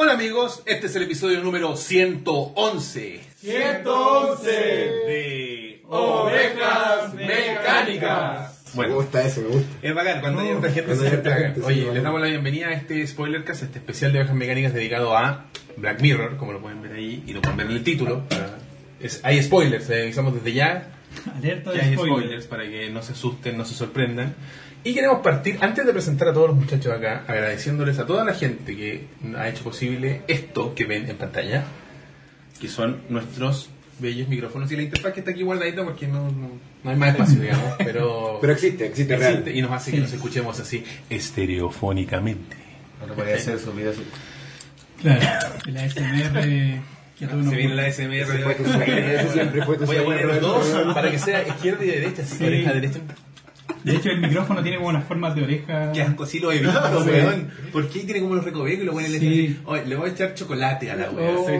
Hola amigos, este es el episodio número 111 111 de Ovejas Mecánicas. Me Bueno, gusta ese, me gusta. es bacán, cuando hay otra gente se gente, sí, Oye, bacán. les damos la bienvenida a este Spoilercast, este especial de Ovejas Mecánicas dedicado a Black Mirror, como lo pueden ver ahí y lo pueden ver en el título. es- hay spoilers, le avisamos desde ya Alerta que de hay spoiler. spoilers para que no se asusten, no se sorprendan. Y queremos partir, antes de presentar a todos los muchachos acá, agradeciéndoles a toda la gente que ha hecho posible esto que ven en pantalla, que son nuestros bellos micrófonos y la interfaz que está aquí guardadita porque no, no, no hay más espacio, digamos, pero, Pero existe, existe, existe real. y nos hace que nos escuchemos así estereofónicamente. Ahora podría hacer su vida así. Claro, el ASMR que a todos nos Se viene la. SMR. Ese fue tu sueño, ese siempre fue tu Voy a poner Roberto. dos para que sea izquierda y derecha, Sí. oreja derecha. De hecho, el micrófono tiene como unas formas de oreja. Qué asco, sí lo he visto, Sí. weón. ¿Por qué tiene como los recovecos y lo ponen en Sí. el Oye, le voy a echar chocolate a la weá. Oh. Sí.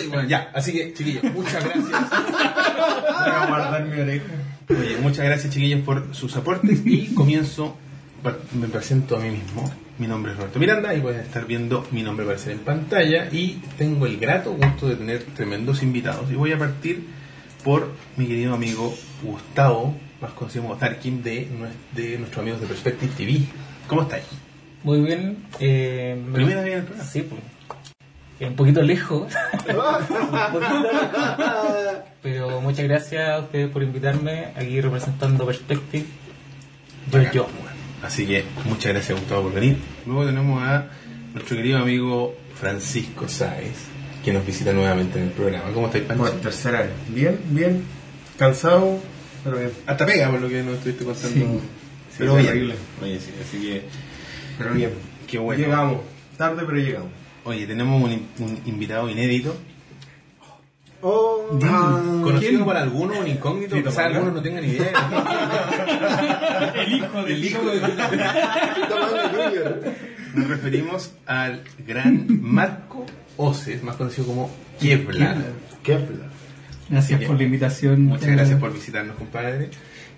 Uy, bueno, ya, así que, chiquillos, muchas gracias. Voy a guardar mi oreja. Oye, muchas gracias, chiquillos, por sus aportes. Y comienzo, me presento a mí mismo. Mi nombre es Roberto Miranda y voy a estar viendo mi nombre aparecer en pantalla. Y tengo el grato gusto de tener tremendos invitados. Y voy a partir por mi querido amigo Gustavo, más conocido como Tarkin, de, de nuestros amigos de Perspective TV. ¿Cómo estáis? Muy bien. Eh, me- Primera vez en el programa. Sí, pues. Eh, Un poquito lejos. Pero muchas gracias a ustedes por invitarme aquí representando Perspective. Yo, yo. bueno. Así que muchas gracias Gustavo por venir. Luego tenemos a nuestro querido amigo Francisco Sáez, que nos visita nuevamente en el programa. ¿Cómo estáis, Pancho? Bueno, tercera vez. Bien, bien. Cansado, pero bien. Hasta pega por lo que nos estuviste contando. Sí. pero Sí, bien. terrible. Oye, sí, así que, Pero bien. qué bueno. Llegamos. Tarde, pero llegamos. Oye, tenemos un, in- un invitado inédito. Oh, Conocido ¿quién? para algunos, un incógnito, quizás algunos no tengan idea. El hijo del El hijo de. Nos referimos al gran Marco Oces, más conocido como Kevlar. Kevlar. Gracias por la invitación. Muchas gracias por visitarnos, compadre.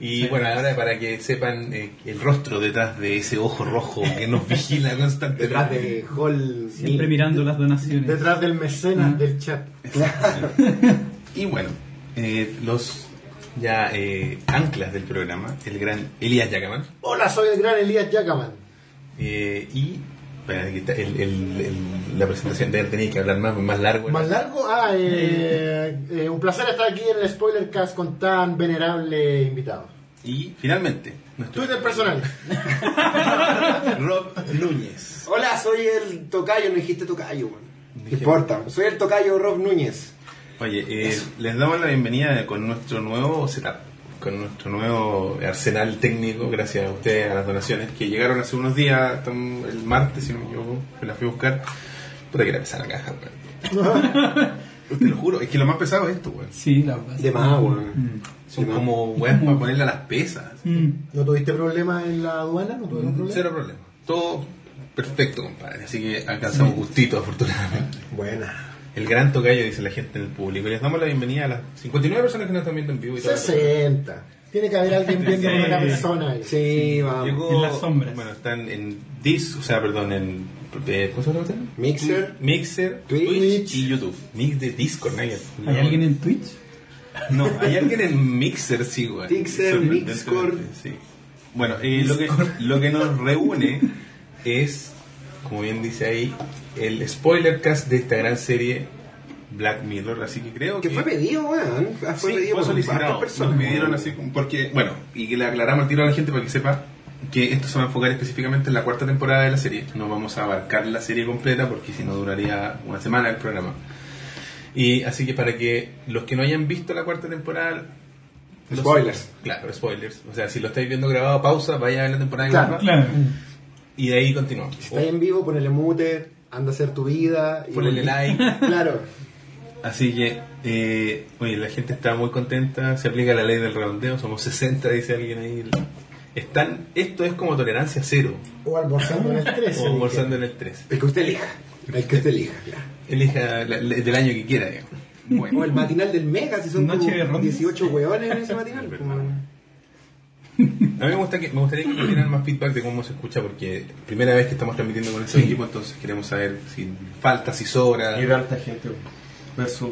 Y bueno, ahora para que sepan eh, el rostro detrás de ese ojo rojo que nos vigila constantemente. Detrás de Hall. Siempre mirando las donaciones. Detrás del mecenas Ah. del chat. Y bueno, eh, los ya eh, anclas del programa, el gran Elías Yacaman. Hola, soy el gran Elías Jacaman. eh, y el- el- el- la presentación de él tenía que hablar más, más largo. Más largo, ah, eh, eh, un placer estar aquí en el Spoiler Cast con tan venerable invitado. Y finalmente, nuestro Twitter personal. Rob Núñez. Hola, soy el tocayo, no dijiste tocayo, No importa, soy el tocayo Rob Núñez. Oye, eh, les damos la bienvenida con nuestro nuevo setup, con nuestro nuevo arsenal técnico, gracias a ustedes, a las donaciones que llegaron hace unos días, el martes, si no me equivoco, las fui a buscar. Puta que era pesada la caja, weón. Te lo juro, es que lo más pesado es esto, weón. Sí, la verdad. De más, weón. Mm. Son como weas para ponerle a las pesas. Mm. ¿No tuviste problemas en la aduana? ¿No tuvieron problemas? Cero problema. Todo perfecto, compadre. Así que alcanzamos gustito, afortunadamente. Buena. El gran tocayo, dice la gente en el público. Les damos la bienvenida a las 59 personas que nos están viendo en vivo. Y todas las 60. Tiene que haber alguien viendo con una persona ahí. Sí, vamos. Llegó- En las sombras. Bueno, están en Dis, o sea, perdón, en. eh, ¿Cómo se llama? Mixer. Mixer, Twitch. Twitch, y YouTube. Mix de Discord, ¿no? ¿Hay alguien en Twitch? No, hay alguien en Mixer, sí, güey. Mixer, Discord. Sí. Bueno, eh, lo, que, lo que nos reúne es, como bien dice ahí, el spoiler cast de esta gran serie Black Mirror. Así que creo que. Que fue pedido, weón. Fue Sí, pedido fue por solicitado. personas. pidieron así porque, bueno, y que le aclaramos al tiro a la gente para que sepa que esto se va a enfocar específicamente en la cuarta temporada de la serie. No vamos a abarcar la serie completa porque si no duraría una semana el programa. Y así que para que los que no hayan visto la cuarta temporada... los- Spoilers. Claro, spoilers. O sea, si lo estáis viendo grabado, pausa, vaya a ver la temporada y Claro, vuelva, Claro. y de ahí continuamos. Si estás en vivo, ponele mute, anda a hacer tu vida. y- Ponle like. Claro. Así que, eh, oye, la gente está muy contenta, se aplica la ley del redondeo, somos 60, dice alguien ahí. Están, esto es como tolerancia cero. O almorzando en el 13. O almorzando en el 3. El que usted elija. El que usted elija, claro. Elija la- la- del año que quiera, digamos. O el matinal del Mega, si son Noche como de rondas. 18 hueones en ese matinal. A mí me, gusta que, me gustaría que nos dieran más feedback de cómo se escucha, porque primera vez que estamos transmitiendo con estos equipos, entonces queremos saber si falta, si sobra. Y de alta gente versus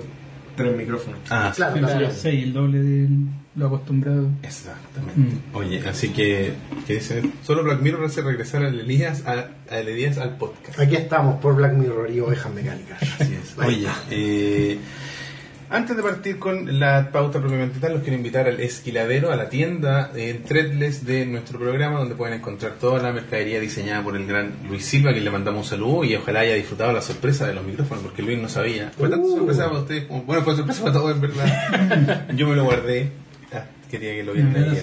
tres micrófonos. Ah, Claro, Sí, también. seis, el doble de lo acostumbrado. Exactamente. Mm. Oye, así que, que dice, solo Black Mirror hace regresar al Elías, a, al Elías al podcast. Aquí estamos por Black Mirror y ovejas mecánicas. Así es. Oye, eh, antes de partir con la pauta propiamente tal, los quiero invitar al Esquiladero, a la tienda en Threadless de nuestro programa, donde pueden encontrar toda la mercadería diseñada por el gran Luis Silva, que le mandamos un saludo y ojalá haya disfrutado la sorpresa de los micrófonos, porque Luis no sabía. Fue tanta Uh. sorpresa para ustedes, como- bueno, fue sorpresa para todos, en verdad. Yo me lo guardé. Ah, quería que lo vieran ahí.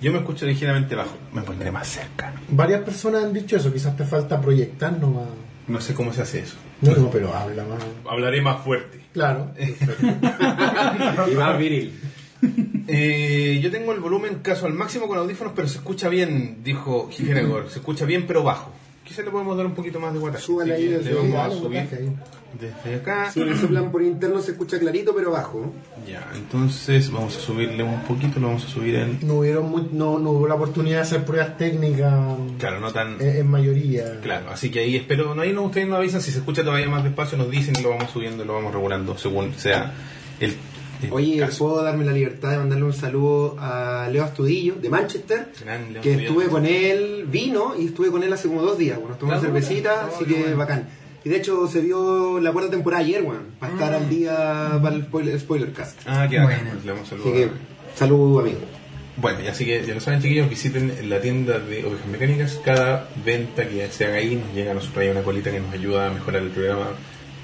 Yo me escucho ligeramente bajo, me pondré más cerca. Varias personas han dicho eso, quizás te falta proyectar nomás. No sé cómo se hace eso. No, no, pero habla más. Hablaré más fuerte. Claro. Y más viril. Eh, yo tengo el volumen caso al máximo con audífonos, pero se escucha bien, dijo Gigeregor. Se escucha bien, pero bajo. Quizá le podemos dar un poquito más de guataje. Súbale ahí desde le vamos a subir ahí. desde acá. Si le soplan por interno se escucha clarito, pero bajo. Ya, entonces vamos a subirle un poquito, lo vamos a subir en. No, hubieron mu- no, no hubo la oportunidad de hacer pruebas técnicas Claro, no tan. en, en mayoría. Claro, así que ahí espero. No, ahí no, ustedes nos avisan si se escucha todavía más despacio, nos dicen y lo vamos subiendo y lo vamos regulando según sea el. Oye, caso. ¿puedo darme la libertad de mandarle un saludo a Leo Astudillo, de Manchester? Gran León que estuve con él, vino y estuve con él hace como dos días. Bueno, tomamos cervecita, bueno. así que bueno. bacán. Y de hecho se vio la cuarta temporada ayer, weón, para estar al día para el spoiler, spoiler cast. Ah, qué bacán, Bueno. pues le vamos a Así que, salud, amigo. Bueno, y así que ya lo saben, chiquillos, visiten la tienda de ovejas mecánicas. Cada venta que se haga ahí nos llega a nosotros ahí una colita que nos ayuda a mejorar el programa.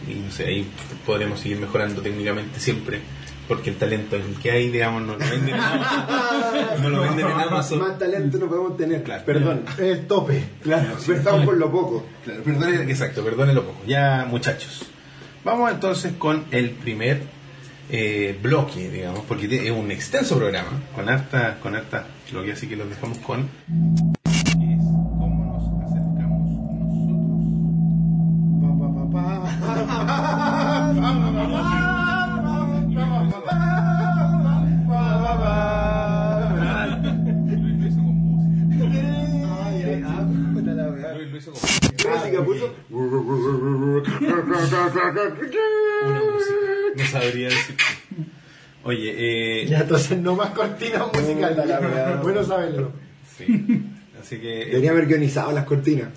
Y no sé, ahí podremos seguir mejorando técnicamente siempre. Porque el talento es el que hay, digamos, no lo venden en Amazon. No lo venden en Amazon. Más talento no podemos tener. Claro. Perdón. El tope. Claro, pero estamos por lo poco. Claro, perdone, exacto, perdónenlo poco. Ya, muchachos. Vamos entonces con el primer eh, bloque, digamos, porque es un extenso programa, con harta, con harta bloque, así que los dejamos con. Una música. No sabría decir. Oye, eh. Ya, entonces no más cortinas musicales. La weá. bueno saberlo. Sí. Así que. Debería haber guionizado las cortinas.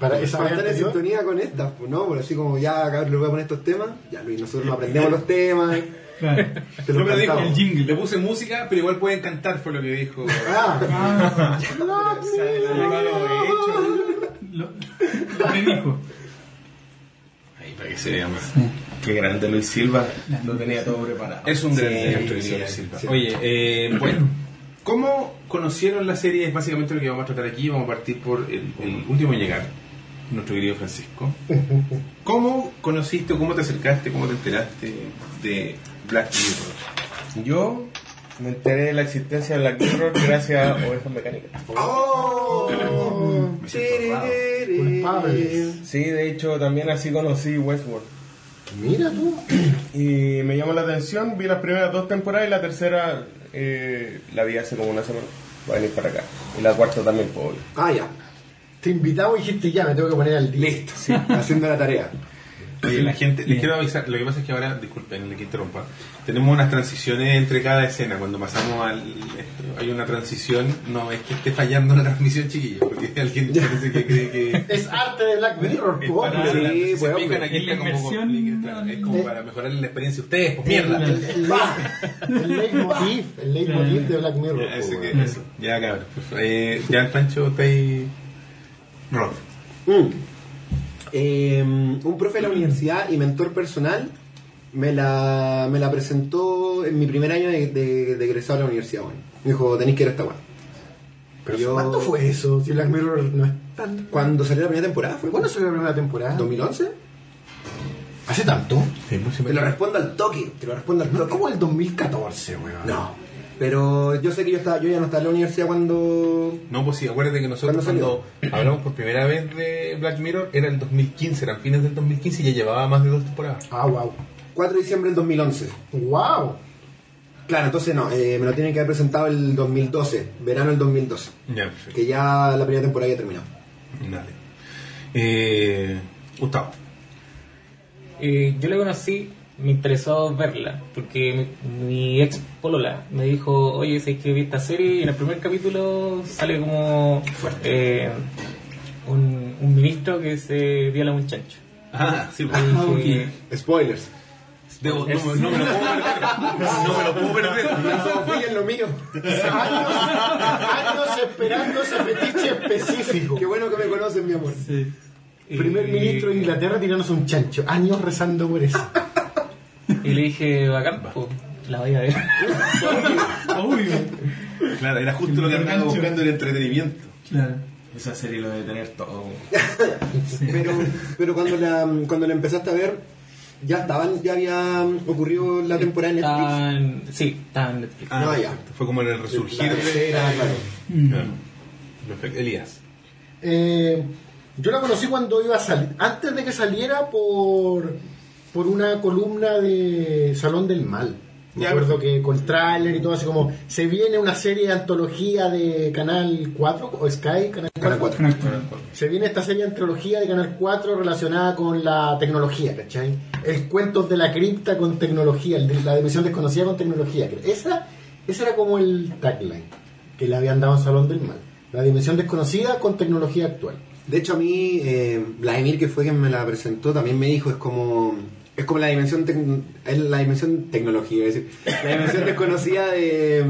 Para vez estar en sintonía con estas, pues, ¿no? Por así como ya, cabrón, le voy a poner estos temas. Ya, Luis, nosotros nos aprendemos los temas. Claro. Te No, pero dijo, el jingle. Le puse música, pero igual pueden cantar, fue lo que dijo. Ah, Lo, lo predijo. Para que se vea más. Qué grande Luis Silva. Lo tenía todo preparado. Es un gran Sí, Luis sí. Silva. Oye, eh, bueno. ¿Cómo conocieron la serie? Es básicamente lo que vamos a tratar aquí. Vamos a partir por el, el último en llegar, nuestro querido Francisco. ¿Cómo conociste o cómo te acercaste, cómo te enteraste de Black Mirror? Yo me enteré de la existencia de Black Mirror gracias a Ovejas Mecánicas. ¡Oh! Me siento honrado. Culpables. Sí, de hecho también así conocí Westworld. mira tú. Y me llamó la atención, vi las primeras dos temporadas y la tercera eh, la vi hace como una semana. Va a venir para acá. Y la cuarta también, obvio. Ah, ya. Te invitamos y dijiste ya, me tengo que poner al día. Listo, sí. Haciendo la tarea. Oye, la gente, les quiero avisar, lo que pasa es que ahora, disculpen le que interrumpa, tenemos unas transiciones entre cada escena, cuando pasamos al... hay una transición, no es que esté fallando la transmisión, chiquillos, porque alguien parece que cree que... Es arte de Black Mirror, es para, hombre. Sí, se pues, pican, aquí La como, es como para mejorar la experiencia de ustedes, pues mierda. El, el, el, el leitmotiv, el leitmotiv de Black Mirror. Ya, ese que- eso. Ya, cabrón. pues, eh, ya el Pancho está ahí... Rod. Mm. Eh, un profe de la universidad y mentor personal me la, me la presentó en mi primer año de, de, de egresado a la universidad. Bueno. Me dijo, tenéis que ir a esta weá. Pero Yo- ¿cuándo fue eso? Si Black Mirror no es tan... Cuando salió la primera temporada, ¿fue ¿Cuándo salió la primera temporada? ¿2011? ¿Hace tanto? Te lo respondo al toque, te lo respondo al No, toque. como el 2014, weón. No. Pero yo sé que yo, estaba, yo ya no estaba en la universidad cuando... No, pues sí, acuérdate que nosotros ¿Cuándo cuando hablamos por primera vez de Black Mirror era el 2015, eran fines del 2015 y ya llevaba más de dos temporadas. Ah, wow. 4 de diciembre del 2011. Wow. Claro, entonces no, eh, me lo tienen que haber presentado el 2012, verano del 2012. Ya, perfecto. Que ya la primera temporada ya terminó. Dale. Eh, Gustavo. Eh, yo la conocí, me interesó verla, porque mi, mi ex polola me dijo, oye, sé que vi esta serie y en el primer capítulo sale como eh, un, un ministro que se viola a un chancho. Ah, sí, pues. dije, Spoilers. Debo- no, me- no me lo puedo perder. No me lo puedo perder. Es lo mío. Años, años esperando ese fetiche específico. Qué bueno que me conocen, mi amor. Primer y- ministro de Inglaterra tirándose un chancho. Años rezando por eso. Y le dije, bacán, pues, la voy a ver. Obvio. Claro, era justo lo que andaba Gancho. buscando el entretenimiento. Claro. Esa serie lo debe tener todo. Pero, pero cuando, la, cuando la empezaste a ver, ya estaban, ya había ocurrido la temporada en Netflix. Tan, sí, tan Netflix. Ah, No, ya. Fue como en el resurgir La de. tercera, claro. Mm. Claro. Perfecto. Elías. Eh, yo la conocí cuando iba a salir, antes de que saliera por, por una columna de Salón del Mal. Me acuerdo que con tráiler y todo así como se viene una serie de antología de Canal 4 o Sky, Canal 4. Canal 4. Se viene esta serie de antología de Canal 4 relacionada con la tecnología, ¿cachai? El cuentos de la cripta con tecnología, el de la dimensión desconocida con tecnología. Esa, ese era como el tagline que le habían dado en Salón del Mal. La dimensión desconocida con tecnología actual. De hecho, a mí, eh, Vladimir, que fue quien me la presentó, también me dijo, es como... Es como la dimensión, es la dimensión tecnología, a decir, la dimensión desconocida de,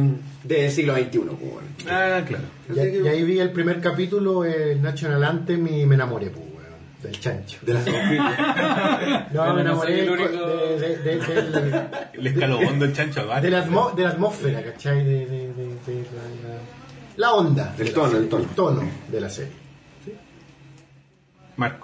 del siglo XXI. bueno. Ah, claro. Y, Así que- y ahí vi el primer capítulo, el National Anthem, y me enamoré, pues, del chancho. De las No, me enamoré el de, único- de- de- de- del- El escalobondo, el chancho a de la, atmo- de la atmósfera, ¿cachai? De, de- de- de la, la- la onda. El de la tono, el tono. El tono de la serie. Marco.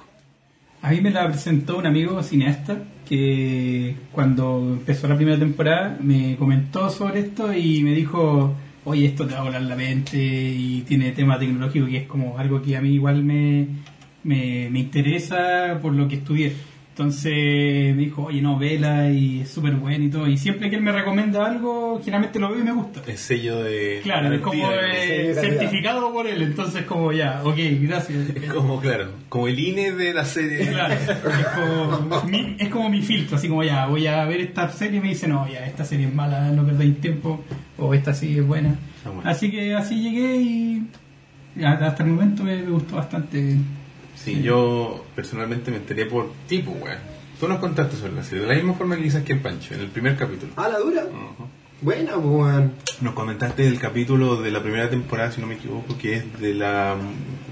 A mí me la presentó un amigo cineasta que cuando empezó la primera temporada me comentó sobre esto y me dijo, oye, esto te va a volar la mente y tiene tema tecnológico que es como algo que a mí igual me, me, me interesa por lo que estudié. Entonces me dijo, oye, no, vela y es súper bueno y todo. Y siempre que él me recomienda algo, generalmente lo veo y me gusta. El sello de. Claro, es como eh, certificado por él, entonces como ya, ok, gracias. Es como, claro, como el INE de la serie. Claro, es como, mi, es como mi filtro, así como ya, voy a ver esta serie y me dice, no, ya, esta serie es mala, no perdéis tiempo, o esta sí es buena. Ah, bueno. Así que así llegué y hasta el momento me, me gustó bastante. Sí, yo personalmente me enteré por tipo, weón. Tú nos contaste sobre la serie, de la misma forma que quizás que el Pancho, en el primer capítulo. Ah, la dura. Ujú. Buena, pues, weón. Nos comentaste del capítulo de la primera temporada, si no me equivoco, que es de la,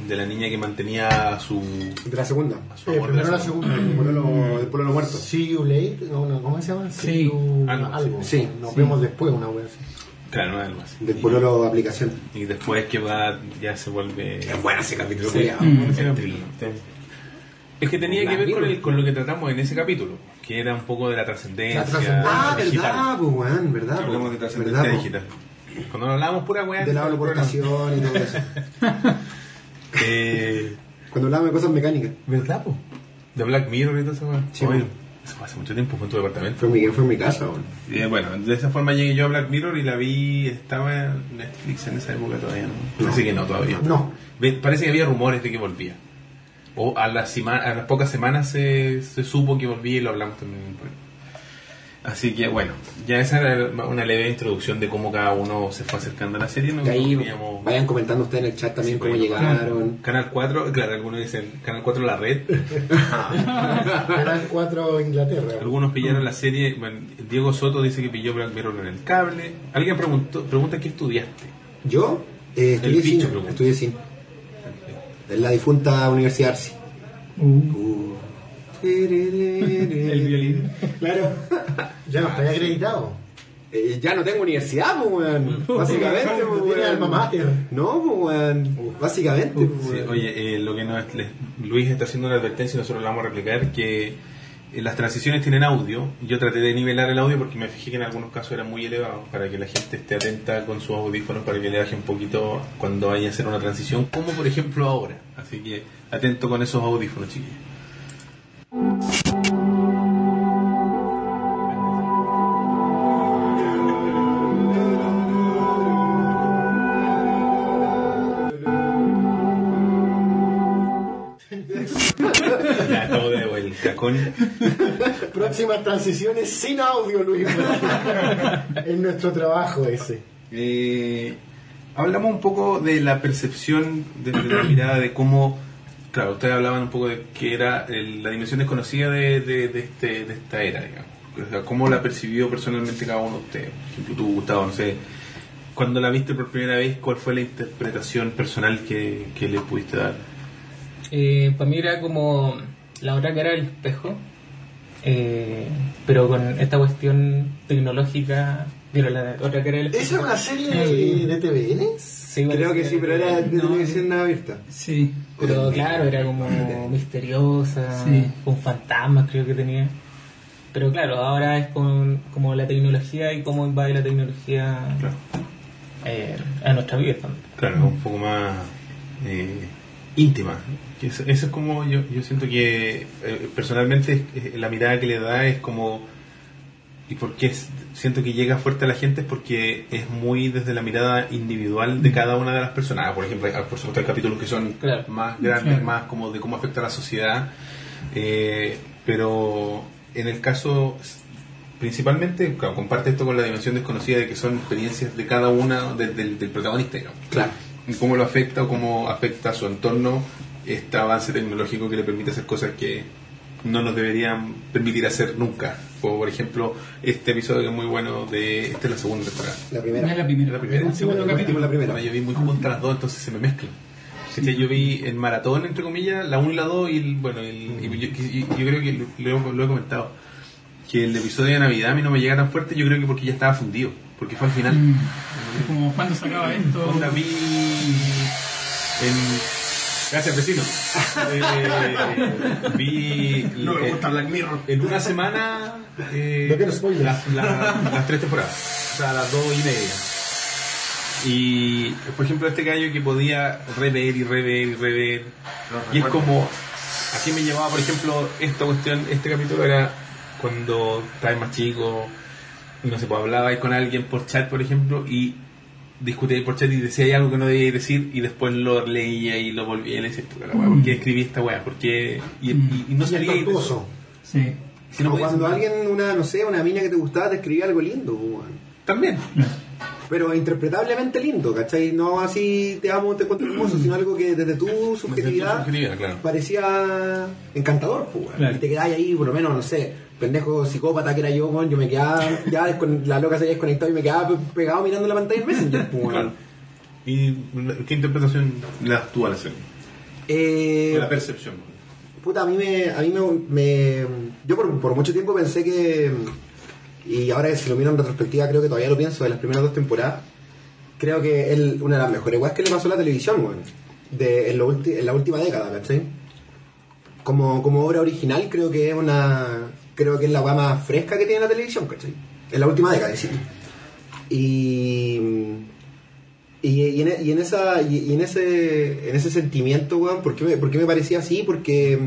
de la niña que mantenía a su, De la segunda. a su Eh, primero la segunda. El pololo, el muerto. See you late. No, no, ¿Cómo se llama? See Sí. you- Algo, algo. sí. Nos Sí. vemos después, una wea así. Claro, no algo así. Del pololo aplicación. Y, después que va, ya se vuelve. Es bueno ese capítulo, Sí. Mm. Es. Es que tenía que ver con, el, con lo que tratamos en ese capítulo, que era un poco de la trascendencia La trascendencia. Ah, digital. verdad, pues, weón, verdad. Hablamos de pues. trascendencia Verdad, pues. digital. Cuando hablábamos pura weá. De la aeroportación y todo eso. Eh, Cuando hablábamos de cosas mecánicas. ¿Verdad, po? De Black Mirror y todo eso, weón. Sí, hace mucho tiempo, fue en tu departamento. Fue mi, fue mi casa. Eh, bueno, de esa forma llegué yo a Black Mirror y la vi, estaba en Netflix en esa época todavía, ¿no? No. Así que no, todavía. No. Parece que había rumores de que volvía. O a a las pocas semanas se, se supo que volvía y lo hablamos también. Así que bueno, ya esa era una leve introducción de cómo cada uno se fue acercando a la serie. ¿no? Ahí Veíamos- vayan comentando ustedes en el chat también Sí, cómo llegaron. Canal 4, claro, algunos dicen Canal 4 La Red. Canal 4 Inglaterra. Algunos pillaron la serie. bueno, Diego Soto dice que pilló Black Mirror en el cable. Alguien preguntó, pregunta qué estudiaste. Yo eh, estudié cine. Estudié cine. En la difunta Universidad Arci. Uh, Uh. El violín. Claro. Ya no está acreditado. Eh, ya no tengo universidad, pues, weón. Básicamente, pues, Tiene alma mater. No, pues, weón. Básicamente, pues, Sí, oye, eh, lo que nos, Luis está haciendo una advertencia y nosotros la vamos a replicar que eh, las transiciones tienen audio. Yo traté de nivelar el audio porque me fijé que en algunos casos eran muy elevados para que la gente esté atenta con sus audífonos para que le baje un poquito cuando vaya a hacer una transición, como por ejemplo ahora. Así que atento con esos audífonos, chiquillos. Ya estamos de vuelta con Próximas transiciones sin audio, Luis. en nuestro trabajo ese. Eh, hablamos un poco de la percepción, desde la mirada de cómo, claro, ustedes hablaban un poco de que era el- la dimensión desconocida de, de, de este, de esta era, digamos. O sea, cómo la percibió personalmente cada uno de ustedes. Por ejemplo, tú, Gustavo, no sé, cuando la viste por primera vez, ¿cuál fue la interpretación personal que, que le pudiste dar? Eh, para mí era como la otra cara del espejo, eh, pero con esta cuestión tecnológica. ¿Vieron la otra cara del espejo? ¿Esa es una serie de, de TVN? Sí, Creo que sí, pero era de No. televisión abierta. Sí. Pero claro, era como misteriosa, Sí. con fantasmas creo que tenía. Pero claro, ahora es con, como la tecnología y cómo invade la tecnología Claro. eh, a nuestra vida también. Claro, un poco más eh, íntima. Eso, eso es como yo, yo siento que eh, personalmente eh, la mirada que le da es como y por qué es- siento que llega fuerte a la gente es porque es muy desde la mirada individual de cada una de las personas. Ah, Por ejemplo, hay, por supuesto hay capítulos que son Claro. más grandes, más como de cómo afecta a la sociedad, eh, pero en el caso principalmente claro, comparte esto con la dimensión desconocida de que son experiencias de cada una de- del, del protagonista, digamos Claro. cómo lo afecta o cómo afecta a su entorno este avance tecnológico que le permite hacer cosas que no nos deberían permitir hacer nunca. Como por ejemplo, este episodio que es muy bueno de... Esta es la segunda temporada. La Es primera. la primera. La primera. El segundo La capítulo. la primera. Bueno, yo vi muy juntas las dos, entonces se me mezclan. ¿Cachai? Yo vi en maratón, entre comillas, la 1 y la 2, y el- bueno, el- y yo, y- yo creo que lo, lo- lo he comentado, que el episodio de Navidad a mí no me llega tan fuerte, yo creo que porque ya estaba fundido, porque fue al final. Mm. Como cuando se acaba esto. La vi en... Gracias, vecino. Eh, vi No me gusta Black Mirror. en una semana eh, No quiero las, tres temporadas, o sea, las dos y media. Y, por ejemplo, este gallo que podía rever y rever y rever. Y es como, aquí me llevaba, por ejemplo, esta cuestión, este capítulo era cuando estabas más chico, y no sé, pues hablabais con alguien por chat, por ejemplo, y discutíais por chat y decíais algo que no debíais decir, y después lo leía y lo volvía y le la weá, ¿por qué escribí esta weá? ¿Por qué? Y, y- y no Y es eso. Sí. Si no cuando alguien, una, no sé, una mina que te gustaba te escribía algo lindo, pues, weón. También. pero interpretablemente lindo, ¿cachai? No así te amo, te encuentro hermoso, sino algo que desde tu subjetividad subjetividad, claro. parecía encantador, pues, weón. Claro. Y te quedáis ahí, por lo menos, no sé, pendejo psicópata que era yo, yo me quedaba, ya la loca se había desconectado y me quedaba pe- pegado mirando la pantalla en Messenger, pues. Claro. ¿Y qué interpretación le das tú a la serie? Eh, la percepción. Puta, a mí me. A mí me, me- yo por, por mucho tiempo pensé que. Y ahora si lo miro en retrospectiva, creo que todavía lo pienso de las primeras dos temporadas. Creo que es una de las mejores weas que le pasó a la televisión, weón. De, en, lo ulti- en la última década, ¿cachai? Como, como obra original, creo que es una. Creo que es la wea más fresca que tiene la televisión, ¿cachai? En la última década, decir. Y. Y, en, esa y, en ese en ese sentimiento weón ¿por qué, me, parecía así? porque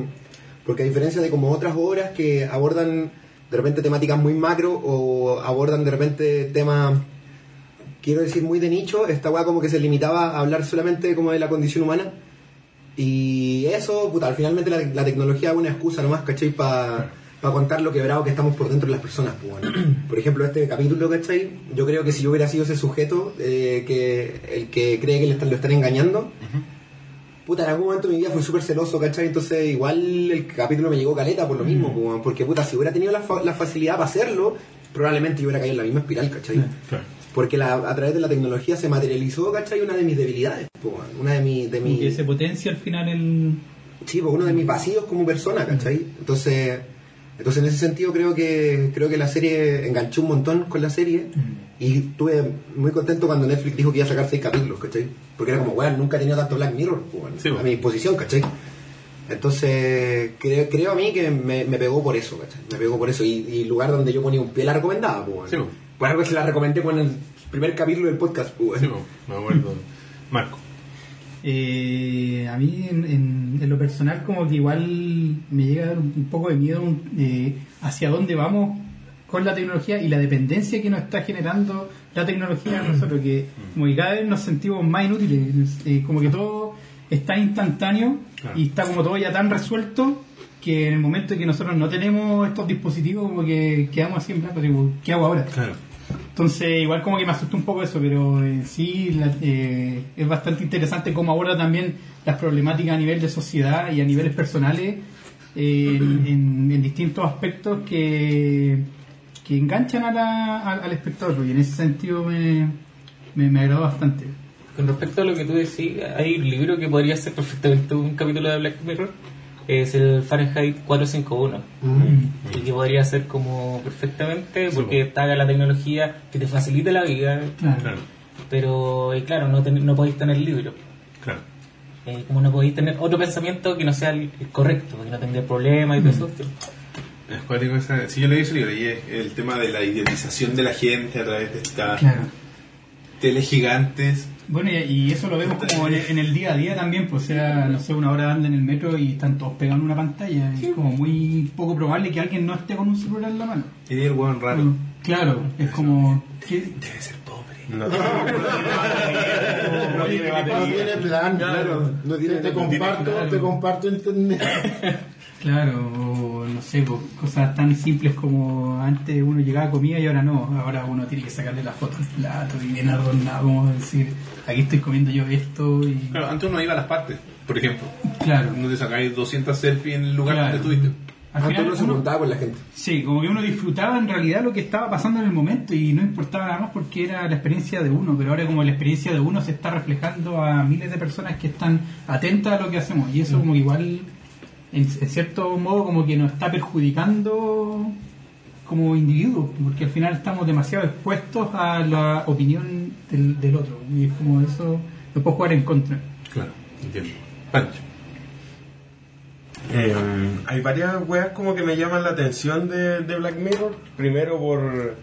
porque a diferencia de como otras obras que abordan de repente temáticas muy macro o abordan de repente temas quiero decir muy de nicho esta weá como que se limitaba a hablar solamente como de la condición humana y eso puta al finalmente la, la tecnología es una excusa nomás ¿cachai? para contar lo quebrado que estamos por dentro de las personas pues, bueno. por ejemplo este capítulo ¿cachai? yo creo que si yo hubiera sido ese sujeto eh, que el que cree que le están, lo están engañando puta, en algún momento de mi vida fui súper celoso, ¿cachai? Entonces igual el capítulo me llegó caleta por lo mismo, po, weón, porque puta, si hubiera tenido la, fa- la facilidad para hacerlo, probablemente yo hubiera caído en la misma espiral, ¿cachai? Porque la- a través de la tecnología se materializó, ¿cachai? Una de mis debilidades, weón, una de, mi, de que mis... se potencia al final el. Sí, pues uno de mis vacíos como persona, ¿cachai? Entonces, entonces en ese sentido creo que creo que la serie enganchó un montón con la serie y estuve muy contento cuando Netflix dijo que iba a sacar seis capítulos, ¿cachai? Porque era como, weón, nunca he tenido tanto Black Mirror Sí, a mi disposición, ¿cachai? Entonces, creo, creo a mí que me, me pegó por eso, ¿cachai? Me pegó por eso. Y, y lugar donde yo ponía un pie la recomendaba, pues. Sí, bueno. po. Por algo se la recomendé con el primer capítulo del podcast, pues. Sí, me acuerdo. Marco. Eh, a mí, en, en- en lo personal, como que igual me llega a dar un, poco de miedo eh, hacia dónde vamos con la tecnología y la dependencia que nos está generando la tecnología a nosotros, que como que cada vez nos sentimos más inútiles, eh, como que todo está instantáneo Claro. y está como todo ya tan resuelto que en el momento en que nosotros no tenemos estos dispositivos, como que quedamos así en blanco, digo, ¿qué hago ahora? Claro. Entonces, igual como que me asustó un poco eso, pero en sí la- eh, es bastante interesante cómo aborda también las problemáticas a nivel de sociedad y a niveles personales eh, en, en- distintos aspectos que, que enganchan a la- al espectador. Y en ese sentido me, me, me agradó bastante. Con respecto a lo que tú decís, hay un libro que podría ser perfectamente un capítulo de Black Mirror. Es el Fahrenheit 451. Mm. Y que podría ser como perfectamente, porque está la tecnología que te facilite la vida, Claro. Pero y claro, no, ten- no podéis tener libro. Claro. Eh, como no podéis tener otro pensamiento que no sea el, correcto, que no tendría problemas y todo eso. Es cuático esa- Sí, yo leí ese libro y es el tema de la idiotización de la gente a través de estas Claro. teles gigantes. Bueno, y, y eso lo vemos como en, en el día a día también, pues sea, no sé, una hora anda en el metro y están todos pegados en una pantalla. Es como muy poco probable que alguien no esté con un celular en la mano. Y el hueón raro. Bueno, claro, es como... ¿qué- Debe ser pobre. No, No tiene plan, claro. No tiene- te, no comparto, claro. te comparto internet. Claro, o no sé, pues, cosas tan simples como antes uno llegaba a comida y ahora no. Ahora uno tiene que sacarle la foto al plato y bien adornado, como decir, aquí estoy comiendo yo esto y... Claro, antes uno iba a las partes, por ejemplo. Claro. No te sacáis 200 selfies en el lugar Claro. donde estuviste. Al Antes final uno se uno- juntaba con la gente. Sí, como que uno disfrutaba en realidad lo que estaba pasando en el momento y no importaba nada más porque era la experiencia de uno, pero ahora como la experiencia de uno se está reflejando a miles de personas que están atentas a lo que hacemos y eso como que igual en, en cierto modo como que nos está perjudicando como individuos, porque al final estamos demasiado expuestos a la opinión del, del otro y es como eso lo puedo jugar en contra. Claro, entiendo. Pancho. Eh, hay varias weas como que me llaman la atención de, de Black Mirror. Primero por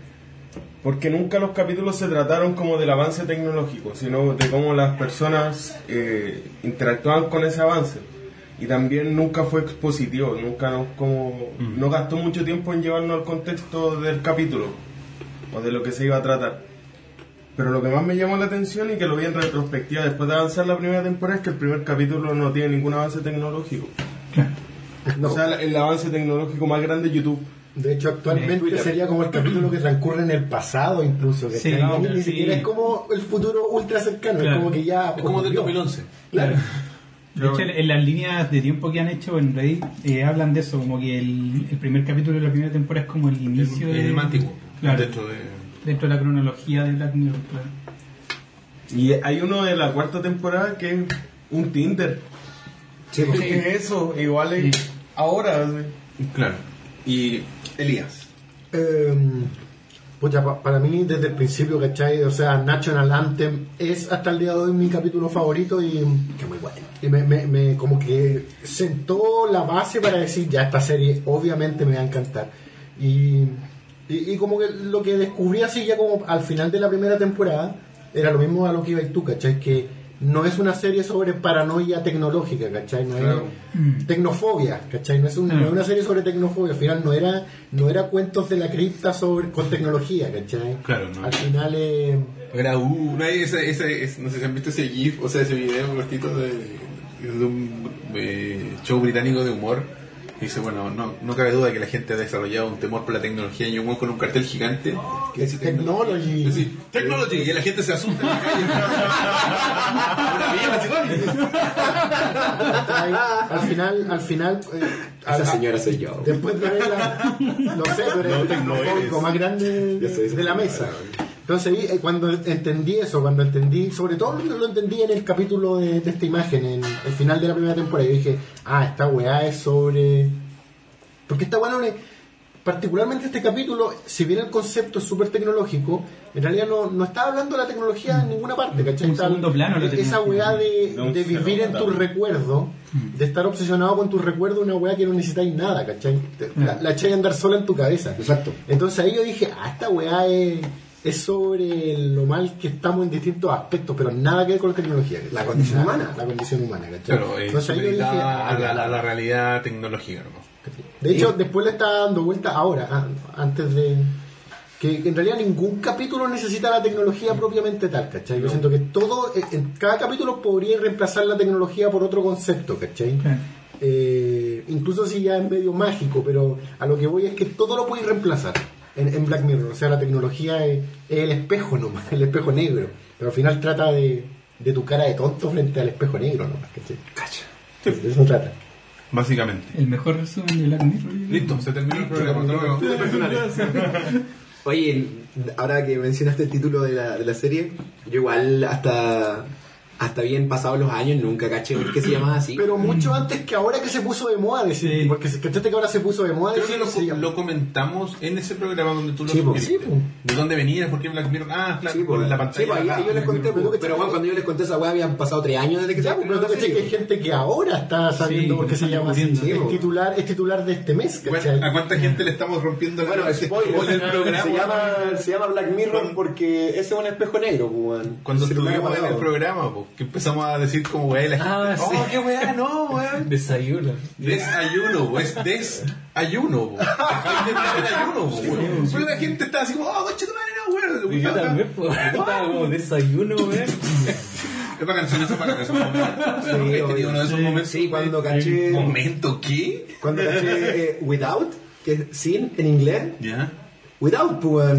porque nunca los capítulos se trataron como del avance tecnológico, sino de cómo las personas eh, interactuaban con ese avance. Y también nunca fue expositivo, nunca nos como no gastó mucho tiempo en llevarnos al contexto del capítulo o de lo que se iba a tratar. Pero lo que más me llamó la atención y que lo vi en retrospectiva después de avanzar la primera temporada es que el primer capítulo no tiene ningún avance tecnológico. No. O sea, el avance tecnológico más grande es YouTube. De hecho, actualmente sería como el capítulo que transcurre en el pasado, incluso. Que Sí, claro, ni sí. siquiera es como el futuro ultra cercano, Claro. es como que ya. Es como del ocurrió. 2011. Claro. De hecho, en, en las líneas de tiempo que han hecho en Reddit eh, hablan de eso, como que el, el primer capítulo de la primera temporada es como el inicio el antiguo. Claro, Dentro de... dentro de la cronología de Black Mirror. Claro. Y hay uno de la cuarta temporada que es un Tinder. Sí, pues, ¿Qué es eso? Igual es Sí. ahora. sí. Claro. Y Elías. Eh, pucha, pa- para mí desde el principio, ¿cachai? O sea, National Anthem es hasta el día de hoy mi capítulo favorito y, Que muy bueno. y me, me- me- como que sentó la base para decir, ya esta serie obviamente me va a encantar. Y, y, y como que lo que descubrí así ya como al final de la primera temporada era lo mismo a lo que iba tú, ¿cachai? Que no es una serie sobre paranoia tecnológica, ¿cachai? No Claro. es Mm. tecnofobia, ¿cachai? No es, un- no es una serie sobre tecnofobia, al final no era, no era cuentos de la cripta sobre, con tecnología, ¿cachai? Claro, no. Al final eh, Era uh, nadie- ese, ese, ese- no sé si han visto ese GIF, o sea, ese video cortito de, de un eh, show británico de humor. Y dice, bueno, no, no cabe duda que la gente ha desarrollado un temor por la tecnología y un con un cartel gigante que dice Technology. Sí, technology, y la gente se asusta al final, al final, eh, Esa señora soy yo. después de verla, no sé, eres No, el no tecnofóbico eres. más grande ese de la mesa. Entonces, ahí, eh, cuando entendí eso, cuando entendí, sobre todo lo, lo entendí en el capítulo de, de esta imagen, en el final de la primera temporada, yo dije, ah, esta weá es sobre... Porque esta weá no le... particularmente este capítulo, si bien el concepto es súper tecnológico, en realidad no, no está hablando de la tecnología en ninguna parte, ¿cachai? Un Está- segundo plano la Esa weá de, No, de se vivir en tus recuerdos, de estar obsesionado con tus recuerdos, una weá que no necesitáis nada, ¿cachai? La, la echáis a andar sola en tu cabeza. Exacto. Entonces ahí yo dije, ah, esta weá es, es sobre lo mal que estamos en distintos aspectos, pero nada que ver con la tecnología. ¿cachai? La condición Nada, humana. La condición humana, ¿cachai? Eh, Entonces ahí ah, a la, realidad tecnológica, ¿no? De hecho, después le está dando vuelta ahora, ah, antes de... Que, que en realidad ningún capítulo necesita la tecnología propiamente tal, ¿cachai? Yo siento que todo, eh, en cada capítulo podría reemplazar la tecnología por otro concepto, ¿cachai? Eh, incluso si ya es medio mágico, pero a lo que voy es que todo lo puedes reemplazar en, en Black Mirror. O sea, la tecnología es, es el espejo nomás, el espejo negro. Pero al final trata de, de tu cara de tonto frente al espejo negro nomás, ¿cachai? Cacha. De eso trata. Básicamente. El mejor resumen de Black Mirror. Listo, se terminó el programa. Hasta luego. Oye, ahora que mencionaste el título de la, de la serie, yo igual hasta hasta bien pasados los años nunca caché por qué se llamaba así. Pero mucho antes que ahora que se puso de moda decir, Sí. porque ¿cachaste que ahora se puso de moda Creo que lo, se llama- lo comentamos en ese programa donde tú lo Sí. Sí. ¿De dónde venías? ¿Por qué Black Mirror? Ah, claro, Sí, por la pantalla. ahí, ahí yo les conté, Pero pero bueno, cuando yo les conté esa weá habían pasado tres años desde que se pero tú cachai que hay gente que ahora está sabiendo Sí, por qué se llama así. es, titular, es titular de este mes, ¿A cuánta gente le estamos rompiendo la Bueno, spoiler, el programa? se llama, se llama Black Mirror porque ese es un espejo negro. Cuando estuvimos en el programa, po, que empezamos a decir como weá la gente. Ah, sí. oh, qué weá, no, weón. Desayuno. Desayuno, po, es desayuno. Pero la gente está así como, oh, coche tu madre, no, weón. Y yo también, pues, yo estaba como desayuno, weón. Es para canción eso para momentos. Sí, He tenido obvio. uno de esos Sí, momentos. sí, cuando caché- ¿Momento qué? Cuando caché eh, Without, que es sin en inglés, Ya. Without, pues.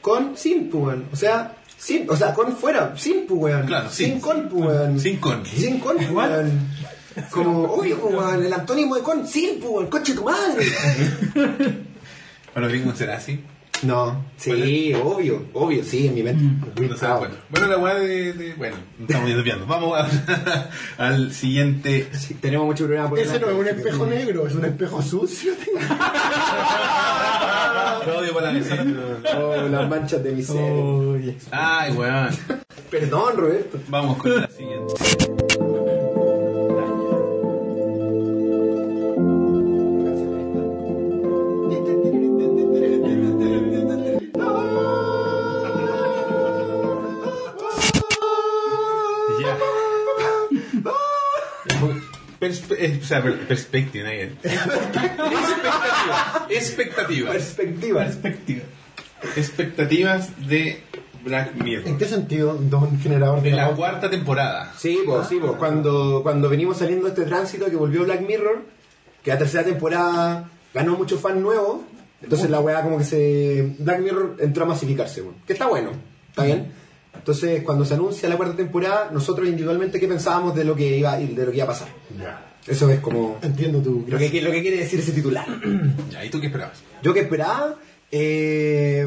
Con, sin, pues. O sea, sin, o sea, con fuera, sin, pues, weón. Claro, sin, sin. con, pues, weón. Sin con. Sin con, pues, weón. Como, obvio, weón, el antónimo de con, sin, pues, weón, coche tu madre. Para los gringos será así. No, sí, obvio, obvio, sí, en mi mente. No sé, bueno. bueno, la weá de, de- Bueno, estamos desviando. Vamos a- al siguiente. Sí, tenemos mucho problema por Ese no es un espejo negro, es un espejo sucio. Claudio Palavecino. Oh, las manchas de mi ser. Ay, weón. Perdón, Roberto. Vamos con la siguiente. Perspe- eh, o sea, per- perspectiva, ¿no? expectativa. Expectativas. Perspectiva. Perspectiva. Expectativas de Black Mirror. ¿En qué sentido, don generador De la cuarta temporada. Sí, pues, sí, pues. Cuando, cuando venimos saliendo de este tránsito que volvió Black Mirror, que la tercera temporada ganó muchos fans nuevos, entonces la weá como que se... Black Mirror entró a masificarse, que está bueno, está bien. Entonces, cuando se anuncia la cuarta temporada, nosotros individualmente, ¿qué pensábamos de lo que iba, de lo que iba a pasar? Eso es como Entiendo tu lo que, lo que quiere decir ese titular. Ya, ¿y tú qué esperabas? Yo que esperaba, eh,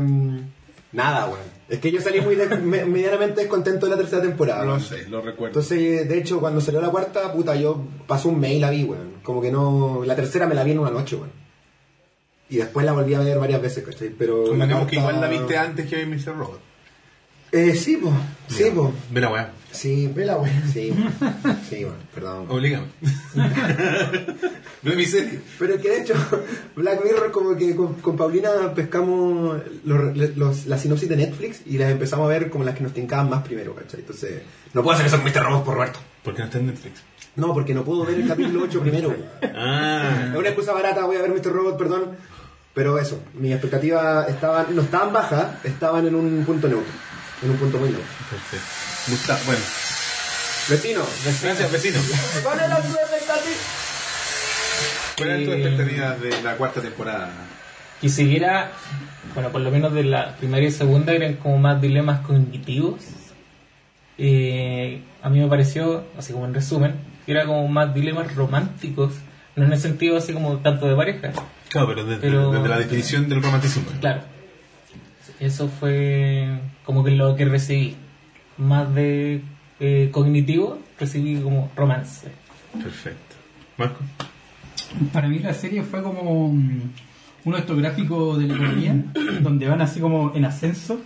nada, weón. Es que yo salí muy de- me- medianamente descontento de la tercera temporada. Lo weón. sé, lo recuerdo. Entonces, de hecho, cuando salió la cuarta, puta, yo pasó un mail la vi, weón. Como que no. La tercera me la vi en una noche, weón. Y después la volví a ver varias veces, ¿cachai? Pero. Supongamos la que igual la viste antes que Mr. Robot. Eh, sí, po. Sí, po. Ve la weá. Sí, Vela, weón. sí, sí, bueno, perdón. Oblígame. Ve mi serie. Pero es que de hecho, Black Mirror, como que con, con Paulina pescamos los, los- las sinopsis de Netflix y las empezamos a ver como las que nos tincaban más primero, ¿cachai? Entonces, no puedo hacer eso con Mr. Robot por Roberto. ¿Por qué no está en Netflix? No, porque no puedo ver el capítulo 8 primero. Es Ah. una excusa barata, voy a ver Mr. Robot, perdón. Pero eso, mis expectativas estaban, no estaban bajas, estaban en un punto neutro. En un punto muy neutro. Perfecto. Gusta- Bueno, Vecino, gracias vecino. ¿cuáles eran tus expectativas? ¿Cuáles eran tus Eh, expectativas de la cuarta temporada? Y siguiera, bueno, por lo menos de la primera y segunda eran como más dilemas cognitivos. Eh, a mí me pareció, así como en resumen, que era como más dilemas románticos, no en el sentido así como tanto de pareja. Claro, pero desde, Pero- desde la definición del romanticismo. Claro, eso fue como que lo que recibí. Más de eh, cognitivo, recibí como romance. Perfecto. Marco. Para mí la serie fue como mm, uno de estos gráficos de la economía, donde van así como en ascenso,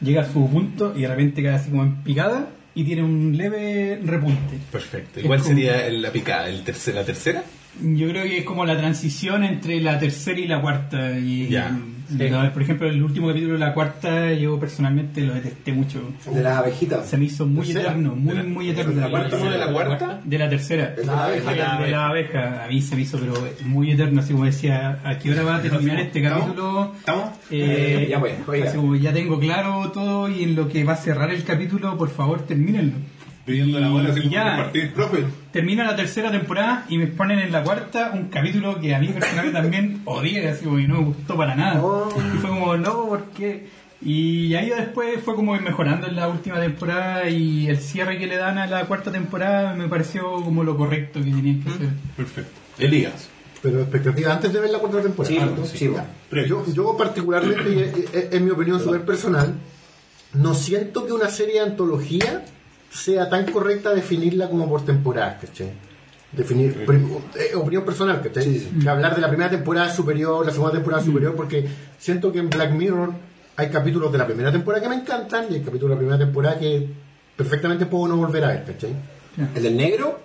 llega a su punto y de repente cae así como en picada y tiene un leve repunte. Perfecto. ¿Y cuál como- sería el- la picada? ¿El terce- ¿La tercera? Yo creo que es como la transición entre la tercera y la cuarta. Y, Ya. Por ejemplo, el último capítulo de la cuarta, yo personalmente lo detesté mucho. De las abejitas. Se me hizo muy ¿Tercera? eterno, muy, ¿De la- muy eterno. de la cuarta? ¿Uno de la cuarta? De la tercera. De la abeja. De la, de la abeja. A mí se me hizo, pero muy eterno. Así como decía, ¿a qué hora va a terminar este capítulo? ¿Estamos? Eh, Ya, pues, oiga. así como ya tengo claro todo y en lo que va a cerrar el capítulo, por favor, termínenlo. Pidiendo la bola así Y como ya. compartir, profe. Termina la tercera temporada y me ponen en la cuarta un capítulo que a mí personalmente también odié, así como que no me gustó para nada. Oh. Y fue como, no, ¿por qué? Y ahí después fue como mejorando en la última temporada y el cierre que le dan a la cuarta temporada me pareció como lo correcto que tenían que hacer. Perfecto. Elías. Pero expectativa antes de ver la cuarta temporada. Sí, Ah, sí, bueno. Yo, yo particularmente, y es- es- en mi opinión súper personal, no siento que una serie de antología sea tan correcta definirla como por temporada, ¿cachai? Definir, eh, opinión personal, ¿cachai? Sí, sí. Que hablar de la primera temporada superior, la segunda temporada superior, porque siento que en Black Mirror hay capítulos de la primera temporada que me encantan y hay capítulos de la primera temporada que perfectamente puedo no volver a ver, ¿cachai? El del negro.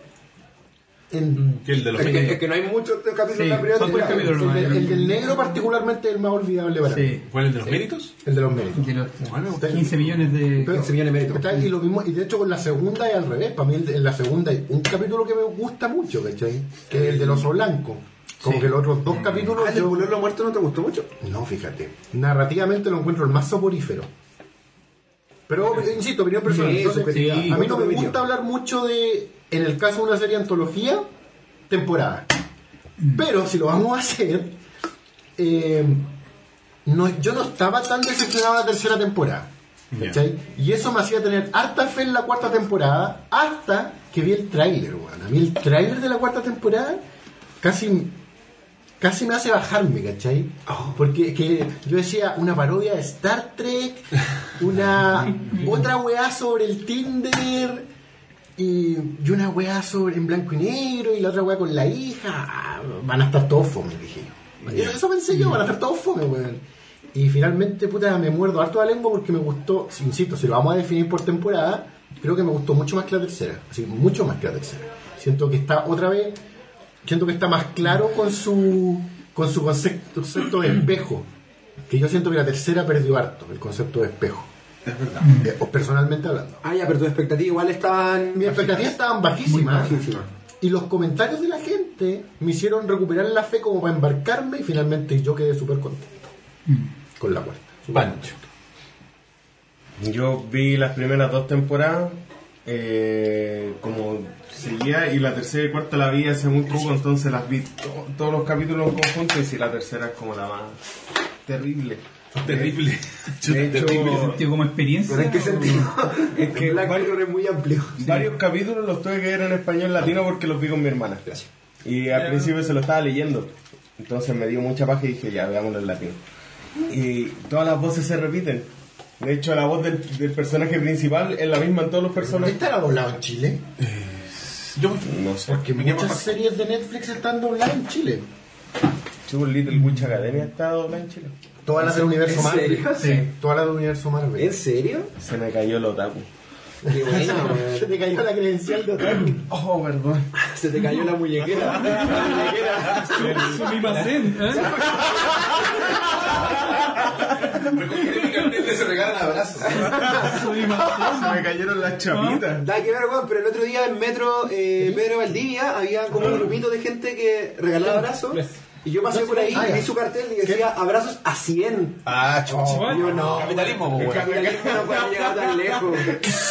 En, Que el de los Es que, es que no hay muchos capítulos Sí, de la primera temporada. capítulos el, del- el del negro particularmente es el más olvidable para mí. Sí, ¿Cuál es el de los méritos? El de los méritos. de los Igual me gusta. 15 millones de... Pero- 15 millones de méritos. Y, lo mismo, y de hecho con la segunda es al revés. Para mí el en la segunda hay un capítulo que me gusta mucho, ¿cachai? Que es el del oso blanco. Como Sí. que los otros dos capítulos... Ah, ¿El yo- Pueblo Muerto no te gustó mucho? No, fíjate. Narrativamente lo encuentro el más soporífero. Pero, insisto, opinión personal. Sí, Entonces, a mí no me Opinión. gusta hablar mucho de, en el caso de una serie antología, temporada. Pero si lo vamos a hacer, eh, no, yo no estaba tan decepcionado de la tercera temporada. ¿cachai? Y eso me hacía tener harta fe en la cuarta temporada hasta que vi el tráiler, weón. A mí el tráiler de la cuarta temporada casi casi me hace bajarme, ¿cachai? Porque que yo decía, una parodia de Star Trek, una otra weá sobre el Tinder y, y una weá sobre en blanco y negro y la otra weá con la hija. Ah, van a estar todos fome, dije yo. Eso, eso pensé yo, van a estar todos fome, weón. Y finalmente, puta, me muerdo harto la lengua porque me gustó, si- insisto, si lo vamos a definir por temporada, creo que me gustó mucho más que la tercera. Así, mucho más que la tercera. Siento que está otra vez siento que está más claro con su con su concepto, concepto de espejo que yo siento que la tercera perdió harto el concepto de espejo Es verdad. Eh, o personalmente hablando Ah, ya, pero tus expectativas igual estaban. mis expectativas estaban muy bajísimas bajísimas. y los comentarios de la gente me hicieron recuperar la fe como para embarcarme y finalmente yo quedé súper contento con la cuarta Pancho. Yo vi las primeras dos temporadas, eh, como seguía, y la tercera y cuarta la vi hace muy poco, entonces las vi to- todos los capítulos en conjunto, y si la tercera es como la más terrible. Terrible. De hecho, Tío, como experiencia. ¿Pero en qué sentido? Es que Black varios- Mirror es muy amplio. varios capítulos los tuve que ver en español latino porque los vi con mi hermana. Y al principio se lo estaba leyendo. Entonces me dio mucha paja y dije, ya, veámoslo en latino. Y todas las voces se repiten. De hecho, la voz del, del personaje principal es la misma en todos los personajes. ¿Esta era doblado en Chile? Yo No sé. porque muchas series de Netflix están dobladas en Chile Chubo Little Witch Academia está doblada en Chile. todas las del universo ¿En Marvel serio? sí, todas las del universo Marvel ¿En serio? Se me cayó el otaku. Qué buena, se te cayó la credencial de otaku Oh, perdón. Se te cayó la muñequera. La muñequera. Sumimasen, ¿eh? se regalan abrazos. Sumimasen. Se me cayeron las chapitas. Nada que ver, weón, pero el otro día en Metro eh, Pedro Valdivia había como un grupito de gente que regalaba abrazos. Y yo pasé por ahí Ah, y vi su cartel y decía abrazos a 100. Ah, chucha. Y yo no. Capitalismo, El weón. capitalismo no puede llegar tan lejos.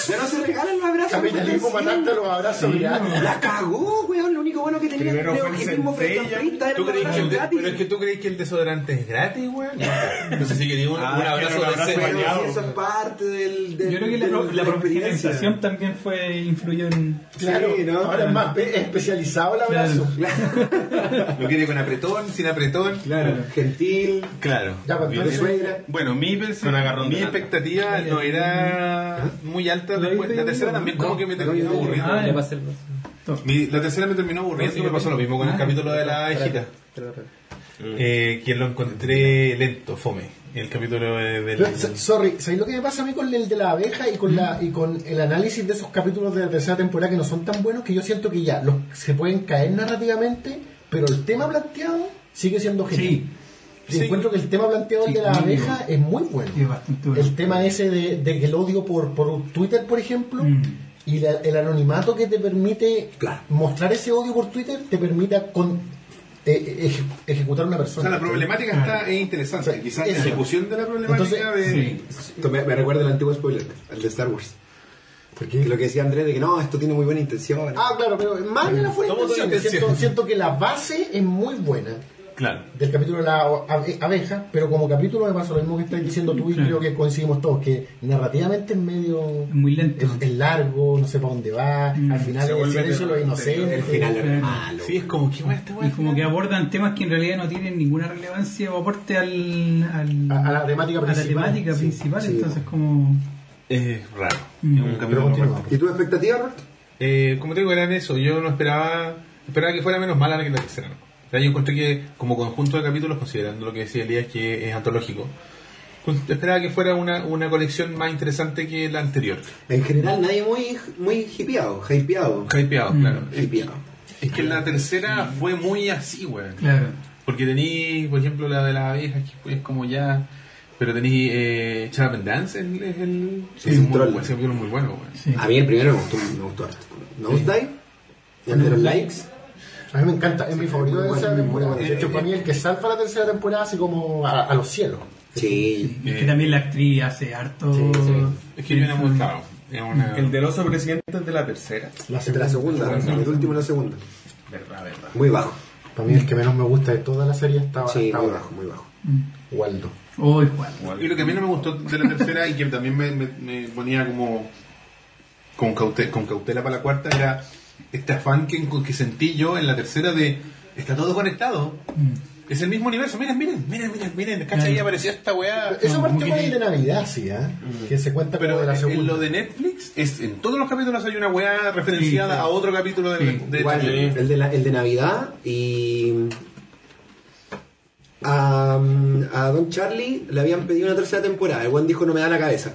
Ya no se regalan los abrazos. capitalismo weón, matarte a los abrazos gratis. La cagó, weón. Lo único bueno que tenía Primero de fue el objetivismo frente a centella. 30 era ¿Tú los crees que el pero es que tú crees que el desodorante es gratis, weón. No sé si quería un, Ah, un que abrazo de. Pero bañado. eso es parte del, del Yo creo que la, la profesionalización también fue influyó en... Claro, Sí, ¿no? ahora es más pe- especializado el abrazo. Lo quiere con apretón, sin apretón. Claro, gentil, Claro. Ya, de entonces- suegra. Bueno, mi, pers- Con agarrón mi de expectativa no era muy alta. después. La tercera también como que me terminó aburriendo. Ah, Le Mi- la tercera me terminó aburriendo y me pasó lo mismo con el capítulo de la hijita. eh, que lo encontré lento, fome. El capítulo de- del... Pero, so- sorry, ¿sabéis lo que me pasa a mí con el de la abeja y con la y con el análisis de esos capítulos de la tercera temporada que no son tan buenos que yo siento que ya los, se pueden caer narrativamente, pero el tema planteado sigue siendo genial. Sí, encuentro que el tema planteado Sí, de la abeja es muy bueno. es bastante bueno. El tema ese de, de que el odio por, por Twitter, por ejemplo, Mm. y la- el anonimato que te permite Claro. mostrar ese odio por Twitter, te permita con, eh, eje- ejecutar a una O persona. sea, la problemática está, es interesante. Quizás la ejecución de la problemática Entonces, de... Sí. Esto me, me recuerda el antiguo spoiler, el de Star Wars. Porque Que lo que decía Andrés de que no, esto tiene muy buena intención. Ah, claro, pero más allá de la fuera siento, intención. siento que la base es muy buena Claro. del capítulo de la abe- abeja, pero como capítulo me pasa lo mismo que estás diciendo tú y Claro. creo que coincidimos todos, que narrativamente es medio... Es muy lento. Es, es largo, no sé para dónde va, Mm. al final el silencio de los inocentes. el final es malo. Sí, es como que bueno, esta Y como que abordan temas que en realidad no tienen ninguna relevancia o aporte al, al- A- a la temática a la principal. temática Sí, principal, sí. entonces como... es raro. Mm. Es un. ¿Y tu expectativa, Robert? Eh, como te digo, eran eso. Yo no esperaba esperaba que fuera menos mala que la tercera. ¿no? Yo encontré que, como conjunto de capítulos, considerando lo que decía Elías, que es antológico, esperaba que fuera una, una colección más interesante que la anterior. En general, nadie muy, muy hipeado, hypeado. Hypeado, Mm. claro. Es, Hypeado. es que la tercera fue muy así, weón. Claro. Porque tení, por ejemplo, la de las abejas, que es como ya. Pero tení eh, Shut Up and Dance, el, es el. Sí, es un muy, troll. bueno, ese capítulo es muy bueno, weón. Sí. A mí el primero me gustó, me gustó harto. Nosedive, y el de los likes. A mí me encanta, es mi favorito de muy temporada. De hecho, para mí el que salva la tercera temporada así como a, a los cielos. Sí. Y es que también la actriz hace harto... Sí, sí. Es que viene muy claro. Es una. El del oso presidente es de la tercera. La De la segunda, el último y la segunda. Verdad, verdad. Muy bajo. Para mí el que menos me gusta de toda la serie estaba, Sí, estaba muy bajo, muy bajo. Mm. Waldo. Oh, igual. Y lo que a mí no me gustó de la tercera y que también me, me- me ponía como con, caute- con cautela para la cuarta era este afán que, que sentí yo en la tercera de está todo conectado. Mm. Es el mismo universo. Miren, miren, miren, miren, miren. ¿Cacha? Ahí apareció esta weá. Eso No, partió el de Navidad, sí, ¿ah? Que se cuenta Pero de la en segunda. lo de Netflix, es, en todos los capítulos hay una weá referenciada Sí, sí. a otro capítulo de, Sí. de Igual, Netflix. el de, la- el de Navidad y a, a Don Charlie le habían pedido una tercera temporada. El buen dijo no me da la cabeza.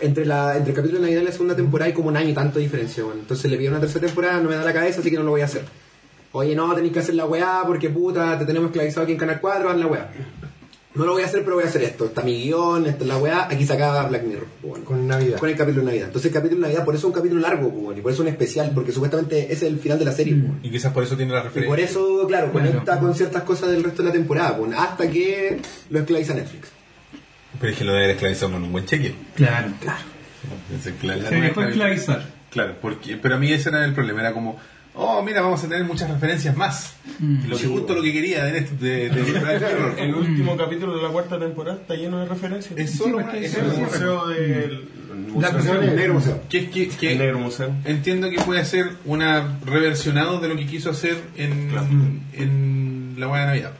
Entre, la, entre el capítulo de Navidad y la segunda temporada hay como un año y tanto de diferencia. bueno. Entonces le pidieron una tercera temporada, no me da la cabeza, así que no lo voy a hacer. Oye, no, tenéis que hacer la weá porque puta, te tenemos esclavizado aquí en Canal 4, haz la weá. No lo voy a hacer, pero voy a hacer esto. Está mi guion, esta es la weá. Aquí se acaba Black Mirror. Bueno Con Navidad. con el capítulo de Navidad. Entonces el capítulo de Navidad, por eso es un capítulo largo, bueno, y por eso es un especial, porque supuestamente ese es el final de la serie. bueno. Y quizás por eso tiene la Y referencia. por eso, claro, conecta con ciertas cosas del resto de la temporada, hasta que lo esclaviza Netflix. Pero es que lo de haber esclavizado con un buen cheque. Claro. Es el cla- la Se dejó esclaviz- esclavizar. Claro, porque, pero a mí ese era el problema, era como, oh, mira, vamos a tener muchas referencias más. Mm. lo que Sí, justo bueno. lo que quería de, este- de. El último capítulo de la cuarta temporada está lleno de referencias. Es solo Sí, una- es el museo del negro museo. que es que, que el negro museo. entiendo que puede ser una reversionado de lo que quiso hacer en, en la buena Navidad.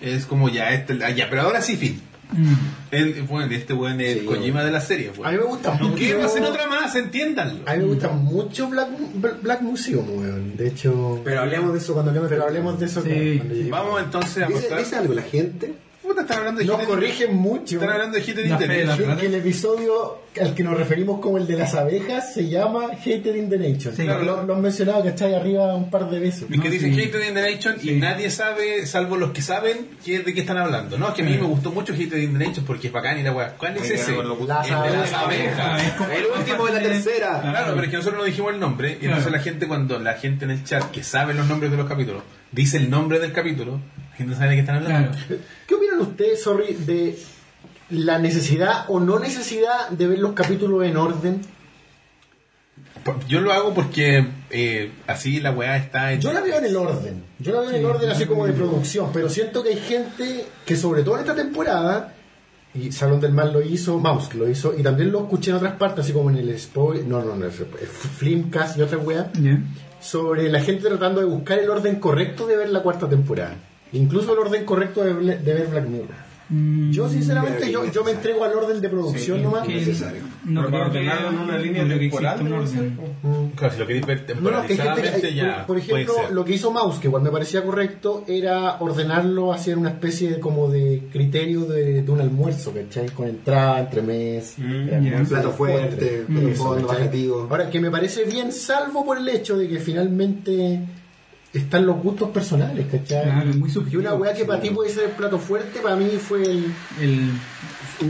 Es como ya, este, ya, pero ahora sí, fin. Mm. El, bueno, este buen es el Kojima de la serie. pues. A mí me gusta No mucho- quiero hacer otra más, entiéndanlo. A mí me gusta mucho Black, Black Museum, weón. De hecho. Pero hablemos de eso cuando hablemos Pero hablemos de eso Sí. cuando lleguemos. Vamos entonces a ¿Dice, pasar. dice algo la gente? Puta, están hablando de Nos Hidden- corrigen mucho. Están hablando de Hidden La fe de la Internet. Que, que el episodio al que nos referimos como el de las abejas se llama Hated in the Nation. Sí. Lo, lo- lo han mencionado, ¿cachai? Arriba un par de veces. Y que dicen sí. Hated in the Nation y nadie sabe, salvo los que saben, qué- de qué están hablando. No, es que a mí me gustó mucho Hated in the Nation porque es bacán y la weá. ¿Cuál es ese? Las El de las abejas. es El último de la tercera. Claro, pero es que nosotros no dijimos el nombre, y entonces Claro. la gente, cuando la gente en el chat que sabe los nombres de los capítulos, dice el nombre del capítulo, la gente no sabe de qué están hablando. Claro. ¿Qué opinan ustedes, sorry, de la necesidad o no necesidad de ver los capítulos en orden? Yo lo hago porque eh, así la weá está en- Yo la veo en el orden. Yo la veo en el orden así como de producción, pero siento que hay gente que sobre todo en esta temporada, y Salón del Mal lo hizo, Mouse que lo hizo, y también lo escuché en otras partes, así como en el spoil, no, no, no, Flimcast y otra weá, Ya. sobre la gente tratando de buscar el orden correcto de ver la cuarta temporada. Incluso el orden correcto de, ble- de ver Black Mirror. Mm, Yo sinceramente yo, yo me entrego al orden de producción nomás. que necesario. no Pero para ordenarlo en una línea no temporal, un orden. Mm. Claro, si lo queréis ver No, no, es que hay ya. por ejemplo, puede ser. lo que hizo Mouse, que igual me parecía correcto, era ordenarlo hacia una especie de, como de criterio de, de un almuerzo, ¿cachai? Con entrada, entremés, Mm, eh, ya. Un plato fuerte, Mm. fondo bajativo. Ahora, que me parece bien, salvo por el hecho de que finalmente están los gustos personales, ¿cachai? Claro, es muy y subjetivo. una weá que para ti puede ser el plato fuerte, para mí fue el... El,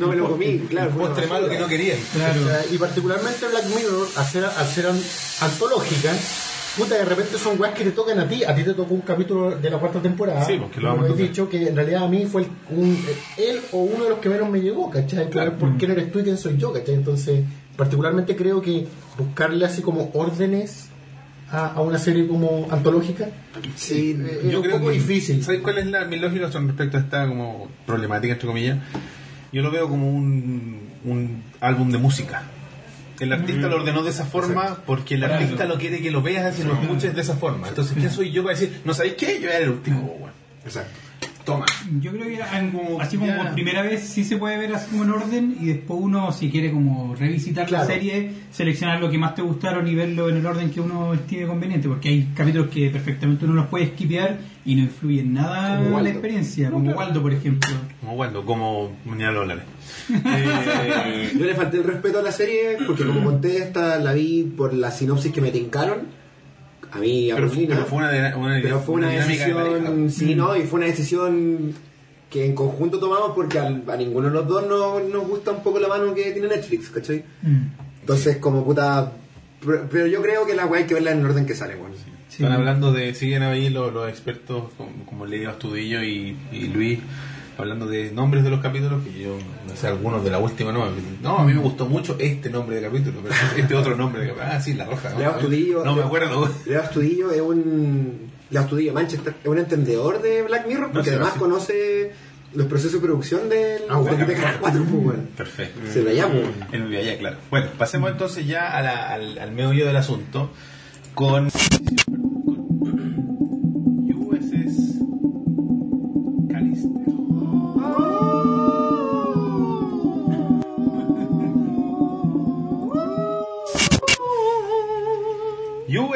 No me lo comí, claro. Un postre malo que no querían. claro. O sea, y particularmente Black Mirror, al ser, al ser an- antológica, puta, de repente son weas que te tocan a ti. A ti te tocó un capítulo de la cuarta temporada. Sí, porque lo como vamos a he tocar. dicho, que en realidad a mí fue el- un- él o uno de los que menos me llegó, ¿cachai? Claro. ¿Por qué no eres tú y quién soy yo, ¿cachai? Entonces, particularmente creo que buscarle así como órdenes a, a una serie como antológica Sí, eh, es Yo un creo poco que, difícil. ¿Sabes cuál es la, mi lógica con respecto a esta como problemática, entre comillas? Yo lo veo como un, un álbum de música. El artista lo ordenó de esa forma porque el Claro. artista lo quiere que lo veas y lo escuches de esa forma. Entonces, ¿quién soy yo para decir, no sabéis qué? Yo era el último, weón. exacto. Toma. Yo creo que en- Como así como ya- por primera vez sí se puede ver así como en orden y después uno si quiere como revisitar Claro. la serie, seleccionar lo que más te gustaron y verlo en el orden que uno estime conveniente, porque hay capítulos que perfectamente uno los puede skipear y no influyen nada Como en la Waldo. experiencia, como Waldo por ejemplo. Como Waldo, como Mañana Dólares. Eh, Yo le falté el respeto a la serie porque como conté esta la vi por la sinopsis que me tincaron. A mí a pero, Paulina, pero fue una, una, pero fue una de decisión, pareja. sí, ¿no? Y fue una decisión que en conjunto tomamos porque al- a ninguno de los dos no- nos gusta un poco la mano que tiene Netflix, ¿cachai? Mm. Entonces como puta... Pero, pero yo creo que la weá hay que verla en el orden que sale, bueno. Sí. Están hablando de, siguen ahí los, los expertos como, como Leo Astudillo y, y Luis, hablando de nombres de los capítulos, que yo no sé algunos de la última, no, no, a mí me gustó mucho este nombre de capítulo, pero este otro nombre de capítulo, ah, sí, la roja. Leo Astudillo... no me acuerdo. Leo Astudillo es un... Leo Astudillo Manchester es un entendedor de Black Mirror porque No sé, además sí. conoce los procesos de producción del, Ah, bueno. de, de Canal 4, pues. Perfecto. Se lo llamo. En claro. Bueno, pasemos entonces ya a la- al, al meollo del asunto con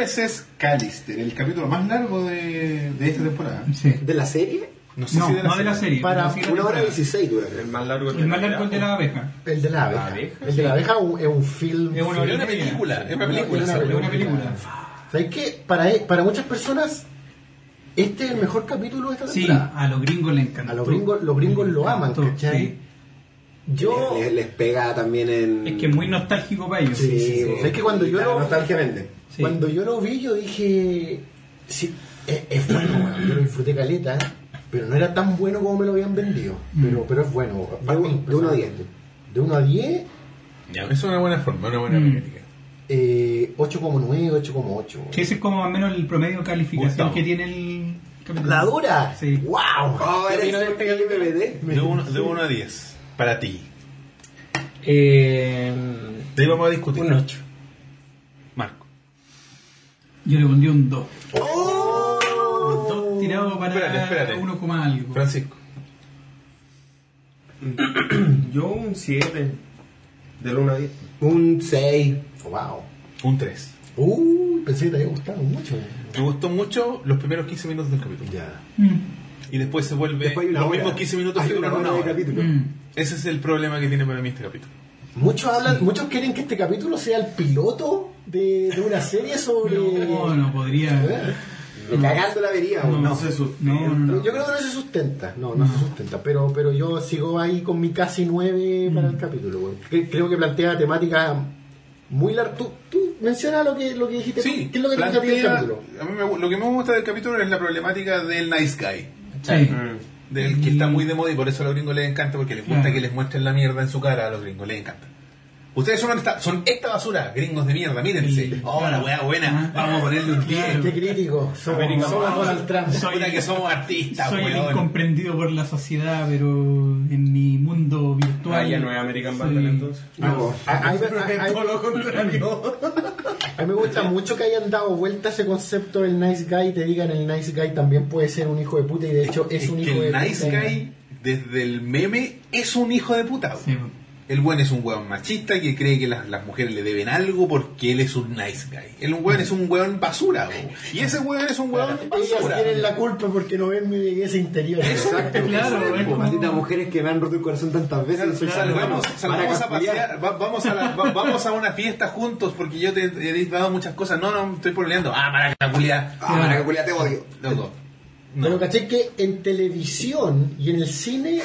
USS Callister, el capítulo más largo de, de esta temporada. Sí. ¿De la serie? No sé No, si de la no de la serie. Para sí de la Una hora temporada. 16 dura. El más largo El más largo es de la abeja. El de la abeja. abeja, el de la abeja es un film. Es una película, es una película. Es una una película. ¿Sabes qué? Para, e- para muchas personas, este es el mejor capítulo de esta Sí, temporada. a los gringos le encanta. A los gringos, los gringos lo aman, ¿cachai? Sí. Yo. Les, les pega también en. Es que es muy nostálgico para ellos. Sí, sí, sí. Es que cuando yo la lo- nostalgia vende. Sí. Cuando yo lo vi, yo dije. Sí, es, es bueno, bueno, yo lo disfruté caleta, pero no era tan bueno como me lo habían vendido. Pero, pero es bueno. De un- de uno a diez. De 1 a 10, Ya, eso es una buena forma, una buena Mm. mecánica. eh, 8,9, 8,8. Que ese es como más o menos el promedio de calificación Gustavo. que tiene el. ¿La dura? Sí. ¡Wow! Oh, ¿Qué era opino de eso este que capítulo? DVD. De 1 de uno a 10, para ti. Eh, De ahí vamos a discutir. un 8. Yo le pondría un 2. Dos tirado para Espérate, espérate. 1, coma algo. Francisco. Yo un 7. Del 1 a 10. Un 6. ¡Wow! Un 3. Uh, pensé que te había gustado mucho. Me gustó mucho los primeros 15 minutos del capítulo. Ya. Mm. Y después se vuelve. Después hay una los hora. mismos 15 minutos Hay que una de hora. capítulo. Mm. Ese es el problema que tiene para mí este capítulo. Muchos hablan, muchos quieren que este capítulo sea el piloto de, de una serie sobre. No, no podría. ¿Eh? Cagando la vería, No. No se sustenta. No, no, no. Yo creo que no se sustenta, no, no, se sustenta, pero, pero yo sigo ahí con mi casi nueve para el capítulo. Creo que plantea temática muy larga. Tú, tú menciona lo que, lo que dijiste. Sí, ¿qué es lo que plantea el plantea- capítulo? a mí me- lo que me gusta del capítulo es la problemática del nice guy. Sí. Mm. Del que está muy de moda y por eso a los gringos les encanta, porque les gusta que les muestren la mierda en su cara a los gringos, les encanta. Ustedes son esta, son esta basura, gringos de mierda, mírense. Sí. Oh, la wea buena, vamos a ponerle un 10. Qué crítico, somos, América, somos. Donald Trump. Soy- Puta que somos artistas, Soy el weón. incomprendido por la sociedad, pero en mi mundo virtual. Ah, ya no es American soy- Vandal entonces. No, a, a- mí me gusta mucho que hayan dado vuelta a ese concepto del nice guy y te digan el nice guy también puede ser un hijo de puta y de hecho es, Es un que hijo de el nice puta. guy desde el meme es un hijo de puta. Sí. El buen es un weón machista que cree que las, las mujeres le deben algo porque él es un nice guy. El weón es un weón basura. po. Y ese weón es un weón Ellas basura. tienen la culpa porque no ven mi belleza interior. Exacto. Claro, es como- Malditas mujeres que me han roto el corazón tantas veces. soy Salgamos, salvamos salgamos a pasear, va- vamos, a la- va- vamos a una fiesta juntos porque yo te he dado muchas cosas. No, no, estoy pololeando. Ah, maraca, culia. Ah, maraca, culia, te odio. Loco. Pero No. caché que en televisión y en el cine,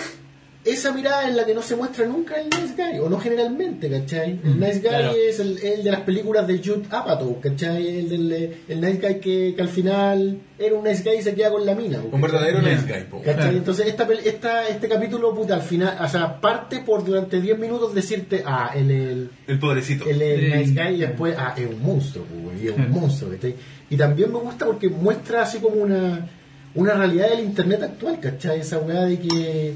esa mirada es la que no se muestra nunca el nice guy, o no generalmente, ¿cachai? El nice guy claro. es el, el de las películas de Jude Apatow, ¿cachai? El, del, eh, el nice guy que, que al final era un nice guy y se queda con la mina. Un verdadero nice guy, po. ¿Cachai? Claro. Entonces esta, pel- esta, este capítulo, puta, al final, o sea, parte por durante 10 minutos decirte, ah, el, el, El pobrecito. el, el nice guy y después, ah, es un monstruo, güey, es un monstruo, ¿cachai? Y también me gusta porque muestra así como una, una realidad del internet actual, ¿cachai? Esa weá de que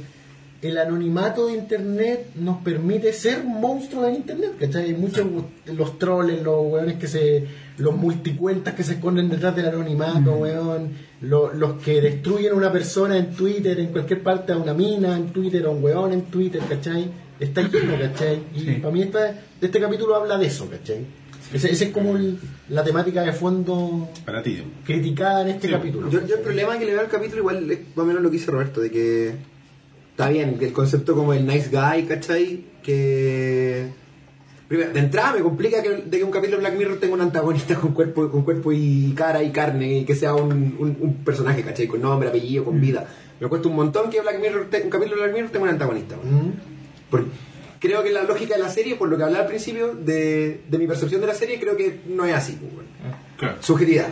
el anonimato de internet nos permite ser monstruos en internet, ¿cachai? Hay muchos los troles, los weones que se. los multicuentas que se esconden detrás del anonimato, weón, lo- los que destruyen a una persona en Twitter, en cualquier parte, a una mina en Twitter, a un weón en Twitter, ¿cachai? Está lleno, ¿cachai? Y Sí. para mí esta, este capítulo habla de eso, ¿cachai? Ese, ese es como el- la temática de fondo Para ti. criticada en este capítulo. Yo, yo el problema que le veo al capítulo igual es más o menos lo que dice Roberto, de que está bien, el concepto como el nice guy, ¿cachai? Que... Primero, de entrada me complica que, de que un capítulo de Black Mirror tenga un antagonista con cuerpo, con cuerpo y cara y carne y que sea un, un- un personaje, ¿cachai? Con nombre, apellido, con vida. Me cuesta un montón que Black Mirror te- un capítulo de Black Mirror tenga un antagonista. weón. Mm. Porque creo que la lógica de la serie, por lo que hablaba al principio, de, de mi percepción de la serie, creo que no es así. weón Claro. subjetividad.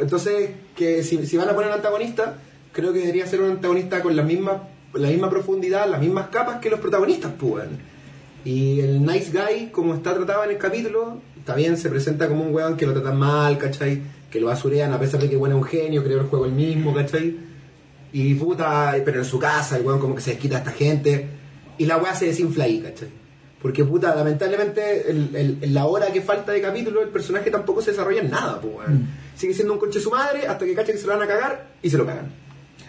Entonces, que si, si van a poner un antagonista, creo que debería ser un antagonista con la misma, la misma profundidad, las mismas capas que los protagonistas, pues. Y el nice guy, como está tratado en el capítulo, bien, se presenta como un weón que lo tratan mal, ¿cachai? Que lo basurean a pesar de que bueno es un genio, creó el juego el mismo, ¿cachai? Y puta, pero en su casa, el weón como que se desquita a esta gente. Y la weá se desinfla ahí, ¿cachai? Porque puta, lamentablemente, el- la hora que falta de capítulo, el personaje tampoco se desarrolla en nada, pues weón. Sigue siendo un coche su madre hasta que cacha que se lo van a cagar y se lo cagan.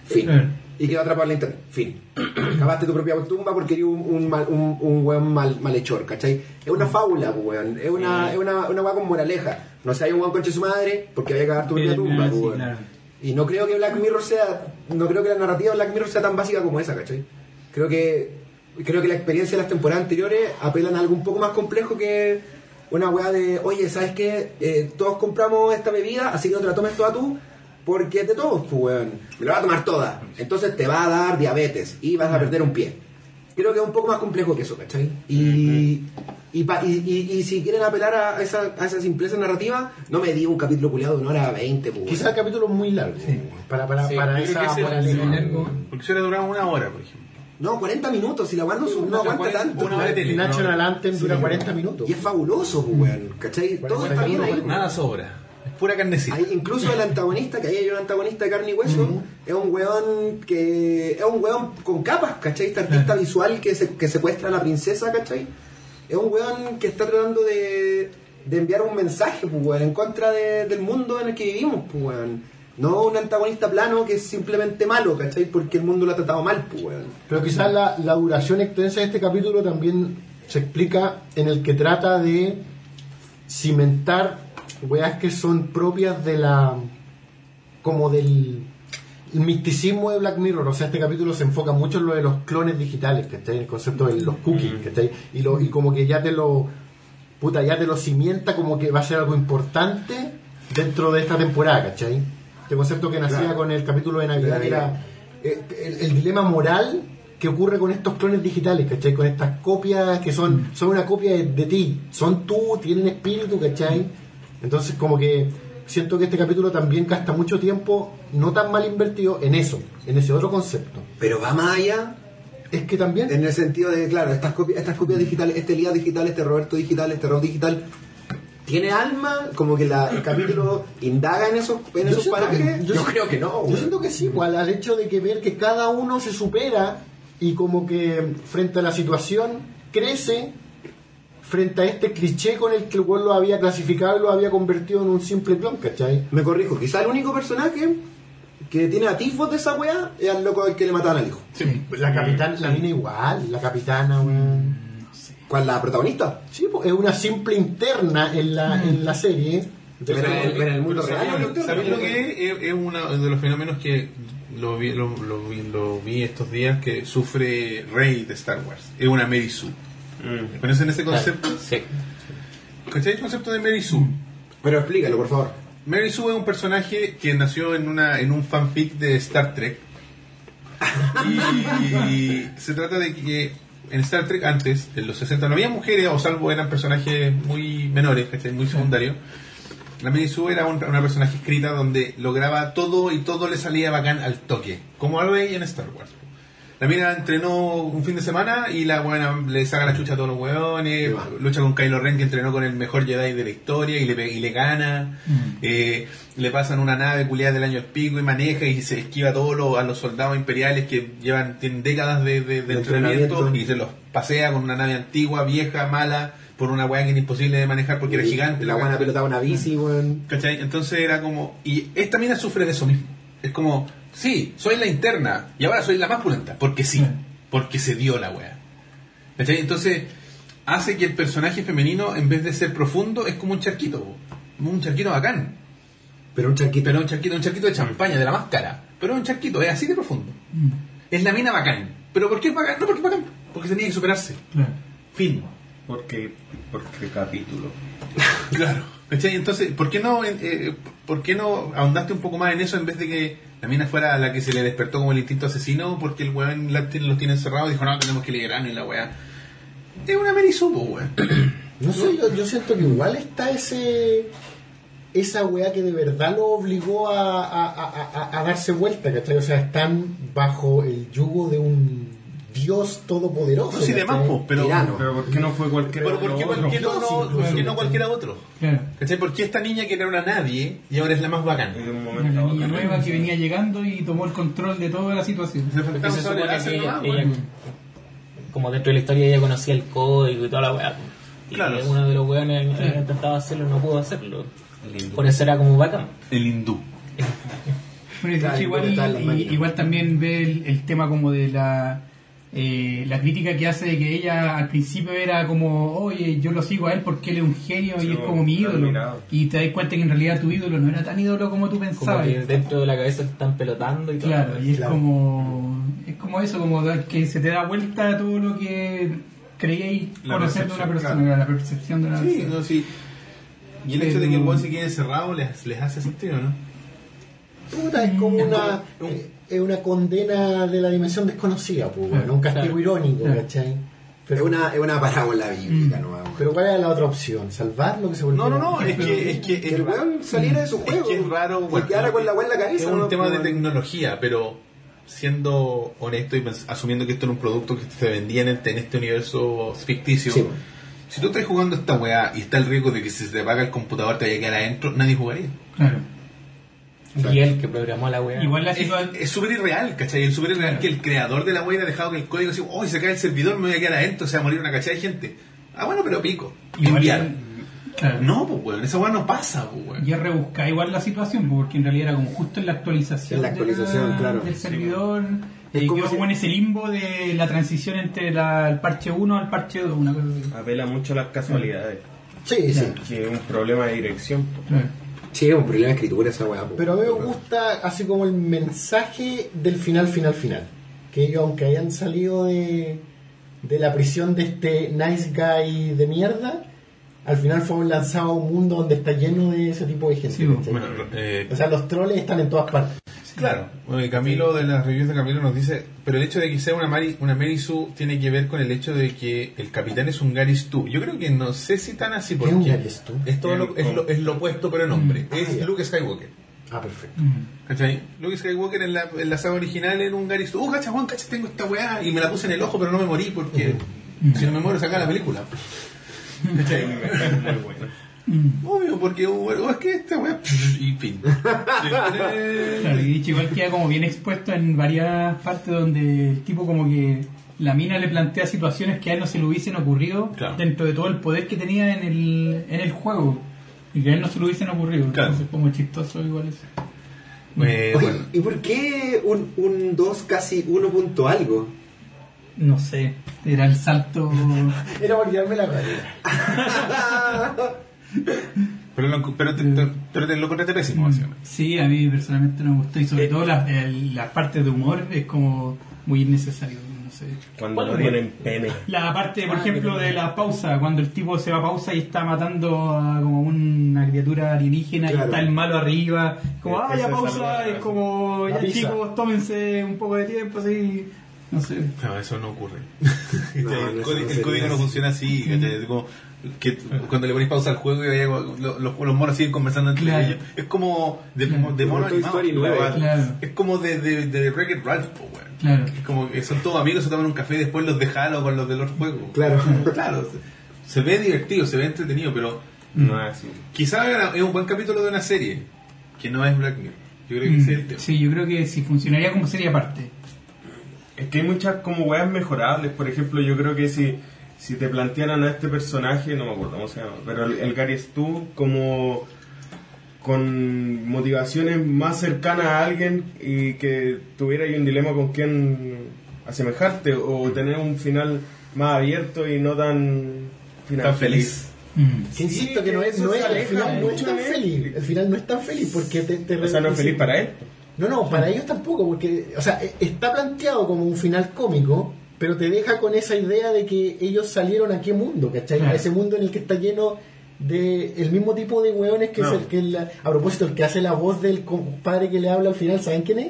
Fin. Claro. Y quedó atrapado en la internet. Fin. Cavaste tu propia tumba porque eres un, un, mal- un, un weón mal, malhechor, ¿cachai? Es una fábula, weón. Es una, es una, una weá con moraleja. No sé, hay un weón conche su madre porque había que cagar tu propia tumba, sí, weón. claro. Y no creo que Black Mirror sea, no creo que la narrativa de Black Mirror sea tan básica como esa, ¿cachai? Creo que, creo que la experiencia de las temporadas anteriores apelan a algo un poco más complejo que una weá de, oye, ¿sabes qué? Eh, todos compramos esta bebida, así que no te la tomes toda tú, porque de todos, pues weón. Me la vas a tomar toda. Entonces te va a dar diabetes y vas a perder un pie. Creo que es un poco más complejo que eso, ¿cachai? Y, y, pa- y, y- y si quieren apelar a esa, a esa simpleza narrativa, no me diga un capítulo culiado de una hora 20, pues. Quizás el capítulo es muy largo para, para, Sí, para esa largo. Porque si hubiera durado una hora, por ejemplo. No, 40 minutos, si la weá no, aguanta tanto. una hora de tele. National no. Anthem dura 40 minutos. Y es fabuloso, pues, weón. ¿Cachai? Todo está bien ahí. Nada sobra. Es pura carnecita. Hay incluso el antagonista, que ahí hay un antagonista de carne y hueso, es un weón que es un weón con capas, ¿cachai? Este artista visual que, se, que secuestra a la princesa, ¿cachai? Es un weón que está tratando de, de enviar un mensaje, pues, weón, en contra de- del mundo en el que vivimos, pues, weón. No un antagonista plano que es simplemente malo, ¿cachai? Porque el mundo lo ha tratado mal, pues, weón. Pero quizás la, la duración extensa de este capítulo también se explica en el que trata de cimentar weas que son propias de la. como del el misticismo de Black Mirror. O sea, este capítulo se enfoca mucho en lo de los clones digitales, que está el concepto de los cookies, que y, lo, y como que ya te lo. puta, ya te lo cimienta como que va a ser algo importante dentro de esta temporada, ¿cachai? Este concepto que nacía Claro. con el capítulo de Navidad, De que Navidad. era el, el dilema moral que ocurre con estos clones digitales, ¿cachai? Con estas copias que son, son una copia de, de ti, son tú, tienen espíritu, ¿cachai? Entonces como que siento que este capítulo también gasta mucho tiempo, no tan mal invertido, en eso, en ese otro concepto. Pero va más allá Es que también... En el sentido de, claro, estas copias, estas copias digitales, este Elías digital, este Roberto digital, este Rob digital, ¿tiene alma? Como que la- el capítulo indaga en esos, en esos siento parajes. que- Yo, yo- creo que no. Yo siento que sí, igual, al hecho de que ver que cada uno se supera y como que frente a la situación crece frente a este cliché con el que el weón lo había clasificado y lo había convertido en un simple clon, ¿cachai? Me corrijo, quizá el único personaje que tiene atisbos de esa weá es al loco al que le mataban al hijo. La capitana, la mina igual, la capitana, weón. ¿Cuál la protagonista? Sí, pues, es una simple interna en la, en la serie. Pero el- pero en el mundo Pero real, ¿sabéis ¿no? lo- ¿sabéis lo que es? Es, es uno de los fenómenos que lo vi, lo, lo vi, lo vi estos días que sufre Rey de Star Wars. Es una Mary Sue. Mm. ¿Conocen ese concepto? Sí. ¿Cachai el concepto de Mary Sue? Pero explícalo, por favor. Mary Sue es un personaje que nació en una en un fanfic de Star Trek. Y, se trata de que en Star Trek antes, en los 60, no había mujeres, o salvo eran personajes muy menores, ¿cachai? muy secundarios. La Mary Sue era un- una personaje escrita donde lograba todo y todo le salía bacán al toque, como ahí en Star Wars. La mina entrenó un fin de semana y la buena le saca la chucha a todos los hueones, lucha con Kylo Ren que entrenó con el mejor Jedi de la historia y le, y le gana. Eh, le pasan una nave culiada del año pico y maneja y se esquiva a todos los, a los soldados imperiales que llevan tienen décadas de, de- de De entrenamiento entrenamiento. y se los pasea con una nave antigua, vieja, mala, por una weá que era imposible de manejar porque era gigante. La buena pelotaba una bici, weón. ¿Cachai? Entonces era como. Y esta mina sufre de eso mismo. Es como, sí, soy la interna y ahora soy la más pulenta. Porque sí, porque se dio la wea. ¿Cachai? Entonces hace que el personaje femenino, en vez de ser profundo, es como un charquito. un charquito bacán. Pero un charquito. Pero un charquito, un charquito de champaña, de la más cara. Pero es un charquito, es así de profundo. Es la mina bacán. ¿Pero por qué es bacán? No, porque es bacán. Porque tenía que superarse. Fin. Porque, porque capítulo. Claro. ¿Cachai? Entonces, ¿por qué no eh, eh, por qué no ahondaste un poco más en eso en vez de que la mina fuera la que se le despertó como el instinto asesino porque el weón los tiene encerrados y dijo, no, tenemos que liberarnos y la weá. Es una merisupo, weón. No sé, yo, siento que igual está ese esa weá que de verdad lo obligó a, a- a- a- a darse vuelta, ¿cachai? O sea, están bajo el yugo de un Dios todopoderoso. No, sí, de más, pero... Tirano. Pero ¿por qué no fue cualquiera Pero ¿por qué, por qué otros? no, no, por qué no cualquiera otro? Claro. ¿Cachai? ¿Por qué esta niña que era una nadie y ahora es la más un Una niña otro. nueva que venía llegando y tomó el control de toda la situación. Se Porque supone que ella, ella- como dentro de la historia ella conocía el código y toda la weá. Y Claro. uno de los weones eh, intentaba hacerlo y no pudo hacerlo. Por eso era como bacán. El hindú. Hecho, igual, igual también ve el, el tema como de la eh, la crítica que hace de que ella al principio era como, oye, yo lo sigo a él porque él es un genio Sí, y es como mi ídolo. admirado. Y te das cuenta que en realidad tu ídolo no era tan ídolo como tú Como pensabas. que dentro de la cabeza te están pelotando y todo. Claro, y es Claro. como es como eso, como que se te da vuelta todo lo que creíais La conocer de una persona, la percepción de una Sí, persona. no, sí. Y el hecho de que el weón se quede encerrado les, les hace sentido, ¿no? Puta, es como una, eh, es una condena de la dimensión desconocida, pues, bueno, un castigo Claro. irónico, Claro. ¿cachai? Es Pero, una, es una parábola bíblica, no pero ¿cuál era la otra opción? ¿Salvar lo que se volvió? No, no, no, es que, es que, Que es el weón saliera de su Es juego. que es raro, quedara con la weá en la cabeza. Es un ¿no? tema de tecnología, pero siendo honesto y asumiendo que esto era un producto que se vendía en este, en este universo ficticio, Sí. si tú estás jugando esta weá y está el riesgo de que si se te apaga el computador te vaya a quedar adentro, nadie jugaría. Claro. Y él que programó la weá. Igual la Es situación es súper irreal, ¿cachai? Es súper irreal que el creador de la weá haya dejado que el código así, oh, se cae el servidor, me voy a quedar adentro, se va a morir una cachada de gente. Ah, bueno, pero pico. Igual Enviar. claro. No, pues weón, esa weá no pasa, pues weón. Y es rebuscar igual la situación, porque en realidad era como justo en la actualización, En la actualización, de la- claro. del Sí, servidor. Es eh, como quedó si- como en ese limbo de la transición entre la- el parche 1 al parche 2, una cosa así. Apela mucho a las casualidades. Sí, sí. Que es un problema de dirección. Claro. Sí, es un problema de escritura esa weá. Pero a mí me gusta así como el mensaje del final, final, final. Que ellos, aunque hayan salido de, de la prisión de este nice guy de mierda, al final fueron lanzados a un mundo donde está lleno de ese tipo de gente. Sí, ¿cachai? Bueno, eh, o sea, los troles están en todas partes. Claro, bueno, Camilo de las reviews de Camilo nos dice, pero el hecho de que sea una Mari, una Mary Sue tiene que ver con el hecho de que el capitán es un Gary Stu. Yo creo que no sé si tan así ¿Qué es porque un Gary Stu? es todo lo, es, lo, es lo opuesto pero en hombre. Ah, es ya. Luke Skywalker. Ah, perfecto. Mm. ¿Cachai? Luke Skywalker en la, en la saga original era un Gary Stu. Oh, cacha, Juan, cacha, tengo esta weá y me la puse en el ojo pero no me morí porque si no me muero saca la película. ¿Cachai? Muy bueno. Mm. Obvio, porque oh, es que esta weá y fin. Claro, y dicho igual queda como bien expuesto en varias partes donde el tipo como que la mina le plantea situaciones que a él no se le hubiesen ocurrido Claro. dentro de todo el poder que tenía en el, en el juego y que a él no se le hubiesen ocurrido. Claro. Entonces como chistoso igual eso. Eh, Oye, bueno, ¿y por qué un, un 2 casi 1 punto algo? No sé, era el salto. Era por la carrera. pero, lo- pero, te, te- pero te lo encontraste pésimo, básicamente. Sí, a mí personalmente no me gustó y sobre todo las el- las partes de humor es como muy innecesario. No sé. Cuando Bueno, tienen pene. La parte, por Ah, ejemplo, de la pausa, cuando el tipo se va a pausa y está matando a como una criatura alienígena y está el malo arriba, como, ah, ya pausa, es como, La ya pizza. chicos, tómense un poco de tiempo, así, no sé. No, eso no ocurre. No, no, el, código, no el se código no hace. funciona así. Es como que cuando le pones pausa al juego y vaya- los, los, los monos siguen conversando entre Claro. ellos. Es como de, Claro. de mono animado. Claro, Es como de, de, de Wreck-It Ralph, po, weón. claro. Es como que son todos amigos, se toman un café y después los de Halo con los del otro juego. Claro. Claro, se, se ve divertido, se ve entretenido, pero No es así. quizás es un buen capítulo de una serie que no es Black Mirror. Yo creo que ese es el Mm, tema. Sí, yo creo que sí funcionaría como serie aparte. Es que hay muchas como weas mejorables. Por ejemplo, yo creo que si, si te plantearan a este personaje, no me acuerdo cómo se llama, pero el, el Gary Stu como con motivaciones más cercanas a alguien y que tuviera ahí un dilema con quién asemejarte o tener un final más abierto y no tan final Tan feliz. Mm. Que insisto que no es, no es, el final no es tan feliz. El final no es tan feliz porque te, te O sea, no es feliz para él. No, no, para ellos tampoco, porque, o sea, e- está planteado como un final cómico, pero te deja con esa idea de que ellos salieron a qué mundo, ¿cachai? Claro. A ese mundo en el que está lleno de el mismo tipo de hueones que es el que, la- a propósito, el que hace la voz del compadre que le habla al final, ¿saben quién es?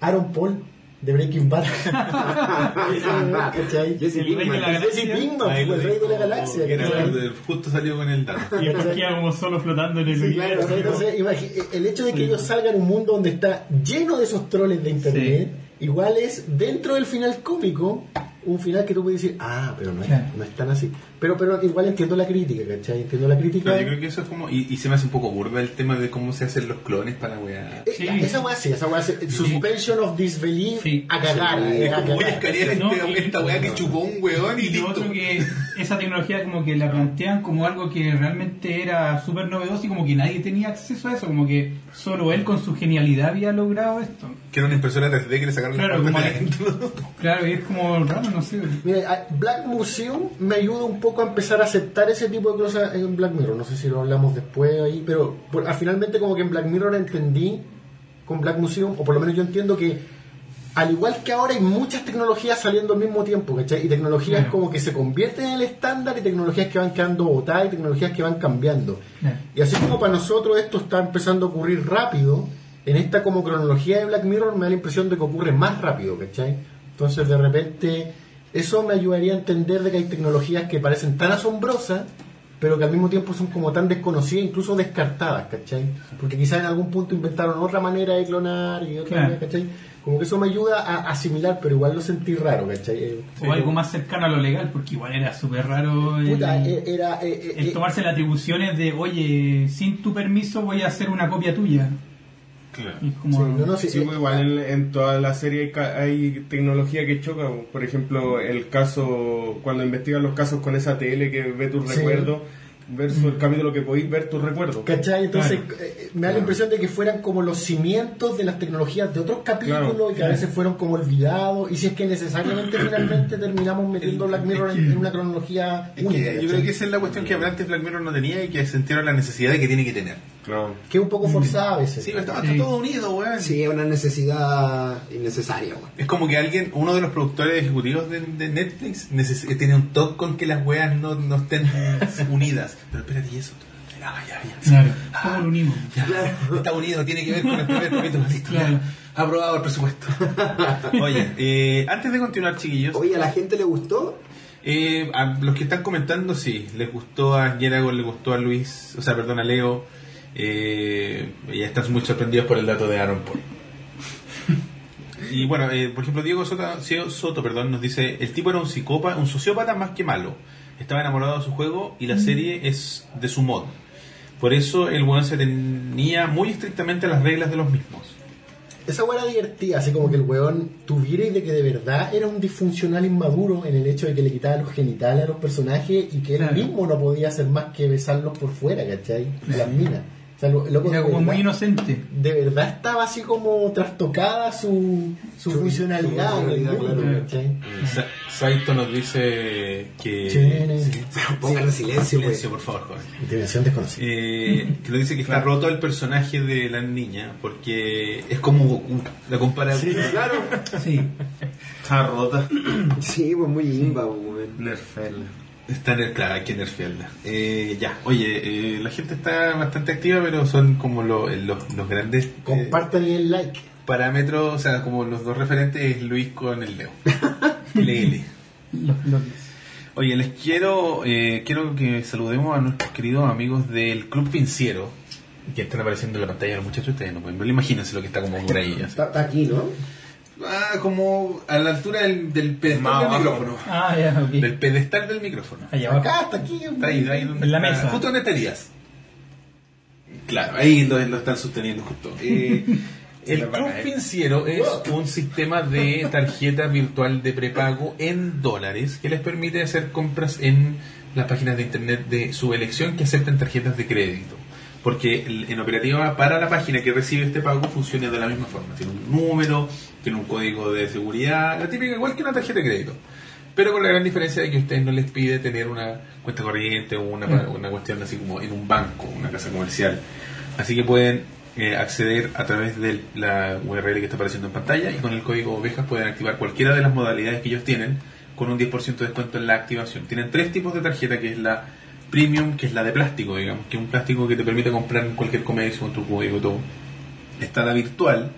Aaron Paul, de Breaking Bad. ¿Cachai? Jesse El rey de la Pinkman. Jesse galaxia. Pinkman, el rey de la galaxia. que era el justo salió con el dato. Y después queda como solo flotando en el Sí, claro, universo. entonces, imagi- el hecho de que ellos salgan a un mundo donde está lleno de esos troles de internet, igual es dentro del final cómico, un final que tú puedes decir, ah, pero no es, Claro. no es tan así. Pero, pero igual entiendo la crítica, ¿cachai? Entiendo la crítica. No, yo creo que eso es como. Y, y se me hace un poco burda el tema de cómo se hacen los clones para la weá. Eh, Sí. Esa weá sí, esa weá sí. Suspension of disbelief Sí. a cagar. Sí. eh, Es a como voy a cagar. escanear No, este- y- esta weá que chupó un weón y Y lo listo. otro que esa tecnología como que la plantean como algo que realmente era súper novedoso y como que nadie tenía acceso a eso, como que solo él con su genialidad había logrado esto. Que era una impresora 3D que le sacaron Claro, de la- adentro. Claro, y es como raro, no sé. Mira, Black Museum me ayuda un poco a empezar a aceptar ese tipo de cosas en Black Mirror. No sé si lo hablamos después ahí, pero por- ah, finalmente como que en Black Mirror entendí con Black Museum, o por lo menos yo entiendo que al igual que ahora hay muchas tecnologías saliendo al mismo tiempo, ¿cachai? Y tecnologías Claro. como que se convierten en el estándar y tecnologías que van quedando botadas y tecnologías que van cambiando. Claro. Y así como para nosotros esto está empezando a ocurrir rápido, en esta como cronología de Black Mirror me da la impresión de que ocurre más rápido, ¿cachai? Entonces de repente eso me ayudaría a entender de que hay tecnologías que parecen tan asombrosas, pero que al mismo tiempo son como tan desconocidas, incluso descartadas, ¿cachai? Porque quizás en algún punto inventaron otra manera de clonar y otra manera, ¿cachai? Como que eso me ayuda a asimilar, pero igual lo sentí raro, ¿cachai? Eh, O algo más cercano a lo legal, porque igual era súper raro el, Puta, eh, era... eh, eh, el eh, tomarse las atribuciones de, oye, sin tu permiso voy a hacer una copia tuya. Claro. Es como, sí, no, no, sí, Sí, eh, pues igual en, en toda la serie hay, tecnología que choca. Por ejemplo, el caso, cuando investigan los casos con esa tele que ve tus Sí. recuerdos, versus el capítulo que podéis ver tus recuerdos. ¿Cachai? Entonces Claro. eh, me da la impresión de que fueran como los cimientos de las tecnologías de otros capítulos Claro. y que a veces fueron como olvidados. Y si es que necesariamente finalmente terminamos metiendo El- Black Mirror es en, que- en una cronología única. que yo creo que esa es la cuestión que antes Black Mirror no tenía y que sintieron la necesidad de que tiene que tener. Claro. Que es un poco forzada a veces. Sí, pero está, Sí. está todo unido, weón. Sí, es una necesidad innecesaria, weón. Es como que alguien, uno de los productores ejecutivos de, de Netflix, neces- eh, tiene un toque con que las weas no, no estén unidas. Pero espérate, ¿y eso? Ah, ya, ya. claro, Ah, ¿cómo lo unimos? ya. Está unido, tiene que ver con el primer capítulo. Listo, ya. Claro. Aprobado el presupuesto. Oye, eh, antes de continuar, chiquillos, Oye, ¿a la gente le gustó? eh, a los que están comentando, sí, les gustó a Yerago, les gustó a Luis, o sea, perdón, a Leo. Eh, ya están muy sorprendidos por el dato de Aaron Paul. Y bueno, eh, por ejemplo, Diego Soto, Diego Soto perdón, nos dice: el tipo era un psicópata, un sociópata más que malo. Estaba enamorado de su juego y la serie es de su mod. Por eso el weón se tenía muy estrictamente a las reglas de los mismos. Esa weá divertida, así como que el weón tuviera y de que de verdad era un disfuncional inmaduro en el hecho de que le quitaba los genitales a los personajes y que él Claro. mismo no podía hacer más que besarlos por fuera, ¿cachai? Las minas. Sea, lo- loco, Era de como muy verdad- inocente. de verdad estaba así como trastocada su, su, Su- funcionalidad, su funcionalidad, mundo, claro. Saito nos dice que. Sí. Pónganle silencio, Silencio, pues. por favor, joven. Dimensión desconocida. Eh, que nos dice que está roto el personaje de la niña porque es como Goku. La compara Sí, claro. Sí. Está rota. Sí, pues muy imba, pues, weón. Nerfella. Está en el, claro, hay que nerfearla. Eh, ya, oye, eh, la gente está bastante activa, pero son como lo- eh, los, los grandes eh, Compartan y el like. parámetros, o sea, como los dos referentes es Luis con el Leo. Lele. Los bloques. Oye, les quiero eh, quiero que saludemos a nuestros queridos amigos del Club Financiero, que están apareciendo en la pantalla los muchachos, ustedes no pueden imagínense lo que está como por ahí. está aquí, ¿no? Ah, como a la altura del, del pedestal Más del abajo. micrófono. Ah, ya, ok. Del pedestal del micrófono. Allá abajo. Acá, hasta aquí. Está ahí, ahí donde En la está- mesa. Justo donde estarías. Claro, ahí lo, lo están sosteniendo justo. Eh, el a Club. Financiero es un sistema de tarjeta virtual de prepago en dólares que les permite hacer compras en las páginas de internet de su elección que aceptan tarjetas de crédito. Porque el- en operativa para la página que recibe este pago funciona de la misma forma. Tiene un número, tiene un código de seguridad, la típica igual que una tarjeta de crédito. Pero con la gran diferencia de que usted no les pide tener una cuenta corriente o una, una cuestión así como en un banco, una casa comercial. Así que pueden eh, acceder a través de la URL que está apareciendo en pantalla y con el código ovejas pueden activar cualquiera de las modalidades que ellos tienen con un 10% de descuento en la activación. Tienen tres tipos de tarjeta, que es la premium, que es la de plástico, digamos, que es un plástico que te permite comprar en cualquier comercio con tu código y todo. Está la virtual,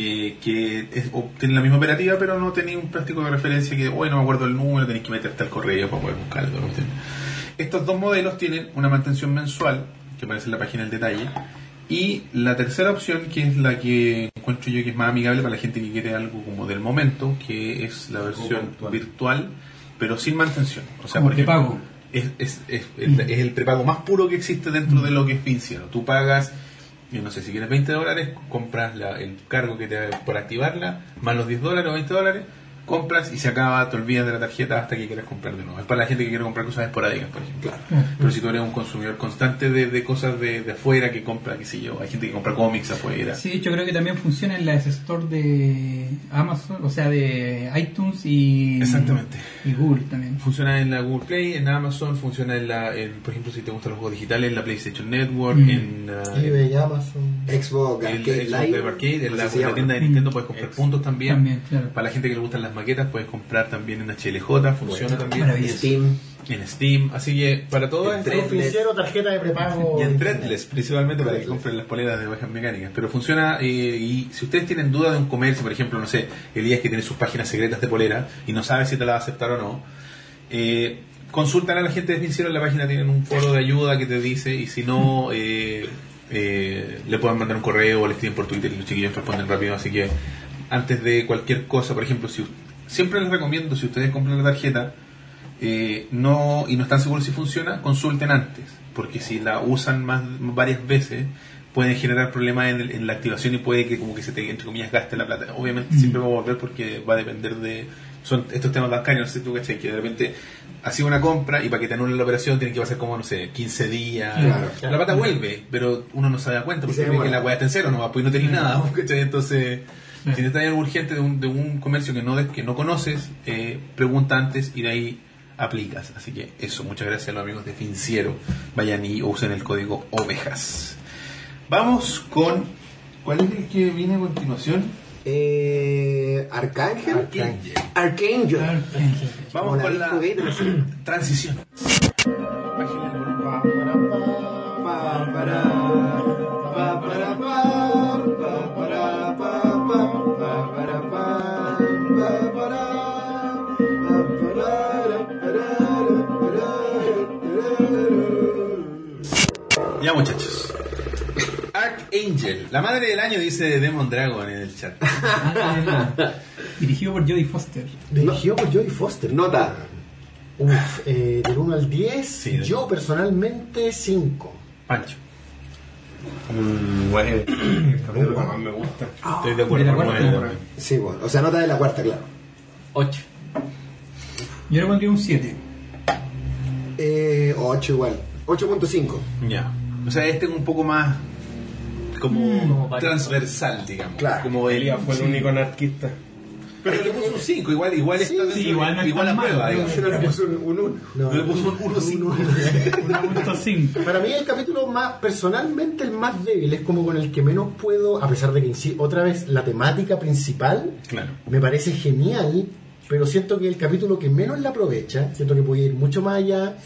eh, que es- o- tiene la misma operativa, pero no tenía un plástico de referencia que, bueno, no me acuerdo el número, tenéis que meterte al correo para poder buscarlo. cuestión. Estos dos modelos tienen una mantención mensual, que aparece en la página del detalle, y la tercera opción, que es la que encuentro yo que es más amigable para la gente que quiere algo como del momento, que es la versión virtual. virtual, pero sin mantención. O sea, Como por ejemplo, prepago. es, es, es, es- es el prepago más puro que existe dentro de lo que es financiero. Tú pagas, yo no sé, si quieres 20 dólares, compras la- el cargo que te por activarla, más los 10 dólares o 20 dólares, compras y se acaba, te olvidas de la tarjeta hasta que quieras comprar de nuevo. Es para la gente que quiere comprar cosas esporádicas, por ejemplo. Pero si tú eres un consumidor constante de, de cosas de, de afuera que compra, qué sé yo, hay gente que compra cómics afuera. Sí, yo creo que también funciona en la Store de Amazon, o sea, de iTunes y, Exactamente. y Google también. Funciona en la Google Play, en Amazon, funciona en la, en, por ejemplo, si te gustan los juegos digitales, en la PlayStation Network, Mm. en, uh, eBay, Amazon. Xbox el Arcade Xbox Live. Arcade, en la, la tienda de Nintendo puedes comprar puntos también. También, claro. Para la gente que le gustan las maquetas, puedes comprar también en HLJ, funciona también. Maravilloso. Steam. En Steam, así que para todo En. Financiero, tarjeta de prepago. y en Threadless, principalmente para que compren las poleras de ovejas mecánicas. Pero funciona, eh, y si ustedes tienen duda de un comercio, por ejemplo, no sé, Elías que tiene sus páginas secretas de polera y no sabe si te la va a aceptar o no, eh, consultan a la gente de Financiero en la página, tienen un foro de ayuda que te dice, y si no, eh, eh, le pueden mandar un correo o le escriben por Twitter y los chiquillos responden rápido. Así que antes de cualquier cosa, por ejemplo, si siempre les recomiendo, si ustedes compran la tarjeta, eh, no y no están seguros si funciona, consulten antes, porque si la usan más varias veces pueden generar problemas en, el- en la activación y puede que como que se te entre comillas gaste la plata. Obviamente siempre va a volver porque va a depender de son estos temas bancarios, no sé tú cachai, que de repente ha sido una compra y para que te anulen la operación tienen que pasar como no sé, 15 días. Claro. La plata vuelve, pero uno no se da cuenta porque se que la weá está en cero, no pues no tenés nada, ¿cachai? Entonces si necesitas algo urgente de un, de un comercio que no, que no conoces, eh, pregunta antes y de ahí aplicas. Así que eso, muchas gracias a los amigos de Financiero. Vayan y usen el código ovejas. Vamos con... ¿Cuál es el que viene a continuación? Eh, Arcángel. Arcángel. Arcángel. Vamos con la transición. Bájenle Ya muchachos. Archangel, la madre del año dice Demon Dragon en el chat. Dirigido por Jodie Foster. Dirigido por Jodie Foster. Nota. Uf, eh, del 1 al 10, Sí, yo personalmente 5. Pancho. Mm, bueno, el capítulo que más me gusta. Estoy de acuerdo De la con cuarta también. Sí, bueno. O sea, nota de la cuarta, claro. 8. Yo le pondría un 7. Eh, 8 igual. 8.5. Ya. O sea, este es un poco más como Como varios. transversal, digamos. Claro. Como el Elías fue el único anarquista. Pero le puso un 5, igual, igual está dentro sí, igual no igual la prueba, digamos. Yo no le puse un, un uno. No, Le puso un 1-5. 1.5. Para mí el capítulo más, personalmente el más débil, es como con el que menos puedo, a pesar de que otra vez la temática principal Claro. me parece genial, pero siento que el capítulo que menos la aprovecha, siento que puede ir mucho más allá,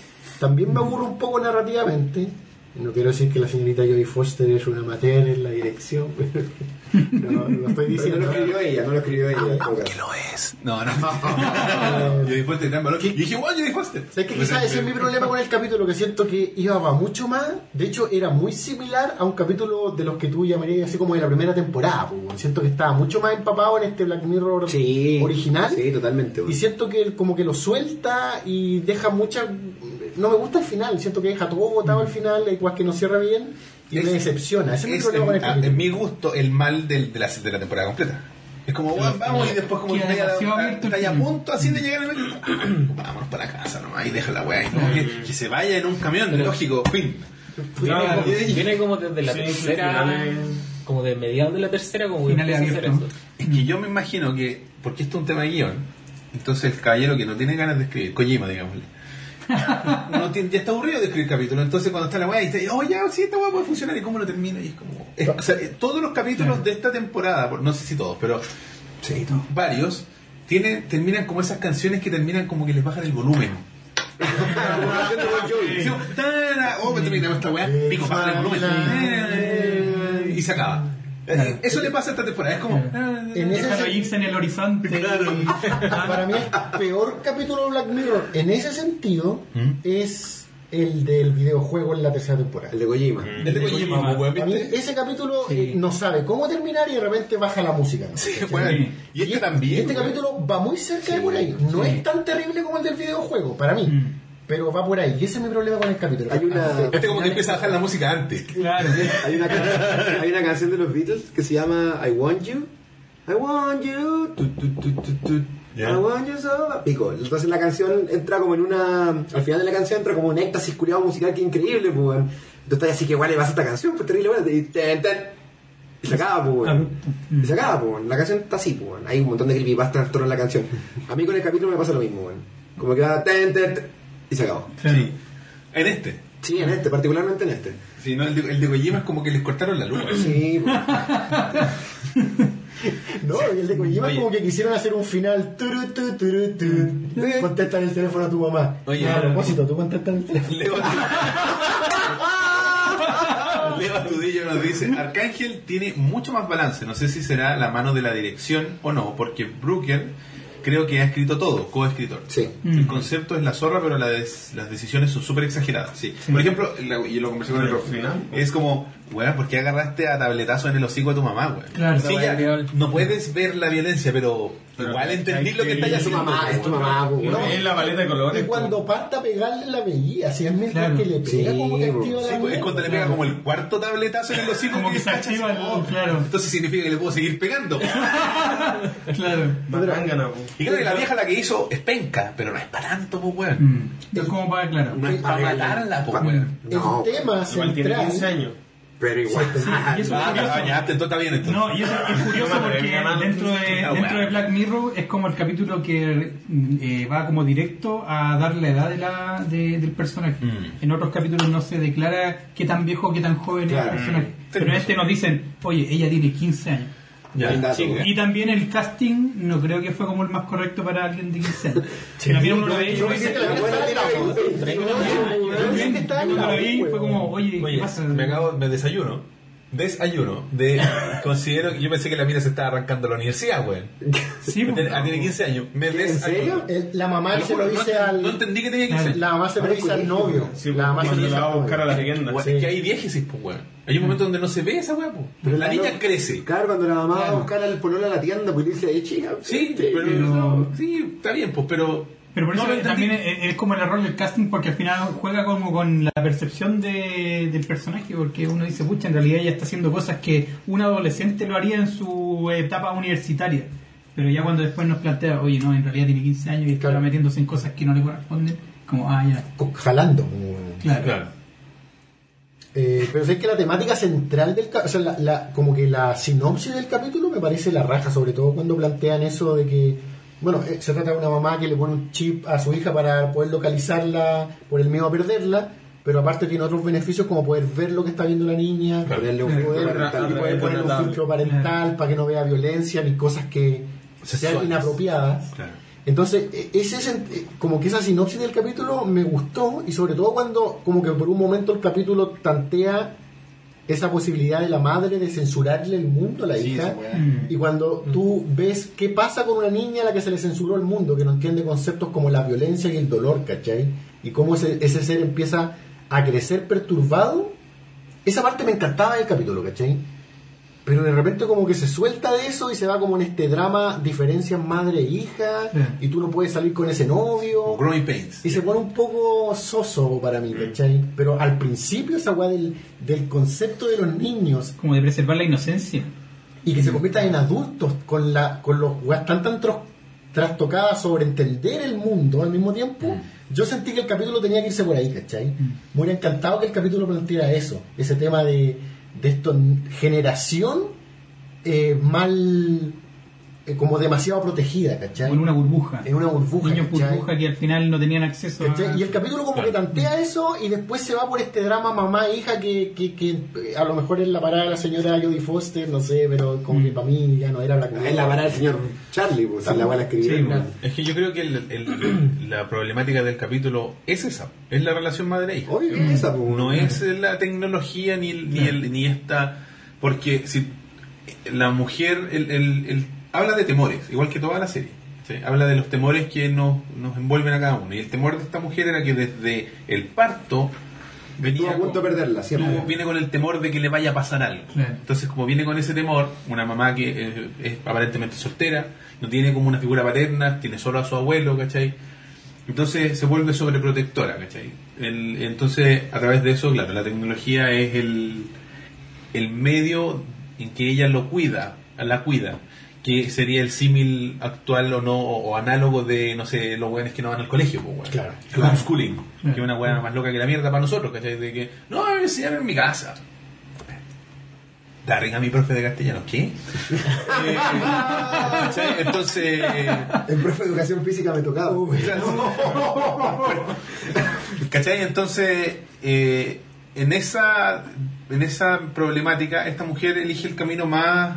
también me aburre un poco narrativamente. No quiero decir que la señorita Jodie Foster es una amateur en la dirección, pero no, no lo estoy Pero no diciendo. lo escribió ella, no lo escribió ella. en todo Que caso. lo es. No, no. Yo Foster gran valor. Y dije, bueno, Jodie Foster. ¿Sabes que quizás ese es mi problema con el capítulo? Que siento que iba mucho más. De hecho, era muy similar a un capítulo de los que tú llamarías así como de la primera temporada. pues. Siento que estaba mucho más empapado en este Black Mirror Sí. original. Sí, totalmente. Y bueno. siento que él como que lo suelta y deja mucha... No me gusta el final. Siento que deja todo botado al final, cosas que no cierra bien y Es- me decepciona. Ese es, mi Es, problema con el en, a- en mi gusto, el mal del- de, la, de la temporada completa. Es como, bueno, vamos y después como que está a punto así de llegar al medio. Vámonos para casa nomás y deja la weá. y no, que, que se vaya en un camión, lógico, fin. Viene, Claro. como, viene como desde la Sí, tercera, finales. como de mediados de la tercera, como que a hacer eso. Es que yo me imagino que, porque esto es un tema de guion, entonces el caballero que no tiene ganas de escribir, Kojima, digámosle, tiene- ya está aburrido de escribir capítulos, entonces cuando está la weá y dice, oh ya, sí, esta weá puede funcionar, ¿y cómo lo termino? Y es como, es- o sea, todos los capítulos de esta temporada, por- no sé si todos, pero varios, tienen, terminan como esas canciones que terminan como que les bajan el volumen. Oh, terminamos esta weá, pico, baja el volumen. Y se acaba. Eh, Eso le pasa a esta temporada, es como... En ese Déjalo sen- irse en el horizonte. Para mí el peor capítulo de Black Mirror en ese sentido ¿Mm? es el del videojuego en la tercera temporada. El de Kojima. El de Kojima, weón, Para mí ese capítulo eh, no sabe cómo terminar y de repente baja la música. ¿no? Sí, ¿Cachai? weón. Y este también. Y este weón. capítulo va muy cerca de por ahí. No es tan terrible como el del videojuego, para mí. Mm. Pero va por ahí. Y ese es mi problema con el capítulo. Hay una- Este como que empieza a bajar la música antes. Claro. Hay una, can- hay una canción de los Beatles que se llama I Want You. I want you. Tu, tu, tu, tu, tu. Ya. I want you so. Pico. Entonces la canción entra como en una. Al final de la canción entra como un éxtasis culiado musical que increíble, pues. weón. Entonces así que igual le pasa esta canción, pues terrible, bueno. Y, ten, ten. y se acaba, pues. weón. Y se acaba, pues. weón. La canción está así, pues. weón. Hay un montón de creepypasta en torno a la canción. A mí con el capítulo me pasa lo mismo, weón. Como que va ten, ten, ten, y se acabó. Sí. En este. Sí, en este, particularmente en este. Si no, el de, el de Kojima es como que les cortaron la luz. Sí, pues. No, y el de Kojima es como que quisieron hacer un final. Turu, turu. Contesta en el teléfono a tu mamá. Oye, a propósito, tú contestas en el teléfono. Leo, Leo Astudillo nos dice, Arcángel tiene mucho más balance, no sé si será la mano de la dirección o no, porque Brooker creo que ha escrito todo, coescritor. Sí. El concepto es la zorra, pero la des- las decisiones son súper exageradas. Sí. Por ejemplo, la- y lo conversé con el Rob, es como, weón, ¿por qué agarraste a tabletazo en el hocico a tu mamá, weón? Claro. Sí, ya, no puedes ver la violencia, pero, Pero igual entendí lo que estáis ir- Es tu haciendo. mamá, es tu mamá, No, weón. es la paleta de colores. Y cuando parta a pegarle la veía, si es mientras Claro. que le pega, Sí, como que activa Sí, la pues, es cuando le pega Claro. como el cuarto tabletazo en el hocico Como que se activa el- claro. Entonces significa que le puedo seguir pegando. Claro. Creo que la vieja la que hizo es penca, pero no es para tanto, pues, weón. Mm. Es como para, claro. No es para matarla, pues, weón. No, el tema Igual tiene 15 central. años. pero igual. y eso es Ah, está bien entonces. No, y eso es curioso porque dentro de, dentro de Black Mirror es como el capítulo que eh, va como directo a dar la edad de la, de- del personaje. Mm. En otros capítulos no se declara qué tan viejo o qué tan joven Claro. es el personaje. Pero en este nos dicen, oye, ella tiene 15 años. Ya, sí. Y también el casting no creo que fue como el más correcto para alguien de 15 años. Uno lo ve y Yo lo vi fue como, oye, ¿qué Oye, pasa? me acabo, me desayuno. Desayuno. De, considero que yo pensé que la mina se estaba arrancando a la universidad, weón. Sí, pues, Ah, tiene 15 años. Me ¿En desayuno. serio? El- La mamá se lo dice no, al. no entendí que tenía 15 años. La mamá se lo dice al novio. Sí, La mamá se lo cuando dice la va al a buscar a novio. la leyenda. Weón, Es que hay viejesis, pues, weón. Hay un momento donde no se ve esa weón, pues. Pero la la niña no- crece. Claro, cuando la mamá va a Claro. buscar al pololo a la tienda, pues le dice, eh, chica. Sí, vete". pero, pero- sí, está bien, pues, pero. Pero por no eso también es, es como el error del casting porque al final juega como con la percepción de- del personaje porque uno dice, pucha, en realidad ella está haciendo cosas que un adolescente lo haría en su etapa universitaria. Pero ya cuando después nos plantea, oye, no, en realidad tiene 15 años y está Claro. metiéndose en cosas que no le corresponden, como, ah, ya, Jalando. claro. Claro. Eh, pero sé que la temática central del o sea, la, la- como que la sinopsis del capítulo me parece la raja, sobre todo cuando plantean eso de que, bueno, eh, se trata de una mamá que le pone un chip a su hija para poder localizarla por el miedo a perderla, pero aparte tiene otros beneficios como poder ver lo que está viendo la niña, Ponerle un poder, parental. y poder poner un Parental. filtro parental para que no vea violencia ni cosas que sean inapropiadas. Claro. Entonces, e- ese eh, como que esa sinopsis del capítulo me gustó y sobre todo cuando como que por un momento el capítulo tantea esa posibilidad de la madre de censurarle el mundo a la Sí, hija. Mm. y cuando tú ves qué pasa con una niña a la que se le censuró el mundo, que no entiende conceptos como la violencia y el dolor, ¿cachai? Y cómo ese, ese ser empieza a crecer perturbado, esa parte me encantaba del capítulo, ¿cachai? Pero de repente como que se suelta de eso y se va como en este drama, diferencias madre-hija, Sí. y tú no puedes salir con ese novio. Growing Pains. Y se pone un poco soso para mí, ¿cachai? Pero al principio esa weá del, del concepto de los niños Como de preservar la inocencia. y que se conviertan en adultos con la con los weas tan tan tros- trastocadas sobre entender el mundo al mismo tiempo, yo sentí que el capítulo tenía que irse por ahí, ¿cachai? Me hubiera encantado que el capítulo planteara eso, ese tema de, de esto, generación eh, mal, como demasiado protegida, ¿cachai? Con una burbuja. En una burbuja, Niños ¿cachai? burbuja que al final no tenían acceso ¿Cachai? a... Y el capítulo como que tantea eso y después se va por este drama mamá e hija que, que, que, eh, a lo mejor es la parada de la señora Jodie Foster, no sé, pero como que para mí ya no era Black Mirror. Es la parada del señor Charlie, pues, la la. Sí, claro. Es que yo creo que el- el- la problemática del capítulo es esa, es la relación madre-hija. Obvio que es esa, pues. No es la tecnología ni, el- ni, el, ni esta... Porque si la mujer el, el- el- habla de temores, igual que toda la serie. ¿sí? Habla de los temores que nos, nos envuelven a cada uno. Y el temor de esta mujer era que desde el parto venía a con- de perderla. Tú viene con el temor de que le vaya a pasar algo. Claro. Entonces, como viene con ese temor, una mamá que eh, es aparentemente soltera, no tiene como una figura paterna, tiene solo a su abuelo, ¿cachai? Entonces se vuelve sobreprotectora, ¿cachai? El- entonces, a través de eso, claro, la tecnología es el, el medio en que ella lo cuida, la cuida, que sería el símil actual o no, o, o análogo de, no sé, los weones que no van al colegio, pues, weón. Claro, El homeschooling, Claro. que es una weá más loca que la mierda para nosotros, ¿cachai? De que, no, me enseñan en mi casa. Darren a mi profe de castellano, ¿qué? Eh, ¿cachai? Entonces, El profe de educación física me tocaba. ¿cachai? Entonces, eh, en esa en esa problemática, esta mujer elige el camino más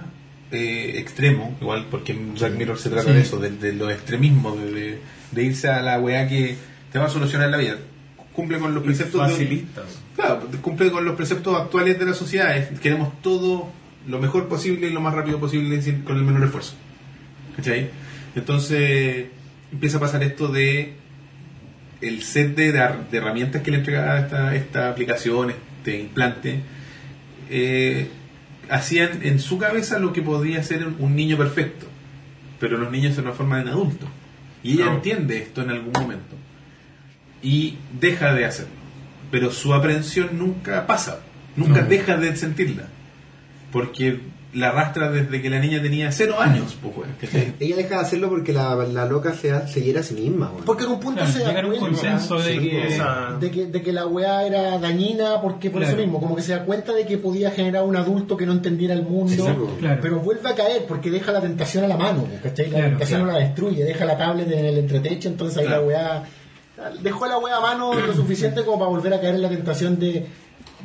eh, extremo, igual porque Black Mirror se trata Sí. de eso, de, de los extremismos, de, irse a la weá que te va a solucionar la vida. Cumple con los preceptos de un- Facilista. Claro, cumple con los preceptos actuales de la sociedad. es- Queremos todo lo mejor posible y lo más rápido posible sin- con el menor esfuerzo. ¿Cachai? Entonces empieza a pasar esto de el set de, de herramientas que le entregaba esta, esta aplicación, este implante, eh, hacían en su cabeza lo que podría ser un, niño perfecto. Pero los niños se transforman en adultos. Y ella No. entiende esto en algún momento. Y deja de hacerlo. Pero su aprensión nunca pasa. Nunca No. deja de sentirla. Porque la arrastra desde que la niña tenía cero años. Pues, weón, ¿cachai? Ella deja de hacerlo porque la, la loca se, se hiera a sí misma, weón. Porque en un punto Claro, se da llegar a un cuenta consenso de Sí, que... de que, de que la weá era dañina porque por Claro. eso mismo, como que se da cuenta de que podía generar un adulto que no entendiera el mundo, claro. pero vuelve a caer porque deja la tentación a la mano, ¿cachai? La Claro, tentación claro. no la destruye, deja la tablet en el entretecho, entonces ahí Claro. la weá dejó la weá a mano lo suficiente como para volver a caer en la tentación de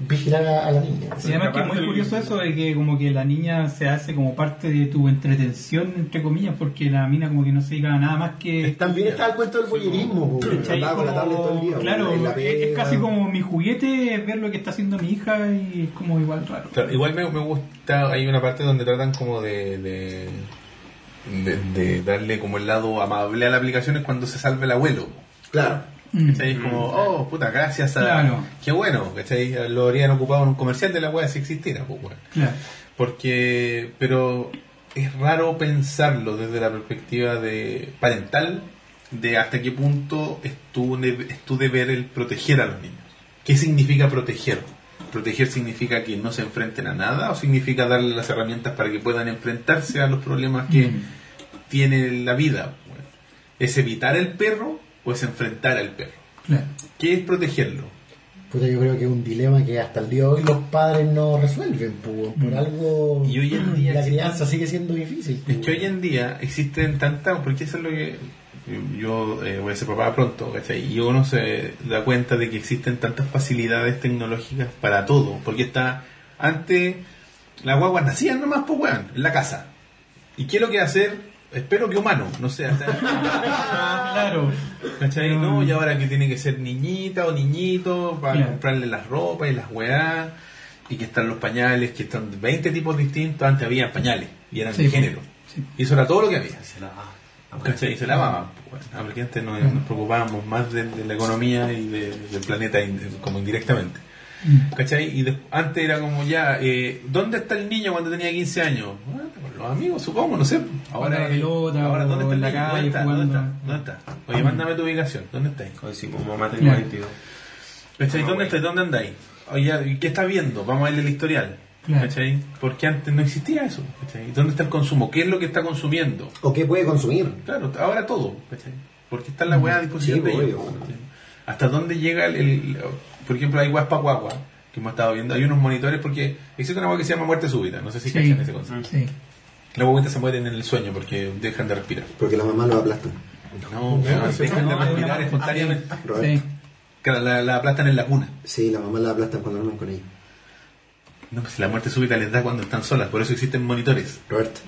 vigilar a, a la niña. Y además que es muy curioso eso de que como que la niña se hace como parte de tu entretención, entre comillas, porque la mina como que no se dedica a nada más que... También está el cuento del el día, Claro, es, casi como mi juguete ver lo que está haciendo mi hija y es como igual raro. Claro, igual me, me gusta, hay una parte donde tratan como de, de, de, de darle como el lado amable a la aplicación es cuando se salve el abuelo. Claro. Mm. ¿Cachai? Es como, oh, puta, gracias a... Claro. Qué bueno, ¿cachai? Lo habrían ocupado en un comercial de la wea si existiera, pues. Claro. Porque, pero es raro pensarlo desde la perspectiva de parental, de hasta qué punto es tu, es tu deber el proteger a los niños. ¿Qué significa proteger? ¿Proteger significa que no se enfrenten a nada o significa darle las herramientas para que puedan enfrentarse a los problemas que Mm. tiene la vida? Bueno, ¿Es evitar el perro o es enfrentar al perro? Claro. ¿Qué es protegerlo? Puta, yo creo que es un dilema que hasta el día de hoy los padres no resuelven, pues, por algo Y hoy en día la existe- crianza sigue siendo difícil. Es pues. que hoy en día existen tantas, porque eso es lo que yo eh, voy a ser papá pronto, ¿cachai? Y uno se da cuenta de que existen tantas facilidades tecnológicas para todo, porque está, antes las guaguas nacían nomás, pues weón, en la casa. ¿Y qué es lo que hacer? Espero que humano, no sé, hasta- Ah, claro. ¿cachai? No, y ahora que tiene que ser niñita o niñito para Claro. comprarle las ropas y las weás, y que están los pañales, que están 20 tipos distintos, antes había pañales, y eran Sí, de pues. género. Sí. Y eso era todo lo que había. Se la va. ¿Cachai? Y se lavaban. pues, bueno, porque antes nos, nos preocupábamos más de, de la economía y de- del planeta in- como indirectamente. Mm. ¿Cachai? Y de- antes era como ya, eh, ¿dónde está el niño cuando tenía 15 años? Los amigos, supongo, no sé. Jugando a la es- pelota ahora, ¿dónde está en el la calle está? ¿Dónde está? ¿Dónde está? Oye, mándame tu ubicación. ¿Dónde estáis? Como decimos, mamá tengo Claro. 22. ¿Cachai? ¿Dónde estáis? ¿Dónde andáis? Oye, ¿y qué está viendo? Vamos a verle el historial. Claro. ¿Cachai? Porque antes no existía eso. ¿cachai? ¿Dónde está el consumo? ¿Qué es lo que está consumiendo? ¿O qué puede consumir? Claro, ahora todo, ¿cachai? Porque está la weá a disposición Sí, de ellos. ¿Hasta dónde llega el, el- Por ejemplo, hay weas para guagua, que hemos estado viendo. Hay unos monitores porque existe una weá que se llama muerte súbita. No sé si Sí. cachan ese concepto. Sí. Las guaguitas se mueren en el sueño porque dejan de respirar. Porque las mamás lo aplastan. No, sí, dejan de no, respirar no, espontáneamente. Sí. Claro, la, la aplastan en la cuna. Sí, las mamás la aplastan cuando duermen con ella. No, pues la muerte súbita les da cuando están solas, por eso existen monitores. Roberto.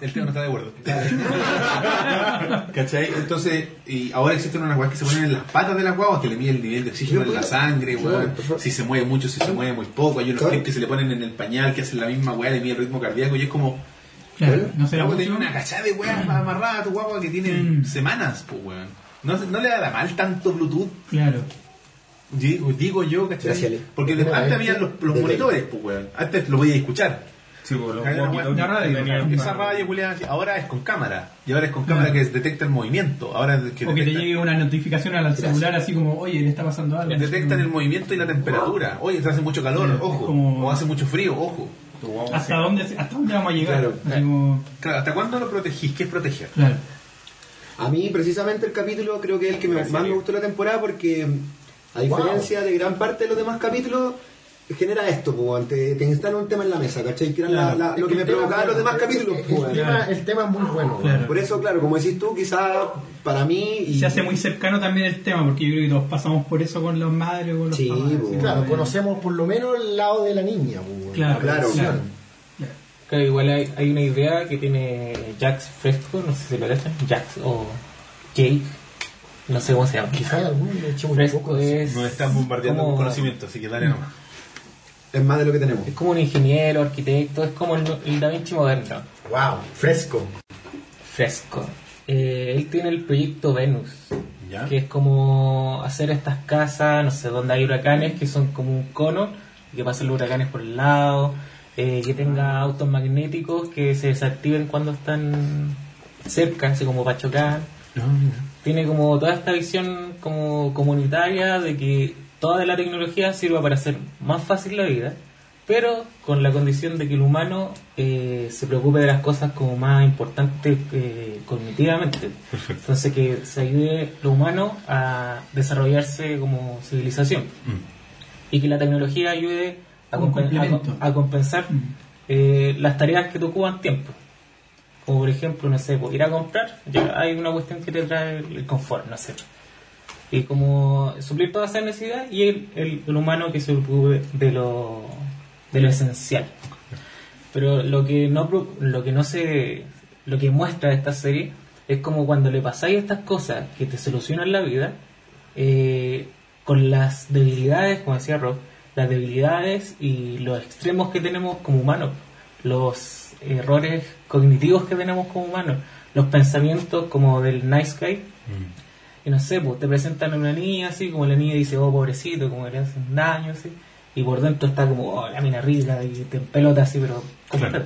El tío no está de acuerdo. ¿Cachai? Entonces, y ahora existen unas weas que se ponen en las patas de las guaguas que le miden el nivel de oxígeno en la sangre, Sí, weón. favor. Si se mueve mucho, si se mueve muy poco. Hay unos Claro. clips que se le ponen en el pañal que hacen la misma wea, le mide el ritmo cardíaco y es como. Claro. No será una cachada de weas amarrada a tu guagua que tiene Mm. semanas, pues weón. No, no le da mal tanto Bluetooth, Claro. digo, digo yo, ¿cachai? Porque antes habían los, los monitores, pues weón. Antes lo podías escuchar. Sí, pues los radio. Esa radio, culiada, ahora es con cámara. Y ahora es con cámara Claro. que detecta el movimiento. Ahora es que O que te llegue una notificación al celular así como, oye, le está pasando algo. detectan el movimiento y la temperatura. Oye, se hace mucho calor, ojo. como- O hace mucho frío, ojo. ¿Hasta dónde, ¿Hasta dónde vamos a llegar? Claro. Así como- Claro, ¿hasta cuándo lo protegís? ¿Qué es proteger? claro. A mí, precisamente, el capítulo creo que es el que me- más me gustó la temporada porque, a diferencia de gran parte de los demás capítulos, genera esto, pues, te, te instala un tema en la mesa, ¿cachai? Que era la- la- lo que me provocaba los demás capítulos, El, tema, el tema es muy bueno. Claro. Por eso, claro, como decís tú, quizás para mí... Y, Se hace muy cercano también el tema, porque yo creo que todos pasamos por eso con los madres o con los Sí, papás. pues, así Claro, conocemos por lo menos el lado de la niña. pues, Claro, la claro. igual hay, hay una idea que tiene Jax Fresco, no sé si lo cachan, Jax o Jake, no sé cómo se llama. Quizás Fresco poco de... es. Nos están bombardeando como- con conocimiento, así que dale nomás. Es más de lo que tenemos. Es como un ingeniero, arquitecto, es como el, el Da Vinci moderno. Wow, fresco. Fresco. Eh, él tiene el proyecto Venus, ¿Ya? que es como hacer estas casas, no sé, donde hay huracanes que son como un cono, y que pasen los huracanes por el lado, eh, que tenga autos magnéticos que se desactiven cuando están cerca, así como para chocar. No, mira. Tiene como toda esta visión como comunitaria de que toda la tecnología sirva para hacer más fácil la vida, pero con la condición de que el humano eh, se preocupe de las cosas como más importantes eh, cognitivamente. Perfecto. Entonces que se ayude lo humano a desarrollarse como civilización Mm. y que la tecnología ayude compen- a compensar Mm. eh, las tareas que te ocupan tiempo. Como por ejemplo, no sé, pues, ir a comprar, ya hay una cuestión que te trae el confort, no sé. Y como suplir todas esas necesidades y el, el- humano que se ocupe de lo, de lo esencial. Pero lo que no lo que no se lo que muestra esta serie es como cuando le pasáis estas cosas que te solucionan la vida eh, con las debilidades, como decía Rob, las debilidades y los extremos que tenemos como humanos, los errores cognitivos que tenemos como humanos, los pensamientos como del nice guy, y no sé, pues te presentan a una niña así, como la niña dice, oh pobrecito, como le hacen daño, así, y por dentro está como, oh, la mina rica, y te pelota así, pero Claro.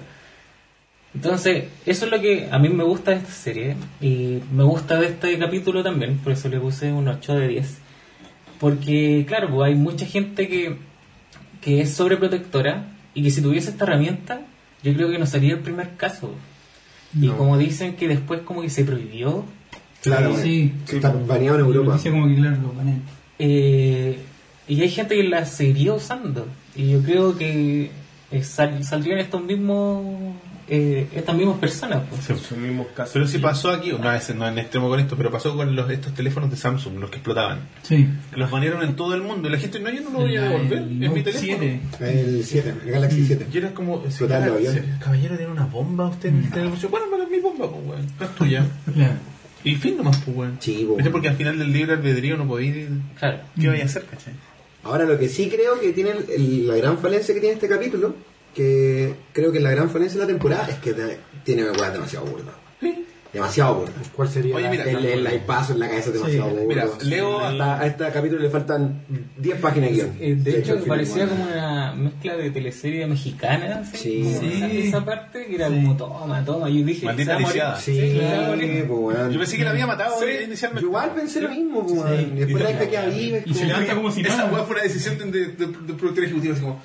Entonces, eso es lo que a mí me gusta de esta serie, y me gusta de este capítulo también, por eso le puse un 8 de 10. Porque, claro, pues hay mucha gente que, que es sobreprotectora, y que si tuviese esta herramienta, yo creo que no sería el primer caso. Y como dicen que después como que se prohibió, Claro, Sí. que está baneado en Europa. Dice como que, claro, lo ponen. eh, y hay gente que la seguiría usando. Y yo creo que eh, sal- saldrían estos mismos eh, estas mismas personas. pues. Mismos casos. Pero si pasó aquí, no es, no es en extremo con esto, pero pasó con los, estos teléfonos de Samsung, los que explotaban. Sí. Que los banearon en todo el mundo y la gente, no, yo no lo voy a devolver, El es mi teléfono. 7. El 7, el Galaxy 7. Y era como, si caballero tiene una bomba usted en el teléfono. Bueno, pero es mi bomba, pues weón, no es tuya. Claro. Y fin nomás, pues weón. Sí, po. ¿Viste? Porque al final del libre albedrío no podéis ir. Claro. ¿Qué vaya a hacer, cachai? Ahora, lo que sí creo que tiene el- el- la gran falencia que tiene este capítulo, que creo que la gran falencia de la temporada es que te- tiene weas demasiado burda. Demasiado burda. ¿Cuál sería? Oye, mira, El, el iPazo en la cabeza es demasiado. Mira, leo Hasta a este capítulo le faltan 10 páginas de guion. De hecho, parecía bueno. como una mezcla de teleserie mexicana. ¿sí? Sí. Esa, Sí. esa parte que era como toma, toma. Yo dije, Maldita lisiada. Sí, pues. Yo pensé que la había matado Sí. inicialmente. Yo igual pensé lo mismo, pues, weón. Y después la que vive. Y se levanta como si Esa nada. fue una decisión de, de, de- de productor ejecutivo, así como,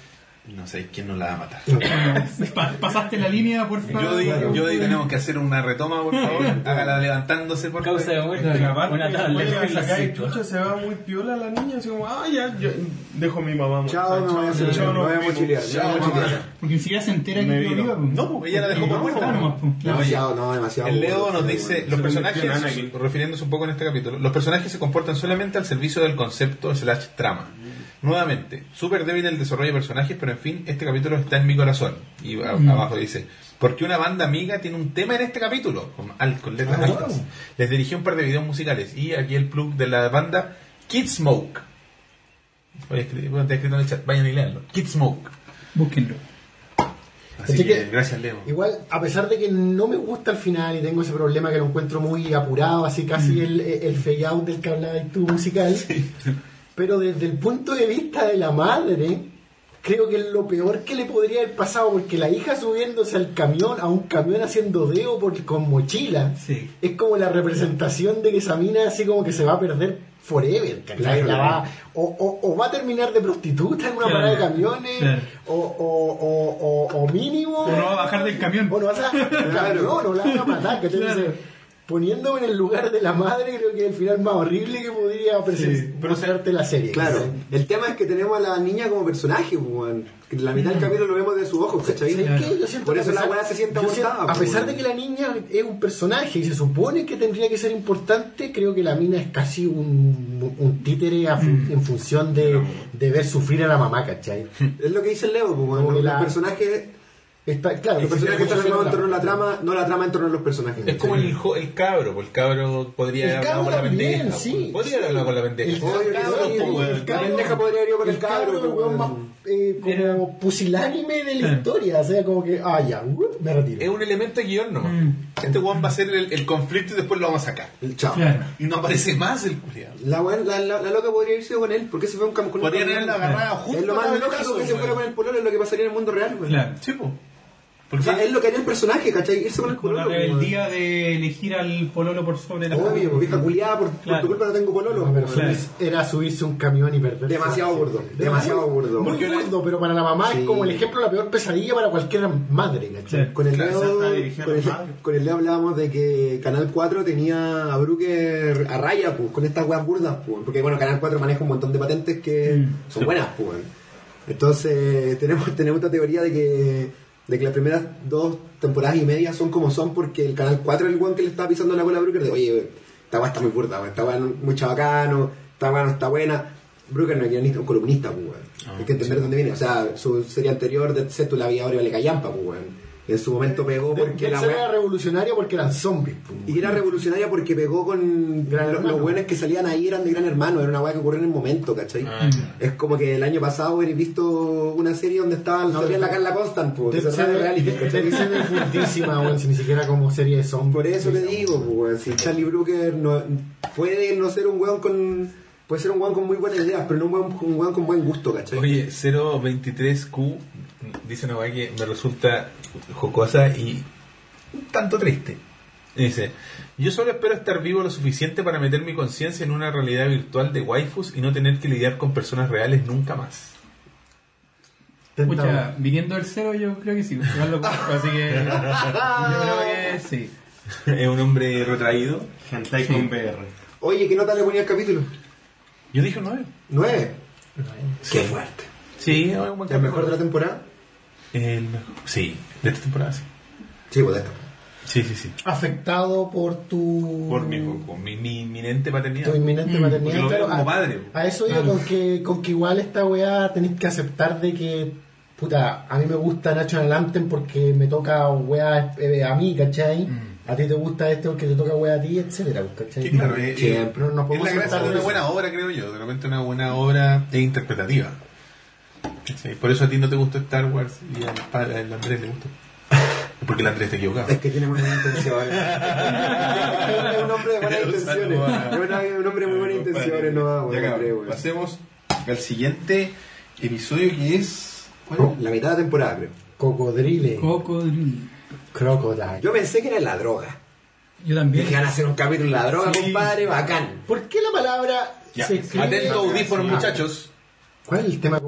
no sé quién nos la va a matar. Pa- Pasaste la línea, por favor. Yo digo, claro. yo digo, tenemos que hacer una retoma, por favor. Hágala levantándose, por favor. Causa de muerte. Una tabla. Chucha, se va muy piola la niña, así como, ah, ya, yo dejo a mi mamá. Chao, me voy a hacer chao, me voy a mochilear. Chao. Porque ni siquiera se entera que vino. viva. No, ella la dejó por No, muerta. Demasiado, no, demasiado. El Leo nos dice, los personajes, refiriéndose un poco en este capítulo, los personajes se comportan solamente al servicio del concepto slash trama. Nuevamente, súper débil el desarrollo de personajes, pero en fin, este capítulo está en mi corazón. Y a- abajo dice, porque una banda amiga tiene un tema en este capítulo, con, al- con letras Ah, altas. wow. Les dirigí un par de videos musicales y aquí el plug de la banda Kid Smoke. Voy a escribir, está escrito en el chat, vayan y leanlo. Kid Smoke. Búsquenlo. Así que, que- gracias Leo. Igual, a pesar de que no me gusta al final y tengo ese problema que lo encuentro muy apurado, así casi el, el fade out del que hablabas tú musical, pero desde el punto de vista de la madre, creo que es lo peor que le podría haber pasado, porque la hija subiéndose al camión, a un camión haciendo deo por, con mochila, Sí. es como la representación de que esa mina así como que se va a perder forever. Claro. La va- o, o- o va a terminar de prostituta en una Claro. parada de camiones, Claro. o, o- o- o- o mínimo... O no va a bajar del camión. O no vas a camión, o la van a matar, ¿cachai? Claro. Entonces, poniéndome en el lugar de la madre, creo que es el final más horrible que podría presen- pero mostrarte la serie. Claro, el tema es que tenemos a la niña como personaje, pues, La mitad del capítulo lo vemos de sus ojos, ¿cachai? ¿Sabes qué? Yo siento Por eso la weá se siente abortada. A pues, pesar de que la niña es un personaje y se supone que tendría que ser importante, creo que la mina es casi un, un títere a fun- en función de, de ver sufrir a la mamá, ¿cachai? Es lo que dice el Leo, pues. Como Los, que la- personajes, Está, claro, los personajes están armados en torno a la trama, no la trama en torno a los personajes. Es como el, el cabro, pues el cabro podría El haber hablado cabro con la pendeja. sí, pues. podría sí. haber hablado con la pendeja. Pues, La pendeja podría haber ido con el cabro, el pues, weón weón. más eh, como Era- pusilánime de la historia, o sea, como que, ah, ya, uh, me retiro. Es un elemento de guion nomás. Mm. Este weón va a ser el, el conflicto y después lo vamos a sacar. El chao. Claro. Y no aparece más el culiado. La, weón- la, la, la loca podría irse con él, porque se fue un con camión. haberla agarrado justo Es lo más lógico que se fuera con el pololo, es lo que pasaría en el mundo real, weón. Claro. Sí. O sea, es lo que haría el personaje, ¿cachai? Irse con el la pololo. weón. rebeldía de elegir al pololo por sobre la Obvio, pues, vieja culiada, por, tu culpa no tengo pololo. No, pero weón. Claro. subirse- era subirse un camión y perder. Demasiado burdo, demasiado burdo. Muy Porque la- burdo, pero para la mamá Sí. es como el ejemplo de la peor pesadilla para cualquier madre, ¿cachai? Con el, Claro, Leo, con, el, los padres. con el Leo hablábamos de que Canal 4 tenía a Brooker a raya, pues, con estas weas burdas, pues, porque bueno, Canal 4 maneja un montón de patentes que Mm. son buenas, pues. Entonces, tenemos, tenemos esta teoría de que, de que las primeras dos temporadas y media son como son porque el Canal 4 es el weón que le está pisando la cola a Brooker de, oye, esta wea está muy burda, weón, esta wea no- muy chabacano, esta wea no está buena. Brooker no es guionista, un columnista, pues, weón. Ah, Hay que entender dónde viene. O sea, su serie anterior, Dead Set, tú la había ahora le callampa, pues, weón. En su momento pegó porque la era revolucionario porque eran zombies. y era revolucionaria porque pegó con Gran los, Hermano. los buenos que salían ahí eran de Gran Hermano, era una weá que ocurrió en el momento, ¿cachai? Ah, Es como que el año pasado hubierais visto una serie donde estaba No, salía la Carla Constant, pues, reality, es fundísima, weón, si ni siquiera como serie de zombies. Por eso te digo, pues, weón, si Charlie Brooker no, puede no ser un weón con. Puede ser un weón con muy buenas ideas, pero no un weón, un weón con buen gusto, ¿cachai? Oye, 023Q dice una weá que me resulta jocosa y un tanto triste. Dice, yo solo espero estar vivo lo suficiente para meter mi conciencia en una realidad virtual de waifus y no tener que lidiar con personas reales nunca más. Pucha, viniendo del cero yo creo que sí, así que yo creo que sí. es un hombre retraído. Hentai Sí. con VR. Oye, ¿qué nota le ponía al capítulo? Yo dije un 9. ¿Nueve? Qué fuerte. Sí, es un buen ¿El mejor de la temporada? El mejor. Sí, de esta temporada sí. Sí, pues de esta. Sí, sí, sí. Afectado por tu. Por mi, con mi, mi inminente paternidad. tu inminente Mm, maternidad. porque lo veo como a, padre. a eso digo, con que, con que igual esta weá tenéis que aceptar de que, puta, a mí me gusta Nacho Anthem porque me toca weá eh, a mí, ¿cachai? A ti te gusta este porque te toca weá a ti, etcétera, ¿cachai? Que claro, eh, Siempre eh, es la gracia de una buena obra, creo yo. De repente una buena obra es interpretativa. Por eso a ti no te gustó Star Wars y al padre, al Andrés le gustó. Porque el Andrés te equivocaba. Es que tiene buenas intenciones. es un hombre de buenas intenciones. Es un hombre de muy buenas intenciones, no. Pasemos al siguiente episodio que es. ¿Cuál? La mitad de la temporada, creo. Cocodrile. Cocodrilo. Crocodile. Yo pensé que era la droga. Yo también. Dije, van a hacer un capítulo de la droga, Sí. compadre, bacán. ¿Por qué la palabra Ya, se escribe? Atento audífonos, Ah, muchachos. ¿Cuál es el tema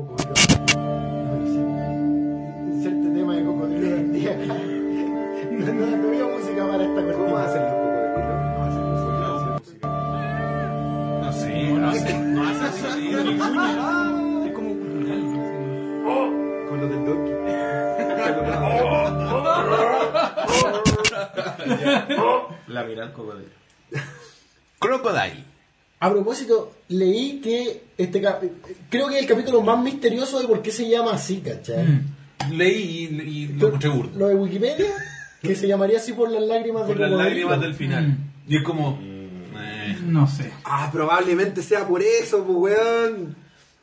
La mira al cocodrilo. Crocodile. A propósito, leí que este cap- creo que es el capítulo más misterioso de por qué se llama así, ¿cachai? Mm. Leí y, y lo encontré burdo. Lo de Wikipedia, que se llamaría así por las lágrimas Por de las lágrimas del final. Mm. Y es como. eh, No sé. Ah, probablemente sea por eso, pues, weón.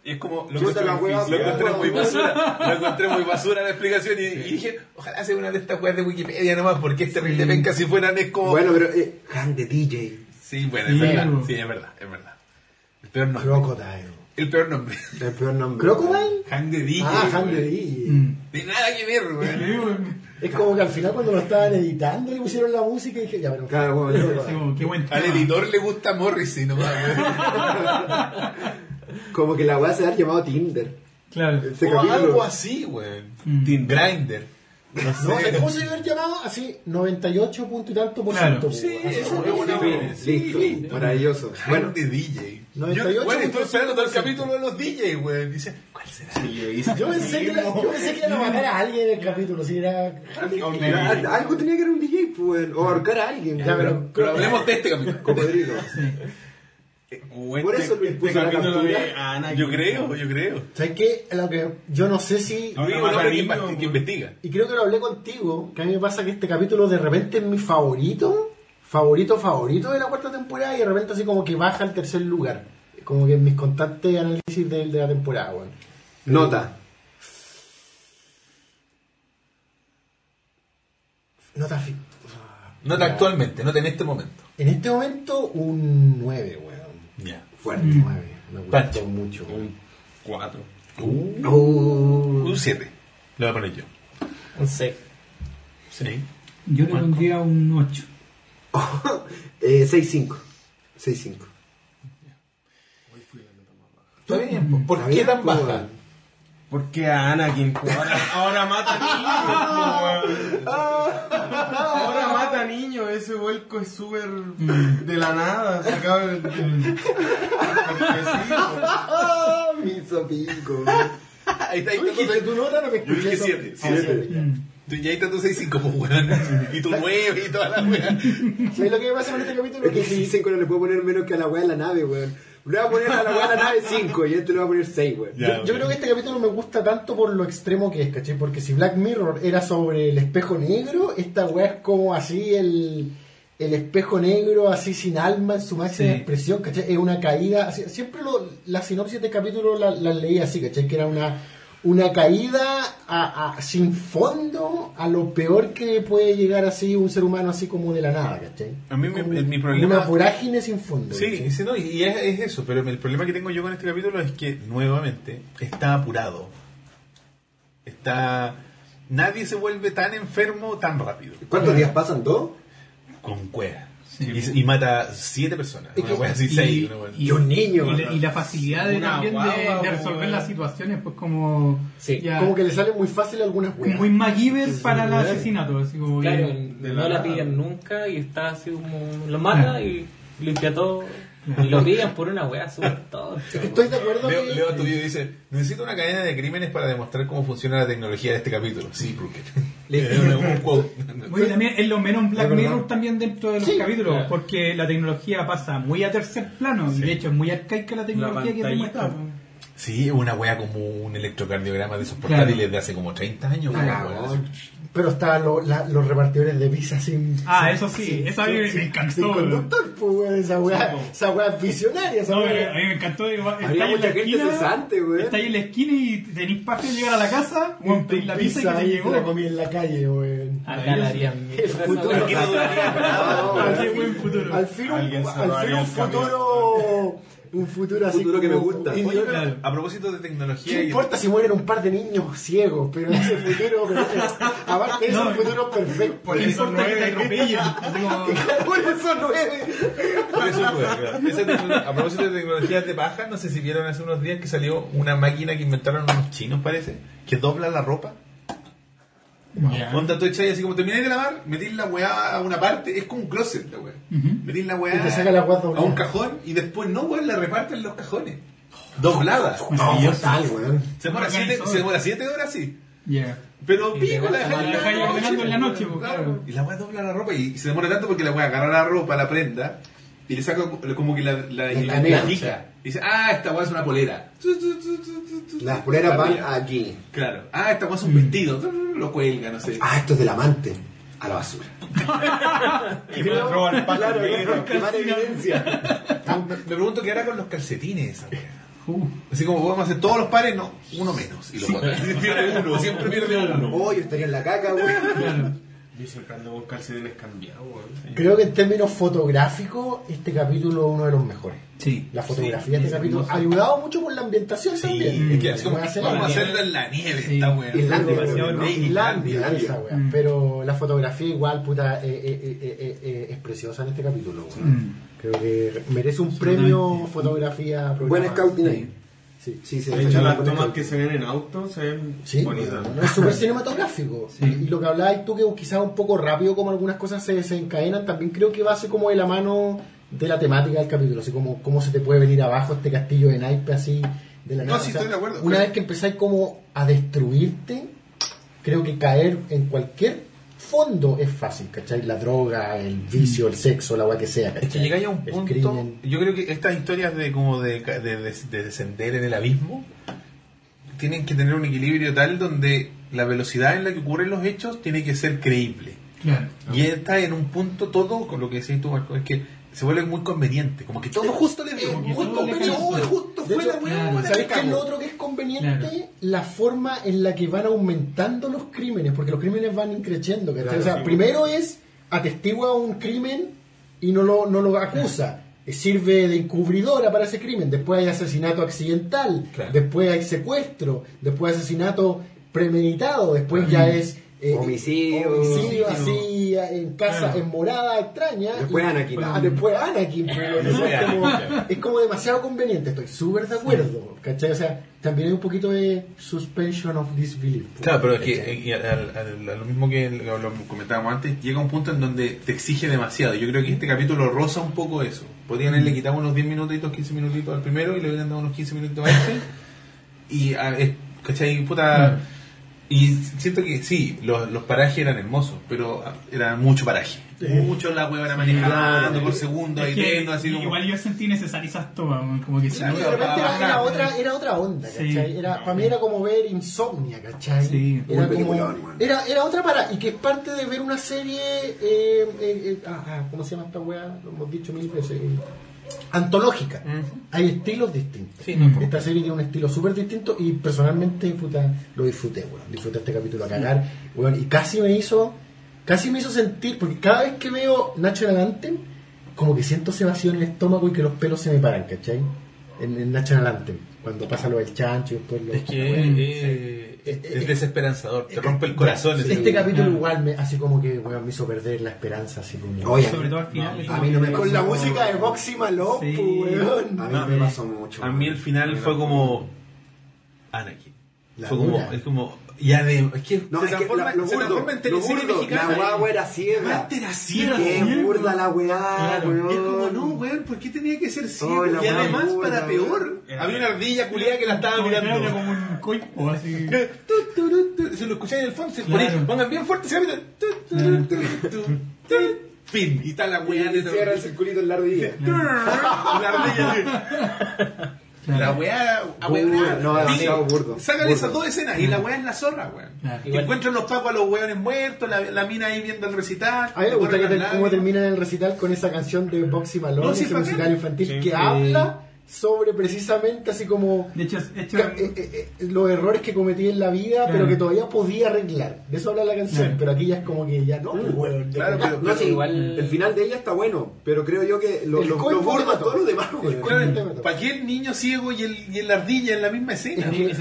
Es como. Lo encontré, la hueá, lo encontré muy basura. Lo encontré muy basura la explicación. Y, y dije, ojalá sea una de estas weas de Wikipedia nomás, porque es terrible. Venga, si fueran es como. Bueno, pero, eh, Hang de DJ. Sí, bueno, Sí, es verdad. Sí, es verdad, es verdad. El peor nombre. Crocodile. El peor nombre. El peor nombre. ¿Crocodile? Hang de DJ. Ah, güey. Han de DJ. Mm. De nada que ver, güey. Es como que al final cuando lo estaban editando le pusieron la música y dije, ya, pero... Claro, bueno, qué buen Al editor le gusta Morrissey nomás. como que la weá se ha llamado Tinder. Claro. Este O capítulo. algo así, güey. Mm. Teen Grinder. No No, sé. ¿sabes ¿cómo se debe haber llamado? Así, 98 punto y tanto por Claro. ciento. Sí, Así eso es una buena. Listo, Sí. maravilloso. Bueno, Bueno, de DJ. 98 Yo, bueno, estoy esperando todo el 100%. capítulo de los DJ, güey. Dice, ¿cuál será? Yo pensé, que, la- yo pensé que iban a matar a alguien en el capítulo, si era... Algo tenía que ser un DJ, pues, o ahorcar a alguien. Ya, pero- Pero hablemos de este capítulo. Cocodrilo. Por eso Luis puso la captura. Ana. Yo creo, yo creo. ¿Sabes qué? Lo que yo no sé si... Yo digo hombre que, que investiga. Y creo que lo hablé contigo, que a mí me pasa que este capítulo de repente es mi favorito, favorito, favorito de la cuarta temporada y de repente así como que baja al tercer lugar. Como que en mis constantes análisis de, de la temporada, weón. Nota. Nota Nota actualmente, nota en este momento. En este momento un 9, weón. Ya. Fuerte. Mm. 9. Me gustó Pancho. mucho. Un 4. Uh, Uh, un 7. Lo voy a poner yo. Un 6. Sí. Yo le pondría un 8. eh, 6-5. 6-5. Está bien. ¿Por qué tan baja? Weón. Porque a Anakin pues, ahora, ahora mata niños. pues, weón. ahora mata niños. Ese vuelco es súper de la nada. Sacado del. del- porque sí, pues. Ah, mi sopico. Ahí está, ahí ¿Tú está tu nota? No me Yo dije escuché Ah, siete, ya. Mm. Tú- Y ahí está tu 6-5, pues, weón. Y tu 9 y toda la weá. ¿Sabes lo que me pasa con este capítulo? Es que Que si- 5 no le puedo poner menos que a la weá de la nave, weón. Le voy a poner a la weá de la nave 5 y este le voy a poner 6, weón. Yo, creo que este capítulo me gusta tanto por lo extremo que es, ¿cachai? Porque si Black Mirror era sobre el espejo negro, esta weá es como así el, el espejo negro, así sin alma en su máxima Sí. expresión, ¿cachai? Es una caída, así- siempre lo, la sinopsis de capítulo las la leí así, ¿cachai? Que era una, una caída a- a- sin fondo a lo peor que puede llegar así un ser humano así como de la nada, ¿cachai? A mí mi problema- Una vorágine sin fondo. Sí, no, y es, es eso, pero el problema que tengo yo con este capítulo es que, nuevamente, está apurado. Está... Nadie se vuelve tan enfermo tan rápido. ¿Cuántos días pasan? ¿Dos? Con cueva. Sí. Y, y mata siete personas. Una wea así, Y, seis. una wea- y- un niño. y la, y la facilidad de, también de, resolver las situaciones, pues como. Sí. ya- Como que le sale muy fácil algunas weas. muy MacGyver para el asesinato. Así como que- Claro, de no la la pillan nunca y está así como. Lo mata Ah. y limpia todo. Y lo pillan por una weá súper tonta. Es que estoy de acuerdo Leo, que... Leo a tu video dice, necesito una cadena de crímenes para demostrar cómo funciona la tecnología de este capítulo. Sí, porque... Oye, también es lo menos Black. Mirror también dentro de los Sí, capítulos, claro. porque la tecnología pasa muy a tercer plano, y de hecho es muy arcaica la tecnología que te pantallita, muestra. po. Sí, una wea como un electrocardiograma de esos portátiles Claro. de hace como 30 años. Wea, cagó. wea. Pero estaban lo- la- los repartidores de pizza sin... Ah, sin- eso sí, sin- eso a mí me sin- encantó, Sin weón. conductor, pues, weón, esa weá, esa weá es visionaria, esa No, weá. a mí me encantó. Había ahí en la mucha gente esquina, cesante. Está ahí en la esquina y tenéis paja de llegar a la casa, bueno, pedís la pizza y que te llegó. la comí en la calle, weón. Acá la harían El esa futuro. Ah. Al fin un, futuro... Un futuro así futuro que me gusta. idiota. Oye, pero a propósito de tecnología ¿Qué y- importa si mueren un par de niños ciegos? Pero ese futuro, pero, aparte No, un futuro perfecto. por ¿Qué eso? Así como- Por eso nueve. Por eso, claro. Tecno- a propósito de tecnologías de paja, no sé si vieron hace unos días que salió una máquina que inventaron unos chinos, parece, que dobla la ropa. Ya. Onda, tú echas y así como termináis de lavar, metís la weá a una parte, es como un closet la weá. Metís la Y weá te saca la weá a un cajón y después no, weón, la reparten en los cajones. Doblada. No, fatal, weón. Se demora siete, Organizado. se demora siete horas, sí. Ya. Pero Y pico, la dejáis ordenando en la noche, pues, claro. Y la weá dobla la ropa y se demora tanto porque la weá agarra la ropa, la prenda y le saca como que la, la, La. Y dice, ah, esta weá es una polera. Las poleras van aquí. Claro. Ah, esta weá es un vestido. Lo cuelga, no sé. Ah, esto es del amante. A la basura. Y me roban el Claro, evidencia. Me pregunto qué hará con los calcetines esa weá. Uh, Así como podemos hacer todos los pares, no, uno menos. Y lo pierde uno, siempre pierde uno. Oh, yo estaría en la caca, güey. Yo siempre ando con calcetines cambiados, weón. Creo que en términos fotográficos, este capítulo es uno de los mejores. Sí. La fotografía de este capítulo ha ayudado mucho por la ambientación Sí, también. es que así como, Voy a hacer vamos a la hacerlo en la nieve, Sí. esta weá. Irlandia, Pero, ¿no? ¿no? Islandia, Islandia. esa. Mm. Pero la fotografía igual, puta, eh, eh, eh, eh, eh, es preciosa en este capítulo. wea. Mm. Creo que merece un premio fotografía. Buen programada. scouting ahí. Sí. Sí, se De hecho, las tomas que se ven en auto se ven Sí, bonitas. es súper cinematográfico. Y, y lo que hablabas tú, que quizás un poco rápido, como algunas cosas se desencadenan, también creo que va a ser como de la mano de la temática del capítulo. Así como cómo se te puede venir abajo este castillo de naipe así de la No, sí, O sea, estoy de acuerdo. Una Pero- vez que empezáis como a destruirte, creo que caer en cualquier fondo es fácil, ¿cachai? La droga, el vicio, el sexo, la agua que sea, ¿cachai? Es que llegáis a un El punto. crimen. Yo creo que estas historias de como de, de, de- de descender en el abismo tienen que tener un equilibrio tal donde la velocidad en la que ocurren los hechos tiene que ser creíble. Claro. Y está en un punto todo, con lo que decís tú, Marco, es que se vuelve muy conveniente. Como que todo justo le dio. Que justo, calza. justo fue la weá, ¿Sabes qué es lo otro que es conveniente? Claro. La forma en la que van aumentando los crímenes, porque los crímenes van. Claro, o sea, sí. primero es atestigua un crimen y no lo, no lo acusa. Eh, Sirve de encubridora para ese crimen. Después hay asesinato accidental. Claro. Después hay secuestro. Después asesinato premeditado. Después ya es. Eh, Homicidio. homicidio así en casa, Claro. en morada extraña. Después Y- Anakin. Ah, después Anakin. pero es, como, Anakin. es como demasiado conveniente. Estoy súper de acuerdo. ¿Cachai? O sea, también hay un poquito de suspension of disbelief. Claro, pero es que eh, y al- al- al- a lo mismo que lo, lo comentábamos antes, llega un punto en donde te exige demasiado. Yo creo que este capítulo roza un poco eso. Podrían haberle quitado unos 10 minutitos, 15 minutitos al primero y le hubieran dado unos 15 minutitos a este. Y, a- es- ¿cachai? Puta. Y siento que sí, los, los parajes eran hermosos, pero era mucho paraje. Mucho la huevona manejando por segundo, ahí Es que viendo, así como. igual yo sentí necesarias esas tomas, como que se Claro, era, era otra, era otra onda, Sí. ¿cachai? Era, para mí era como ver insomnia, ¿cachai? Sí. era, como, era, era otra para, y que es parte de ver una serie, eh, eh, eh, ah, ¿cómo se llama esta weá? Lo hemos dicho mil veces. Antológica. Hay estilos distintos. Sí, no, Esta serie tiene un estilo súper distinto y personalmente puta, lo disfruté, weón. Disfruté este capítulo a cagar, weón, y casi me hizo, casi me hizo sentir, porque cada vez que veo Nacho en adelante, como que siento ese vacío en el estómago y que los pelos se me paran, ¿cachai? En, en Nacho en adelante, cuando pasa lo del chancho y después lo... Es que eh, es, es desesperanzador, te rompe el corazón. Este capítulo igual me, así como que weón, me hizo perder la esperanza, así como... Oye, sobre todo al final. a mí no me pasó. Con la música de Boxy Malone, Sí. weón. A mí no me pasó mucho. A mí el final fue como Anakin. La Fue como, es como, Y además, es que No, se es que transforma, la- lo se burdo, transforma en teleserie burdo, mexicana. La guagua era ciega. Aparte era ciega. Qué burda la weá, Claro. weón. Y es como, no, weón, ¿por qué tenía que ser ciego? Oh, y además, para peor, weón. había una ardilla culiada que la estaba era mirando. como un coipo así. Tu, tu, tu, tu. Se lo escucháis en el fondo, se Claro. pongan bien fuerte, se. Fin. Y está la weá Y de cierra el circulito en la ardilla. La ardilla así. Claro. La weá a Burda, no, demasiado burdo. Sacan Burdo. esas dos escenas y la weá es la zorra, weón. Claro. Encuentran los pacos a los weones muertos, la, la mina ahí viendo el recital. A mí me gusta que cómo lado. termina en el recital con esa canción de Boxy Malone, No, sí, ese musical infantil Sí. que habla sobre precisamente así como De hecho, hecho ca- eh, eh, eh, los errores que cometí en la vida, Claro. pero que todavía podía arreglar. De eso habla la canción, Claro. pero aquí ya es como que ya no, pues, weón, ya Claro, pero- No, sí, igual- El final de ella está bueno, pero creo yo que lo, El lo, lo mató. todo lo demás, El. ¿Para qué el niño ciego y, el, y la ardilla en la misma escena? Es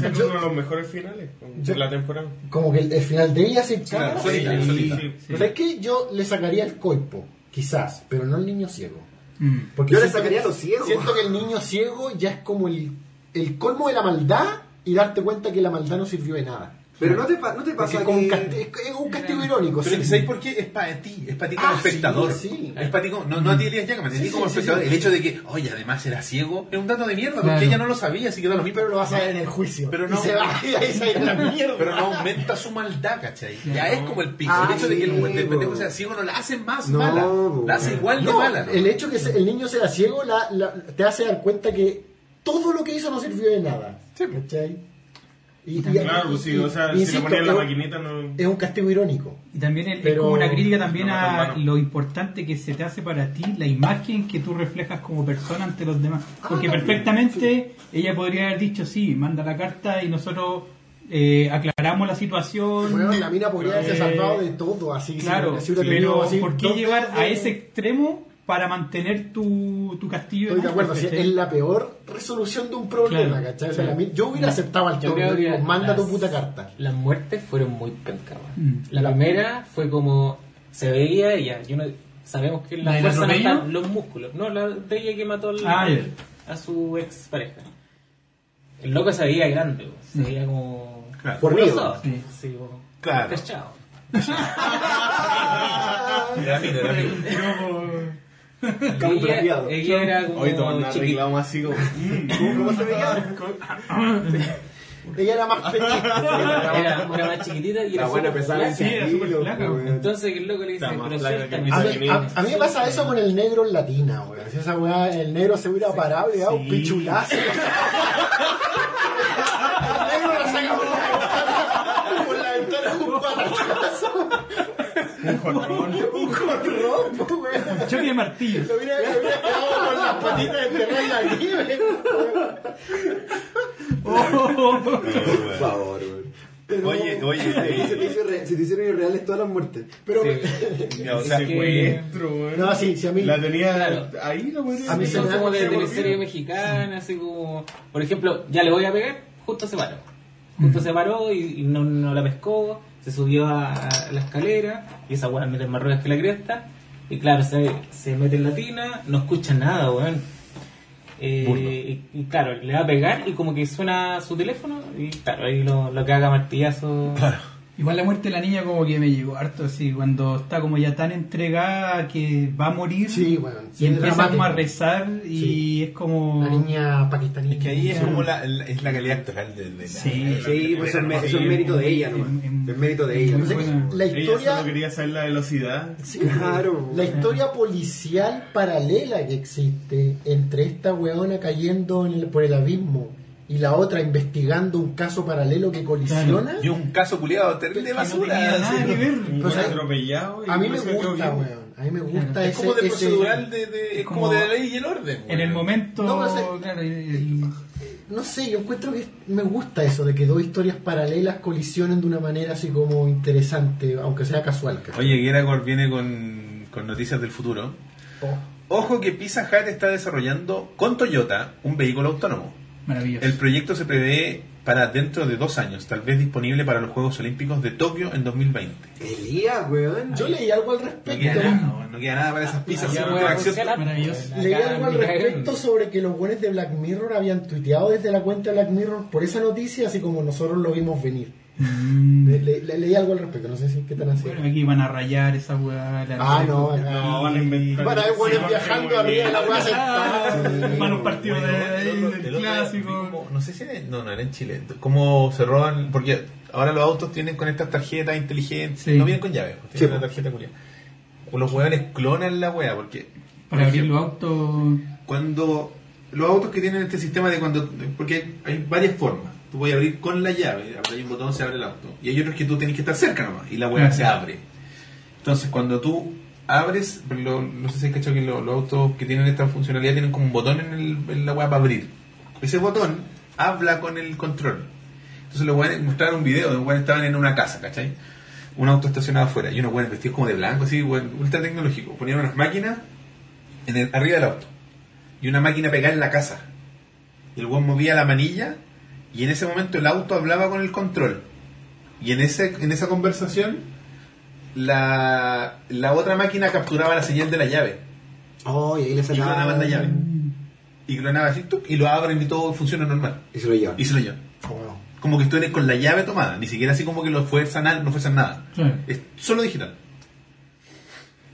que- Yo- uno de los mejores finales Yo- de la temporada. Como que el, el final de ella se Claro, solita, y- solita. Sí, Pero ¿sabes qué? Yo le sacaría el coipo, quizás, pero no el niño ciego. Mm. Porque Yo le sacaría a los ciegos. Siento que el niño ciego ya es como el, el colmo de la maldad y darte cuenta que la maldad no sirvió de nada. Pero no te, no te pasa es como un que... castigo, es, es un castigo irónico. Pero sí. que ¿sabéis por qué? Es para ti, es para ti como Ah, sí, espectador. sí. Es para ti como, no, no a ti Elías Jackman, a Sí, ti sí, como sí, espectador. sí. El hecho de que, oye, además era ciego, es un dato de mierda, porque ella no lo sabía, así que da lo mismo. Pero lo vas a ver en el juicio. Pero Y no- se va y ahí se va a ir a la mierda. Pero no aumenta su maldad, ¿cachai? Ya es como el pico. Ah, el hecho de que el, sí, pendejo sea ciego no la hace más No, mala. bo. La hace igual de mala. ¿no? el hecho que se- el niño sea ciego la- la- te hace dar cuenta que todo lo que hizo no sirvió de nada. Sí. ¿Cachai? Y, y- Claro, y- sí, y- o sea, si insisto, lo ponían en la es- maquinita no... Es un castigo irónico. Y también es, como una crítica también No, a lo importante que se te hace para ti la imagen que tú reflejas como persona ante los demás. Porque Ah, perfectamente ella podría haber dicho, sí, manda la carta y nosotros eh, aclaramos la situación. Bueno, la mina podría haberse Eh, salvado de todo, así Claro, si pero así ¿por qué llevar a ese extremo para mantener tu, tu castillo? Estoy de acuerdo, ¿cachai? es la peor resolución de un problema, Claro, ¿cachai? Claro. yo hubiera aceptado al toque, manda las- tu puta carta. Las muertes fueron muy pencas. Mm. La primera fue como se veía ella, yo no, sabemos que ¿La fuerza no atropello? está en los músculos, no, la de ella que mató al- Ah, a su ex pareja. El loco se veía grande, se Mm. veía como Claro. Fornido. Sí. sí, como Claro. pechado. Ella, ella era como Hoy chiquita. arreglamos así como... ¿Cómo, cómo se veía? Ella era más pequeña. Era, era más chiquitita y La era buena pesada. Entonces el loco le dice, pero suéltame. A mí, a- a mí me pasa eso con el negro en latina, weón. Si esa weá, el negro se hubiera parado y le dado un pichulazo. el negro lo saca por la ventana, por la ventana un patachazo. Un jorrón. Un jorrón, po, weón. Choque de martillo. Lo hubiera, quedado con las patitas enterradas en la nieve. Por favor. Pero- Oye, oye, Se te, eh, hizo re- se te hicieron irreales todas las muertes. Pero, Sí. ya, o sea, Secuestro. No, sí, sí, a mí- La tenía Claro. ahí, la. A mí son como de teleserie mexicana, así como, por ejemplo, ya le voy a pegar, justo se paró. Justo se paró y, y no, no la pescó, se subió a, a la escalera y esa weá mete más ruedas que la cresta. Y claro, se, se mete en la tina, no escucha nada, weón. Eh, y, y claro, le va a pegar y como que suena su teléfono y claro, ahí lo, lo caga martillazo. Igual la muerte de la niña como que me llegó harto así, cuando está como ya tan entregada que va a morir Sí, bueno, sí, y empieza dramático. como a rezar y Sí. es como... La niña pakistaní. Es que ahí es como la, la- es la calidad actoral de, de la- Sí. de la- Sí, pues eso es, es mérito de ella, ¿no? Es mérito de ella. la Ella historia solo quería saber la velocidad. Sí, Claro. La historia policial paralela que existe entre esta weona cayendo en el- por el abismo y la otra investigando un caso paralelo que colisiona. Y un caso culiado terrible de no basura. tenía nada que ver. Pues, atropellado. y A mí me quedó gusta, weón. A mí me gusta Es ese. como de ese- procedural, de, de- es como, como- de la ley y el orden. En el weón. momento... No, se- claro, el- No sé, yo encuentro que me gusta eso, de que dos historias paralelas colisionen de una manera así como interesante, aunque sea casual. ¿cachai? Oye, Geragor viene con, con noticias del futuro. Oh, Ojo que Pizza Hut está desarrollando con Toyota un vehículo autónomo. Maravilloso. El proyecto se prevé para dentro de dos años, tal vez disponible para los Juegos Olímpicos de Tokio en 2020. Elías, weón. Yo leí algo al No respecto. queda nada, weón, no queda nada para esas pizzas. Leí algo al respecto sobre que los buenos de Black Mirror habían tuiteado desde la cuenta de Black Mirror por esa noticia, así como nosotros lo vimos venir. Mm. Le- le- le- leí algo al respecto, no sé si qué tan así. Bueno, aquí van a rayar esa weá. la- Ah, no, acá- No, van a inventar. Van a ver buenos Sí, viajando sí, arriba de la weá sentada. Van un partido de, Bueno, ahí, el otro- del clásico. como- no sé si era, no, no era en Chile. Cómo se roban, porque ahora los autos tienen con estas tarjetas inteligentes, Sí. no vienen con llaves, pues, Sí, tienen po. una tarjeta culiada. Los hueones clonan la wea, porque Para abrir los autos. cuando los autos que tienen este sistema de cuando porque hay varias formas tú puedes abrir con la llave hay un botón se abre el auto y hay otros que tú tienes que estar cerca nomás y la Ajá. se abre entonces cuando tú abres lo- no sé si has cachado que lo- los autos que tienen esta funcionalidad tienen como un botón en, el- en la hueá para abrir ese botón habla con el control entonces los hueones mostraron un video de un hueón estaban en una casa ¿cachai? un auto estacionado afuera y unos hueones vestidos como de blanco así hueón, ultra tecnológico ponían unas máquinas en el, arriba del auto y una máquina pegada en la casa. Y el weón movía la manilla y en ese momento el auto hablaba con el control. Y en, ese, en esa conversación la, la otra máquina capturaba la señal de la llave Oh, y ahí le y clonaban la llave. Y clonaba así, tuc, y lo abren y todo funciona normal. Y se lo llevan. Y se lo llevan. Wow. Como que estoy con la llave tomada, ni siquiera así como que lo fuerzan, al- no fuerzan nada. Es solo digital,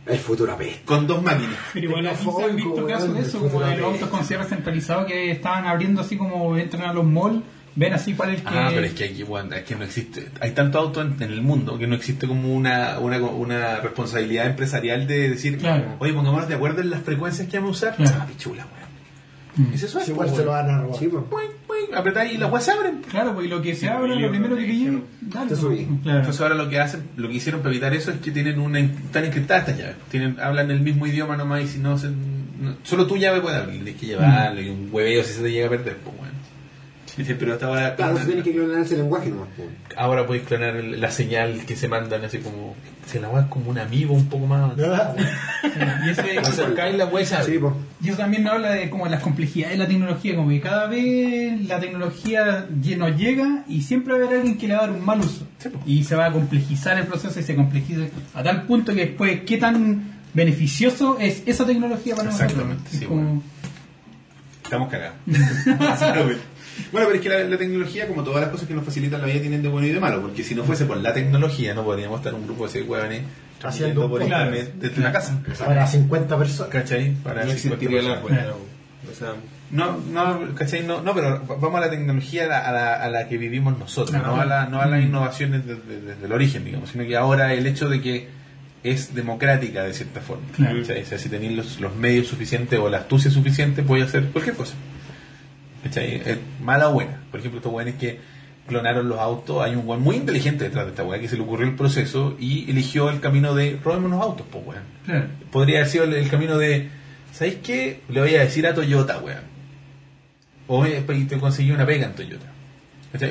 El futuro apesta. con dos máquinas. Pero igual aquí se han visto casos de eso, como de los autos con cierre centralizado que estaban abriendo así como entran a los malls, ven así cuál es el que... Ah, pero es que aquí, bueno, es que no existe. Hay tanto auto en, en el mundo que no existe como una, una, una responsabilidad empresarial de decir, Claro. oye, pongámonos de acuerdo en las frecuencias que vamos a usar. Claro. Ah, pichula, weón. Mm. ¿Es eso? Sí, Es, igual se lo van a robar. Sí, pues. Apretáis y las weas se abren. Claro, pues y lo que se Sí, abre, lo primero que que pille, no. dale, Te subí. Claro. Entonces ahora lo que hacen, lo que hicieron para evitar eso es que tienen una, están encriptadas estas llaves. Tienen, hablan el mismo idioma nomás y si no, se, no- solo tu llave puede abrir. Tienes que llevarlo y un hueveo si se te llega a perder, pues bueno. Dice, pero hasta ahora, Claro, se tiene que clonar ese lenguaje nomás. pues. ahora podéis clonar la señal que se mandan así como, se la es como un amigo un poco más. Y ese, Lo acercáis la wea y. Sí, eso también nos habla de como las complejidades de la tecnología, como que cada vez la tecnología nos llega y siempre va a haber alguien que le va a dar un mal uso. Sí. Y se va a complejizar el proceso y se complejiza a tal punto que después qué tan beneficioso es esa tecnología para nosotros. Exactamente, Es sí, como- bueno. Estamos cagados. Bueno, pero es que la, la tecnología, como todas las cosas que nos facilitan la vida, tienen de bueno y de malo. Porque si no fuese por la tecnología, no podríamos estar un grupo de seis huevones Haciendo por internet desde una casa. Para 50 personas. ¿Cachai? Para No. O sea, No, no, ¿cachai? No, no, pero vamos a la tecnología a la, a la, a la que vivimos nosotros, Claro. no, a la, no a las innovaciones desde, desde el origen, digamos, sino que ahora el hecho de que es democrática de cierta forma. O sea, si tenéis los, los medios suficientes o la astucia suficiente, podéis hacer cualquier cosa. ¿Cachai? Es mala o buena. Por ejemplo, estos buenos que clonaron los autos, hay un buen muy inteligente detrás de esta weá que se le ocurrió el proceso y eligió el camino de robemos los autos, pues weón Claro. podría haber sido el, el camino de, ¿sabéis qué? Le voy a decir a Toyota, weón. O eh, y te conseguí una pega en Toyota.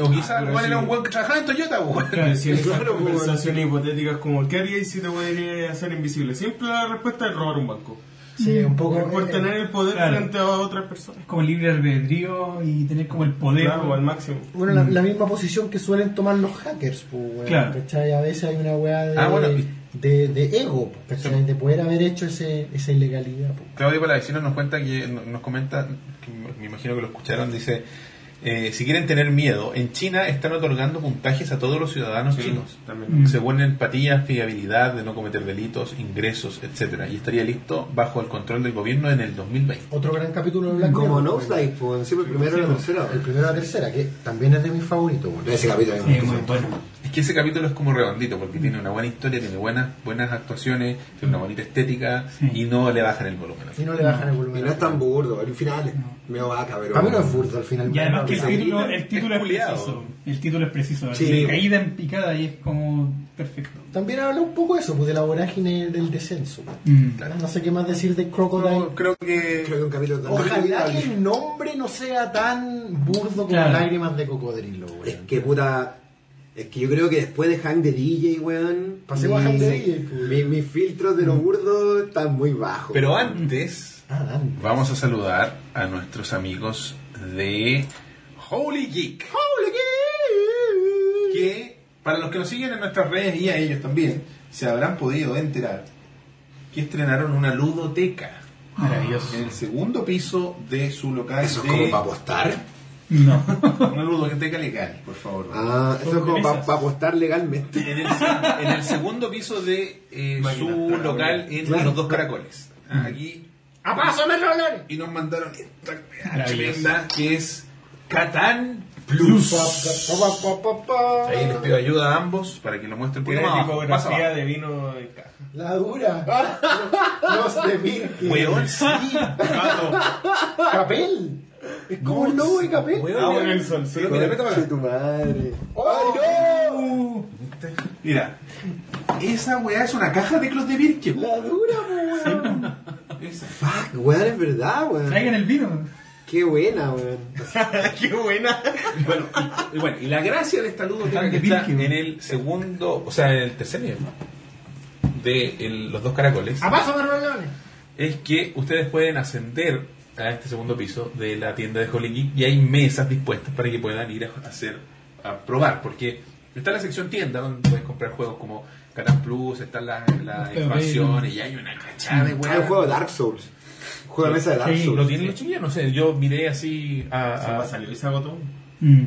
O quizás pero igual era un weón que trabajaba en Toyota, weón. Si Claro, pues, conversaciones hipotéticas como ¿qué haríais si te podría hacer invisible? Siempre la respuesta es robar un banco. Sí, un poco. Por eh, tener el poder claro. frente a otras personas. Es como libre albedrío y tener como el poder. Claro, al máximo. Bueno, la, la misma posición que suelen tomar los hackers, pues, weón, Claro. ¿cachai? A veces hay una weá de, Ah, bueno, y- de, de ego, ¿cachai? De poder haber hecho ese, esa ilegalidad. pues. Claudio Palavecino nos cuenta que nos comenta, que me imagino que lo escucharon, dice, eh, si quieren tener miedo, en China están otorgando puntajes a todos los ciudadanos Sí, chinos. también. Mm. Según empatía, fiabilidad de no cometer delitos, ingresos, etcétera, y estaría listo bajo el control del gobierno en el 2020. Otro gran capítulo de Black Como No pues, Slide, pues, siempre el primero y el tercero. El primero y la tercera, que también es de mis favoritos, weón. Ese capítulo es muy bueno. Es que ese capítulo es como redondito porque tiene una buena historia, tiene buenas buenas actuaciones, tiene una bonita estética Sí. y no le bajan el volumen. Y no le bajan el Y volumen. no es tan burdo, al final me vaca, pero. Para mí no es burdo al final. Que el título, el título es preciso. El título es preciso. Sí. de caída en picada y es como perfecto. También habla un poco de eso, pues de la vorágine del descenso. Mm. No sé qué más decir de Crocodile. No, creo que Creo que un capítulo tan Ojalá que el nombre no sea tan burdo como Claro. lágrimas de cocodrilo, weón. Es que puta. Es que yo creo que después de Hank de DJ, weón. Pasemos a Hank de DJ, pues. mi- Mis filtros de lo burdo están muy bajos. Pero antes Ah, vamos a saludar a nuestros amigos de Holy Geek. Que para los que nos siguen en nuestras redes y a ellos también, se habrán podido enterar que estrenaron una ludoteca Maravilloso. en el segundo piso de su local Eso es de como para apostar. No. Una ludoteca legal, por favor. Ah, eso es como para mesas. apostar legalmente. En el, se- en el segundo piso de eh, su local en Claro. los dos caracoles. Aquí. ¡A paso, me! Y nos mandaron esta tremenda que es Catán Plus. Ahí les pido ayuda a ambos para que lo muestren un más tipografía de vino en caja. La dura. Los de Birkin. Weón, sí. Capel. Es como el logo de Capel. Ah, mira. bueno, el sol. Pero mira, tu madre. ¡Oh, Mira, esa weá es una caja de Clos de Birken. no! La dura, weón. Esa. Fuck, weón, es verdad, weón. Traigan el vino. Qué buena, weón. Qué buena. Bueno, y, y bueno, y la gracia de esta ludoteca que está en el segundo, o sea, en el tercer nivel de el- los dos caracoles, ¡A paso, es que ustedes pueden ascender a este segundo piso de la tienda de Holy Geek y hay mesas dispuestas para que puedan ir a hacer, a probar, porque está la sección tienda donde puedes comprar juegos como Catan Plus, están las las Pero, expansiones y hay una cachada de Hay un juego de Dark Souls. De mesa de Dark Sí. ¿Lo tienen los chiquillos? No sé, yo miré así a, a Salió y se agotó. Mm.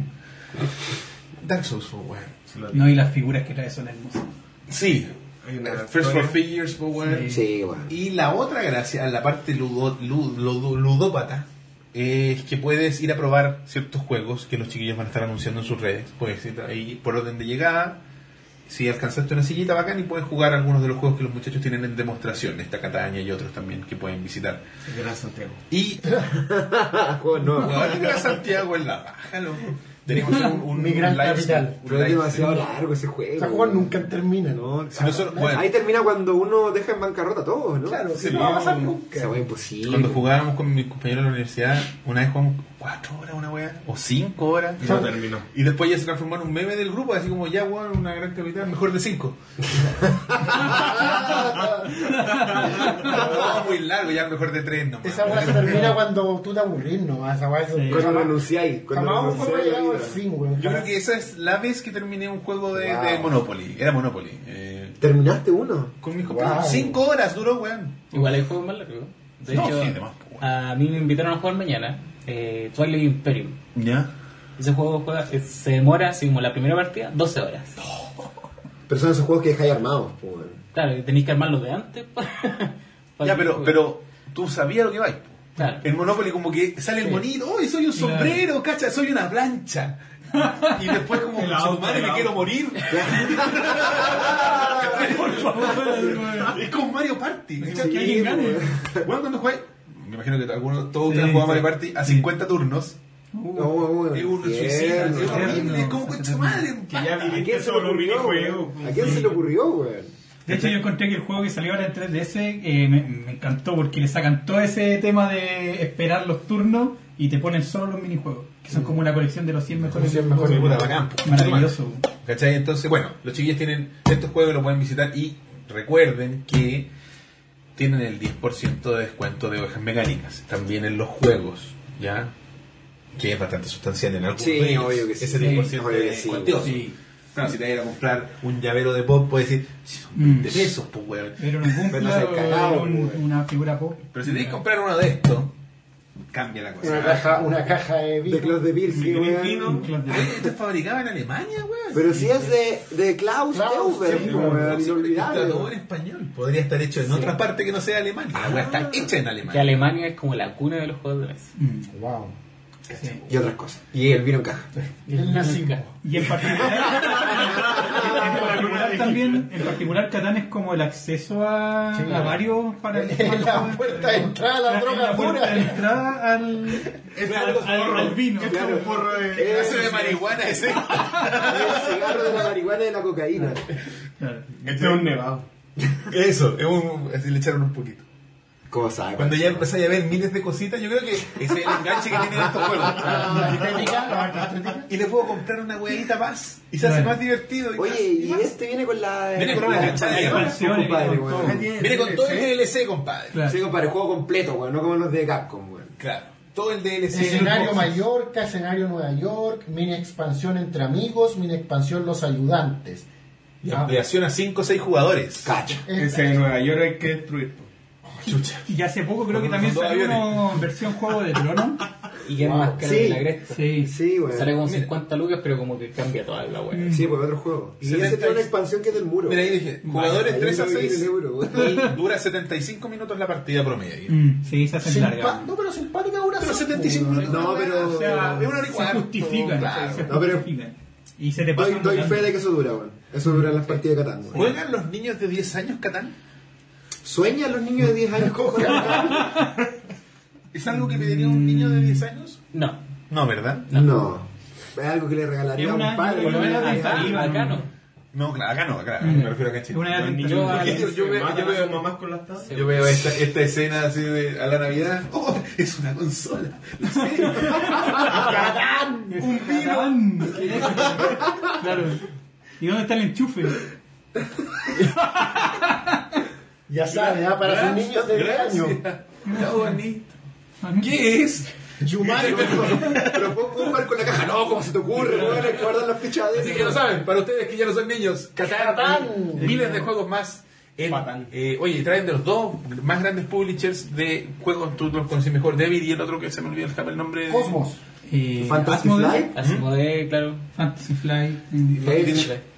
Dark Souls, pues, weón. Se No, y las figuras que trae son hermosas. Sí, Hay una First for. Figures, pues, weón. Sí, weón. Y la otra gracia, la parte ludo- lu- ludo- ludópata, es que puedes ir a probar ciertos juegos que los chiquillos van a estar anunciando en sus redes. Puedes ir ahí por orden de llegada. Si alcanzaste una sillita bacán y puedes jugar algunos de los juegos que los muchachos tienen en demostración, esta Cataña y otros también que pueden visitar. Gran Santiago. Y Juego a Santiago en la baja, loco. Tenemos un, un, Mi gran un live- capital. un Pero es demasiado stream. largo ese juego. Esa juego nunca termina, ¿no? No, nosotros- bueno, Ahí termina cuando uno deja en bancarrota a todos, ¿no? Claro, Sí, no va a pasar nunca. Esa imposible. Cuando jugábamos con mis compañeros de la universidad, una vez jugamos cuatro horas una wea, o cinco horas. Y no terminó. Y después ya se transformó en un meme del grupo, así como ya, weón, una gran capital, mejor de cinco. no, muy largo, ya mejor de tres nomás. Esa weá se termina cuando tú te aburrís nomás. Esa weá es Sí. Cuando renunciáis. Cuando un renunciáis fin, weón. Yo creo que esa es la vez que terminé un juego de, Wow. de Monopoly. Era Monopoly. eh, ¿Terminaste uno? con mis compañeros. Wow. Cinco horas duró, weón. Igual hay juegos más largos. De No, hecho, sí, de más, pues, a mí me invitaron a jugar mañana eh, Twilight Imperium. ¿Ya? Ese juego juega- eh, se demora, así como la primera partida, 12 horas. Pero son esos juegos que dejáis armados, pues, weón. Claro, y tenéis que armarlos de antes. Ya, pero, pero tú sabías lo que vais. Claro. En Monopoly como que sale el monito, ¡oh, soy un Claro. sombrero, cacha! Soy una plancha. Y después como, su auto, madre, me quiero morir. Por favor. es como Mario Party. Sí, ¿cachai? que alguien gane. Bueno, cuando juegas, me imagino que algunos, todos Sí, ustedes han jugado sí. Mario Party a Sí. 50 turnos. No, weón, Es un suicida, es horrible, es como con tu madre. Que ya ¿A viviste quién se le solo un ocurrió, minijuego. weón? ¿A quién se le ocurrió, weón? De hecho, yo encontré que el juego que salió ahora en 3DS eh, me, me encantó porque le sacan todo ese tema de esperar los turnos y te ponen solo los minijuegos, que son como una colección de los 100 mejores 100 mejores Puta, bacán. Maravilloso. ¿Cachai? Entonces, bueno, los chiquillos tienen estos juegos, lo pueden visitar y recuerden que tienen el 10% de descuento de ovejas mecánicas, también en los juegos, ¿ya? Que es bastante sustancial en algunos Sí, obvio que sí. Ese 10% Obvio que es sí. Sí. Claro, si te vas a ir a comprar un llavero de pop, puedes decir, "Sí, son Mm. 20 pesos, pues, weón. Pero un Pero no cagado, un- güey. una figura pop. Pero si te que comprar uno de estos, cambia la cosa. Una caja, una caja de vino. De Klaus de sí, Mini weón. esto es fabricado en Alemania, weón. Pero si es de, de Klaus Klaus, Teuber, sí, weón, sí, en español. Podría estar hecho en otra parte que no sea Alemania. La weá está hecha en Que Alemania. Alemania es como la cuna de los juegos de mesa. Mm, Wow. Sí. Y otras cosas. Y el vino en caja. El nazismo. Y en particular, en particular también, en particular Catán es como el acceso a, Sí. a varios para el Es la puerta de entrada a la la- droga la puerta pura. de entrada al, al, al- al vino. Claro. ¿Qué clase de marihuana es ese? El cigarro de la marihuana y de la cocaína. Claro. Este es un nevado. Eso, es un, así le echaron un poquito. Cuando ya empezáis a ver miles de cositas, yo creo que ese es el enganche que tienen estos juegos. Estética. Y le puedo comprar una huevita más. Y se hace más divertido. y Oye, más, y más. este viene con la... Viene con una la- cancha de compadre, viene con todo. El DLC, compadre. Claro. Sí, compadre, juego completo, weón, no como los de Capcom, weón. Claro. Todo el DLC. Escenario Mallorca, escenario Nueva York, mini expansión entre amigos, mini expansión Los Ayudantes. Y ampliación a 5 o 6 jugadores. Cacha. Ese de Nueva York hay que destruir. Chucha. Y hace poco creo que también salió aviones. una versión Juego de Tronos y que es más caro Sí. que la cresta. Sí. Sí, weón. Sale como Mira. 50 lucas, pero como que cambia toda la wea. Sí, pues otro juego. Y ese 70 tiene una expansión que es del muro. Mira, ahí dije, jugadores Ahí 3 a lo vi en 6 el euro, weón. y dura 75 minutos la partida promedio. Mm, sí, se hace Simpa- larga. No, pero simpática una Pero sola, 75 weón. minutos. No, pero- O sea, es una hora y se cuarto, justifica. claro. se No, pero- justifica. Y se te Doy, pasa doy fe de que eso dura, weón. Eso dura en las partidas de Catán, weón. ¿Juegan los niños de 10 años Catán? ¿Sueñan los niños de 10 años con? ¿Es algo que pediría un niño de 10 años? No, No, ¿verdad? No. Es algo que le regalaría a un padre. por lo menos de 10 acá- no. No, claro, acá no, acá Mm. me refiero acá en Chile. Una niños Yo- veo- yo a veo- mamás con las tazas. Yo veo esta, esta escena así de a la Navidad. ¡Oh! Es una consola. No sé. Un vino. claro. ¿Y dónde está el enchufe? Ya sabe, ¿ah? para sus niños de 10 años. Está bonito. ¿Qué es? Yumanji, weón. Pero puedo jugar con la caja. No, ¿cómo se te ocurre, guardar las fichas de Así que lo saben, para ustedes que ya no son niños, Catán, miles de juegos más. en- eh, oye, traen de los dos más grandes publishers de juegos, tú los conoces mejor, David y el otro que se me olvidó el, el nombre. Cosmos. Eh, Fantasy Asmodee, Flight. Así de, claro. Fantasy Flight. mm.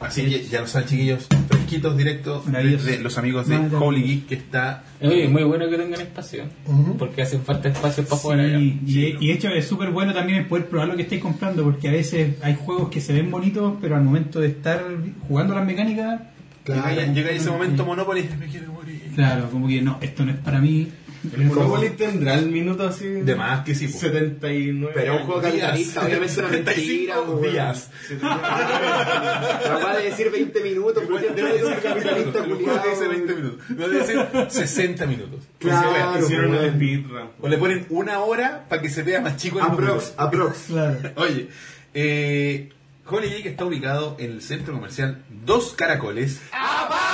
Así que ya lo saben, chiquillos, fresquitos directos de, los amigos de Maravilloso. Holy Geek que está. Oye, muy bueno que tengan espacio. Porque hacen falta espacio para jugar allá. Sí, y, y de hecho es súper bueno también el poder probar lo que estáis comprando, porque a veces hay juegos que se ven bonitos, pero al momento de estar jugando las mecánicas, Llega, llega ese momento Monopoly y me quiero morir. claro, como que no, esto no es para mí. El Monopoly tendrá el minuto así. De más que sí, po. 79. Pero un juego Días. capitalista, obviamente una mentira, 75 weón. días. Capaz de decir 20 minutos, es un capitalista El juego dice 20 minutos. No debe decir 60 minutos. Claro. Hicieron el speedrun. O le ponen una hora para que se vea más chico el. Aprox, aprox. Claro. Oye, eh, Holy Geek está ubicado en el centro comercial Dos Caracoles. ¡A paso de Leones!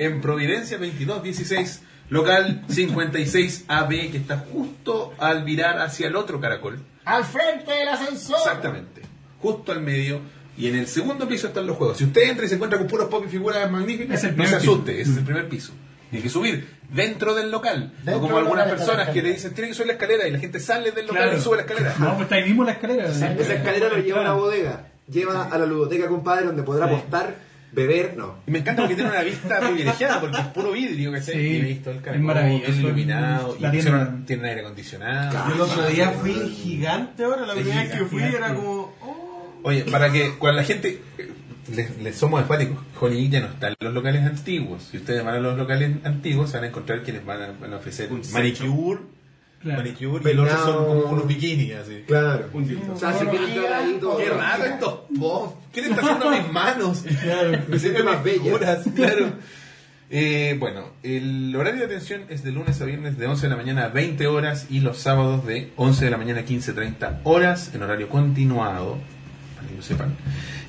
En Providencia 2216, local 56AB, que está justo al virar hacia el otro caracol. Al frente del ascensor. Exactamente. Justo al medio. Y en el segundo piso están los juegos. Si usted entra y se encuentra con puros pop y figuras magníficas, Es el no se primer piso. asuste, ese es el primer piso. Tiene que subir dentro del local. Dentro no como algunas personas la que le dicen, tiene que subir la escalera y la gente sale del local Claro. y sube la escalera. No, pues está ahí mismo la escalera. Esa escalera lo lleva a una bodega. Lleva a la ludoteca, compadre, donde podrá Sí. apostar, beber, no. Y me encanta porque tiene una vista privilegiada, porque es puro vidrio, ¿cachai? Sí, y visto el es caracol, maravilloso. bien iluminado, y tienda- tienen aire acondicionado. Yo el otro día fui gigante ahora, la primera vez que fui gigante. era como. oh. Oye, para que cuando la gente les, les somos enfáticos, Holy Geek ya no está en los locales antiguos. Si ustedes van a los locales antiguos, se van a encontrar quienes van a, van a ofrecer Un manicure, Claro. manicure, y el otro son como unos bikinis así. Claro. Un dildo. O sea, si quieren entrar ahí todo. Qué raro esto. Vos, ¿Qué le está haciendo a mis manos? Claro. Me siento más bella. Figuras, claro. Eh, bueno, el horario de atención es de lunes a viernes de 11 de la mañana a 20 horas y los sábados de 11 de la mañana a 15.30 horas en horario continuado, para que lo sepan.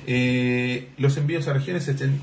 Eh, los envíos a regiones se hacen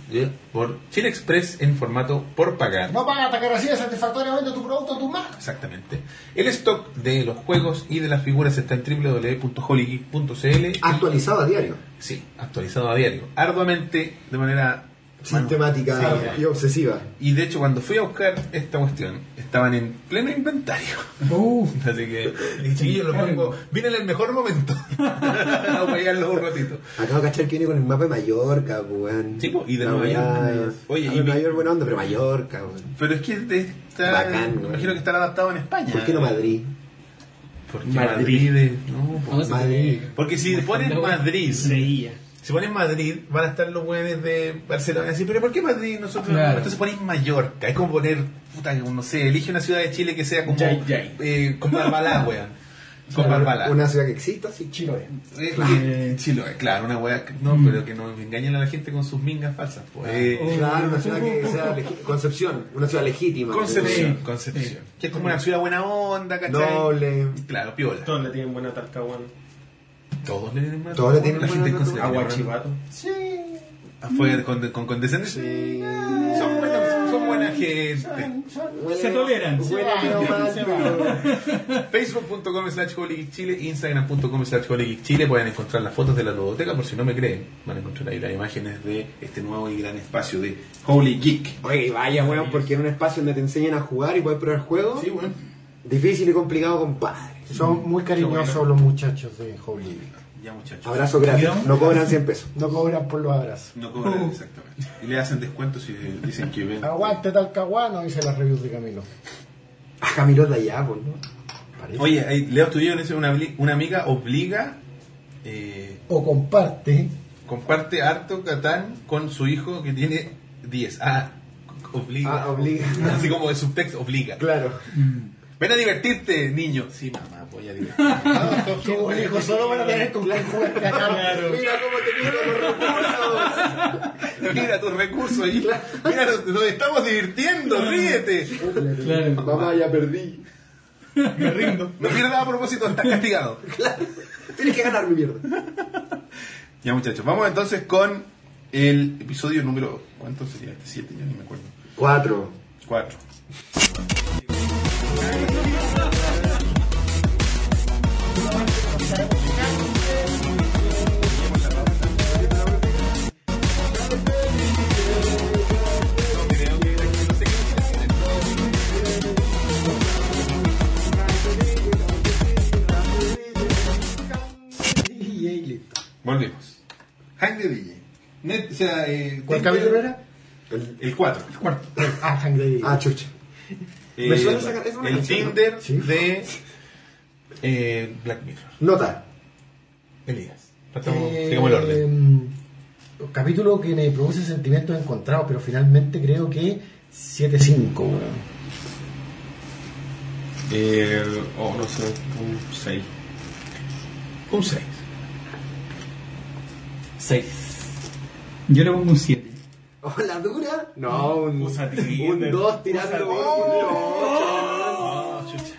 por Chile Express en formato por pagar. No paga hasta que recibes satisfactoriamente tu producto en tus manos. Exactamente. El stock de los juegos y de las figuras está en www.holygeek.cl. Actualizado a diario. Sí, actualizado a diario. Arduamente, de manera Sistemática sí. y obsesiva. Y de hecho, cuando fui a buscar esta cuestión, estaban en pleno inventario. Uh, Así que, y chiquillos, lo pongo. Viene en el mejor momento. Vamos a llegarlo un ratito. Acabo de cachar que viene con el mapa de Mallorca, pues, weón. Sí, pues, y de Nueva York. Oye, y Nueva York buena onda, pero Mallorca, weón. Pero es que está. Bacán, me ¿no? imagino que está adaptado en España. ¿Por qué no Madrid? Porque Madrid. Madrid. no, No, po. sí, Madrid. porque si pones Madrid, Seía. Si pones Madrid, van a estar los weones de Barcelona. Así, pero ¿por qué Madrid? Nosotros no? Claro. Entonces ponéis Mallorca. Es como poner, puta, no sé, elige una ciudad de Chile que sea como. Yay, yay. Eh, con Barbalá, weón. Con Barbalá. Una ciudad que exista, sí. Chiloé. Eh, eh, Chiloé, claro, una weá. No, pero que no engañen a la gente con sus mingas falsas. Pues. Eh, Claro, una ciudad que sea Concepción, una ciudad legítima. Concepción. Concepción. Que es como una ciudad buena onda, ¿cachai? Noble. Claro, piola. Todos le tienen buena talcahuano. Todos le tienen buena Todos le tienen La gente buena. Aguachivato. Sí. Fue con, con condescendencia. Sí. Son buenas, son buena gente. Se toleran. Huele va, mal, se pero- Facebook.com slash Chile, Instagram.com slash Chile. Pueden encontrar las fotos de la ludoteca, por si no me creen. Van a encontrar ahí las imágenes de este nuevo y gran espacio de Holy Geek. Oye, y vaya, weón, porque en un espacio donde te enseñan a jugar y puedes probar juegos, Sí, bueno. Difícil y complicado, compadre. Son muy cariñosos los muchachos de Holy Living. Ya muchachos. Abrazo gratis. No cobran 100 pesos. No cobran por los abrazos. No cobran exactamente. Y le hacen descuentos si dicen que ven. Aguante tal caguano, dice las reviews de Camilo. Ah, Camilo de allá, pues, ¿no? Parece. Oye, Leo Estudio dice una, una amiga obliga, eh, O comparte. comparte harto Catán con su hijo que tiene 10. Ah, obliga. Ah, obliga. Así como de subtexto, obliga. Claro. Ven a divertirte, niño. Sí, mamá, voy a divertirme. Los hijos solo van a tener con jugar Catán. Mira cómo te quiero los recursos. Mira tus recursos. y- Mira, nos, nos estamos divirtiendo, ríete. Claro. Mamá, ya perdí. Me rindo. No pierdas a propósito, estás castigado. Tienes que ganar mi mierda. Ya, muchachos, vamos entonces con el episodio número. ¿Cuánto sería este? Siete, ya ni me acuerdo. Cuatro. Cuatro. Volvemos. Hang de DJ. Net, o sea, eh, ¿Cuál capítulo era? El, el 4. Ah, Sangre Ah, chucha. Me suena esa- es una el canción, ¿no? Tinder Sí. de eh, Black Mirror. Nota. Elías. Eh, sigamos el orden. Capítulo que me produce sentimientos encontrados, pero finalmente creo que 7-5, weón. Eh, oh, no sé, un 6. Un 6. 6. Yo le pongo un 7. Oh, la dura. No, un, Usa un Tinder. 2 tirando un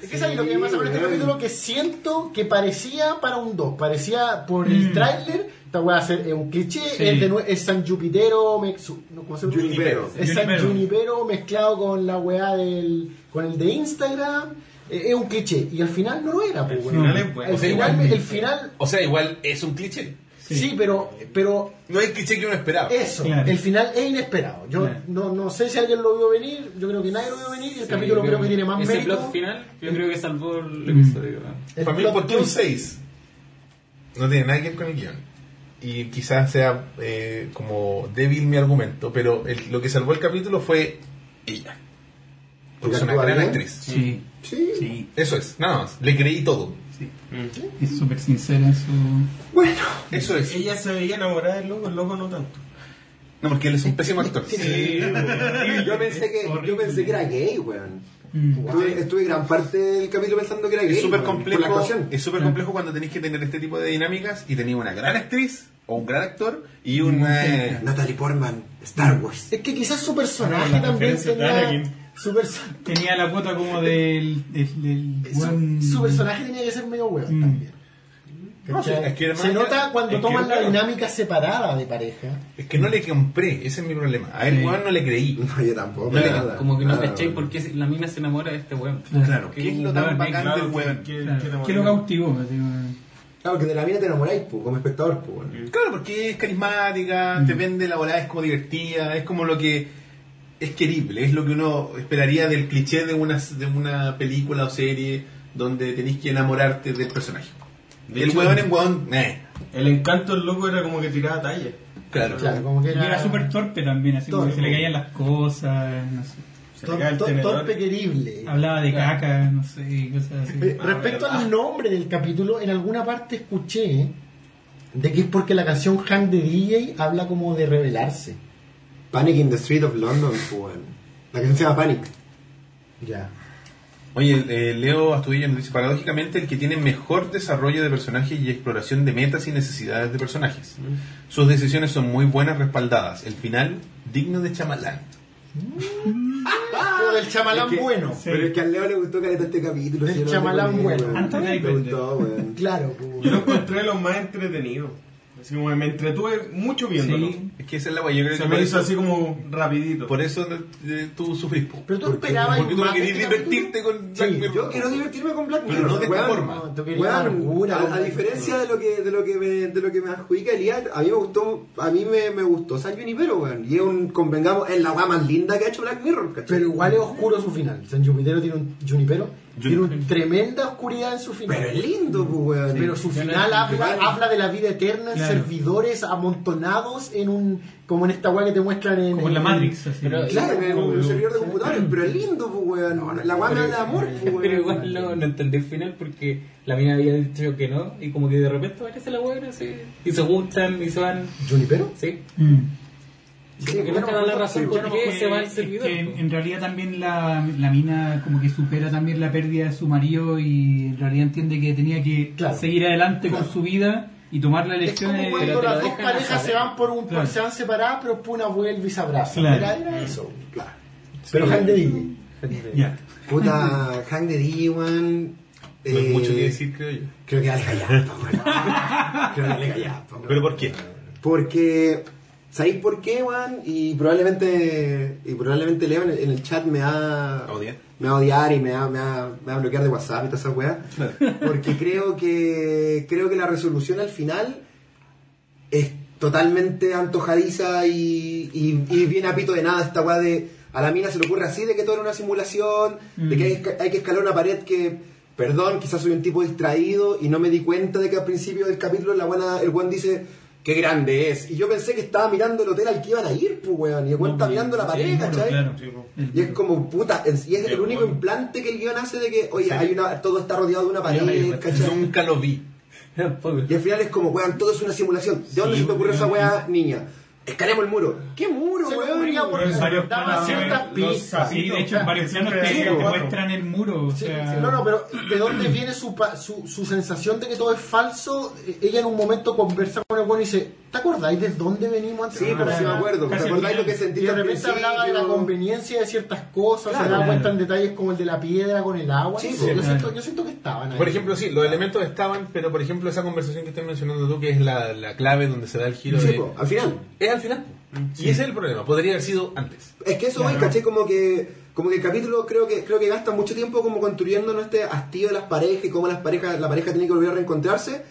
Es que sabes lo que me pasa con este capítulo que siento que parecía para un 2, parecía por el Mm. tráiler, esta weá es un cliché, Sí. es, de es San Jupitero, me- su- no, ¿cómo se llama? Junipero. Es San Junipero. Junipero mezclado con la weá del, con el de Instagram, eh, es un cliché, y al final no lo era, pues, El weón. final es bueno. El O sea, final, igual- el final, O sea, igual es un cliché. Sí, pero, pero No es el cliché que uno esperaba. eso, Claro. el final es inesperado. Yo Claro. no, no sé si alguien lo vio venir, yo creo que nadie lo vio venir, y el capítulo creo que tiene más Ese mérito. plot final, yo creo que salvó el Mm. episodio. El Para mí, plot ¿por qué un twist. 6? No tiene nada que ver con el guion. Y quizás sea eh, como débil mi argumento, pero el- lo que salvó el capítulo fue ella. Porque es una gran bien? actriz. Sí. Sí. Sí. Eso es, nada más. Le creí todo. Es súper sincera en su. Bueno. Eso es. Ella se veía enamorada del loco, el loco no tanto. No, porque él es un pésimo actor. Yo pensé que, yo pensé que era gay, weón. Mm. Estuve, estuve gran parte del capítulo pensando que era gay. Es súper complejo, la actuación. es súper complejo cuando tenéis que tener este tipo de dinámicas y tenéis una gran actriz o un gran actor y una... eh, Natalie Portman, Star Wars. Es que quizás su personaje La también tenía. Anakin. Su, perso- Tenía la cuota como del. del, del su, buen- su personaje tenía que ser medio hueón Mm. también. No, ¿Cachai? sí, es que además Se nota cuando es que toman la claro. dinámica separada de pareja. Es que no le compré, ese es mi problema. A él Sí. weón, no le creí. No, yo tampoco. No le- nada. Como que no Nada, weón. por qué la mina se enamora de este weón. Claro, ¿qué es lo tan bacán Claro, del weón? Claro, que lo cautivó. Claro, que de la mina te enamoráis, pues, como espectador, pues, weón. Claro, porque es carismática, te vende la volada, es como divertida, es como lo que es querible, es lo que uno esperaría del cliché de una, de una película o serie donde tenéis que enamorarte del personaje. De el weón en weón, eh, El encanto del loco era como que tiraba talla. claro. Claro, como que Y era, era súper torpe también, así como que se le caían las cosas, no sé. Tor- tor- torpe querible. Hablaba de caca, no sé, cosas así. Respecto al nombre del capítulo, en alguna parte escuché de que es porque la canción Hank de DJ habla como de rebelarse. Panic in the Street of London, pues. La canción se llama Panic. Ya. Oye, eh, Leo Astudillo nos dice, paradójicamente el que tiene mejor desarrollo de personajes y exploración de metas y necesidades de personajes. Sus decisiones son muy buenas respaldadas. El final, digno de chamalán. Pero del chamalán Es que- bueno. Sí. Pero es que al Leo le gustó caleta este capítulo. Del si chamalán no, bueno. Antes weón. Claro. pues. Yo lo encontré los más entretenidos. Así como me entretuve mucho viéndolo. Sí. Es que esa es la guay, yo creo Se que me hizo eso, así como rapidito. por eso eh, tú sufrís. Pero tú esperabas Porque tú no querías este divertirte con Sí, Black Mirror. Yo quiero divertirme con Black Pero Mirror. no de esta forma. A, diferencia de lo que de lo que me, de lo que me adjudica Elías, a mí me gustó, a mí me, me gustó San Junipero, weón. Y es un, convengamos, es la weá más linda que ha hecho Black Mirror, ¿cachai? Pero igual es oscuro su final. San Junipero tiene un Junipero Tiene una tremenda oscuridad en su final. Pero es lindo, pues, weón. Pero su Yo no final entiendo. habla, habla de la vida eterna en Claro. servidores amontonados en un. como en esta weá que te muestran en. Como en la Matrix, así. Pero- Claro, en un servidor de computadores, pero es lindo, pues, weón. La weá me habla de amor, pues, weón. Pero igual no, no entendí el final porque la mina había dicho que no y como que de repente aparece la así, y se gustan y se van. ¿Junipero? Sí. Mm. Sí, que nunca da la razón por qué Eh, se va es servidor. que en, en realidad también la, la mina como que supera también la pérdida de su marido y en realidad entiende que tenía que Claro. seguir adelante con su vida y tomar la Es elección como de- cuando las dos parejas se van por un. Claro. se van separadas, pero una vuelve y se abraza. Claro. Era, era eso. Claro. Pero Sí. Hank de DJ. Ya. Puta, Hank de D, weón. No hay eh, mucho que decir, creo yo. Creo que dale callampa, weón. Creo que dale callampa, weón. ¿Pero por qué? Porque, ¿sabéis por qué, weón? Y probablemente, y probablemente Leo en el, en el chat me va, me va a odiar y me va, me va, me va a bloquear de WhatsApp y toda esa weá. Porque creo que, creo que la resolución al final es totalmente antojadiza y, y, y viene a pito de nada esta weá de a la mina se le ocurre así de que todo era una simulación, de que hay, esca- hay que escalar una pared que, perdón, quizás soy un tipo distraído y no me di cuenta de que al principio del capítulo la buena, el buen dice qué grande es. Y yo pensé que estaba mirando el hotel al que iban a ir, pues weón, y el buen está mirando la pared, ¿cachai? claro. Sí, Y es como, puta, es- y es el único implante que el guion hace de que, oye, hay una, todo está rodeado de una pared, ¿cachai? Nunca lo vi. Y al final es como, weón, todo es una simulación. ¿De dónde Sí, se te ocurrió esa weá, niña? Escalemos el muro. ¿Qué muro, Se weón? porque Pero en varios daba planos, ciertas los pistas. Sí, de hecho en varios planos te, te muestran el muro. O Sí, sea, sí, no, no, pero ¿de dónde viene su, pa- su, su sensación de que todo es falso? Eh, Ella en un momento conversa con el bueno y dice, ¿te acordáis de dónde venimos antes? Sí, de pero sí me nada?" acuerdo. ¿Te Casi acordáis al lo que Y de al repente hablaba de la conveniencia de ciertas cosas, Claro, se daba cuenta en detalles como el de la piedra con el agua. Sí, sí, yo, claro. siento, yo siento que estaban ahí. Por ejemplo, sí, los elementos estaban, pero por ejemplo, esa conversación que estás mencionando tú, que es la, la clave donde se da el giro Sí, de. po, al final. Es al final. Y ese es el problema. Podría haber sido antes. Es que eso, voy, caché, como que como que el capítulo creo que creo que gasta mucho tiempo como construyendo este hastío de las parejas y cómo las parejas la pareja tiene que volver a reencontrarse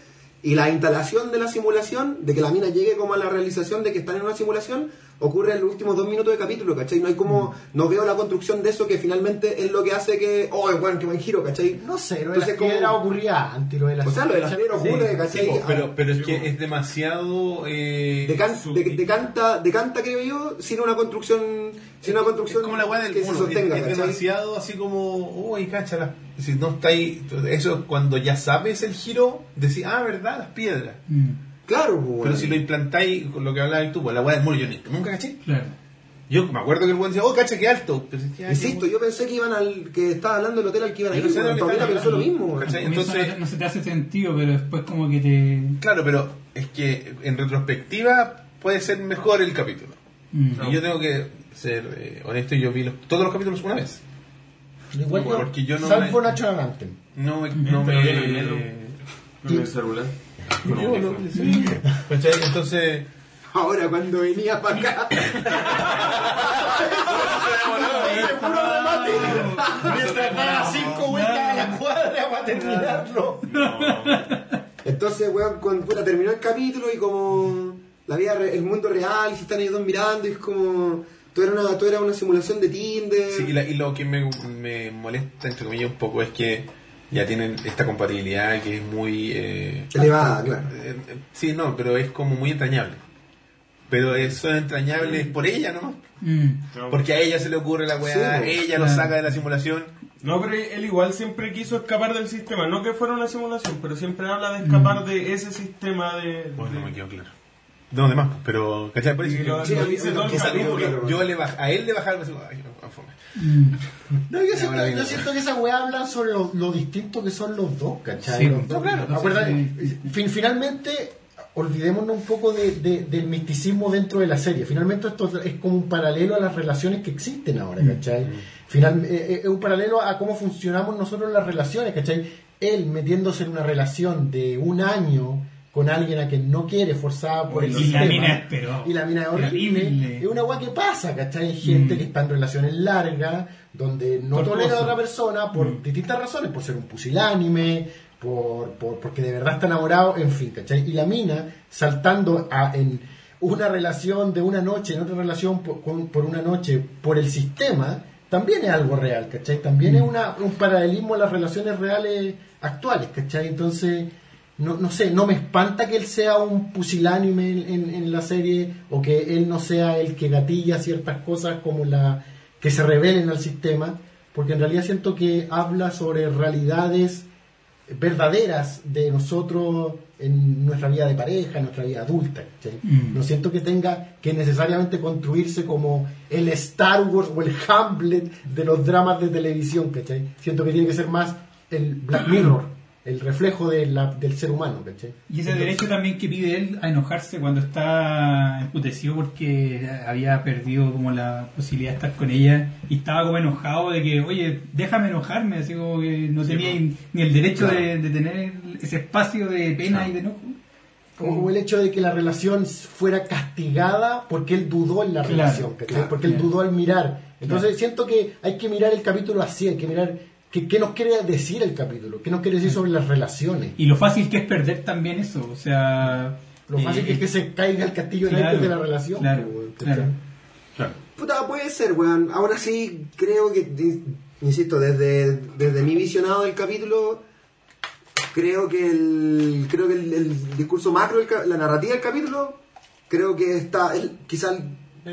y la instalación de la simulación de que la mina llegue como a la realización de que están en una simulación ocurre en los últimos dos minutos de capítulo ¿cachai? no hay como no veo la construcción de eso que finalmente es lo que hace que oh bueno qué buen giro ¿cachai? No sé, lo de Entonces, las como- piedras ocurría antes, lo de las o sea lo de las piedras ocurre ¿cachai? Sí, pero, pero es que es demasiado. Eh, de- decanta creo yo sin una construcción sin una construcción es como la weá del que se muro, sostenga es, demasiado así como, uy, cáchala. Si no está ahí, eso cuando ya sabes el giro, decís, ah, verdad, las piedras. mm, claro pues, Pero si lo implantáis con lo que hablabas tú, pues la weá del muro, yo ni- nunca caché. claro. Yo me acuerdo que el buen decía, oh, cacha, qué alto. Pero decía, "Ah, Insisto, yo pensé que iban al que estaba hablando del hotel al que iban a ir. weón. lo mismo. weón. Entonces- no, no se te hace sentido, pero después como que te... Claro, pero es que en retrospectiva puede ser mejor el capítulo. mm, Y yo tengo que ser eh, honesto, yo vi los- todos los capítulos una vez. Igual yo- Porque yo no Salvo me- National Anthem. No, me- no me... celular. No, sí. ¿Cachai? Entonces... Ahora, cuando venía para acá, Mientras daba cinco vueltas a la cuadra para terminarlo. entonces, weón, con, puta, terminó el capítulo y como la vida, re- el mundo real, y se están ellos dos mirando, y es como. Todo era una, todo era una simulación de Tinder. Sí, y, la- y lo que me, me molesta, entre comillas, un poco es que ya tienen esta compatibilidad que es muy... eh, Elevada, claro. eh, eh, sí, no, pero es como muy entrañable. Pero eso es entrañable por ella, ¿no? mm, Porque a ella se le ocurre la weá, Sí, pues, ella lo claro. saca de la simulación. No, pero él igual siempre quiso escapar del sistema. No que fuera una simulación, pero siempre habla de escapar de ese sistema de. Bueno, no me quedó claro. No, de más, pero, ¿cachai? Por eso Sí, que- lo- Sí, lo dice claro. yo le baj- a él le bajaba y ay, no, fome. mm. No, yo siento, yo siento que esa weá habla sobre lo, lo distinto que son los dos, ¿cachai? Sí, Los dos. no, claro. Acuérdate, Sí. fin- finalmente, olvidémonos un poco de- de- del misticismo dentro de la serie. Finalmente esto es como un paralelo a las relaciones que existen ahora, ¿cachai? Final, eh, eh, es un paralelo a cómo funcionamos nosotros en las relaciones, ¿cachai? Él metiéndose en una relación de un año con alguien a quien no quiere, forzada por el Y la sistema. mina esperó. Y la mina es horrible. Es una weá que pasa, ¿cachai? Hay gente Mm. que está en relaciones largas, donde no tolera a otra persona por Mm. distintas razones, por ser un pusilánime, por, por- porque de verdad está enamorado, en fin, ¿cachai? Y la mina saltando a- en una relación de una noche, en otra relación por, con- por una noche, por el sistema, también es algo real, ¿cachai? También es una, un paralelismo a las relaciones reales actuales, ¿cachai? Entonces, no, no sé, no me espanta que él sea un pusilánime en, en- en la serie o que él no sea el que gatilla ciertas cosas como la que se revelen al sistema, porque en realidad siento que habla sobre realidades verdaderas de nosotros en nuestra vida de pareja, en nuestra vida adulta. Mm. No siento que tenga que necesariamente construirse como el Star Wars o el Hamlet de los dramas de televisión. Siento que tiene que ser más el Black Mirror, el reflejo de la- del ser humano. ¿cachai? Y ese Entonces, derecho también que pide él a enojarse cuando está emputecido porque había perdido como la posibilidad de estar con ella y estaba como enojado de que, oye, déjame enojarme, así como que no tenía ni el derecho Claro. de, de tener ese espacio de pena y de enojo. Como el hecho de que la relación fuera castigada porque él dudó en la Claro, relación, ¿cachai? claro, porque él claro. dudó al mirar. Entonces siento que hay que mirar el capítulo así, hay que mirar qué, qué nos quiere decir el capítulo, qué nos quiere decir sobre las relaciones. Y lo fácil que es perder también eso, o sea... Lo eh, fácil que es que se caiga el castillo claro, antes de la relación. Claro, claro. Claro. Puta, puede ser, weón. Ahora sí, creo que, insisto, desde, desde mi visionado del capítulo, creo que el, creo que el, el discurso macro, del ca- la narrativa del capítulo, creo que está, el, quizá el,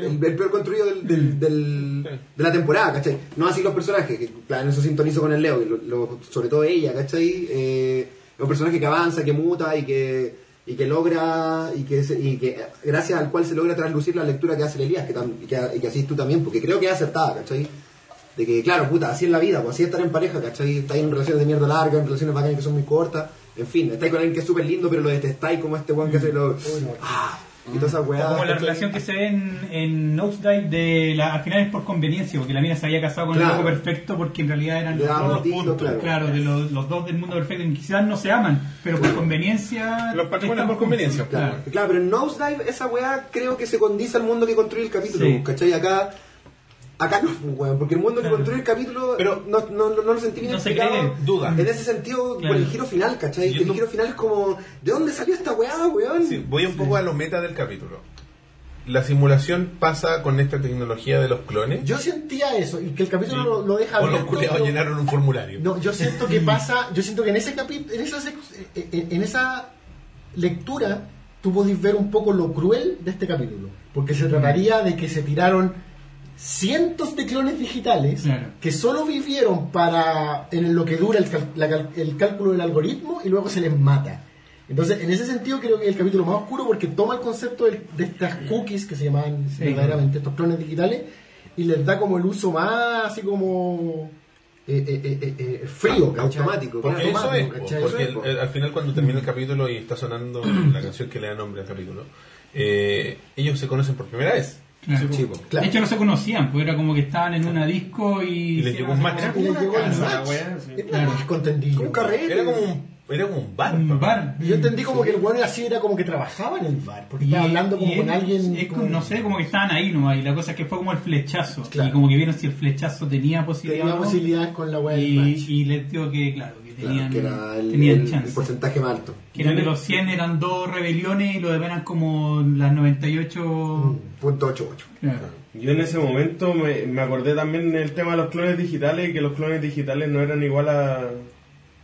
el- el peor construido del, del- del- de la temporada, ¿cachai? No así los personajes, que claro, en eso sintonizo con el Leo, y lo- lo- sobre todo ella, ¿cachai? Eh, los personajes que avanza, que muta y que y que logra y que, se- y que gracias al cual se logra traslucir la lectura que hace el Elías que tam- y, que, y que así tú también porque creo que es acertada ¿cachai? de que claro puta así es la vida pues así es estar en pareja ¿cachai? estáis en relaciones de mierda larga en relaciones bacanas que son muy cortas en fin estáis con alguien que es súper lindo pero lo detestáis como este weón que hace lo ah, y toda esa weá como la relación que se ve en, en Nosedive de la, al final es por conveniencia, porque la mina se había casado con Claro. el loco perfecto porque en realidad eran los dos puntos, claro. claro, de los, los dos del mundo perfecto, y quizás no se aman, pero por conveniencia. Los están por conveniencia, Claro, claro, pero en Nosedive esa weá creo que se condice al mundo que construye el capítulo, Sí. ¿cachai? Acá, acá no, weón, porque el mundo que Claro. construye el capítulo Pero- no, no, no, no lo sentí bien No se explicado. cree, duda. En ese sentido, Claro. con el giro final, ¿cachai? Yo el no- giro final es como, ¿de dónde salió esta weá, weón? Sí, voy un poco a lo meta del capítulo. La simulación pasa con esta tecnología de los clones. Yo sentía eso, y que el capítulo lo, lo deja o los abierto, culiados pero- llenaron un formulario. No, yo siento que pasa, yo siento que en ese capítulo, en esa, sec- en, en esa lectura, tú podés ver un poco lo cruel de este capítulo, porque se trataría de que se tiraron cientos de clones digitales Claro. que solo vivieron para en lo que dura el, cal- la el cálculo del algoritmo y luego se les mata. Entonces, en ese sentido creo que es el capítulo más oscuro porque toma el concepto de, estas cookies que se llamaban Sí. verdaderamente estos clones digitales y les da como el uso más así como eh, eh, eh, eh, eh, frío, ¿cachai? Automático, Porque claro. eso es, porque el- el- al final cuando termina el capítulo y está sonando la canción que le da nombre al capítulo, eh, ellos se conocen por primera vez. Claro. Sí. Claro. De hecho, no se conocían, pues era como que estaban en una disco y. Y les llegó un match. Y llegó el wea, sí. Era Claro. un escondendillo. Un carrete. Era como un, era como un bar. Un bar. Yo entendí como que el bueno así era como que trabajaba en el bar, porque estaba hablando como y con alguien. es como- como- no sé, como que estaban ahí nomás. Y la cosa es que fue como el flechazo. Claro. Y como que vieron si el flechazo tenía posibilidad. tenía posibilidades con la wea del Y, y les digo que, claro, que Claro, tenían, que era el, tenían el- chance. el porcentaje más alto. que eran de los 100 eran dos rebeliones y los demás eran como las 98. Punto 88. Claro. Yo en ese momento me, me acordé también del tema de los clones digitales y que los clones digitales no eran igual a,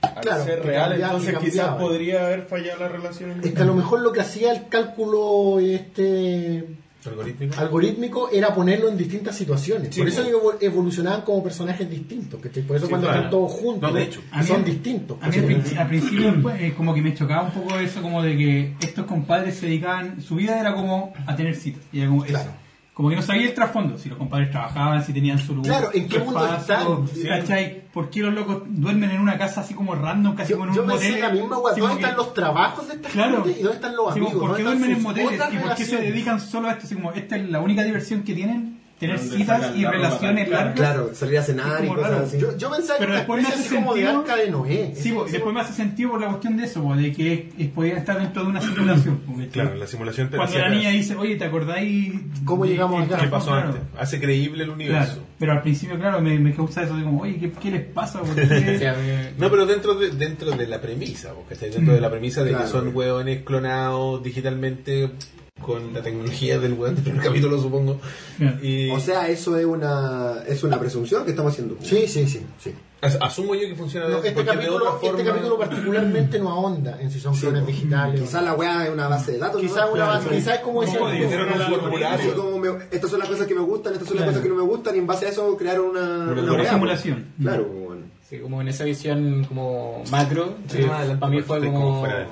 a Claro, ser reales, entonces quizás podría haber fallado la relación. Es que a lo mejor lo que hacía el cálculo este Algorítmico. algorítmico era ponerlo en distintas situaciones. Sí, por eso evolucionaban como personajes distintos. ¿cachai? Por eso Sí, cuando claro. están todos juntos No, de hecho. A mí- son distintos. A mí al, principio pues, eh, como que me chocaba un poco eso como de que estos compadres se dedicaban, su vida era como a tener citas. Y era como, Claro. eso. Como que no sabía el trasfondo, si los compadres trabajaban, si tenían su lugar. Claro, ¿en qué mundo espacio, están? ¿cachai? ¿Por qué los locos duermen en una casa así como random, casi como en Yo, un yo motel? la misma ¿dónde que- están los trabajos de esta Claro. gente y dónde están los amigos? ¿Por qué ¿Dónde duermen en moteles? ¿Y por qué se dedican solo a esto? Así como, esta es la única diversión que tienen, tener Donde citas y relaciones claro. largas. Claro, salir a cenar Es y cosas raro. así. Yo, yo pensaba Pero que después me hace así como de sentido- arca de Noé. Sí, ese- después me hace sentido por la cuestión de eso, po, de que eh, podían estar dentro de una simulación. Claro, la simulación te Cuando la niña dice, oye, ¿te acordáis? ¿Cómo de- llegamos acá? ¿Qué pasó Claro, antes? Hace creíble el universo. Claro, pero al principio, claro, me, me causa eso de como, oye, ¿qué, qué les pasa? ¿Por qué? No, pero dentro de, dentro de la premisa, porque dentro de la premisa de Claro. que son hueones clonados digitalmente con la tecnología del weón del primer capítulo, supongo. Y O sea, eso es una, es una presunción que estamos haciendo. Sí, sí, sí. sí. as- asumo yo que funciona No, de, este, de capítulo, otra forma- este capítulo particularmente no ahonda en si son clones digitales. Quizás la weá es una base de datos. Quizás ¿no? una Claro. base, quizás es como me- estas son las cosas que me gustan, estas son las Claro. cosas que no me gustan, y en base a eso crearon una, Una una weá, simulación. pues. Claro, bueno. Sí, como en esa visión como macro, Sí, adelante, para mí fue como, fuera del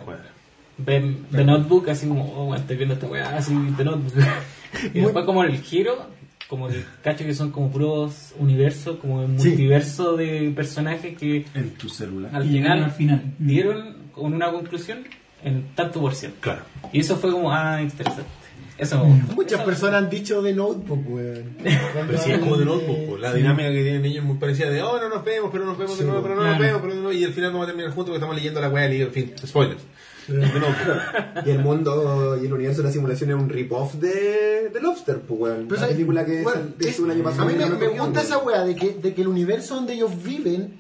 ver The Notebook, así como, oh, bueno, estoy viendo esta weá, así The Notebook. y después como el giro, como que cacho que son como puros universos, como un Sí. multiverso de personajes que En tu celular. al Y final, al final. dieron con una conclusión en tanto por ciento. Claro. Y eso fue como, ah, interesante. Eso gustó. Muchas Eso- personas han dicho de Notebook, weón. Pero sí, es como de notebook, po. la dinámica que tienen ellos es muy parecida de, oh, no nos vemos, pero nos vemos de nuevo, pero no nos vemos, pero no, y al final vamos a terminar juntos porque estamos leyendo la weá del libro, en fin, spoilers. Y el mundo y el universo de la simulación es un rip-off de, de Lobster, pues, weón. La película que Bueno, es- el año pasado. A mí me, me gusta esa weá de que, de que el universo donde ellos viven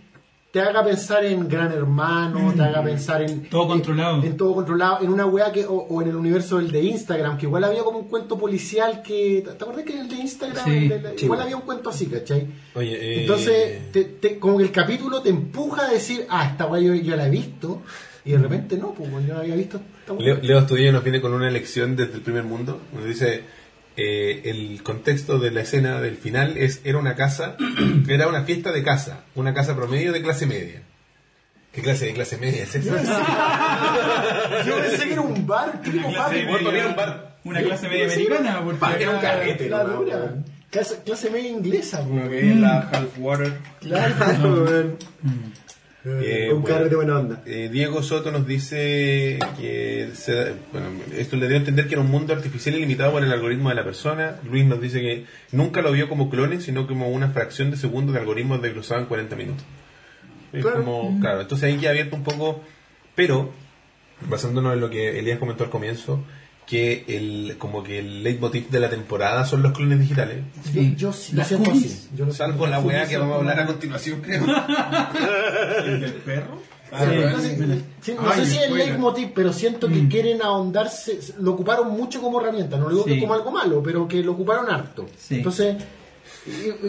te haga pensar en Gran Hermano, te haga pensar en... Todo controlado. En, todo controlado, en una weá que... O, o en el universo del de Instagram, que igual había como un cuento policial que... ¿Te acuerdas que en el de Instagram? Sí. el de la- Sí, igual había un cuento así, ¿cachai? Oye, eh, Entonces, te- te- como que el capítulo te empuja a decir, ah, esta weá yo, yo la he visto, y de repente no, pues yo no había visto esta. Leo, Leo Astudillo nos viene con una lección desde el primer mundo, donde dice, eh, el contexto de la escena del final es, era una casa, era una fiesta de casa, una casa promedio de clase media. ¿Qué clase de clase media es esa? Yo pensé que era un bar, tipo un bar. Una clase media americana. Porque era un carrete, La ¿no? dura. weón. Clase, clase media inglesa, que es la Half Water. Claro. Eh, un bueno, carrete buena onda. eh, Diego Soto nos dice que se- bueno, esto le dio a entender que era un mundo artificial ilimitado por el algoritmo de la persona. Luis nos dice que nunca lo vio como clones, sino como una fracción de segundo de algoritmos desglosados en 40 minutos. Es Claro. como, claro, entonces ahí queda abierto un poco, pero basándonos en lo que Elías comentó al comienzo, que el como que el leitmotiv de la temporada son los clones digitales. Sí. Yo, yo sí, lo Las siento así. Yo lo Salvo la weá que vamos a hablar a continuación, creo. ¿El del perro? Sí, no sé, sí, no Ay, sé si es el leitmotiv, pero siento que quieren ahondarse. Lo ocuparon mucho como herramienta. No lo digo que Sí. como algo malo, pero que lo ocuparon harto. Sí. Entonces,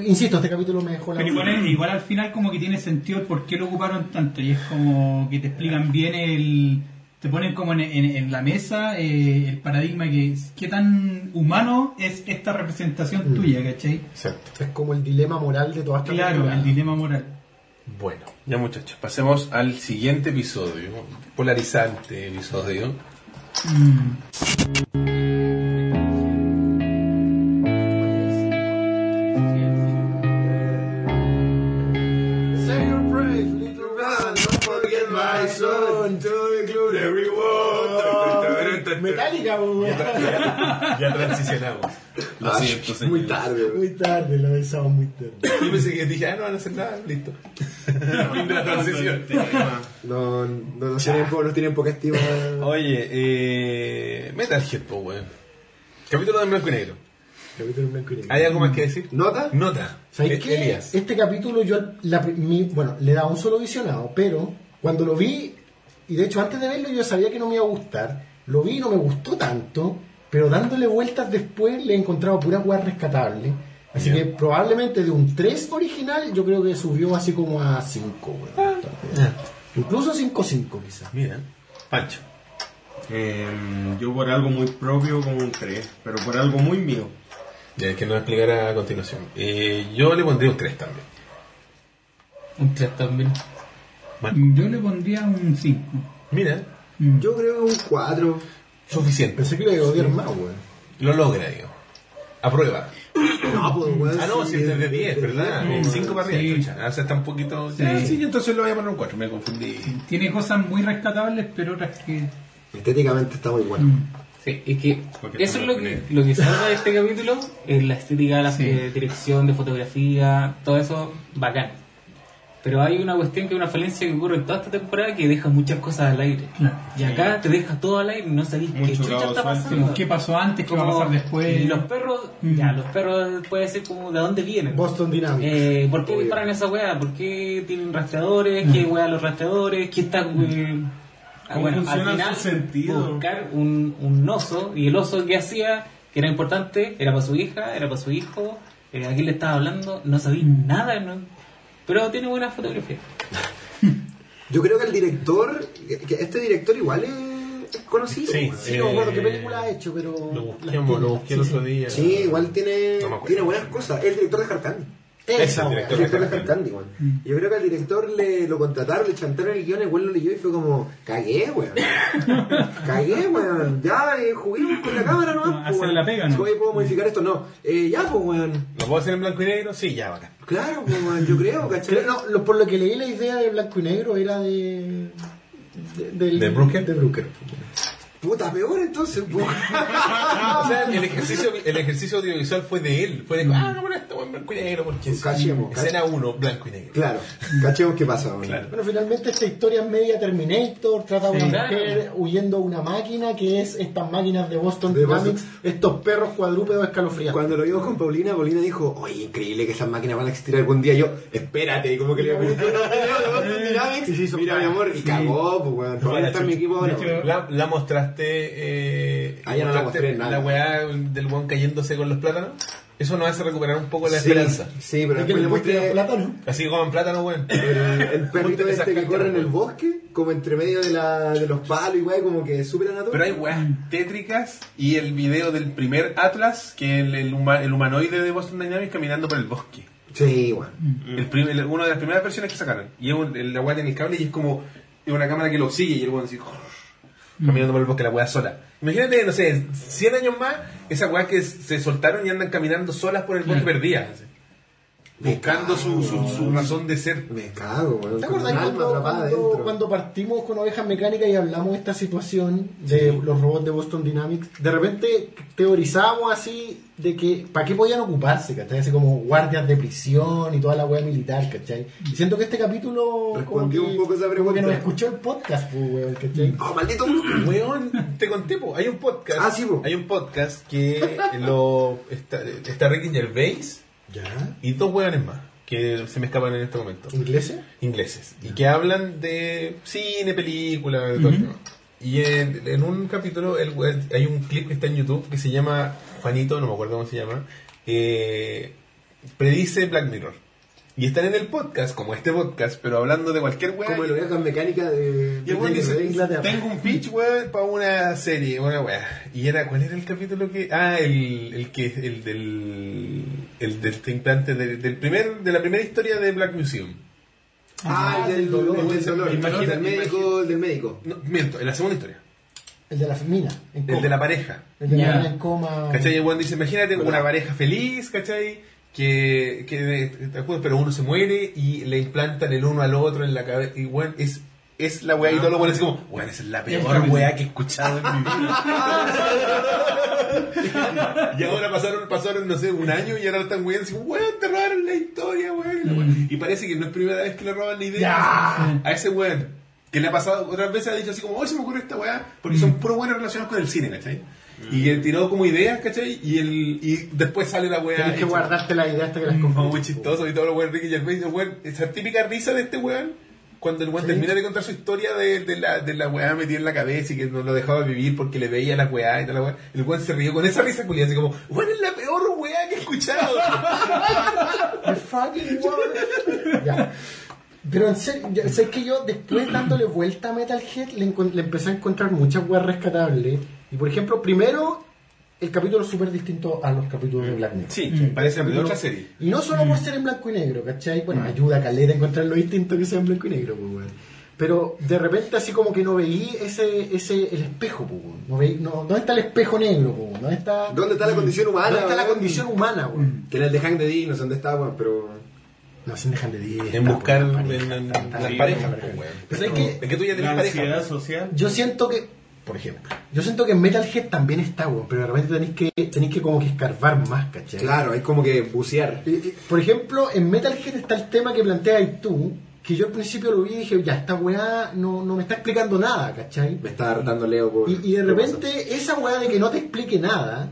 insisto, este capítulo me dejó la. Pero igual, es- igual al final como que tiene sentido el por qué lo ocuparon tanto y es como que te explican bien el... Te ponen como en, en- en la mesa eh, el paradigma que es qué tan humano es esta representación Mm. tuya, ¿cachai? Exacto. Es como el dilema moral de toda esta Claro, temporada. el dilema moral. Bueno, ya muchachos, pasemos al siguiente episodio, polarizante episodio. Mm. Weón. Ya transicionamos. Lo Ah, siento, señor. muy tarde, weón. Muy tarde, lo pensamos muy tarde. Yo pensé que dije, ah, no van a hacer nada, listo. Fin de la transición. No, no nos tienen, po- nos tienen poca estima. Oye, eh, Metalhead, po, weón. Capítulo de blanco y negro. Capítulo en blanco y negro. ¿Hay algo más que decir? ¿Nota? Nota. ¿Sabes Eh, qué? Elías. Este capítulo yo la- mi- bueno, le daba un solo visionado, pero cuando lo vi, y de hecho antes de verlo yo sabía que no me iba a gustar, lo vi y no me gustó tanto, pero dándole vueltas después le he encontrado pura hueá rescatable. Así que probablemente de un 3 original yo creo que subió así como a 5. Incluso 5-5 quizás. Mira, Pancho. Eh, yo por algo muy propio como un 3, pero por algo muy mío. Ya, es que nos explicará a continuación. Eh, yo le pondría un 3 también. Un 3 también. Yo le pondría un 5. Mira, Yo creo un 4. suficiente. Pensé que le iba a odiar más, weón. Lo logra, digo. Aprueba. No, pues, weón. Ah, no, si es de 10, ¿verdad? Mm. 5 para arriba, chucha. O sea, está un poquito. Sí. Ah, sí, entonces lo voy a poner un 4, me confundí. Tiene cosas muy rescatables, pero otras que... Estéticamente está muy bueno. Mm. Sí, es que Porque eso es lo que, lo que salva de este capítulo, es la estética, la Sí. eh, dirección de fotografía, todo eso bacán. Pero hay una cuestión que es una falencia que ocurre en toda esta temporada que deja muchas cosas al aire. Claro. Y acá te deja todo al aire y no sabéis qué chucha está pasando. ¿Qué pasó antes? ¿Qué va a pasar después? Los perros, Mm. ya, los perros puede ser como de dónde vienen. Boston Dynamics. Eh, ¿Por qué Obvio. disparan esa weá? ¿Por qué tienen rastreadores? ¿Qué weá los rastreadores? ¿Qué está eh, Ah, ¿Cómo bueno, al funciona final, su sentido? buscar un, un oso, y el oso que hacía, que era importante, era para su hija, era para su hijo, eh, a quién le estaba hablando, no sabía nada, ¿no? Pero tiene buena fotografía. Yo creo que el director, que- este director igual es, conocido. Sí. Sí, no me acuerdo qué película ha hecho, pero. Lo tiene. lo busqué el otro día. Sí, igual tiene, No tiene buenas cosas. Es el director de Hard Candy. Esa, Es el director. El director de Hard Candy, weón. Yo creo que al director le lo contrataron, le chantaron el guion, el weón lo leyó y fue como, cagué, weón. cagué, weón. Ya, eh, juguemos con la cámara nomás. No, pues, hacer weón. la pega, ¿no? Si, oye, puedo modificar esto, no. Eh, ya, pues, weón. ¿Lo puedo hacer en blanco y negro? Sí, ya, bacán. Claro, pues, weón, yo creo, ¿cachai? Creo- no, lo- por lo que leí, la idea de blanco y negro era de. de, del- ¿De Brooker? De Brooker. Puta, peor entonces, pues. O sea, el ejercicio, el ejercicio audiovisual fue de él. Fue de, ah, bueno, esto en blanco y negro, porque es Cachemos, escena 1, blanco y negro. Claro, cachemos qué pasa. Claro. Bueno, finalmente esta historia es media Terminator, trata de Sí, una claro. mujer huyendo a una máquina que es estas máquinas de Boston De Dynamics, Boston. estos perros cuadrúpedos escalofriantes. Cuando lo vimos con Paulina, Paulina dijo, oye, increíble que esas máquinas van a existir algún día. Yo, espérate, y como que le iba a pedir, Sí, sí, son Mira, mi amor, y cagó, pues. Paulina está mi equipo. De La, la mostraste. Eh, Ah, ya no la weá del weón cayéndose con los plátanos. Eso nos hace recuperar un poco la Sí, esperanza. Sí, pero ¿De que después le muestre plátano? Así como en plátano, weón. el, el perrito este que corre en el bosque, como entre medio de, la, de los palos y weón, como que súper anatómico. Pero hay weas tétricas y el video del primer Atlas, que es el, el, huma- el humanoide de Boston Dynamics caminando por el bosque. Sí, weón. El una de las primeras versiones que sacaron. Y es un, el, la wea tiene el cable y es como es una cámara que lo sigue y el weón así caminando por el bosque, la wea sola. Imagínate, no sé, 100 años más, esa wea que se soltaron y andan caminando solas por el bosque perdidas. Buscando su, su, su razón de ser. Me cago, weón. ¿Te alma cuando, partimos con Ovejas Mecánicas y hablamos de esta situación de los robots de Boston Dynamics? De repente teorizábamos así de que para qué podían ocuparse, ¿cachai? Así como guardias de prisión y toda la wea militar, ¿cachai? Y siento que este capítulo Respondió que- un poco esa pregunta. nos escuchó el podcast, pues, weón, ¿cachai? ¡Oh, maldito! Weón, te conté, po, hay un podcast. Ah, sí, po. Hay un podcast que lo está, está Ricky Gervais ¿Ya? y dos weones más que se me escapan en este momento. ¿Ingleses? ingleses y que hablan de cine, película, de todo el tema. Y en, en un capítulo el hay un clip que está en YouTube que se llama Juanito, no me acuerdo cómo se llama, eh, predice Black Mirror. Y están en el podcast, como este podcast, pero hablando de cualquier weá. Como lo ovejas mecánica de. Y el weón de dice, Inglaterra. tengo un pitch, weón, para una serie, una weá. Y era, ¿cuál era el capítulo que...? Ah, el, el que, el del, el del este implante, del, del primer, de la primera historia de Black Museum. Ah, el del dolor. El del dolor. Imagina- el médico, el del médico. No, miento, en la segunda historia. El de la mina. En coma. El de la pareja. El de la Ya. mina en coma. ¿Cachai? El weón dice, imagínate una pareja feliz, ¿cachai? Que, que te acuerdas, pero uno se muere y le implantan el uno al otro en la cabeza. Y weón, es, es la weá y todo lo bueno así como, weón, esa es la peor weá que he escuchado en mi vida. y ahora pasaron, pasaron, no sé, un año y ahora están weón así, weón, te robaron la historia, weón. Y weá- Y parece que no es primera vez que le roban la idea a ese weón. Que le ha pasado, otras veces ha dicho así como, hoy se me ocurre esta weá, porque son puros buenos relacionados con el cine, ¿cachai? Y él tiró como ideas, ¿cachai? Y, el, y después sale la weá. Tienes que guardarte la idea hasta que las Como compres. muy chistoso y todo lo weón Ricky Gervais, el weón, esa típica risa de este weón, cuando el weón termina de contar su historia de, de la, de la weá metida en la cabeza y que no lo dejaba vivir porque le veía las weá y toda la weá, el weón se rió con esa risa culiada, así como, weón, es la peor weá que he escuchado. The fucking world. ya. Pero en serio, sé que yo después dándole vuelta a Metalhead le, le empecé a encontrar muchas weas rescatables. Y por ejemplo, primero, el capítulo es súper distinto a los capítulos de Black Mirror. Sí, parece de Capítulo- otra serie. Y no solo por ser en blanco y negro, ¿cachai? Bueno, ayuda a Caleta a encontrar lo distinto que sea en blanco y negro, pues, weón. Pero de repente así como que no veí ese, ese el espejo, pues, weón. no veí, no, ¿Dónde está el espejo negro, pues, weón? ¿Dónde está, ¿Dónde está la condición humana? ¿dónde está la condición humana, weón? Que en el de Hank de Dick, no sé dónde está, weón, pero. No, sin dejar de decir. En buscar en, las parejas, pues, que tú ya tenés pareja. ansiedad social. Yo siento que, por ejemplo, yo siento que en Metalhead también está, weón, pero de repente tenéis que, tenéis que como que escarbar más, ¿cachai? Claro, hay como que bucear. Por ejemplo, en Metalhead está el tema que planteas tú, que yo al principio lo vi y dije, ya, esta weá no, no me está explicando nada, ¿cachai? Me está hartando Leo por. Y, y de repente esa weá de que no te explique nada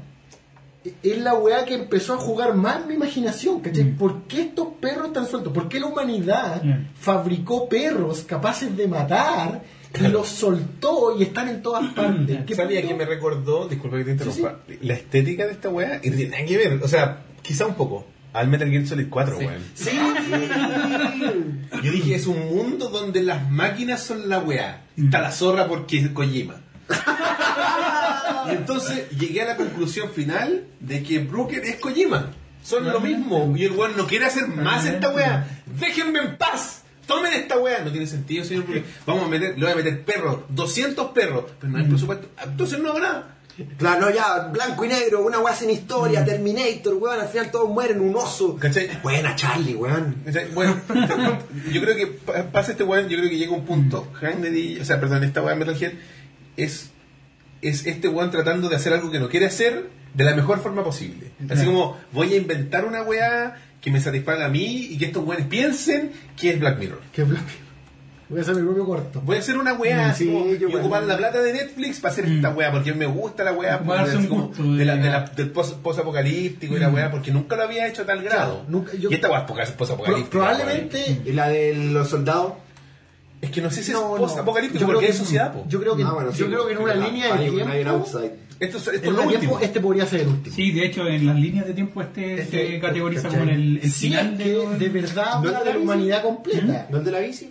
es la weá que empezó a jugar más mi imaginación, ¿cachai? ¿Por qué estos perros están sueltos? ¿Por qué la humanidad Mm. fabricó perros capaces de matar y los soltó y están en todas partes. ¿Qué ¿Sabía punto? que me recordó, disculpa que te interrumpa, la estética de esta weá? Y tiene nada que ver, o sea, quizá un poco, al Metal Gear Solid 4, Sí. weón. Sí, Yo dije, es un mundo donde las máquinas son la weá. Está la zorra porque es Kojima. y entonces llegué a la conclusión final de que Brooker es Kojima. Son lo mismo. Y el weón no quiere hacer más esta weá. Déjenme en paz. Tomen esta weá. No tiene sentido, señor Brooker. Vamos a meter, le voy a meter perros, 200 perros. Pero no hay presupuesto. Entonces no habrá nada. Claro, no, ya, blanco y negro, una weá sin historia, Terminator, weón, al final todos mueren, un oso. ¿Cachai? Buena, Charlie, weón. Bueno, yo creo que pa- pasa este weón, yo creo que llega un punto, Handy, o sea, perdón, esta weón Metal Gear es, es este weón tratando de hacer algo que no quiere hacer de la mejor forma posible. Así como voy a inventar una weá que me satisfaga a mí y que estos weones piensen que es Black Mirror. Qué blanco. Voy a hacer mi propio corto. Voy a hacer una weá así Sí, y ocupar la plata de Netflix para hacer esta weá, porque me gusta la weá de la, de- la- del post- post-apocalíptico y la weá, porque nunca lo había hecho a tal grado. nunca- yo- y esta weá es post-apocalíptica. probablemente. Y la de los soldados. Es que no sé si No, es no. post-apocalíptico Yo creo porque que- es sociedad, po. Yo creo que, Ah, bueno, yo sí, creo que en una línea de tiempo. outside. Esto, es- esto En es lo tiempo, último. este podría ser el último. Sí, de hecho, en las líneas de tiempo este Este, se categoriza como en el, el Sí, final es de, de verdad ¿No habla de la humanidad completa. ¿No es de la bici?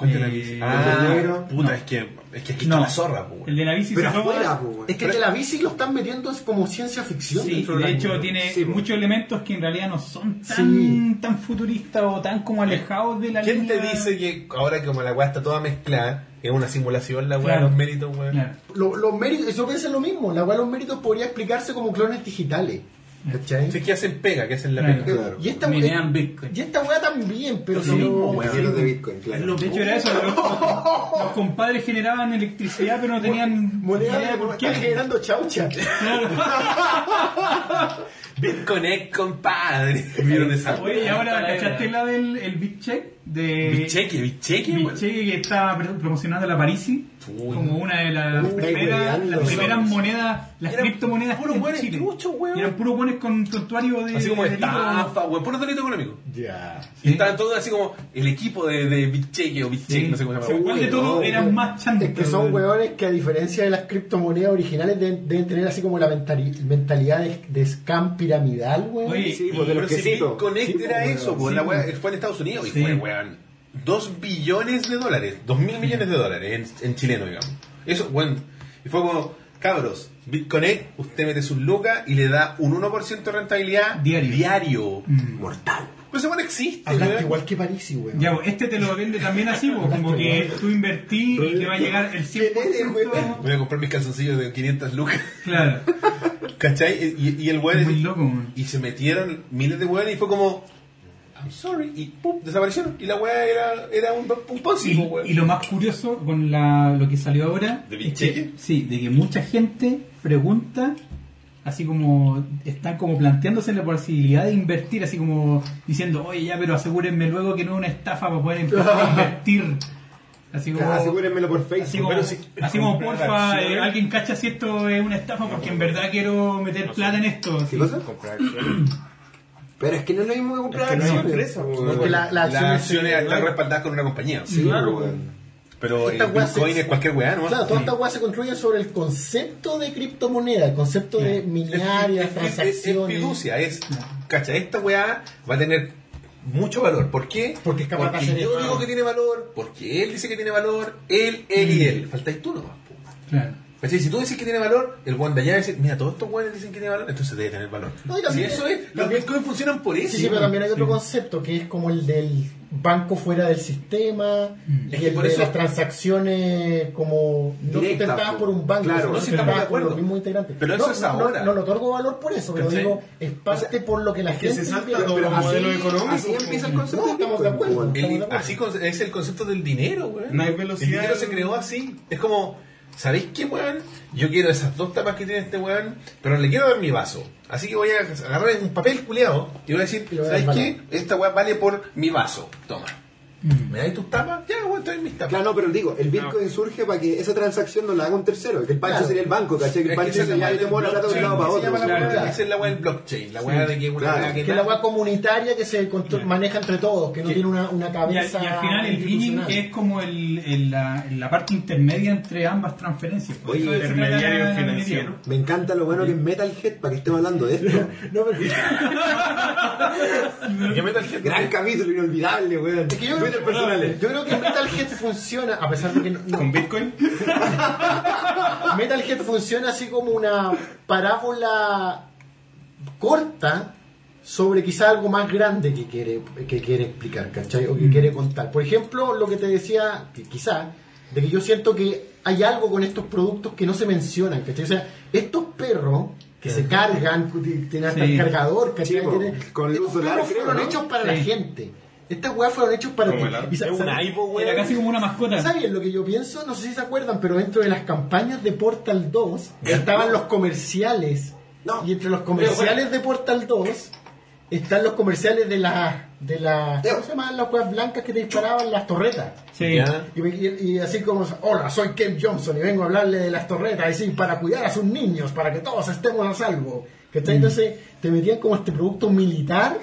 ¿Cuál la Eh, bici? el Ah, negro. puta, No. es que, es que aquí No, está la zorra, po, el de la bici Pero se afuera, pues, weón. Es que el de la bici lo están metiendo es como ciencia ficción. Sí, dentro de la hecho película. tiene Sí, muchos elementos que en realidad no son tan, Sí. tan futuristas o tan como alejados de la ¿Quién te línea- dice que ahora que como la weá está toda mezclada, es una simulación la weá, Claro. los méritos, weón? Claro. Lo- los méritos, yo pienso lo mismo. La cual los méritos podría explicarse como clones digitales. ¿Cachai? Sí, que hacen pega, que hacen la Claro. pega. Claro. Y esta Minean Bitcoin. Y esta weá también, pero Lo si mismo, de Bitcoin, claro. De hecho era eso, los, los compadres generaban electricidad pero no tenían Moneda de por están qué. generando chaucha. BitConnect, compadre. ¿Vieron esa Oye, y ahora, ¿cachaste la del el BitCheck? De... Bicheque, bicheque, weón. Bitcheque que está pro- promocionando la Parisi Uy. como una de las primeras, las primeras monedas, las Eran criptomonedas puros en buenos truchos, weón. Eran puros buenos con prontuario de Así como delito. estafa, weón, puro delito económico. Ya. Y Sí. estaban todos así como el equipo de, de o Bicheque, Sí. no sé cómo se llama. igual de todo eran más chantos. Es que son hueones que a diferencia de las criptomonedas originales deben, deben tener así como la mentali- mentalidad de, de scam piramidal, weón. Oye, Sí, pues de los Pero si quesitos. BitConnect Sí, era weón. eso, pues Sí, la weá weón. fue en Estados Unidos y fue, weón, dos billones de dólares, dos mil millones de dólares en, en chileno, digamos. Eso, weón, y fue como, cabros, BitConnect, usted mete sus lucas y le da un 1% de rentabilidad Diario. diario. Mm. Mortal. Pero ese weón existe, Hablaste igual que Parisi, weón. Ya, pues, este te lo vende también así, pues, como que tú invertí y te va a llegar el 100%. Voy a comprar mis calzoncillos de 500 lucas, Claro, ¿cachai? Y, y el es weón... muy loco. man. Y se metieron miles de weones y fue como, I'm sorry, y pum, desaparecieron. Y la weá era, era un, un Ponzi, po, Y, lo más curioso con la, lo que salió ahora ¿De es que, sí, de que mucha gente pregunta, así como están como planteándose la posibilidad de invertir, así como diciendo, oye ya, pero asegúrenme luego que no es una estafa para poder empezar a invertir. Así como, Asegúrenmelo por así Facebook. como, Pero si- así como, porfa, eh, alguien cacha si esto es una estafa porque en verdad quiero meter plata en esto. ¿Qué cosa? Comprar acciones. Pero es que no es lo mismo que comprar Es que no hay acciones. Porque la- se- están respaldadas con una compañía. Sí, Claro, weón. Pero el Esta Bitcoin se- es cualquier weá, ¿no? Claro, todas estas weas se construyen sobre el concepto de criptomoneda, el concepto de las Es- es- es- transacciones. fiducia, es, cacha, esta weá va a tener mucho valor. ¿Por qué? Porque es capaz porque yo digo que tiene valor, porque él dice que tiene valor, él, él y él. Faltáis tú nomás. Claro. ¿Cachai? Si tú dices que tiene valor, el one de allá va a decir, mira, todos estos weones dicen que tiene valor, entonces debe tener valor. No, y si también- eso es, los también- bitcoins funcionan por eso. Sí, sí, pero también hay otro concepto que es como el del banco fuera del sistema, Mm. y Es que el por de eso- las transacciones como no sustentadas po. por un banco, Claro, no, sí, estamos de sustentadas por acuerdo. los mismos integrantes. Pero no, eso es no, no- ahora. No, le otorgo valor por eso, pero ¿Cachai? digo, es parte por lo que la que gente... se salta Pero el así- modelo económico, Así pues. empieza el concepto No, estamos de acuerdo. El- Estamos de acuerdo. así es el concepto del dinero. No hay velocidad. El dinero se creó así. Es como, ¿sabéis qué, weón? Yo quiero esas dos tapas que tiene este weón, pero le quiero dar mi vaso. Así que voy a agarrar un papel culiado y voy a decir, ¿sabéis qué? Esta weá vale por mi vaso. Toma. ¿Me dais tus tapas? Ya, weón, te doy mis tapas. Claro, no, pero digo, el Bitcoin surge para que esa transacción no la haga un tercero. Que el Pancho Claro. sería el banco, ¿cachai? Que el Es Pancho esa yo te muevo la plata de un lado para otro. la Claro. Esa es la weá del blockchain, la weá de que una claro. que Que es la weá comunitaria que se maneja entre todos, que no Sí. tiene una, una Y al, cabeza. y al final el binning institucional. es como el, el- la, la parte intermedia entre ambas transferencias. Por Oye, de intermediario financiero. Me encanta lo bueno que es Metalhead para que estemos hablando de esto. No, pero- Gran capítulo, inolvidable, weón. Es que yo, Twitter personales. yo creo que Metalhead funciona, a pesar de que no, no- ¿Con Bitcoin? Metalhead funciona así como una parábola corta sobre quizá algo más grande que quiere, que quiere explicar, ¿cachai? O que quiere contar. Por ejemplo, lo que te decía, que quizá, de que yo siento que hay algo con estos productos que no se mencionan, ¿cachai? O sea, estos perros que se cargan, tienen hasta Sí. el cargador, ¿cachai? Tienen- con estos luz solar, fueron ¿no? hechos para la gente. Estas weas fueron hechos para Como ti. Y sa- sa-. Era casi como una mascota. ¿Saben lo que yo pienso? No sé si se acuerdan, pero dentro de las campañas de Portal 2 estaban los comerciales. No. Y entre los comerciales de Portal 2 están los comerciales de las. De la, ¿Cómo se llaman las weas blancas que te disparaban las torretas? Sí. Ya. Y, me- y- y así como, hola, soy Ken Johnson y vengo a hablarle de las torretas, y sí, para cuidar a sus niños, para que todos estemos a salvo. ¿Cachai? Entonces te metían como este producto militar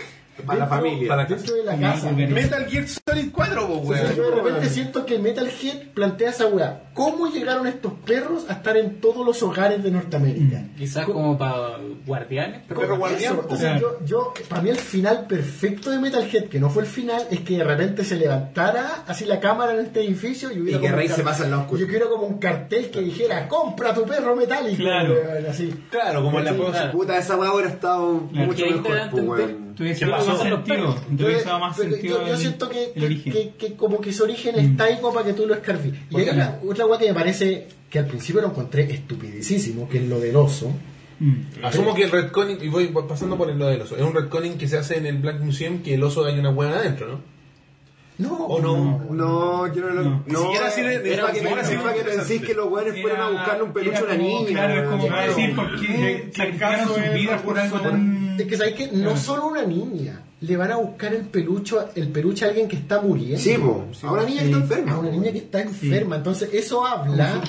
Para la familia. para dentro de la Sí, casa. Metal Gear Solid 4, po, O sea, weón. yo de repente siento que Metalhead plantea esa weá. ¿Cómo llegaron estos perros a estar en todos los hogares de Norteamérica? Quizás ¿Cómo- como para guardianes, pero guardián, po. entonces yo, yo, para mí el final perfecto de Metalhead, que no fue el final, es que de repente se levantara así la cámara en este edificio y hubiera Y que Rey se pasa oscuro. Yo quiero como un cartel que dijera, compra tu perro metálico. Claro. así. Claro, como en la cosa. Puta, esa weá hubiera estado mucho mejor, Tuviese más sentido. Tuviese dado más Pero sentido. yo, yo el- siento que, el que, origen. que- que como que su origen está ahí como para que tú lo escarfís. Y Porque hay una, otra weá que me parece que al principio lo encontré estupidísimo, que es lo del oso. Mm. Asumo que el retconning, y voy pasando por el lo del oso, es un retconning que se hace en el Black Museum que el oso hay una hueá adentro, ¿no? No, ¿O no? No, yo no lo. No. Ni siquiera así de- para que, así para que de- pensís que los weones fueron a Era- buscarle un peluche a era una niña. Claro, es como decir por qué ¿Qué- qué sacrificaron caso sus es vidas por algo tan. Es que sabéis que no solo una niña, le van a buscar el peluche, el peluche a alguien que está muriendo. Sí, po. A una niña que está enferma. A una niña que está enferma. Entonces eso habla. Claro.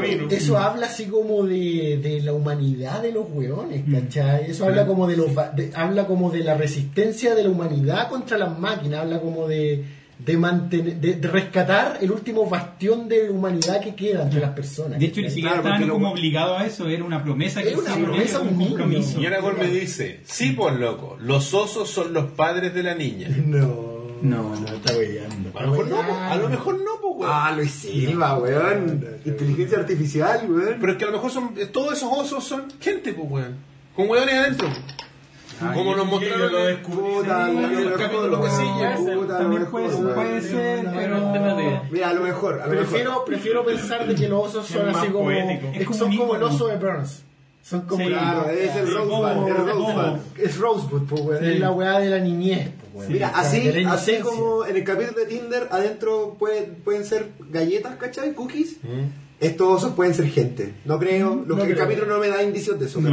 camino. Eso habla así como de, de la humanidad de los hueones, ¿cachai? Eso habla como de los de- habla como de la resistencia de la humanidad contra las máquinas, habla como de de mantener, de, de rescatar el último bastión de humanidad que queda entre las personas. De hecho, ni siquiera Claro, estaban porque lo- como obligados a eso, era una promesa que Era una promesa, un niño. compromiso. Y ahora me dice, sí, por loco, los osos son los padres de la niña. No, No. no, está weyando. A lo mejor no, po, a lo mejor no, pues, weón. Ah, Luis Silva, weón. Inteligencia artificial, weón. Pero es que a lo mejor son, todos esos osos son gente, pues, weón. Con weones adentro. Como nos mostraron lo Sí, mejor, capítulo que sigue. También puede, ser, No, pero. Mira, a lo mejor, Prefiero, prefiero pensar de que los osos son así como, son como el oso de Burns. Son como Sí. la- Claro, es el Sí, Rosebud, Es Rosebud, pues, weón, Sí. es la weá de la niñez. pues, weón. Mira, así, así como en el capítulo de Tinder, adentro puede- pueden ser galletas, ¿cachai? Cookies. Estos osos pueden ser gente. No creo. Lo No que el creo. capítulo no me da indicios de eso, No.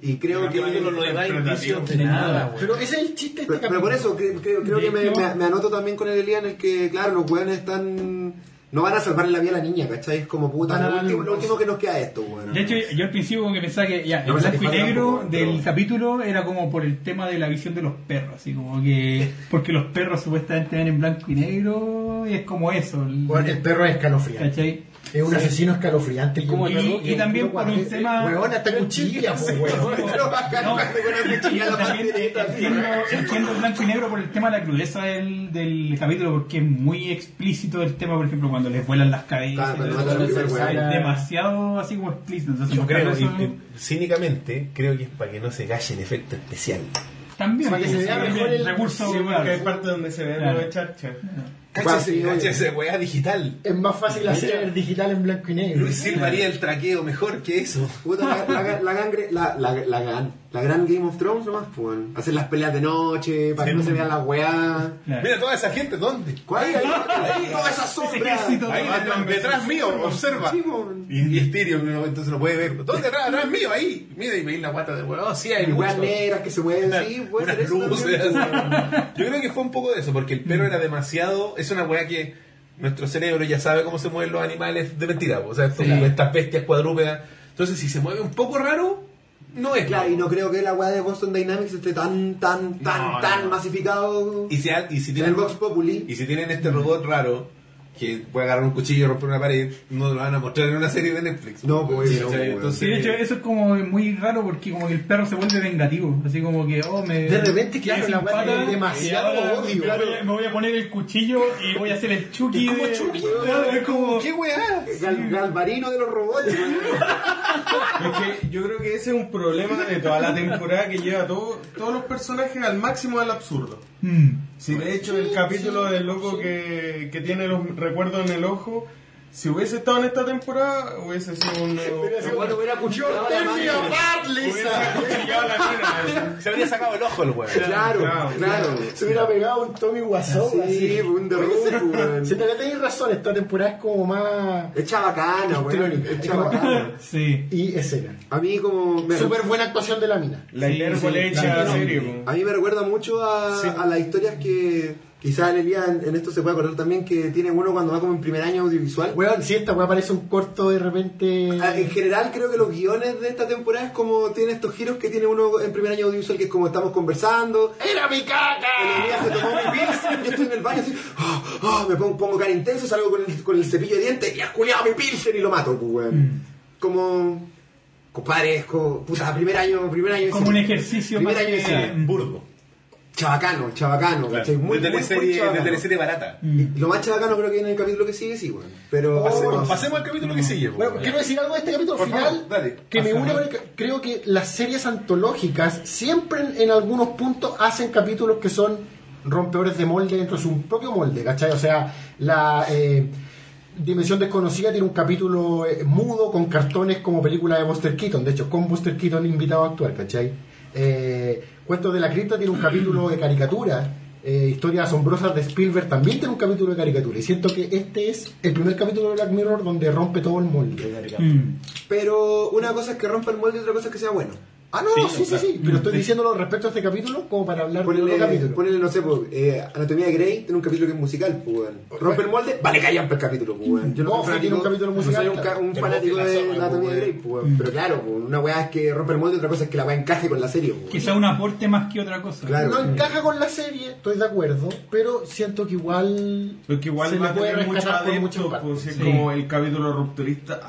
Y creo que. capítulo no le da indicios de nada. Pero ese es el chiste este Pero, pero por eso creo, creo- creo que me, hecho- me- me anoto también con el Elías en el que, claro, los weones están. No van a salvarle la vida a la niña, ¿cachai? Es como puta. A Lo último, lo último que nos queda es esto, weón. De hecho, yo al principio como que pensaba que ya, No el blanco y negro tampoco, del pero- capítulo era como por el tema de la visión de los perros, así como que porque los perros supuestamente ven en blanco y negro y es como eso. el- Weón, el perro es escalofriante. ¿cachai? Es un asesino escalofriante. Como y, Y, perro y también por un tema... Hasta cuchilla, pues, una cuchilla en la también pandereta, así. entiendo, blanco y negro por el tema de la crudeza del, del capítulo, porque es muy explícito el tema, por ejemplo, cuando les vuelan las cabezas. Y es demasiado así como explícito. Entonces, Yo creo, y- y cínicamente, creo que es para que no se galle el efecto especial. también para que se sí, vea sí, mejor el- recurso Sí, porque hay parte donde se ve de charcha. Cáchese, cáchese, weá digital. Es más fácil hacer digital en blanco y negro. Luis Silva haría el traqueo mejor que eso. Puta, la, la, la, gangre- la, la, la gran Game of Thrones nomás, pues. Hacer las peleas de noche, para que no se vean las. Claro. Mira toda esa gente, ¿dónde? ¿Cuál? Ahí, ahí, toda esa sombra. Ahí, detrás, detrás mío, observa. Sí, weón. Y, y Styrion en un momento se lo puede ver. ¿Dónde atrás? Atrás mío, ahí. Mira, y veis la guata de huevo. Oh, sí, hay weas negras que se mueven, sí, puede ser luces. Yo creo que fue un poco de eso, porque el perro era demasiado. Es una weá que nuestro cerebro ya sabe cómo se mueven los animales de mentira. O sea, Sí. estas bestias cuadrúpedas. Entonces, si se mueve un poco raro, no es. Claro, y no creo que la wea de Boston Dynamics esté tan, tan, tan, No, tan no. masificado. Y si, y si en tienen el Vox Populi. Y si tienen este robot raro que puede agarrar un cuchillo y romper una pared, no lo van a mostrar en una serie de Netflix. No, pues, Sí, no, entonces, Sí, de hecho, eso es como muy raro porque como que el perro se vuelve vengativo. Así como que, oh, me... De repente, claro, la pata, tiene demasiado ahora odio. Me voy, a, me voy a poner el cuchillo y voy a hacer el chucky. Es como de- Chucky, Claro, es como... ¿Qué weá? Gal- Galvarino de los robots. weón. Es que yo creo que ese es un problema de toda la temporada que lleva todo, todos los personajes al máximo del absurdo. Mm. Si de hecho el capítulo del loco que, que tiene los recuerdos en el ojo, si hubiese estado en esta temporada, hubiese sido un. Bueno, hubiera cuchillado la mina. Se habría sacado el ojo el weón. Claro, Claro, claro. Se hubiera pegado un Tommy así. Sí, un derrumbe, weón. Si te tenéis razón, esta temporada es como más. Es chabacana, weón. Histriónica. Es chabacana. Sí. y escena. A mí como... Súper buena actuación de la mina. La hipérbole sí, hecha serio. A mí me recuerda mucho a, a las historias que quizás Elia en, en esto se puede acordar también que tiene uno cuando va como en primer año audiovisual. Weón, si esta weá parece un corto de repente. Ah, En general creo que los guiones de esta temporada es como tiene estos giros que tiene uno en primer año audiovisual que es como estamos conversando. ¡Era mi caca! El Elías se tomó mi pilsen, yo estoy en el baño así, ah, ah, me pongo, pongo cara intenso, salgo con el, con el cepillo de dientes y has culiado mi pilsen y lo mato, pues, weón. Como, compadre, es como, puta, primer año, primer año Como un ejercicio Primer año de que- Chabacano, chabacano, ¿cachai? Muy, de, teleserie, de chabacano. teleserie barata. Lo más chabacano creo que viene en el capítulo que sigue, sí, weón. Pero, Pasemos, pasemos al capítulo que sigue. Bueno, quiero decir algo de este capítulo Por final favor, dale. que me une. porque Creo que las series antológicas siempre en, en algunos puntos hacen capítulos que son rompedores de molde dentro de su propio molde, ¿cachai? O sea, la eh, Dimensión Desconocida tiene un capítulo eh, mudo con cartones como película de Buster Keaton, de hecho, con Buster Keaton invitado a actuar, ¿cachai? Eh, Cuentos de la Cripta tiene un capítulo de caricatura. Eh, Historias asombrosas de Spielberg también tiene un capítulo de caricatura. Y siento que este es el primer capítulo de Black Mirror donde rompe todo el molde. Mm. pero una cosa es que rompa el molde y otra cosa es que sea bueno. Ah, no, no, sí, sí, sí. Pero estoy diciéndolo respecto a este capítulo como para hablar de Ponele, otro capítulo. ponele, no sé, pues, eh, Anatomía de Grey tiene un capítulo que es musical, pues, weón. Rompe el molde, vale, callan el capítulo, pues, weón. Yo No, soy sí tiene un capítulo musical, No soy un, claro. fanático de Anatomía de Grey, pues, weón. Pero claro, pues, una weá es que rompe el molde y otra cosa es que la weá encaje con la serie, pues, weón. Quizá un aporte más que otra cosa. Claro. No encaja con la serie, estoy de acuerdo, pero siento que igual. Porque igual se va a tener pues, Sí. como el capítulo rupturista.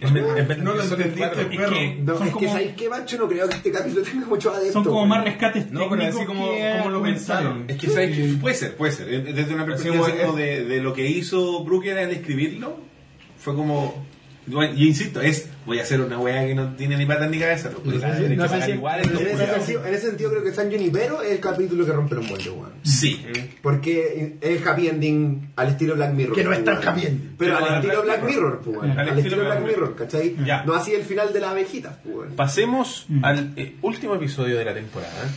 En vez- en vez de no lo que son entendiste, perro. Es que- No, Son es que como- ¿sabes qué, Mancho? No creo que este capítulo tenga muchos adeptos. Son como más rescates No, pero así como, que como lo pensaron. Es que ¿sabes qué? puede ser, puede ser. Desde una perspectiva como de, de lo que hizo Brooker al escribirlo, fue como. Yo insisto, es voy a hacer una weá que no tiene ni patas ni cabeza. Lo No sé no sé si- igual, En ese, sentido, en ese sentido creo que San Junipero es el capítulo que rompe los moldes, weón. Sí. Porque es happy ending al estilo Black Mirror. Que no es tan weón. happy ending. Pero Pero al estilo Black Black Mirror, pues, weón. Al Al estilo estilo Black Black Mirror, ¿cachai? Ya. No así el final de las abejitas, pues, weón. Pasemos Mm. al eh, último episodio de la temporada.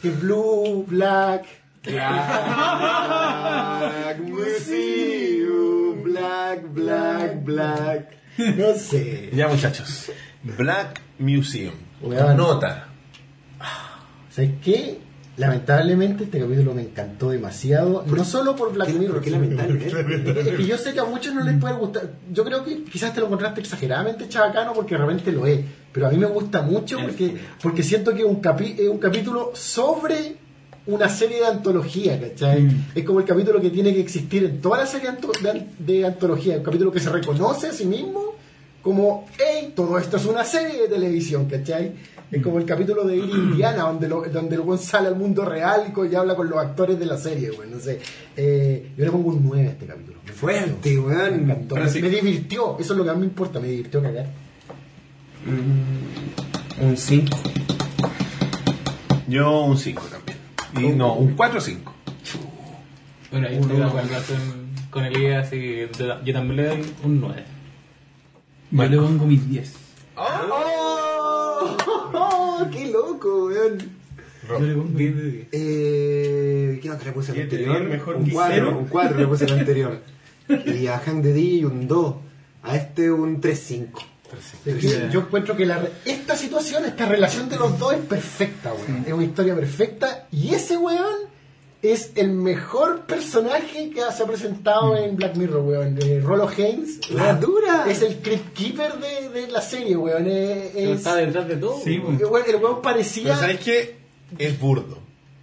Porque Blue, Black. Black Museum, Black, Black, Black. No sé. Ya muchachos, Black Museum. Weón. Nota. ¿Sabes qué? Lamentablemente este capítulo me encantó demasiado. No solo por Black ¿Qué- Mirror. por qué sino- lamentable, eh? Que yo sé que a muchos no les puede gustar. Yo creo que quizás te lo encontraste exageradamente chabacano porque realmente lo es. Pero a mí me gusta mucho porque, porque siento que es un, capi- es un capítulo sobre una serie de antología, ¿cachai? Mm. Es como el capítulo que tiene que existir en toda la serie de, de antología. Un capítulo que se reconoce a sí mismo como, hey, todo esto es una serie de televisión, ¿cachai? Es como el capítulo de Ir Indiana, donde, lo- donde el weón sale al mundo real y, habla con los actores de la serie, weón. No sé. Eh, yo le pongo un 9 a este capítulo. Me Fuerte, weón. Me encantó. Me, sí. me divirtió. Eso es lo que a mí me importa. Me divirtió cagar. Un 5. Yo un 5 también. Y no, un 4 o 5. Bueno, yo estoy de acuerdo con, con Elías, así que yo yo también le doy un 9. Yo le pongo mis 10. ¡Oh! ¡Qué loco, weón! Yo le pongo 10 de 10. Eh, ¿Qué nota le puse al Siete, anterior? mejor un que 4, cero. un 4 le puse al anterior. Y a Hank de D un 2. A este un 3-5. Es que Yo encuentro que la, re- esta situación, esta relación de los dos es perfecta, weón. Es una historia perfecta. Y ese weón es el mejor personaje que se ha presentado en Black Mirror, weón. Eh, Rolo Haynes. La weón, dura. Es el Crypt Keeper de, de la serie, weón. Eh, Pero es- está detrás de todo. Sí, weón. weón, el weón parecía. Pero ¿sabes qué? Es burdo.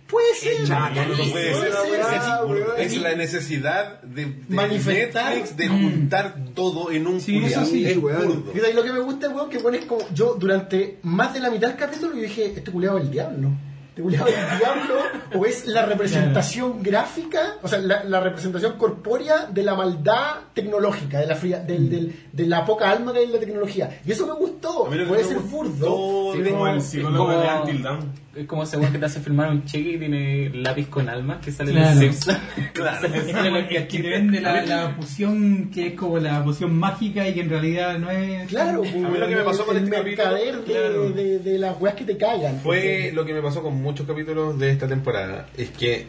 Puede ser. chato, No, no puede ser. puede ser, weón. Es la necesidad de, de Manifestar. Netflix de juntar todo en un Sí, culiao. eso sí. Es weón. burdo. Y de lo que me gusta, weón, que weón es como. Yo, durante más de la mitad del capítulo, yo dije: Este culiado es el diablo. Este culiado es el diablo. O es la representación gráfica, o sea, la, la representación corpórea de la maldad tecnológica, de la, fría, del, del- de la poca alma que hay en la tecnología. Y eso me gustó. A mí lo que Puede me ser gustó burdo. de- pero- Como el psicólogo como- de Until Dawn. Es como ese weón que te hace firmar un cheque y tiene lápiz con alma que sale Claro. de Simpson. Claro. Es como el que te vende la, la poción que es como la poción mágica y que en realidad no es. Claro, mí lo que me pasó con el este capítulo, mercader de, claro. de, de las weas que te cagan. Fue lo que me pasó con muchos capítulos de esta temporada. Es que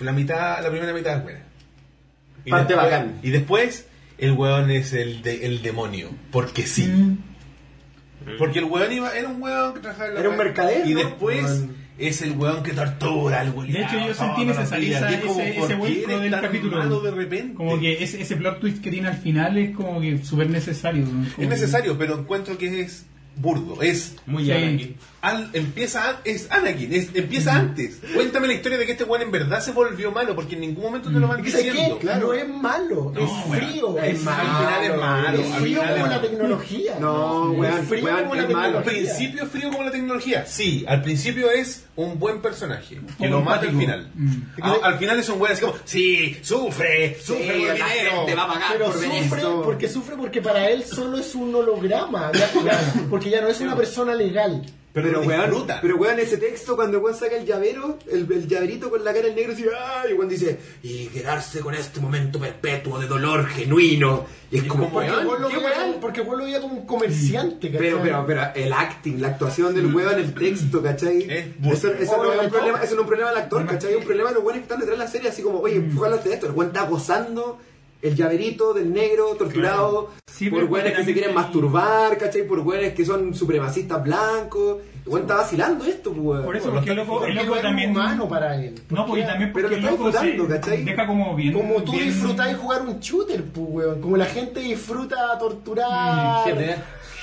la mitad, la primera mitad es buena. Y Parte después- bacán. Y después el weón es el, de- el demonio. Porque sí. Mm. Porque el weón iba, era un weón que trabajaba en la Era un mercader, Y después Weón. es el weón que tortura al weón. De hecho, yo sentí necesaria esa- ese, ese vuelco del capítulo. de repente? Como que ese, ese plot twist que tiene al final es como que súper necesario. ¿no? Como Es necesario, pero encuentro que es burdo. Es Muy Sí. Empieza a- es Anakin, es- empieza antes. Cuéntame la historia de que este weón en verdad se volvió malo, porque en ningún momento te lo van Es que, ¿sabes diciendo. qué? No es malo, No, es frío. Es es malo, frío. Al final es malo, Es frío como la tecnología. No, weón, es frío weón, como la es malo. Al tecnología. principio es frío como la tecnología. Sí, al principio es un buen personaje que Como lo mata al final. Mm. A- al final es un weón así como, sí, sufre, sufre Sí, por dinero. gente va a pagar Pero por sufre esto. porque sufre porque para él solo es un holograma, ya- ya- porque ya no es una persona legal. Pero, Pero, weón, disfruta. pero weón, ese texto, cuando weón saca el llavero, el, el llaverito con la cara del negro, así, ¡ay! Y weón dice, y quedarse con este momento perpetuo de dolor genuino. Y es como, Porque weón, weón. porque vos lo veías como un comerciante, ¿cachai? Pero, pero, pero el acting, la actuación del weón, el texto, ¿cachai? Es Eso, eso no es un problema, eso no es un problema del actor, ¿cachai? Es un problema de los weones que están detrás de la serie, así como, oye, fíjate de esto, el weón está gozando el llaverito del negro torturado Sí, por weones que se quieren masturbar, ¿cachai? Por weones que son supremacistas blancos. Está vacilando esto, pues. Por eso, porque el loco, el no loco es también. humano para él. No, porque también Pero porque lo el está loco se disfrutando, ¿cachai? deja como bien. Como tú bien- disfrutáis jugar un shooter, pues, weón. Como la gente disfruta torturar.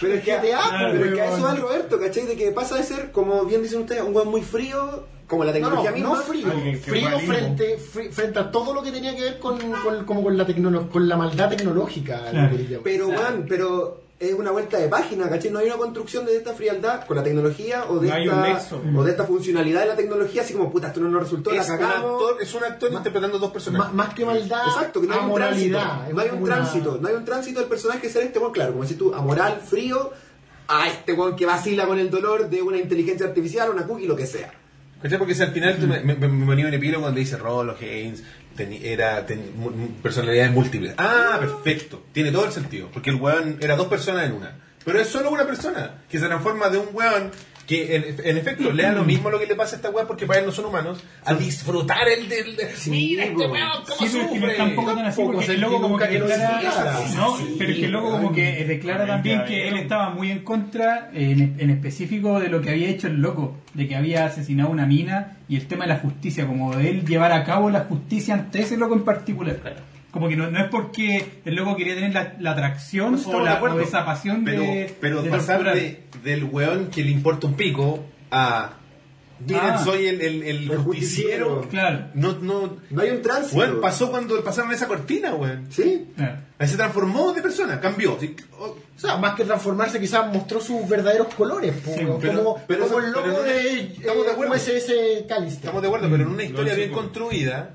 Pero es que, Claro, pero es que a eso va Roberto, ¿cachai? De que pasa de ser, como bien dicen ustedes, un weón muy frío, como la No, no, tecnología no misma. frío, que frío juega frente, frente a todo lo que tenía que ver con, con- como con la tecnolo- con la maldad tecnológica. Claro. Pero, weón, pero es una vuelta de página, ¿cachai? No hay una construcción de esta frialdad con la tecnología o de, No un esta, o de esta funcionalidad de la tecnología, así como, puta, esto no nos resultó, es, la un cagamos. actor, es un actor interpretando dos personajes. más que maldad, Exacto, que no hay un tránsito. No hay un una- tránsito, no hay un tránsito del personaje ser este weón, claro, como decís tú, amoral, frío, a este weón que vacila con el dolor de una inteligencia artificial, una cookie, lo que sea. ¿Cachai? Porque si al final tú me, me, me, me venía un epílogo cuando dice Rolo Haynes era personalidades múltiples. Ah, perfecto. Tiene todo el sentido. Porque el weón era dos personas en una. Pero es solo una persona que se transforma de un weón que en, en efecto le da lo mismo lo que le pasa a esta weá porque para él no son humanos a disfrutar el del. Mira este weón cómo Sí, sufre. tampoco tan así, porque el loco como que declara, no, Sí, pero es que el loco como que declara también que él estaba muy en contra, en, en específico de lo que había hecho el loco, de que había asesinado una mina y el tema de la justicia, como de él llevar a cabo la justicia ante ese loco en particular. Como que no, no es porque el loco quería tener la, la atracción o, de la, o esa pasión pero, de, pero de pasar de- del weón que le importa un pico a Miren, Ah. soy el, el, el El justiciero. justiciero. Claro. No, no. No hay un tránsito. Weón, pasó cuando pasaron esa cortina, weón. ¿Sí? claro. Ahí se transformó de persona, cambió. Sí, O sea, más que transformarse, quizás mostró sus verdaderos colores. po, Sí, como, pero- como eso- el pero no- de, estamos de eh, acuerdo. USS Callister. Estamos de acuerdo, pero en una historia sí, bien construida,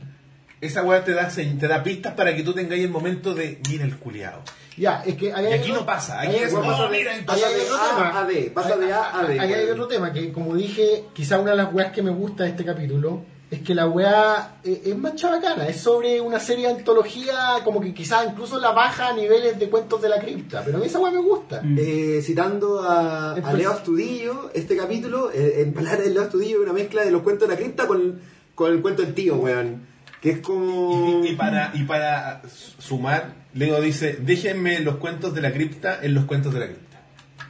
esa weá te da, se- te da pistas para que tú tengáis el momento de mira el culiado. Ya, es que ahí Y hay aquí otro- no pasa, aquí hay es otro- como, pasa de- mira, pasa hay de otro A tema. a D, pasa de A a D, Ahí hay otro tema que, como dije, quizá una de las weas que me gusta de este capítulo es que la wea eh, es más chabacana. Es sobre una serie de antología, como que quizás incluso la baja a niveles de cuentos de la cripta. Pero a mí esa wea me gusta. Mm. Eh, citando a, a Leo Astudillo, este capítulo, eh, en palabras de Leo Astudillo, es una mezcla de los cuentos de la cripta con, con el cuento del tío, weón. Que es como... Y, y para, y para sumar, Leo dice, déjenme los cuentos de la cripta en los cuentos de la cripta.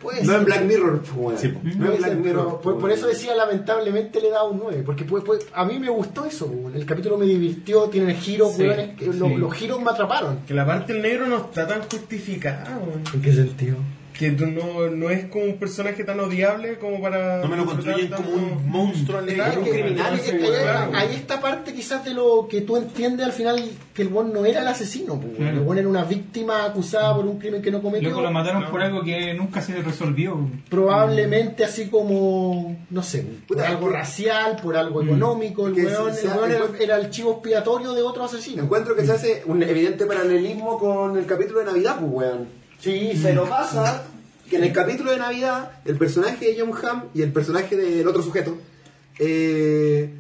Pues, No en Black Mirror, pues, weón. Sí, pues. no Puede en Black Mirror. por, por eso decía lamentablemente le da un 9 porque pues, pues, a mí me gustó eso weón. el capítulo me divirtió tiene giros Sí, sí. los giros me atraparon Que la parte del negro no está tan justificada, weón. ¿en qué sentido? Que no, no es como un personaje tan odiable como para. No me lo construyen como un monstruo. Claro, que- criminal, que claro. ahí está parte quizás de lo que tú entiendes al final que el buen no era el asesino pues. Claro. el buen era una víctima acusada por un crimen que no cometió Luego lo mataron por algo que nunca se resolvió. probablemente así como no sé por Puta, algo que- racial por algo económico el weón, se- el weón era, era el chivo expiatorio de otro asesino Encuentro que se hace un evidente paralelismo con el capítulo de Navidad, pues, weón. Sí Pero pasa que en el capítulo de Navidad, el personaje de John Hamm y el personaje del otro sujeto, eh,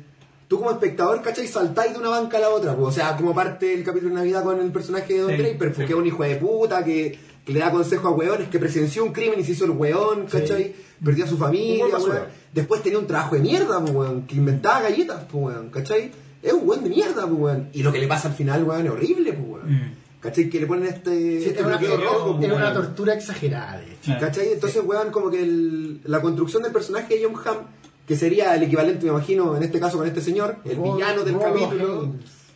tú como espectador, ¿cachai? Saltáis de una banca a la otra, pues. o sea, como parte del capítulo de Navidad con el personaje de Don Sí, Draper, porque sí. es un hijo de puta que, que le da consejo a weones, que presenció un crimen y se hizo el weón, ¿cachai? Perdió a su familia, weón. Después tenía un trabajo de mierda, pues, weón, que inventaba galletas, pues, weón, ¿cachai? Es un weón de mierda, pues, weón. Y lo que le pasa al final, weón, es horrible, pues, weón. Mm. ¿Cachai? Que le ponen este, Sí, este era una, rojo, tortura exagerada de hecho. ¿Cachai? Entonces, weón, como que el- la construcción del personaje de John Hamm, que sería el equivalente, me imagino, en este caso con este señor, el villano del Rolo capítulo,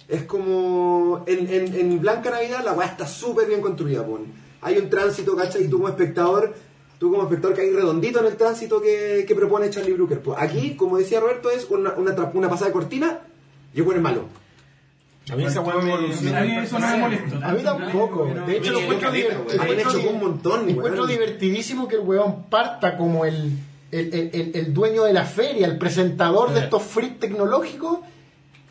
es como. En, en, en Blanca Navidad la weá está súper bien construida, pon. Hay un tránsito, ¿cachai? Y tú como espectador, tú como espectador que hay redondito en el tránsito que, que propone Charlie Brooker. Pues aquí, como decía Roberto, es una, una, una pasada de cortina y es bueno malo. A mí esa weá me... A mí eso no me molestó. A mí tampoco. De hecho, lo encuentro, caleta, divert- weón. A mí me encuentro chocó un montón, encuentro divertidísimo que el weón parta como el, el, el- el- el dueño de la feria, el presentador de estos freaks tecnológicos,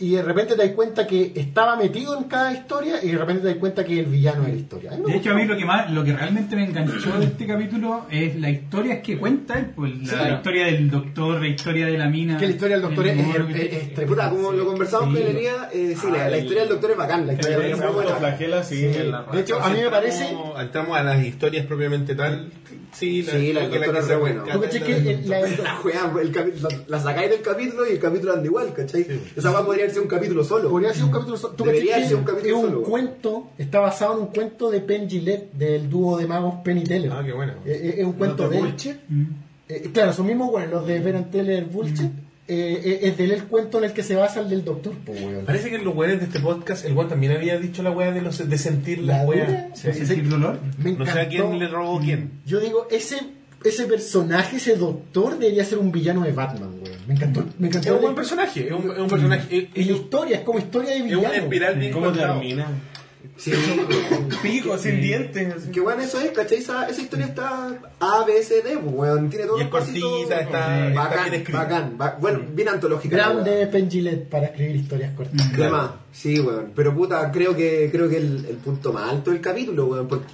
y de repente te das cuenta que estaba metido en cada historia, y de repente te das cuenta que el villano de la historia. De hecho, a mí lo que más, lo que realmente me enganchó de este capítulo es la historia que cuenta pues, la, Claro. historia del doctor, la historia de la mina. que la historia del doctor es, humor es- es- es tremenda. Como lo conversamos Sí. con Elenia, eh, sí, la, la Ay. historia del doctor es bacán, la historia del doctor es autoflagela, sí. en la De hecho, a mí me parece... Entramos, a las historias propiamente tal. Sí, Sí, la creo que doctora que es re buena. rescata ¿Tú cachai es que la- la- La, la, la sacáis del capítulo y el capítulo anda igual, ¿cachai? Esa podría ser un capítulo solo. Podría ser un capítulo solo. ¿Tú Debería ser un capítulo es un solo, cuento, está basado en un cuento de Penn Gillette, del dúo de magos Penn y Teller. Ah, qué bueno. Eh, eh, es un cuento ¿Los de. Bullshit? Mm. Eh, claro, son mismos, bueno, los de Ben Teller Bullshit. Eh, eh, es de él el cuento en el que se basa el del doctor, pues, weón. Parece que en los weones de este podcast, el weón también había dicho la weá de, los, de sentir ¿La weas. ¿Se sentir dolor? Me No sé a quién le robó quién. Yo digo, ese ese personaje, ese doctor, debería ser un villano de Batman, weón. Me encantó. Me Es encantó un buen personaje, es un, es un personaje. es- Y la Es, historia, es como historia de es villano. una espiral bien ¿Cómo termina? Sí, Pico, sin dientes. así. qué bueno eso es, ¿cachai? Esa, esa historia está A, B, C, D, pues, weón. Tiene todos Y es cortita, está, está Bacán, bien escrita. bacán, ba- Bueno, bien antológica. Grande Gillette para escribir historias cortas. Mm. Más, sí, weón. Pero puta, creo que creo que el, el punto más alto del capítulo, weón. Porque,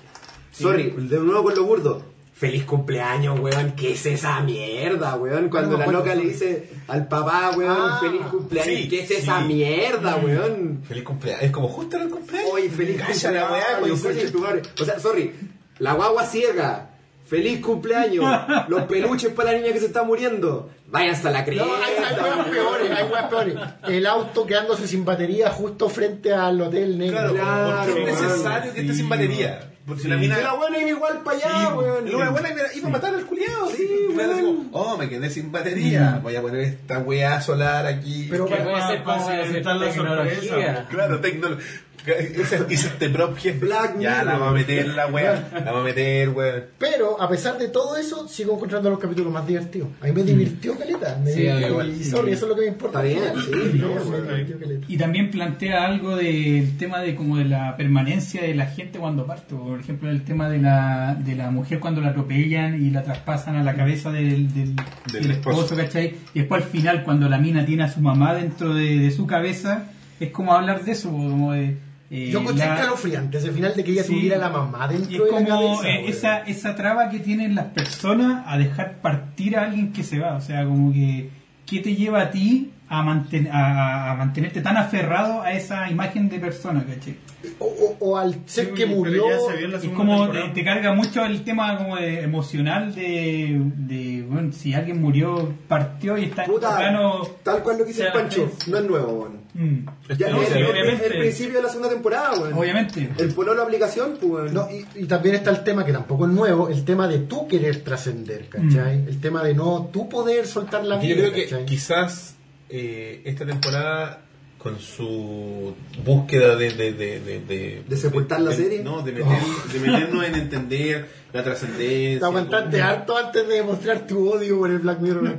sorry, de nuevo con lo burdo. Feliz cumpleaños, weón. ¿Qué es esa mierda, weón? Cuando No la loca le dice al papá, weón, Ah, feliz cumpleaños. sí, ¿Qué es sí. esa mierda, weón? Feliz cumpleaños. Es como justo en el cumpleaños. Oye, feliz Calla la weá, cumpleaños, weón. O sea, sorry, la guagua ciega. Feliz cumpleaños. Los peluches para la niña que se está muriendo. Váyanse a la cresta. No, hay, hay weas peores, hay weas peores. El auto quedándose sin batería justo frente al hotel negro. Claro, Claro, ¿por qué es necesario que esté sin batería? Por si la mina. La buena iba igual para allá, Sí, weón. Y la buena iba iba a matar al culiado. Sí, weón. oh, me quedé sin batería. Voy a poner esta weá solar aquí. Pero Que puede ser para como facilitar la tecnología. Claro, tecnología. Ese este prop jefe. Black Ya la vamos a meter la weá. La vamos a meter, weón. Pero a pesar de todo eso, sigo encontrando los capítulos más divertidos. A mí me divirtió caleta. Me Sí, divirtió, igual, y sorry, eso es lo que me importa. Está bien, sí, me no, divirtió caleta. Y también plantea algo del tema de como de la permanencia de la gente cuando parte. Por ejemplo, el tema de la, de la mujer cuando la atropellan y la traspasan a la cabeza del, del, Del del esposo. esposo, ¿cachai? Y después al final, cuando la mina tiene a su mamá dentro de, de su cabeza, es como hablar de eso, como de... eh, Yo encontré escalofriante ese final de que ella Sí. tuviera a la mamá dentro es de la cabeza. eh, esa, esa traba que tienen las personas a dejar partir a alguien que se va. O sea, como que, ¿qué te lleva a ti a, manten- a, a mantenerte tan aferrado a esa imagen de persona, ¿cachai? O, o- o al ser Sí, que murió. ya se vio en la Es segunda como te, te carga mucho el tema como de emocional de, de bueno, si alguien murió, partió y está en Puta, otro plano. tal cual lo que dice el Pancho, es- no es nuevo, weón. Mm. Ya No, es, obviamente. el principio de la segunda temporada, weón. Obviamente. El pololo aplicación, pues, weón. No, y, y también está el tema que tampoco es nuevo, el tema de tú querer trascender, ¿cachai? El tema de no tú poder soltar la Que yo vida. creo que quizás eh, esta temporada con su búsqueda de de, de, de, de- ¿De sepultar la de- serie? no de, meter- de meternos en entender la trascendencia Te aguantaste como- harto antes de demostrar tu odio por el Black Mirror.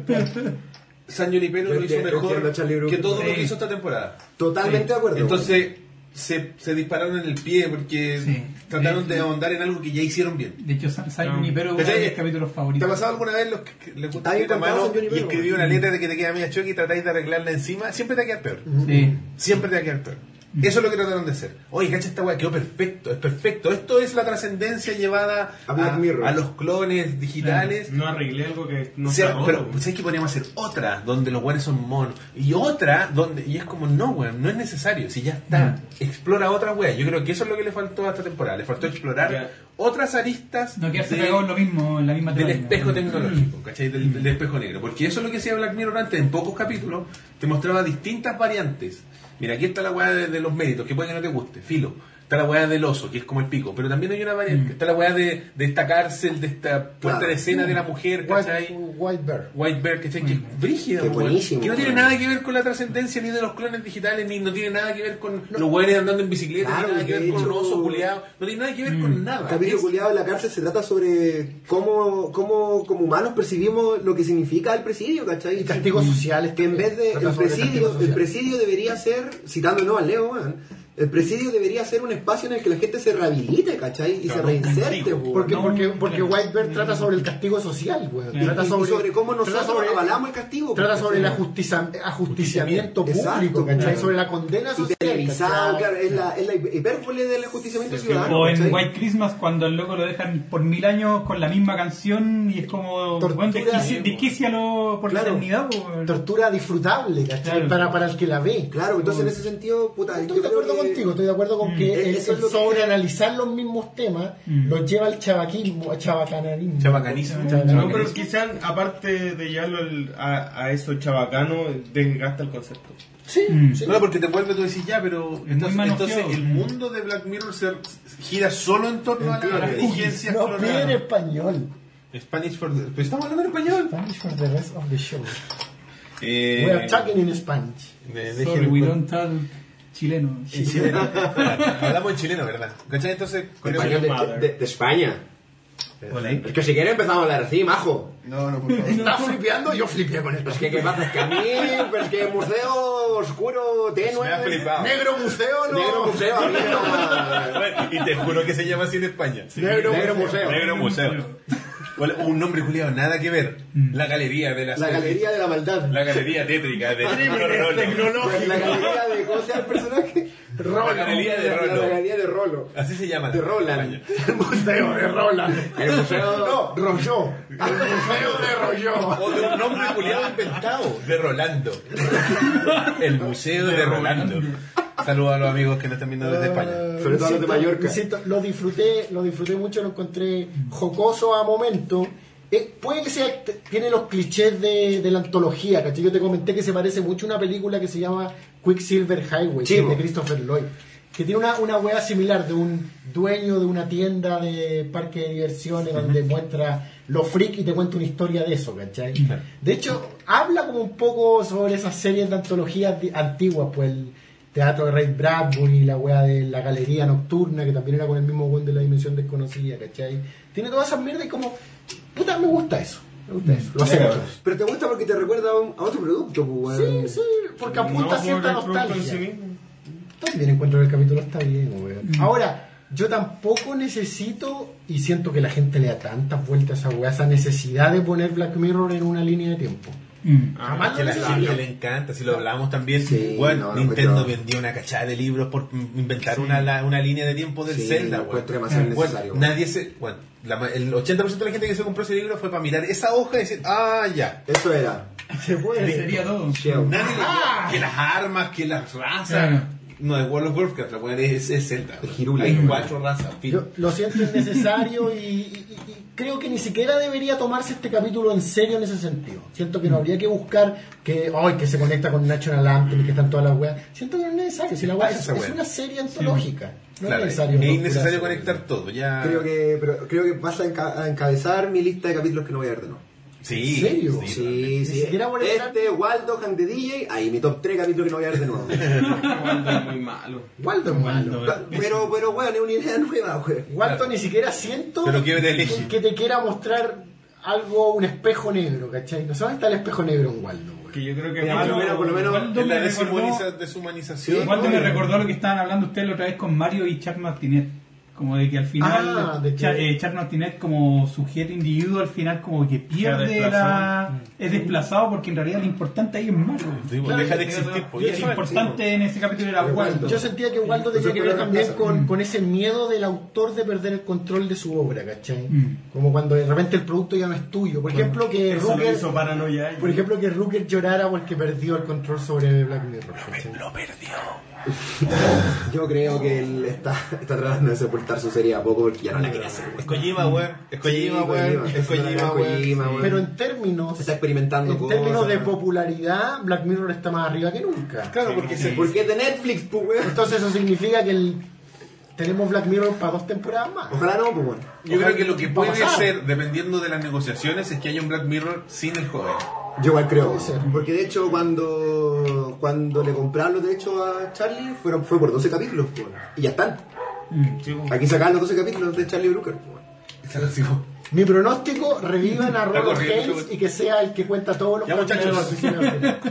San Junipero lo hizo mejor que todo lo que hizo esta temporada Totalmente de acuerdo. entonces se, se dispararon en el pie porque Sí. trataron de ahondar en algo que ya hicieron bien De hecho, San San No. Junipero es uno ¿Cachai? de mis capítulos ¿Te ha pasado alguna vez los que, que les gusta contado, mano y escribir una letra de que te queda media choque y tratáis de arreglarla encima? Siempre te va a quedar peor. Sí. Siempre te va a quedar peor. Eso es lo que trataron de hacer. Oye, cacha esta weá, quedó perfecto, es perfecto. Esto es la trascendencia llevada A Black Mirror. a los clones digitales. No arreglé algo que no O sea, está roto, pero. ¿sabes que podríamos hacer otra donde los weones son monos? Y otra donde. Y es como, no, weón, no es necesario. Si ya está, explora otra weá. Yo creo que eso es lo que le faltó a esta temporada. Le faltó explorar otras aristas No quedarse pegado lo mismo, en la misma del espejo tecnológico, ¿cachai? Del, del espejo negro. Porque eso es lo que hacía Black Mirror antes, en pocos capítulos, te mostraba distintas variantes. Mira, aquí está la weá de, los méritos, que puede que no te guste, filo. Está la weá del oso, que es como el pico, pero también hay una variante. Está la weá de, de esta cárcel, de esta puerta Claro. de escena de la mujer, ¿cachai? White, White Bear. White Bear, ¿cachai? Que es brígido, Qué weón. buenísimo, Que no tiene nada que ver con la trascendencia ni de los clones digitales, ni no tiene nada que ver con los weones andando en bicicleta, Claro, ni nada que ver con un hecho- oso culeado, no tiene nada que ver con nada. El capítulo culiado en la cárcel se trata sobre cómo, cómo como humanos percibimos lo que significa el presidio, ¿cachai? Y castigos sociales. Que en vez de el presidio, el presidio debería ser, citándolo a Leo, weón, el presidio debería ser un espacio en el que la gente se rehabilite, ¿cachai? Y Claro, se reinserte, weón. Porque, No, porque, porque. White Bear trata sobre el castigo social, güey. Claro. Trata Y sobre, cómo nosotros sobre- avalamos el castigo. Trata sobre el ajustiza- ajusticiamiento Exacto, público, ¿cachai? claro. Sobre la condena Y social. televisado, ¿cachai? claro, es la, es la hipérbole del ajusticiamiento Sí, ciudadano. O en ¿cachai? White Christmas cuando el loco lo dejan por mil años con la misma canción y es como Tortura. bueno, por Claro. la eternidad. po. Tortura disfrutable, ¿cachai? Claro. Para, para el que la ve. Claro, entonces en ese sentido, puta, Estoy yo de creo acuerdo que- contigo, estoy de acuerdo con que Mm. el, Eso es el que- sobreanalizar los mismos temas Mm. los lleva al chavaquismo, a chabacanarismo. Chabacanismo. No, pero quizás, aparte de llevarlo al- a, a eso chabacano, desgasta el concepto. Sí, Mm. sí. No, porque te vuelve tú decís ya, pero entonces, entonces el mundo de Black Mirror se gira solo en torno a la inteligencia No pide en español. Spanish for the... Pero estamos hablando en español. Spanish for the rest of the show. Eh, We are talking in Spanish. de- Sorry, déjenme- we don't talk chileno. en chileno. Hablamos en chileno, ¿verdad? ¿Cachai? Entonces, con eso- Español de, de- de España. Hola. Es que si quieres empezamos a hablar así, majo. No, no, por favor. ¿Estás flipeando? Yo flipeé con esto. Es que, ¿qué pasa? Es que a mí, pero es que museo oscuro, tenue. Me ha flipado. Negro museo, no. Negro museo, a mí no. Y te juro que se llama así en España. Negro, Negro museo. museo. Negro Museo. Un nombre Juliado, nada que ver. La galería de la La galería de la maldad. La galería tétrica de. La galería de, ¿cómo se llama personaje? La galería de Rolo. la galería de Rolo. Así se llama. De Roland. El museo de Roland. El museo- No, Rollo. El museo de Rollo. O de un nombre Juliado inventado. De Rolando. El Museo de Rolando. Saludos a los amigos que nos están viendo desde España. Sobre todo los de Mallorca. lo disfruté, lo disfruté mucho, lo encontré jocoso a momento. Eh, puede que sea, tiene los clichés de, de la antología, ¿cachai? Yo te comenté que se parece mucho a una película que se llama Quicksilver Highway, de Christopher Lloyd. que tiene una, una wea similar de un dueño de una tienda de parque de diversiones donde muestra lo freak y te cuenta una historia de eso, ¿cachai? De hecho, habla como un poco sobre esas series de antologías antiguas, pues el teatro de Ray Bradbury, la wea de la galería nocturna, que también era con el mismo buen de la dimensión desconocida, ¿cachai? Tiene todas esas mierdas y como, puta, me gusta eso. Me gusta eso. Lo acepto. Pero te gusta porque te recuerda a, un- a otro producto, pues, weón. Sí, sí, porque apunta a No cierta en sí nostalgia. mismo. También encuentro que el capítulo está bien, weón. Ahora, yo tampoco necesito, y siento que la gente le da tantas vueltas a esa weá, esa necesidad de poner Black Mirror en una línea de tiempo. Mm. Jamás que lo a la gente le encanta, si lo hablamos también. Sí, bueno, no, no Nintendo vendió una cachada de libros por inventar una, la- una línea de tiempo del Sí, Zelda. encuentro demasiado Bueno, innecesario. nadie se. Bueno, la el 80% de la gente que se compró ese libro fue para mirar esa hoja y decir, ah, ya. Eso era. Se puede. Sería todo. Nadie le Ah. que las armas, que las razas. Claro. No, es World of Warcraft, la weá es, es Zelda. Es. Hay cuatro razas. Yo lo siento innecesario y, y- y- y creo que ni siquiera debería tomarse este capítulo en serio en ese sentido. Siento que no habría que buscar que, ay, que se conecta con National Anthem y que están todas las weas. Siento que no es necesario. Si la wea Pasa es, una serie antológica. No Claro, es necesario. es innecesario conectar todo. Ya... Creo que, pero creo que vas a encabezar mi lista de capítulos que no voy a ver de nuevo. Sí, ¿En serio? sí, Sí, Ni sí. siquiera Este, Waldo, Han de DJ, ahí mi top 3 capítulos que no voy a ver de nuevo. Waldo es muy malo. Waldo es malo. Waldo. pero, pero, weón, es una idea nueva, weón. Waldo ni siquiera siento Pero ¿qué elige? que te quiera mostrar algo, un espejo negro, ¿cachai? No sé dónde está el espejo negro en Waldo, güey. Que yo creo que Mira, por lo menos, por lo menos, Waldo la me recordó- deshumaniza- deshumanización. Igual me recordó lo que estaban hablando ustedes la otra vez con Mario y Chuck Martinet. Como de que al final Ah, de que- eh, Martinet como sujeto individuo al final como que pierde desplazado. la... es desplazado porque en realidad lo importante ahí es Mario. Sí, pues, Claro, deja de existir. pues, y lo eso es- importante en ese capítulo era Waldo. Yo sentía que Waldo tenía que ver también con, con ese miedo del autor de perder el control de su obra, ¿cachai? Mm. Como cuando de repente el producto ya no es tuyo. Por ejemplo, que Rucker, hizo paranoia. por ejemplo, que Rucker llorara porque perdió el control sobre Black Mirror. Lo perdió. Yo creo que él está, está tratando de sepultar su serie a poco porque ya no la quiere hacer, Es weón. Kojima, weón. Es Kojima, weón. Es Kojima, weón. Pero en términos, Está experimentando en cosas. términos de popularidad, Black Mirror está más arriba que nunca. Claro, porque se Porque es de Netflix, pues, weón. Entonces eso significa que el- tenemos Black Mirror para dos temporadas más. Ojalá no, pues, bueno. Yo creo que lo que puede ser, dependiendo de las negociaciones, es que haya un Black Mirror sin el joven. Yo igual creo. Porque de hecho, cuando, cuando le compraron los derechos a Charlie, fueron, fue por 12 capítulos, pues. Y ya están. Mm. Aquí sacaban los 12 capítulos de Charlie Brooker, pues. Mi pronóstico, revivan a Robert Haynes y que sea el que cuenta todos los Ya, muchachos.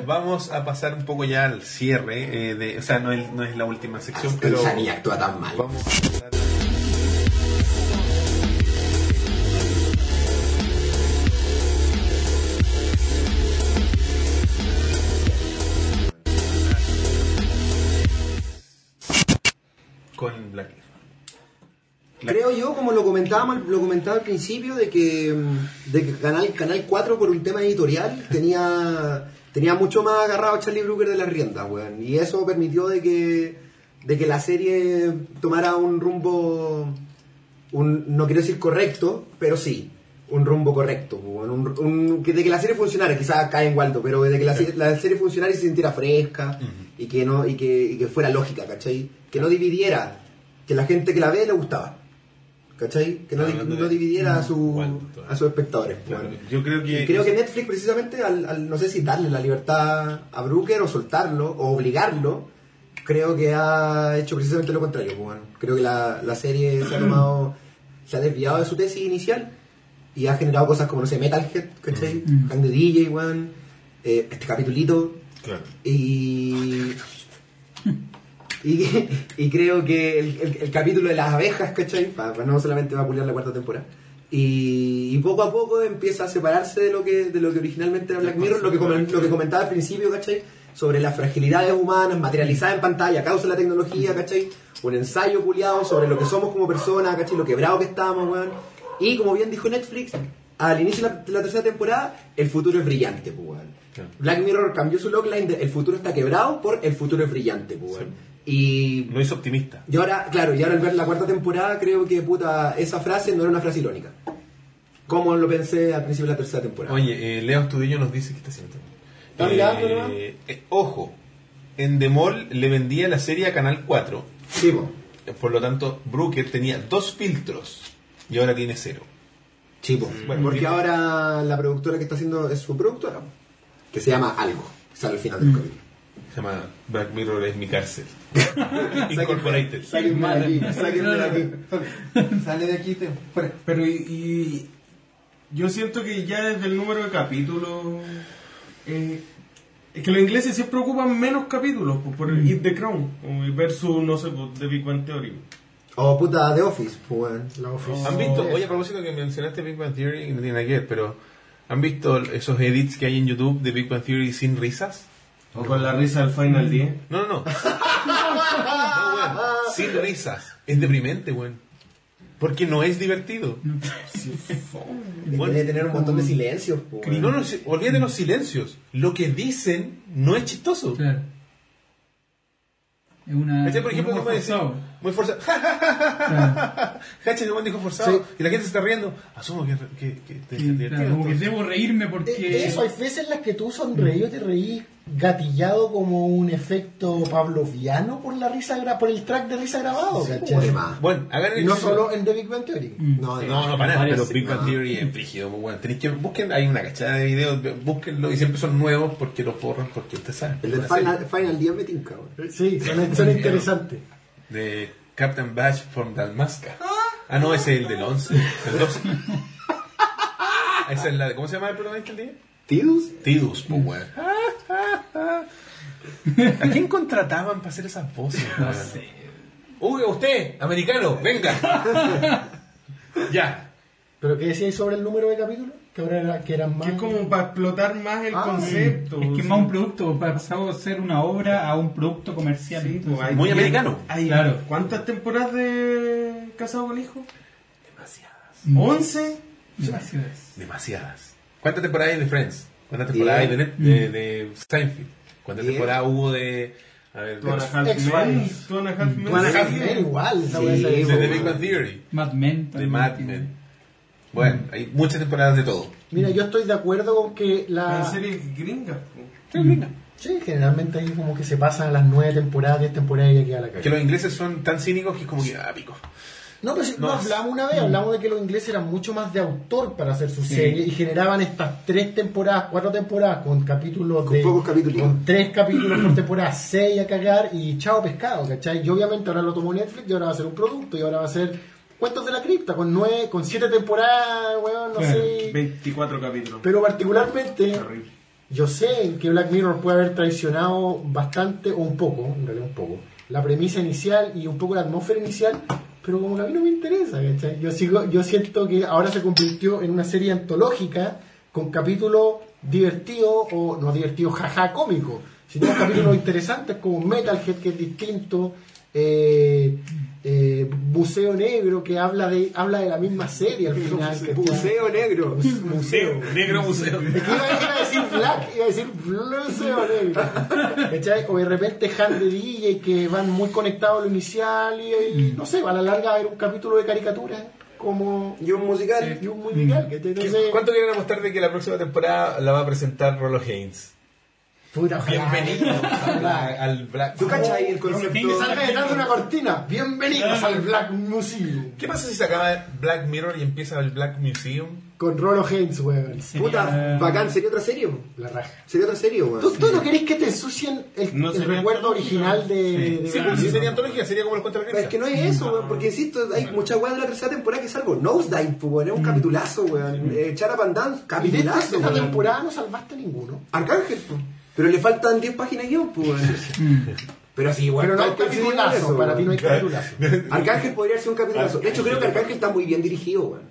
Vamos a pasar un poco ya al cierre. eh, de, o sea, no es, no es la última sección, Pero pero. ni actúa tan mal. Vamos a pasar- Con Black Mirror. Creo yo, como lo comentábamos, lo comentaba al principio, de que, mm, de que Canal, Canal 4 por un tema editorial tenía, tenía mucho más agarrado a Charlie Brooker de las riendas, weón. Y eso permitió de que, de que la serie tomara un rumbo, un, no quiero decir correcto, pero sí, un rumbo correcto, weón. Un- un- que de que la serie funcionara, quizás cae en Waldo, pero de que la, la serie funcionara y se sintiera fresca y, que no, y, que, y que fuera lógica, ¿cachai? Que no dividiera, que la gente que la ve le gustaba. ¿Cachai? Que no, di- dividiera a, su, a sus espectadores. Claro, yo creo que. Y creo que Netflix precisamente al, al- no sé si darle la libertad a Brooker o soltarlo o obligarlo, creo que ha hecho precisamente lo contrario. pues, bueno. Creo que la, la serie se ha tomado, se ha desviado de su tesis inicial y ha generado cosas como, no sé, Metalhead, ¿cachai? Mm. Hand de DJ, weón, eh, este capitulito Claro. y... Y, y creo que el, el- el capítulo de las abejas, ¿cachai? Para no solamente va a pulir la cuarta temporada. Y, y poco a poco empieza a separarse de lo que, de lo que originalmente era Black Mirror, lo que, lo que comentaba al principio, ¿cachai? Sobre las fragilidades humanas materializadas en pantalla a causa de la tecnología, ¿cachai? Un ensayo culiado sobre lo que somos como personas, ¿cachai? Lo quebrado que estamos, weón. Y como bien dijo Netflix, al inicio de la, de la tercera temporada, el futuro es brillante, pues, weón. Black Mirror cambió su logline de el futuro está quebrado por el futuro es brillante, pues, weón. Y, Lo hizo optimista. y ahora, claro, y ahora al ver la cuarta temporada creo que puta, esa frase no era una frase irónica. Como lo pensé al principio de la tercera temporada. Oye, eh, Leo Astudillo nos dice que está haciendo. Está mirando, ¿no? eh, ojo, en Demol le vendía la serie a Canal 4 Sí, po. Por lo tanto, Brooker tenía dos filtros y ahora tiene cero. Sí, po. Bueno, porque bien. ahora la productora que está haciendo es su productora, que se llama Algo, que sale al final del capítulo. Se llama Black Mirror es mi cárcel. Incorporated. Sáquenme de aquí, sáquenme de aquí. Sale de aquí, te... Pero y, y yo siento que ya desde el número de capítulos... eh, es que los ingleses siempre ocupan menos capítulos pues, por el Hit the Crown versus, no sé, pues, The Big Bang Theory. O puta The Office, pues. La Office. ¿Han visto? Oye, a propósito que mencionaste Big Bang Theory, no tiene nada que ver, pero ¿han visto esos edits que hay en YouTube de Big Bang Theory sin risas? O con la risa del Final 10. No, no, no. No, weón. Sin risas. Es deprimente, weón. Porque no es divertido. Debe de tener un montón de silencios, weón. No, no, si- olvídate de los silencios. Lo que dicen no es chistoso. Claro. Es una. ¿Cachai? Por ejemplo, un no humor puede decir forzado. Muy forzado. Claro. El weón dijo forzado. Sí. Y la gente se está riendo. Asumo que, que, que te Sí, claro, como que debo reírme porque. Eh, Eso, hay veces en las que tú sonreí o te reí gatillado como un efecto pavloviano por la risa gra- por el track de risa grabado. De más. Bueno, hagan no solo en The Big Bang Theory. Mm. No, de No, no, para nada, Varios, pero Big Bang. Theory es frígido, muy bueno. Tenéis que busquen, hay una cachada de videos, búsquenlo y siempre son nuevos porque los borran porque usted sabe. El serie Final, Final 10 me tinca. Sí, son, son interesantes. De Captain Bash from Dalmasca. Ah, no, ese es el del 11, el 12. Esa es la de, ¿cómo se llama el protagonista del día? ¿Tidus? Tidus, pues weón. ¿A quién contrataban para hacer esas voces? No sé. Uy, usted, americano, venga. ya. ¿Pero qué decíais sobre el número de capítulos? Que ahora era, que eran más... Que es como para explotar más el Ah, concepto. Es que es más un producto, pasado de ser una obra a un producto comercial. Sí, Entonces, pues, hay Muy americano. Hay, Claro. ¿Cuántas temporadas de Casado con Hijo? mm, ¿11? demasiadas. Demasiadas. ¿Cuántas temporadas hay de Friends? ¿Cuántas temporadas hay de, Net- Mm. de, de Seinfeld? ¿Cuántas temporadas hubo de... A ver, Two and a de, Half. Men. A a igual. Sí, de The. Big Bang Theory? Mad Men. De Mad. Men. Bueno, hay muchas temporadas de todo. Mira, yo estoy de acuerdo con que la... series gringas. po. Sí, generalmente ahí como que se pasan las nueve temporadas, diez temporadas y ya queda la Que calle. los ingleses son tan cínicos que es como que, ah, pico. No, pero si No, no, hablamos una vez, hablamos de que los ingleses eran mucho más de autor para hacer sus Sí. series y generaban estas tres temporadas, cuatro temporadas con capítulos Con de... pocos capítulos. Con tres capítulos por temporada, seis a cagar y chao pescado, ¿cachai? Y obviamente ahora lo tomó Netflix y ahora va a ser un producto y ahora va a ser Cuentos de la Cripta con nueve, con siete temporadas, weón, no Claro, sé. 24 capítulos. Pero particularmente... Terrible. Yo sé que Black Mirror puede haber traicionado bastante, o un poco, en realidad un poco, la premisa inicial y un poco la atmósfera inicial, pero como que a mí no me interesa, ¿cachai? Yo, sigo, yo siento que ahora se convirtió en una serie antológica con capítulos divertidos, o no divertidos, jaja, cómicos, sino capítulos interesantes como Metalhead, que es distinto, eh, eh, Buceo Negro, que habla de habla de la misma serie al final. Buceo negro. Museo. Negro museo. Es que iba, iba a decir black, iba a decir bluseo negro. ¿Cachai? O de repente Han de DJ que van muy conectados a lo inicial y, y, no sé, a la larga va a haber un capítulo de caricatura como Y un musical. y un musical. ¿cachai? Entonces, ¿Cuánto quieren apostar de que la próxima temporada la va a presentar Rollo Haynes? Puta, ojalá. Bienvenidos al Black. Al Black. ¿Tú cachai el Que concepto? salga detrás de una cortina. Bienvenidos al Black Museum. ¿Qué pasa si se acaba Black Mirror y empieza el Black Museum? Con Rolo Haynes, weón. Puta, bacán, sería otra serie. po. La raja. Sería otra serie, weón. ¿Tú, tú no querés que te ensucien el, No el sería recuerdo original de, de Sí, Black pues sí Mirror? sería antología, sería como los cuentos de la Pero es que no es eso, weón, porque insisto, hay mucha weá de la tercera temporada que es algo Nosedive, pues, weón, es un capitulazo, weón. Eh, Chara Van Damme, Y de esta, capitulazo, esta weón. temporada no salvaste ninguno. Arcángel, pues. Pero le faltan 10 páginas de guion, pues. Mm. Pero sí, weón. Pero no hay sí capitulazo, eso, para ti no hay capitulazo. Arcángel podría ser un capitulazo. De hecho, creo que Arcángel está muy bien dirigido, weón.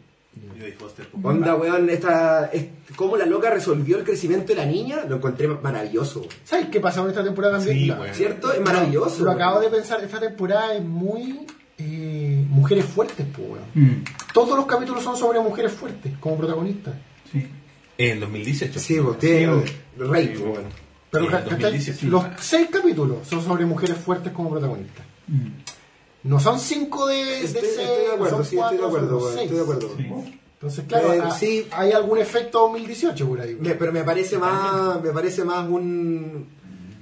Onda, weón, esta, es, cómo la loca resolvió el crecimiento de la niña, lo encontré maravilloso, weón. ¿Sabes qué pasó en esta temporada también? Sí, weón. ¿Cierto? Es maravilloso. Lo acabo de pensar, esta temporada es muy eh, mujeres fuertes, pues, weón. Mm, Todos los capítulos son sobre mujeres fuertes como protagonistas. sí. En 2018. Sí, pues, tiene rey, pues, weón. Pero. 2018. los seis capítulos son sobre mujeres fuertes como protagonistas. Mm. No son cinco de, de Estoy, seis, estoy de acuerdo, son sí, estoy cuatro, de acuerdo, son seis. estoy de acuerdo. Sí. Entonces, claro, Eh, ah, sí. hay algún efecto 2018 por ahí. Me- pero me parece más, me parece más un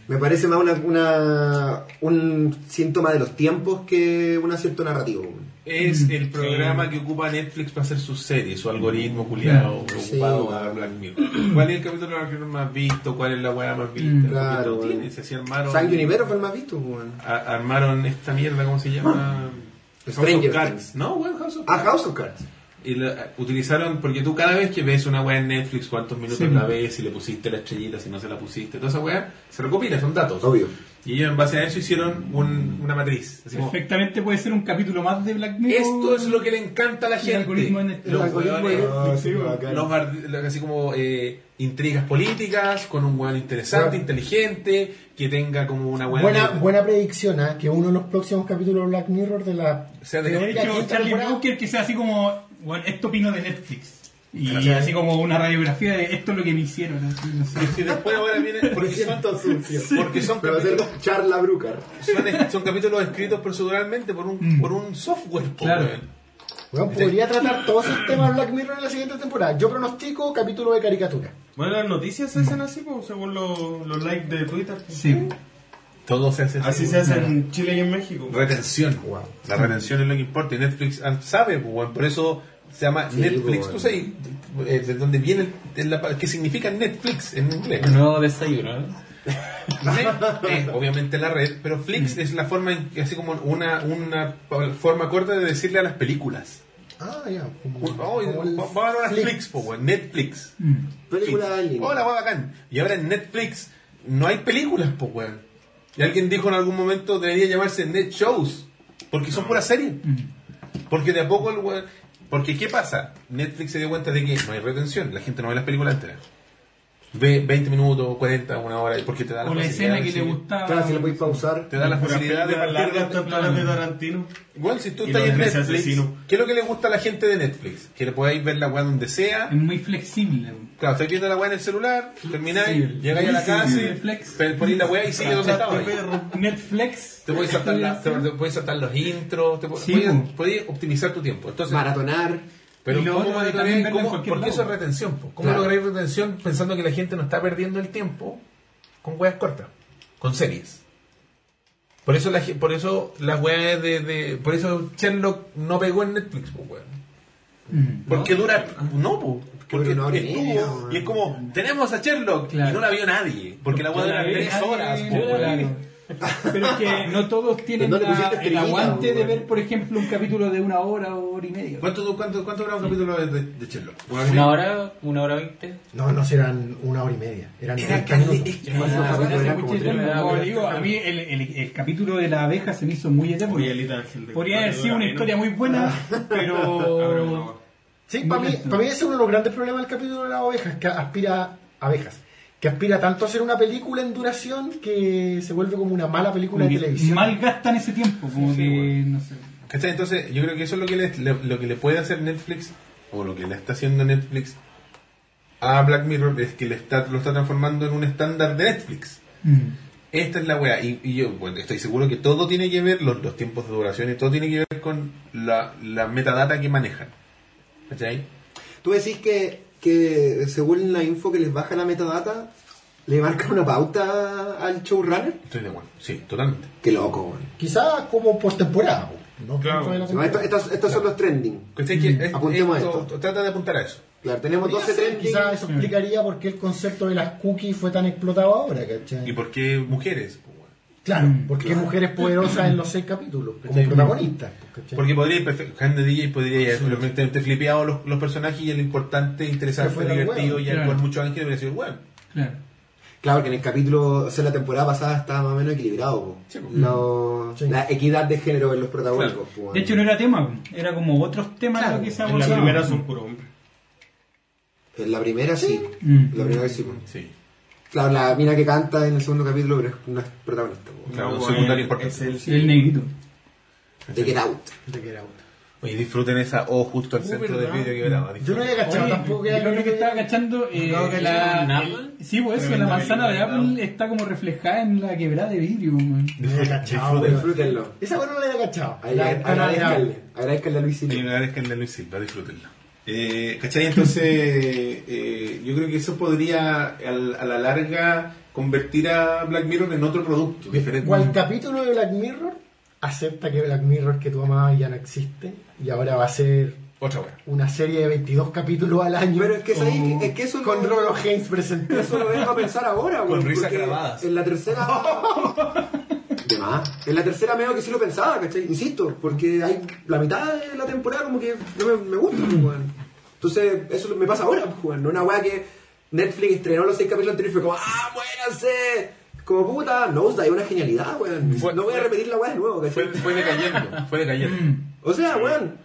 Me parece más una, una- un síntoma de los tiempos que un acierto narrativo. Es el programa que ocupa Netflix para hacer sus series, su algoritmo culiado Sí, ocupado bueno. para Black Mirror. ¿Cuál es el capítulo más visto? ¿Cuál es la weá más vista? Claro, tiene, si así armaron, San Junipero fue el más visto, weón. a- armaron esta mierda, ¿cómo se llama? House of Cards. Things. No, weón, House of Ah, Cards. House of Cards. Y la- utilizaron, porque tú cada vez que ves una weá en Netflix, cuántos minutos Sí. la ves, si le pusiste la estrellita, si no se la pusiste, toda esa weá, se recopila, son datos. Obvio. Y ellos en base a eso hicieron un- una matriz. Así como, Perfectamente puede ser un capítulo más de Black Mirror. esto es lo que le encanta a la gente. Netflix. Los los bar- los- así como eh, intrigas políticas con un weón interesante, Bueno. inteligente, que tenga como una Buena, de- buena predicción, ¿ah? que uno de los próximos capítulos de Black Mirror de la. sea de- hecho, Charlie Brooker que sea así como, bueno, esto opino de Netflix. Y así como una radiografía de esto es lo que me hicieron. así, no sé. Y después ahora viene porque son, Siento sucio. porque son Pero capítulos, Charla Brucar. son, son capítulos escritos proceduralmente por un, Mm. por un software. Claro. Bueno, podría tratar todos esos temas Black Mirror en la siguiente temporada. Yo pronostico capítulo de caricatura. Bueno, las noticias se hacen así, pues, según los, los likes de Twitter. Sí. Todo se hace Así se hace en Chile y en México. Retención. Wow. La retención es lo que importa y Netflix sabe, pues, por eso se llama Sí, Netflix. pues, Tú sabes eh, de dónde viene, de la- qué significa Netflix en inglés. Nuevo desayuno, ¿eh? Net obviamente la red, pero Flix es la forma, en que- así como una, una forma corta de decirle a las películas. Ah, ya. Un- oh, el vamos a ver una Flix. Po, Netflix. Mm. Película línea. Hola, weón, bacán. Y ahora en Netflix no hay películas, pues, weón. Y alguien dijo en algún momento debería llamarse Net Shows, porque son puras series. Mm. Porque de a poco el weón. Porque, ¿qué pasa? Netflix se dio cuenta de que no hay retención, la gente no ve las películas enteras. Ve 20 minutos, 40, una hora, porque te da la O la facilidad escena de que le gustaba. Claro, si le podéis pausar. Te da la facilidad de partir largas, de- tanto las de Tarantino. Igual si tú Y estás en Netflix. ¿qué es lo que le gusta a la gente de Netflix? Que le podáis ver la weá donde sea. Es muy flexible. Claro, estáis viendo la weá en el celular, termináis, Sí, llegáis a la casa, y ponéis la weá y sigue donde estaba. Netflix. Te podéis saltar, la- te, te podéis saltar los intros, te Sí, podéis optimizar tu tiempo. Entonces, Maratonar. Pero ¿cómo otro también cómo- porque eso es retención. po. ¿Cómo Claro. lográis retención pensando que la gente no está perdiendo el tiempo con weas cortas? Con series. Por eso, la, por eso las weas de, de- Por eso Sherlock no pegó en Netflix, po, weón. Mm. Porque dura. No, po. Porque y estuvo- y es como, tenemos a Sherlock Claro. y no la vio nadie. Porque la wea dura tres horas, po. Pero es que no todos tienen no la- el aguante de ver, por ejemplo, un capítulo de una hora o hora y media. ¿Cuánto, cuánto, cuánto dura un capítulo de, de, de Sherlock? Una hora, una hora veinte. No, no serán una hora y media. Eran Era 30 minutos. caleta. Esos Ah, eran digo, a mí el, el, el capítulo de la abeja se me hizo muy eterno. Podría haber sido una historia muy buena, pero... Sí, para mí, para mí ese es uno de los grandes problemas del capítulo de las ovejas, que aspira abejas, que aspira tanto a ser una película en duración que se vuelve como una mala película como de televisión. mal gastan ese tiempo, como Sí, que, bueno. no sé. ¿Cachai? Entonces, yo creo que eso es lo que, le, le- lo que le puede hacer Netflix, o lo que le está haciendo Netflix a Black Mirror, es que le está, lo está transformando en un estándar de Netflix. Mm. Esta es la weá. Y, y yo bueno, estoy seguro que todo tiene que ver, los, los tiempos de duración y todo tiene que ver con la, la metadata que manejan. ¿Cachai? Tú decís que, que según la info que les baja la metadata, le marca una pauta al showrunner. Estoy de acuerdo. Sí, totalmente. Qué loco. Quizás como por temporada. ¿no? Claro. No, estos, son los trending. ¿Cachai? Que es- Apuntemos esto- esto. Trata de apuntar a eso. Claro, tenemos Podría 12 ser, trending. Quizás eso explicaría por qué el concepto de las cookies fue tan explotado ahora, ¿cachai? ¿Y por qué mujeres? Claro, porque hay mujeres poderosas en los seis capítulos, como protagonistas. ¿cachai? Porque podría, de DJ podría haber simplemente flipeado los, los personajes y lo importante, interesante, divertido y claro. actuar mucho ángeles hubiera sido bueno. Claro. Claro, que en el capítulo, o sea, la temporada pasada estaba más o menos equilibrado. po. Sí. La equidad de género en los protagónicos. Claro. weón. De hecho, no era tema, era como otros temas Claro, lo que se En la primera son puro hombre. En la primera sí. Mm. La primera. Sí. Claro, la mina que canta en el segundo capítulo, pero es una protagonista. Claro, un No, secundario importante. Es el, Sí, el negrito. De Get Out. De Get Out. Oye, disfruten esa O justo al Uh, centro del vídeo quebrado. Yo no había cachado tampoco que creo que estaba cachando eh, de la, el- sí, pues eso, la manzana de Apple está como reflejada en la quebrada de vidrio. man. No había cachado. Disfrútenlo. Esa bueno no la había cachado. Agradezcanle. Agradezcanle a Luis Silva. que en la Luis Silva, disfrútenlo. Eh, ¿Cachai? Entonces, eh, yo creo que eso podría al- a la larga convertir a Black Mirror en otro producto diferente. ¿Cuál capítulo de Black Mirror acepta que Black Mirror que tú amabas ya no existe y ahora va a ser Otra una serie de 22 capítulos al año? Pero es que, ¿sabes? con- es que eso con no- Rolo Haynes presentado. Eso lo vengo a pensar ahora, Con weón, risas grabadas. En la tercera. De más. En la tercera medio que sí lo pensaba, ¿cachai? Insisto, porque hay la mitad de la temporada como que no me, me gusta, weón. Entonces, eso me pasa ahora, pues. No una weá que Netflix estrenó los seis capítulos anteriores y fue como, ¡ah, muéranse! Como puta, no, es una genialidad, weón. Fue- no voy a repetir la weá de nuevo, Fue, ¿cachai? fue decayendo, fue decayendo. O sea, weón.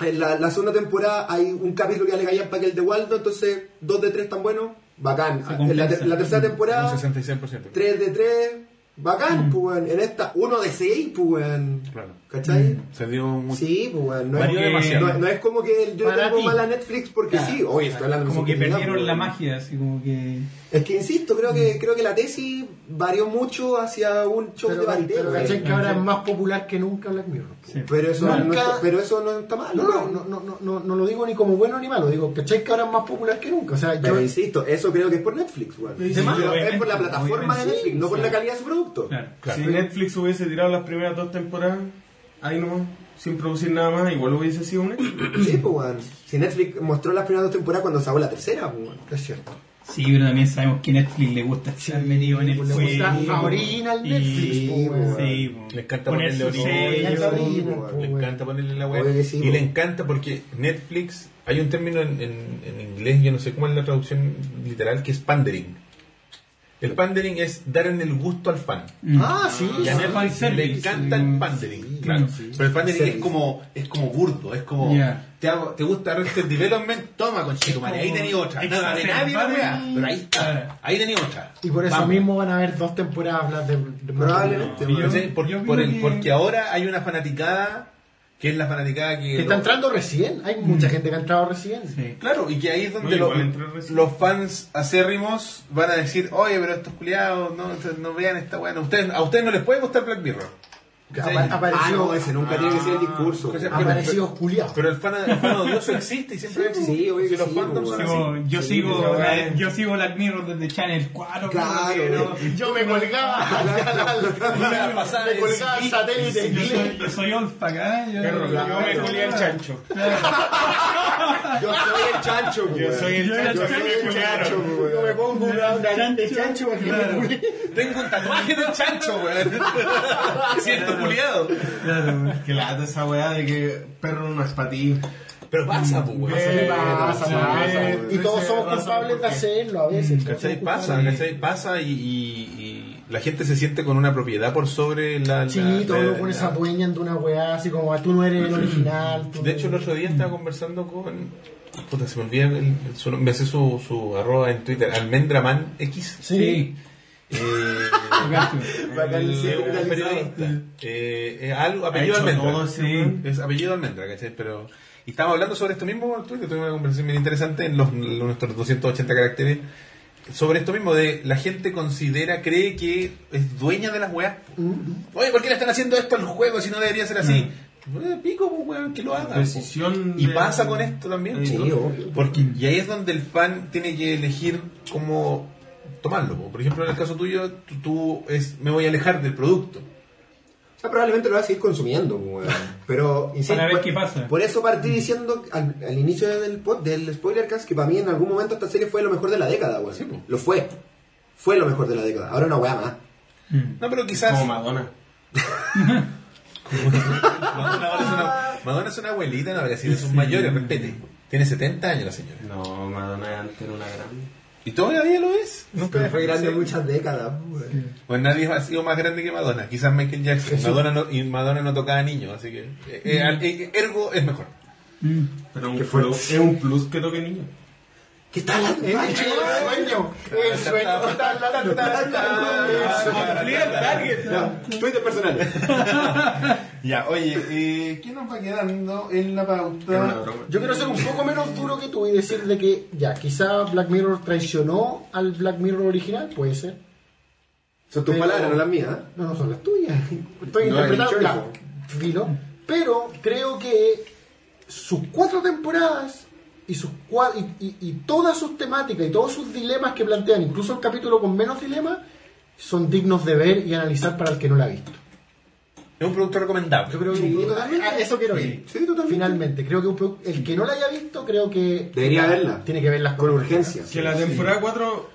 En la, la segunda temporada hay un capítulo que ya le caían para que el de Waldo, entonces dos de tres tan buenos, bacán. En la, tercera temporada, Un 66%. 3 de 3, bacán, pues, weón. En esta, 1 de 6, pues, weón. Claro. ¿Cachai? Se dio mucho. Sí, pues, weón. No, Varió es, demasiado. no, no es como que yo le Para tengo ti. mal a Netflix porque Claro. sí. Oye, estoy hablando de Como que perdieron pues, la magia, así como que. Es que insisto, creo que creo que la tesis varió mucho hacia un show Pero, de varité, pero. ¿cachai que ahora es más popular que nunca Black Mirror? Sí. Pero eso, no Nunca- está, pero eso no está mal, No, no, no, no, no, no, no lo digo ni como bueno ni malo, digo, ¿cachai que ahora es más popular que nunca? O sea, Pero yo... insisto, eso creo que es por Netflix, weón. Sí, Pero obviamente, es por la plataforma de. Netflix, no por Sí. la calidad de su producto. Claro. Claro. Si Netflix hubiese tirado las primeras dos temporadas, ahí nomás, sin producir nada más, igual hubiese sido un éxito. Sí, pues, weón. Si Netflix mostró las primeras dos temporadas cuando sacó la tercera, pues, weón. Es cierto. Sí, pero también sabemos que Netflix le gusta estar metido en el le gusta juego. a original Y- Netflix, po, weón. Sí, po. Le encanta Poner ponerle sello. Le encanta Sí, ponerle la web. Oye, sí, y le encanta porque Netflix, hay un término en, en- en inglés, yo no sé cómo es la traducción literal, que es pandering. El pandering es dar en el gusto al fan. Mm. Ah, sí. Y a sí. Netflix fanservice. le encanta el pandering, Sí, claro. sí. Pero el pandering es como, es como burdo, es como, Ya. te, hago, te gusta Arrested Development, toma con chico, ahí tenía otra. Nada de nadie la wea, pero ahí está, ahí tenía otra. Y por eso Vamos. mismo van a haber dos temporadas de, de Probablemente. ¿Cachai? Por- por que- porque ahora hay una fanaticada que es la fanaticada que, Que lo- está entrando recién. Hay mucha gente que ha entrado recién. Sí. Claro, y que ahí es donde lo- los fans acérrimos van a decir, oye, pero estos culiados, no, no vean esta weá. No, ustedes, a ustedes no les puede gustar Black Mirror. ¿Cachai? Apa- Ah, apareció, no, ese nunca tiene que ser el discurso. ¿cachai? weón. apareció culiado. Pero el fan, el fan odioso existe y siempre Sí, existe. sí, obvio Si que los sí, fandoms así. yo Sí, sigo la- yo sigo Black Mirror desde Channel 4 Claro, creo que no- Yo me colgaba. Me colgaba el satélite. yo soy, yo soy old fuck, ¿eh? Yo, me culé al chancho. Yo soy el chancho, Yo soy el chancho, chancho. Yo me pongo una, de chancho. Tengo un tatuaje del chancho, weón. Siento culiado. Claro. Que lata esa weá de que perro no es para ti. Pero pasa, pues, weón. Eh, Pasa, sí, pasa. eh, Y todos somos culpables de hacerlo a veces. todos ¿Cachai? somos Pasa. ¿cachai? Pasa y, y- y la gente se siente con una propiedad por sobre la... Sí, la- todos la- lo pones la- a dueñan de una weá, así como tú no eres el original. tú De hecho, el otro día estaba conversando con. Puta, se me olvida. el- el- su, me sé su, su arroba en Twitter. Almendraman X. Sí. Eh, Gacho. Bacán, el- sí, un capitalizado. periodista. Eh, eh, algo, apellido Almendra. todo Sí. Es apellido Almendra, ¿cachai? Pero. Y estábamos hablando sobre esto mismo. Tuvimos una conversación bien interesante en los, en nuestros 280 caracteres. Sobre esto mismo, de la gente considera, cree que es dueña de las weas. Oye, ¿por qué le están haciendo esto al juego si no debería ser así? Eh, pico, pues, weón, que lo haga. Decisión Y de- pasa con esto también. Sí. Porque y ahí es donde el fan tiene que elegir cómo tomarlo. po. Por ejemplo, en el caso tuyo, tú, tú es me voy a alejar del producto. O sea, probablemente lo vas a seguir consumiendo, weón. Pero, insisto, Para ver por- qué pasa. Por eso partí diciendo al, al inicio del, pod- del spoilercast que para mí en algún momento esta serie fue lo mejor de la década. Sí, lo fue. Fue lo mejor de la década. Ahora una weá más. Mm. No, pero quizás. Como Madonna. Madonna, es una, Madonna es una abuelita, no habría sido sus mayores, respete. Tiene 70 años la señora. No, Madonna antes era una gran. ¿Y todavía lo es? Nunca Pero fue grande muchas décadas. Pues nadie ha sido más grande que Madonna. Quizás Michael Jackson. Madonna no, y Madonna no tocaba niños, así que. eh, eh, al- eh, ergo es mejor. Mm. Pero un plus, es un plus que toque niño. ¿Qué hablando? El sueño, el sueño Twitter personal. Ya, oye, eh, ¿qué nos va quedando en la pauta? Yo quiero ser un poco menos duro que tú y decir de que, ya, quizá Black Mirror traicionó al Black Mirror original, puede ser. Son tus Pero- palabras, no las mías. ¿eh? No, no son las tuyas. Estoy No interpretando, filo. Pero creo que sus cuatro temporadas y, sus, y, y- y todas sus temáticas y todos sus dilemas que plantean, incluso el capítulo con menos dilemas, son dignos de ver y analizar para el que no la ha visto. Es un producto recomendable. Yo creo que Sí, un- totalmente. a eso quiero ir. Sí, totalmente. Finalmente, creo que un el que no la haya visto, creo que Debería verla. Tiene que verlas Con urgencia. Que la temporada 4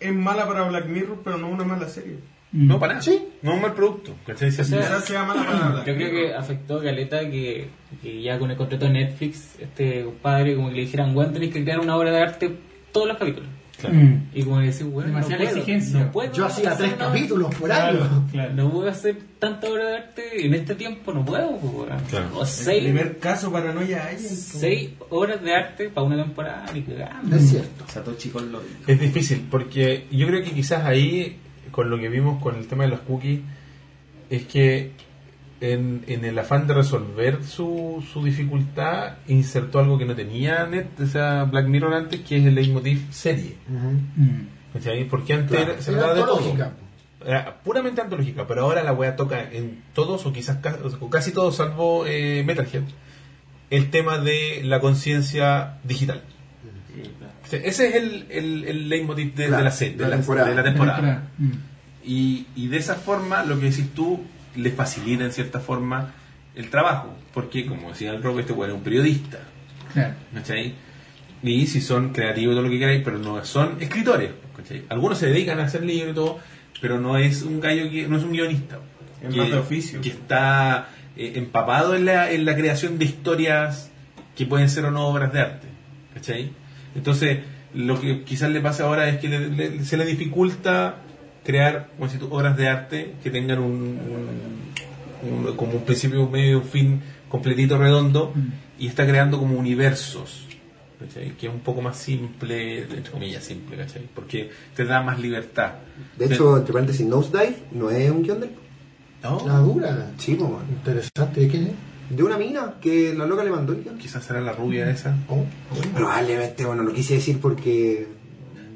es mala para Black Mirror, pero no una mala serie. No, para nada. Sí. No es un mal producto. ¿cachai? Si O sea, así- Quizás sea mala para Black Yo creo que afectó a Caleta que, que ya con el contrato de Netflix, este compadre como que le dijeran, weón, tenés que crear una obra de arte todos los capítulos. Claro. Mm. Y como decir, weón, no Demasiada puedo, exigencia. no puedo Yo hacía hacer tres una- capítulos por Claro, año. claro. No puedo hacer tanta obra de arte en este tiempo, no puedo, pues, weón. Claro. O El seis, primer caso paranoia hay. seis horas de arte para una temporada, ni cagando. Es cierto. Satoshi lo dijo. Es difícil, porque yo creo que quizás ahí, con lo que vimos con el tema de los cookies, es que en, en el afán de resolver su, su dificultad, insertó algo que no tenía Net, o sea, Black Mirror antes, que es el leitmotiv serie. Mm. ¿Cachai? Porque antes Claro, era- se era trataba de todo. antológica. Era puramente antológica, pero ahora la wea toca en todos, o quizás o casi todos, salvo eh, Metalhead, el tema de la conciencia digital. O Ese es el, el, el leitmotiv de, la serie, de, la la, temporada. de la temporada. Temporada. Mm. Y, y de esa forma, lo que decís tú, le facilita en cierta forma el trabajo. Porque, como decía el Rob, este weón es un periodista. Claro. ¿cachai? Y si son creativos, todo lo que queráis, pero no son escritores. ¿cachai? Algunos se dedican a hacer libros y todo, pero no es un gallo que no es un guionista. Es que, más de oficio. Que está eh, empapado en la, en la creación de historias que pueden ser o no obras de arte. ¿cachai? Entonces, lo que quizás le pasa ahora es que le- le- se le dificulta crear tú, obras de arte que tengan un, un- un- como un principio, un medio y un fin completito redondo y está creando como universos ¿cachai? que es un poco más simple entre comillas simple ¿cachai? porque te da más libertad De hecho, entre paréntesis, Nosedive no es un guion de... ¿no? La dura. Man. Interesante. ¿De quién es? De una mina que la loca le mandó guion. quizás será la rubia esa Oh, Probablemente, bueno, lo quise decir porque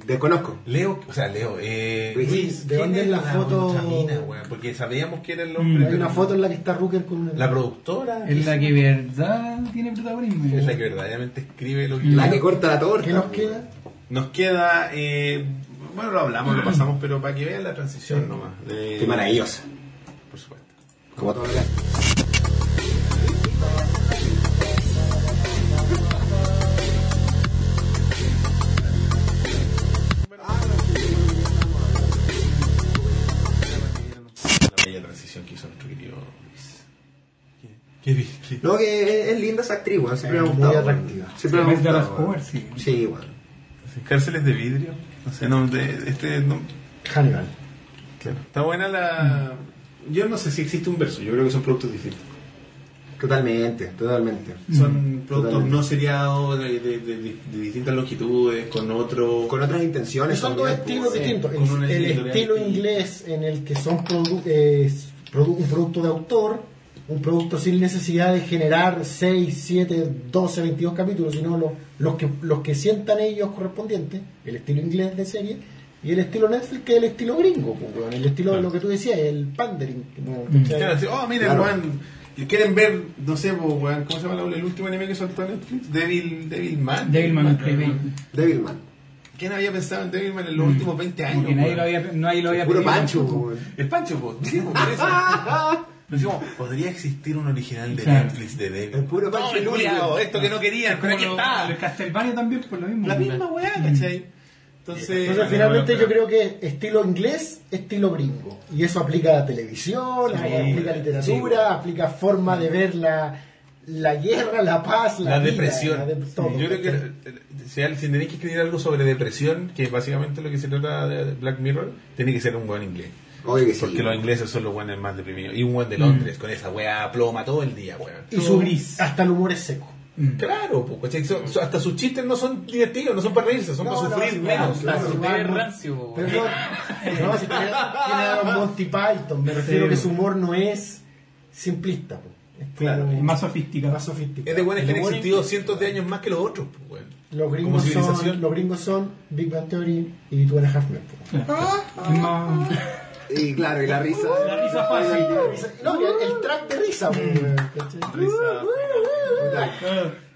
desconozco. Leo o sea Leo eh, Luis, Luis, ¿de ¿quién dónde es la foto? mina, porque sabíamos que era el Mm. hombre Hay pero- una foto en la que está Rooker con una... la productora Es la que verdad tiene protagonismo. es la que verdaderamente escribe lo que La que corta la torta. ¿Qué nos queda? Nos queda, eh, bueno, lo hablamos, lo pasamos, pero para que vean la transición nomás. de- Qué maravillosa. Por supuesto. Como todo ¿Qué, qué, No, que es, es linda esa actriz, weón. Siempre Es me ha muy gustado. atractiva. Siempre me ha Es de gustado. sí. Sí, weón. Cárceles de vidrio. No sé, no, de, este, no, Hannibal. claro. Está buena la. Yo no sé si existe un verso, yo creo que son productos distintos. Totalmente, totalmente. Son productos Totalmente. no seriados, de, de- de- de distintas longitudes, con otro. Con otras intenciones. Son dos también, estilos pues, sí, distintos. El, estilo inglés en el que son produ- es produ- un producto de autor, un producto sin necesidad de generar 6, 7, 12, 22 capítulos, sino los, los, que, los que sientan ellos correspondientes, el estilo inglés de serie, y el estilo Netflix que es el estilo gringo, pues, el estilo de lo que tú decías, el pandering. como, ¿cachai? Claro, así, oh, miren, Claro. que quieren ver, no sé, po, weón, ¿cómo se llama el último anime que soltó Netflix? Devil, Devilman. Devilman Baby. Devilman. ¿Quién había pensado en Devilman en los últimos 20 años? Porque nadie lo había, nadie lo había Puro Pancho, weón. El Pancho, po, sí, po, por eso. Pero decimos, podría existir un original de Claro. Netflix de Devil. El puro No, el culiao, esto que no querían, pero aquí Como está. El Castlevania también, por lo mismo. La misma weá, ¿cachai? Entonces, Entonces, finalmente yo creo que estilo inglés, estilo gringo. Y eso aplica a la televisión, Sí, aplica a literatura, sí. aplica forma de ver la, la guerra, la paz, la, la vida, depresión. la de- todo, yo creo que eh, si, al- si tenéis que escribir algo sobre depresión, que es básicamente lo que se trata de Black Mirror, tiene que ser un buen inglés. Obvio que sí. Porque los ingleses son los buenos más deprimidos. Y un buen de Londres, con esa weá ploma todo el día, weón. y su gris. hasta el humor es seco. Mm. Claro, pues, hasta sus chistes no son divertidos, no son para reírse, son No, para sufrir menos. claro, rancio, Pero no, no, si tiene, tiene Monty Python, me refiero Sí. que su humor no es simplista. po. Es Claro, Es más sofisticado. más sofisticado. Es de buenos que han existido cientos de años más que los otros, pues, weón. Los Como gringos, civilización. son, los gringos son Big Bang Theory y Two and a Half Men. Y claro, y la risa. La risa fácil. No, el, el track de risa. Claro,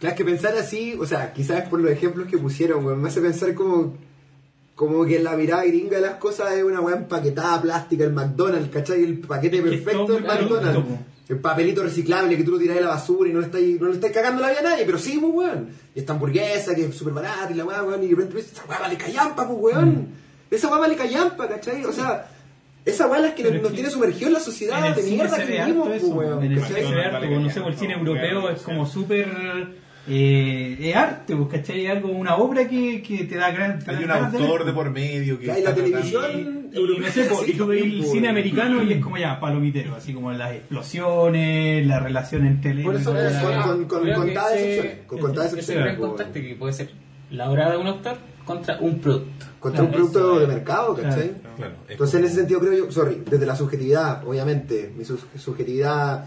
es que pensar así, o sea, quizás por los ejemplos que pusieron, weón, me hace pensar como, como que la mirada gringa de las cosas es una weá empaquetada plástica, el McDonald's, ¿cachai? El paquete que perfecto del McDonald's. El papelito reciclable que tú lo tiras a la basura y no le estáis, no le estáis cagando la vida a nadie, pero sí, pues, weón. Y esta hamburguesa que es súper barata y la weá, weón, y de repente esa weá vale callampa, pues, weón. Esa weá vale callampa, ¿cachai? O sea, esa weá es que nos, nos tiene sumergido en la En sociedad el de mierda que vivimos, pues, eso. weón. En el cine se ve harto, no sé, el cine europeo es como súper eh, es arte, pues, ¿cachai? Es algo, una obra que, que te da gran. te Hay da un de autor de por medio que y la televisión Y no sé, y tú ves el cine americano y es como ya, palomitero, así como las explosiones, la relación entre Por eso con, con, con. Con contadas ese excepciones. gran contraste que puede ser la obra de un autor contra un producto. Contra un producto eso de mercado, ¿cachai? Claro, es Entonces, en ese sentido, creo yo, sorry, desde la subjetividad, obviamente, mi su- subjetividad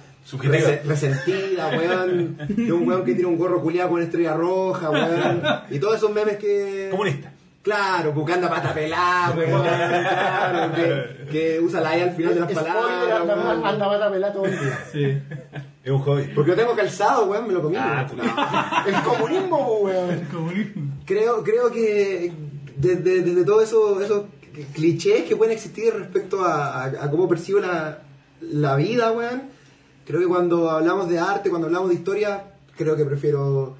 resentida, weón, de un weón que tiene un gorro culiado con estrella roja, weón, y todos esos memes que. Comunista. Claro, porque anda pata pelada, weón, claro, que, que usa la E al final de las Spoiler, palabras, anda, weón. anda mata pelada todo el día. Sí. Es un hobby. Porque yo tengo calzado, weón, me lo comí. Ah, weón. El comunismo, weón. El comunismo. creo, creo que desde, desde todos esos, esos clichés que pueden existir respecto a, a- a cómo percibo la, la vida, weón, creo que cuando hablamos de arte, cuando hablamos de historia, creo que prefiero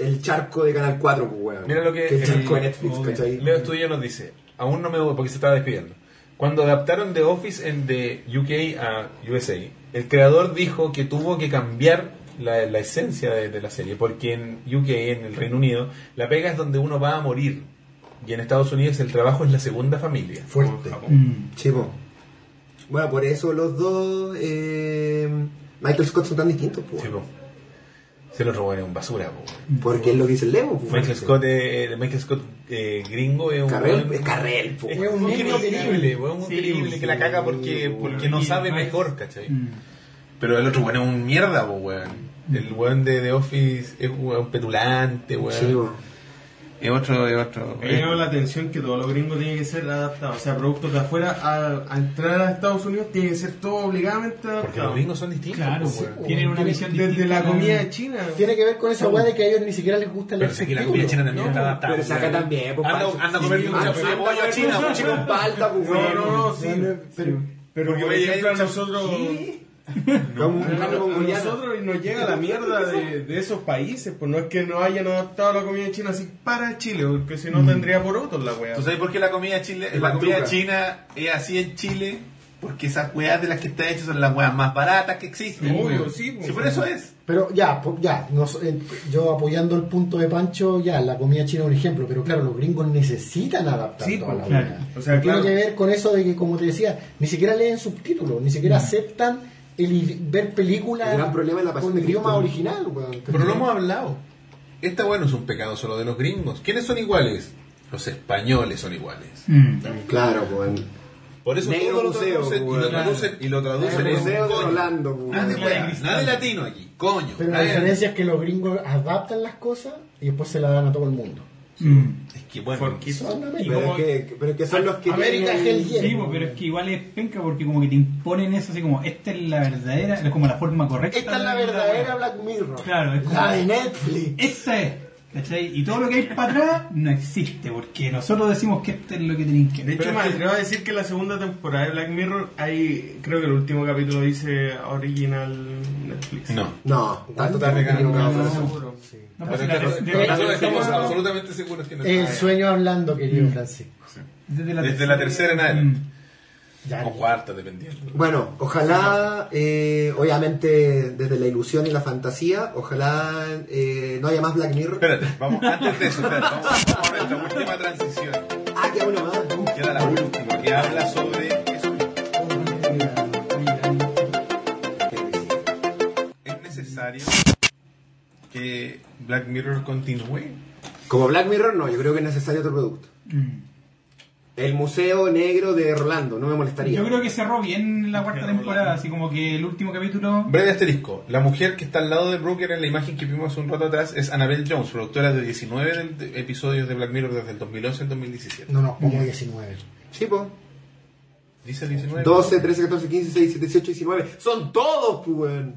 el charco de Canal 4, pues, weón. Mira lo que- el charco de el- Netflix, obvio. ¿cachai? Leo Estudio nos dice, aún no me voy porque se estaba despidiendo. Cuando adaptaron The Office en de UK a USA, el creador dijo que tuvo que cambiar la, la esencia de, de la serie, porque en UK, en el Reino Unido, la pega es donde uno va a morir. Y en Estados Unidos el trabajo es la segunda familia. Fuerte. Mm. Po. Bueno, por eso los dos eh, Michael Scott son tan distintos, pues. Sí, po. Se lo robó en un basura. po. Porque es lo que dice el Lemo. Michael Scott, eh, Michael Scott eh, gringo es un Carrel, es Carrel, po. Es Es un increíble, querible. weón, un Sí, increíble sí, que la caga porque, porque no sabe el mejor, ¿cachai? Mm. Pero el otro weón es un mierda, po, weón. El weón de The Office es un petulante, weón. Sí. Es otro, es otro. Me llama la atención que todos los gringos tienen que ser adaptados. O sea, productos de afuera a, a entrar a Estados Unidos tienen que ser todo obligadamente Porque los adaptados. gringos son distintos, Claro, sí, weón. tienen una visión Desde distinta. la comida de China. Tiene que ver con esa weá de que a ellos ni siquiera les gusta Pero leer si aquí la comida china también está adaptada. Pero saca también, po, Anda, anda a comer Sí, un pollo chico. con palta, pues, No, no, no, sí. Pero, Pero Porque por ejemplo a llega nosotros... Como mongoliano. nosotros y nos llega la mierda de, de esos países, pues no es que no hayan adaptado la comida china así para Chile, porque si no tendría por otros la wea. ¿Tú sabes por qué la comida chile, la comida china es así en Chile? Porque esas weas de las que está hechas son las weas más baratas que existen. Obvio, weón. sí, pues. Sí, por eso es. pero ya, ya nos- eh, yo apoyando el punto de Pancho, ya, la comida china es un ejemplo, pero claro, los gringos necesitan adaptar Sí, toda la po, weá. claro. O sea, Tiene claro. que ver con eso de que, como te decía, ni siquiera leen subtítulos, ni siquiera aceptan el ver películas El gran problema es la pasión con de idioma Cristo. original, weón. Pero lo hemos hablado. Esta weá no es un pecado solo de los gringos. ¿Quiénes son iguales? Los españoles son iguales. Mm. Claro. Por eso Negro todo lo traducen y lo traducen y lo traducen El en museo de coño. Orlando, Nada de latino aquí, coño. Pero la diferencia es que los gringos adaptan las cosas y después se las dan a todo el mundo. Mm. Es que bueno, Forquito. Son. Pero como- es que, pero es que son los que. América tienen- Hell Yeah. Sí, po, pero es que igual es penca porque como que te imponen eso así como esta es la verdadera, es como la forma correcta. Esta es la de verdadera. Black Mirror. Claro, es como- La de Netflix. Esta es, ¿cachai? Y todo lo que hay para atrás no existe porque nosotros decimos que esto es lo que tenéis que De hecho, me atrevo a decir que la segunda temporada de Black Mirror, hay, creo que el último capítulo dice original Netflix. no. No, está totalmente No, equivocado. estamos- absolutamente seguros que no El sueño hablando, querido Francisco. desde Desde la tercera en adelante. Ya, O cuarta, dependiendo. Bueno, ojalá, eh, obviamente, desde la ilusión y la fantasía, ojalá eh, no haya más Black Mirror. Espérate, vamos, antes de eso, espérate, vamos, a nuestra última transición. Ah, que uno más. Queda la última, que habla sobre eso. ¿Es necesario que Black Mirror continúe? Como Black Mirror, no, yo creo que es necesario otro producto. Mm. El Museo Negro de Rolando, no me molestaría. Yo creo que cerró bien la cuarta temporada, así como que el último capítulo. Breve asterisco. La mujer que está al lado de Brooker en la imagen que vimos hace un rato atrás es Annabelle Jones, productora de 19 del- de- episodios de Black Mirror desde el 2011 al 2017. No, no, como 19. Sí, po. Dice 19. 12, 13, 14, 15, 16, 17, 18, 19. Son todos, pues, weón.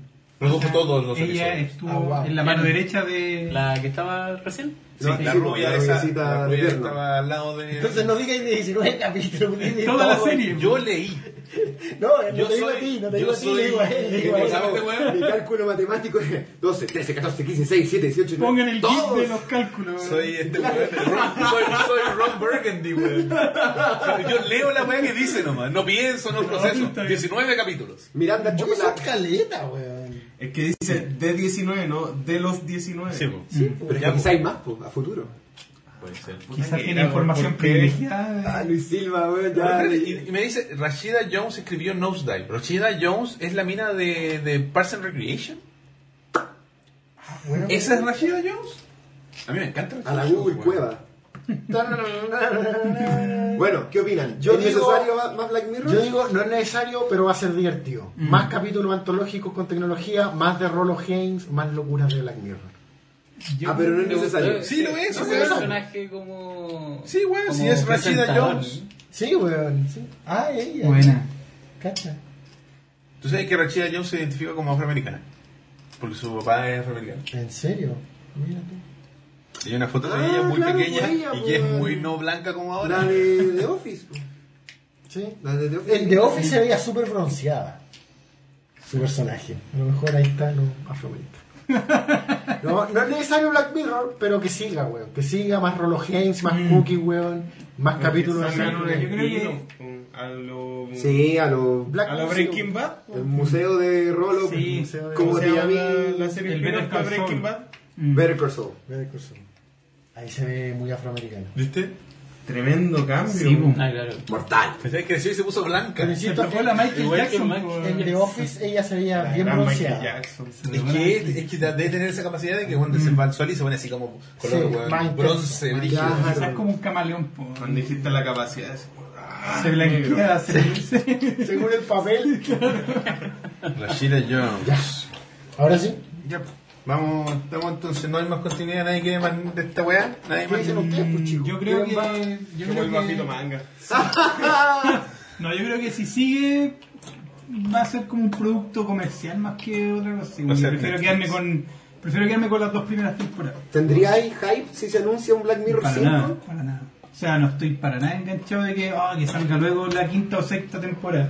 Produjo todos los Ella episodios. estuvo Ah, wow. en la mano derecha de. La que estaba recién. Sí, No, la sí, rubia la esa, rubiecita la de rubia que Eterno. estaba al lado de... Entonces no digáis de 19 capítulos. de Toda la todo. serie. Yo leí. No, no Yo te digo soy- a ti, no te yo digo a ti, soy- le digo a él, le digo a él. ¿Sabes, weón? Mi cálculo matemático es 12, 13, 14, 15, 16, 17, 18, 19. Pongan el gif de los cálculos. Soy este weón. Ron- Soy, soy Ron Burgundy, weón. Yo leo la weá que dice nomás. No pienso, no proceso. está bien. 19 capítulos. Miranda Yo Chocolate. soy caleta, weón. Es que dice de 19, no de los 19. Sí, po. Pero Ya, quizá hay más, pues, a futuro. Puede ser. Quizás tiene información ¿por qué? privilegiada. Ah, Luis Silva, weón, ya. y, y me dice, Rashida Jones escribió Nosedive. Rashida Jones es la mina de, de Parks and Recreation. Bueno, ¿Esa es Rashida Jones? A mí me encanta. A la Google. Cueva. Bueno, ¿qué opinan? Yo ¿Es digo- necesario más- más Black Mirror? Yo digo, no es necesario, pero va a ser divertido. Más capítulos antológicos con tecnología, más de Rolo Games, más locuras de Black Mirror. Yo- Ah, pero no es gustó necesario. Sí, lo es, ese weón. personaje como. Sí, weón, como si es Rashida. Jones. Sí, weón. Sí. Ah, ella. Buena. Cacha. Tú sabes que Rashida Jones se identifica como afroamericana. Porque su papá es afroamericano. ¿En serio? Mira tú. Y hay una foto de Ah, ella muy claro, pequeña ella, y que es muy no blanca como ahora. La de The Office. Sí. La de The Office. En The Office se veía súper bronceada. Su personaje. A lo mejor ahí está lo afroamericano. No, no es necesario Black Mirror, pero que siga, weón. Que siga más Rolo Games, más Cookie, weón. Más capítulos un Yo creo que- a lo, Sí, a lo. Black a lo. Breaking Bad. El museo de Rolo. Sí, museo de- como ¿Cómo te se llama llamé. la, la serie El de Breaking. Bad? Mm. Better Call Saul. Better Call Saul. Ahí se ve muy afroamericano. ¿Viste? Tremendo cambio. Sí. Ah, claro. Mortal. Pensé que creció y se puso blanca. Pero Es insisto, tocó la Michael Igual que Jackson. Michael- en The Office ella se veía bien Gran Michael bronceada. Jackson. que, es que debe tener esa capacidad de que cuando se va al sol y se pone así como color Sí, weón, más intenso, bronce, más intenso. Quizás como un camaleón. po. Cuando dijiste la capacidad de ese- ah, Se blanquea, se, se- Según el papel. Rashida Jones. Ahora sí. Ya. Vamos, estamos entonces, no hay más continuidad, nadie quiere más de esta weá, nadie ¿Qué más. dicen ustedes, pues, chicos? Yo creo que. Yo creo que manga. no, yo creo que si sigue va a ser como un producto comercial más que otra cosa. así. Va a ser prefiero quedarme con prefiero quedarme con las dos primeras temporadas. ¿Tendríais hype si se anuncia un Black Mirror Para 5? nada, para nada. O sea, no estoy para nada enganchado de que, ah, que salga luego la quinta o sexta temporada.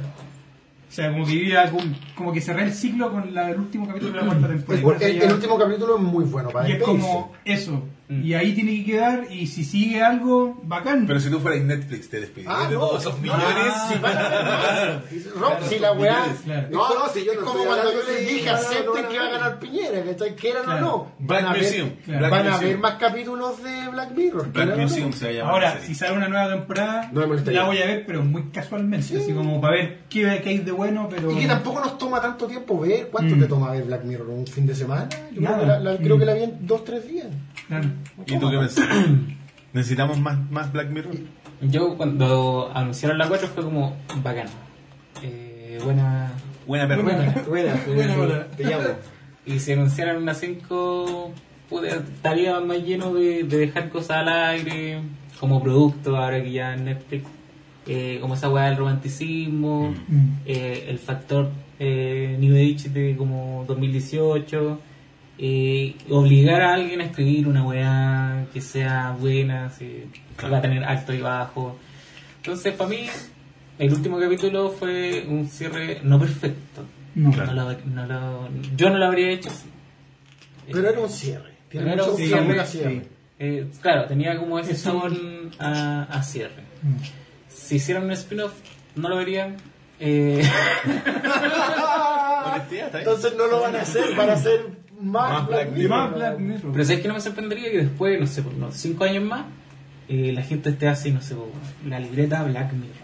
O sea, como que vivía como, como que cerré el ciclo con la- el último capítulo de la cuarta temporada. Porque el, el último capítulo es muy bueno para y es como eso. Y ahí tiene que quedar. Y si sigue algo, bacán. Pero si tú fueras Netflix, te despedirías Ah, no, esos millones. ah, Si van a ver más. Rob, si la weá. Claro. No, no, si yo es no como cuando yo les dije, acepten que va a ganar Piñera, ¿cachai? Quieran Claro. o no. Black van a Museum, ver, Black van a ver más capítulos de Black Mirror. Black. Museum se va a llamar. Ahora, si sale una nueva temporada, la voy a ver, pero muy casualmente. Así como para ver qué, qué hay de bueno, pero. Y que tampoco nos toma tanto tiempo ver. ¿Cuánto Mm. te toma ver Black Mirror? ¿Un fin de semana? Yo creo que Mm. que la vi en dos, tres días. Claro. ¿Y tú qué pensás? ¿Necesitamos más, más Black Mirror? Yo cuando anunciaron la 4 fue como bacán. Eh, buena. Buena perra. Buena. Buena, Buena te llamo. Y si anunciaran una 5, pude, estaría más lleno de, de dejar cosas al aire, como producto, ahora que ya en Netflix, eh, como esa weá del romanticismo, Mm. eh, el factor eh, New Age de como 2018, eh, obligar a alguien a escribir una weá que sea buena, que va a tener alto y bajo. Entonces, para mí, el último capítulo fue un cierre no perfecto. No. Claro. No lo- no lo- yo no lo habría hecho así. Pero era un cierre. Tiene Pero mucho sí, a sí. cierre. Eh, claro, tenía como ese Es sabor a, a cierre. Mm. Si hicieran un spin-off, no lo vería. Eh. Entonces no lo van a hacer, van a hacer más, Más Black Black Mirror. Más Black Mirror. pero ¿sabes que no me sorprendería? Que después, no sé, por unos 5 años más, eh, la gente esté así, no sé, la libreta Black Mirror.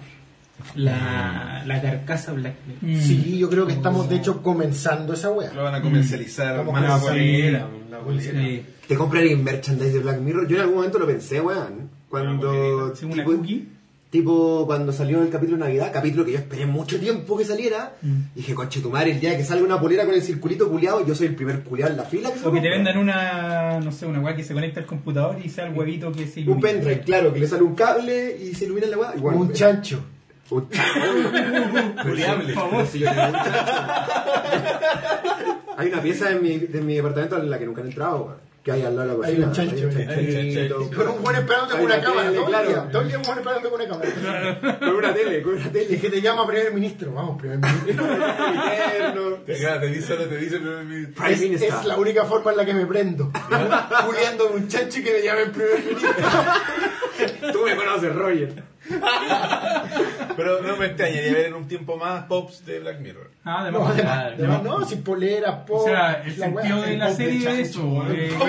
La, la carcasa Black Mirror. Mm. Sí, yo creo que estamos de hecho comenzando esa wea. Lo van a comercializar Estamos más. La bolera, la bolera. Sí. ¿Te comprarías merchandise de Black Mirror? Yo en algún momento lo pensé, weón. Cuando. Una tipo, cookie. Tipo cuando salió el capítulo de Navidad, capítulo que yo esperé mucho tiempo que saliera. Mm. Dije, conche tu madre, el día que salga una polera con el circulito culiado, yo soy el primer culiado en la fila que O que te vendan una, no sé, una weá que se conecta al computador y sea el huevito que se Un ilumina. pendrive, claro, que le sale un cable y se ilumina la weá. Igual, un chancho. Un chancho. Juliable. Pero si yo tengo un chancho. Hay una pieza en mi, de mi departamento en la que nunca he entrado, weón. Que hay al lado de la Hay cocina. un chancho, Hay un hay. Pero un buen esperando con Hay una cámara, tele, todo el claro. día. Todo el día un buen esperando con una cámara. Con una tele, con una tele. es que te llama primer ministro. Vamos, primer ministro. Interno. Te dice te dice Prime Es, Minister. es la única forma en la que me prendo. Juliando un chancho y que me llame el primer ministro. Tú me conoces, Roger. Pero no me extrañaría ver en un tiempo más pops de Black Mirror. Ah, de No, más. no, sin polera, pop. O sea, el sentido de la serie es eso.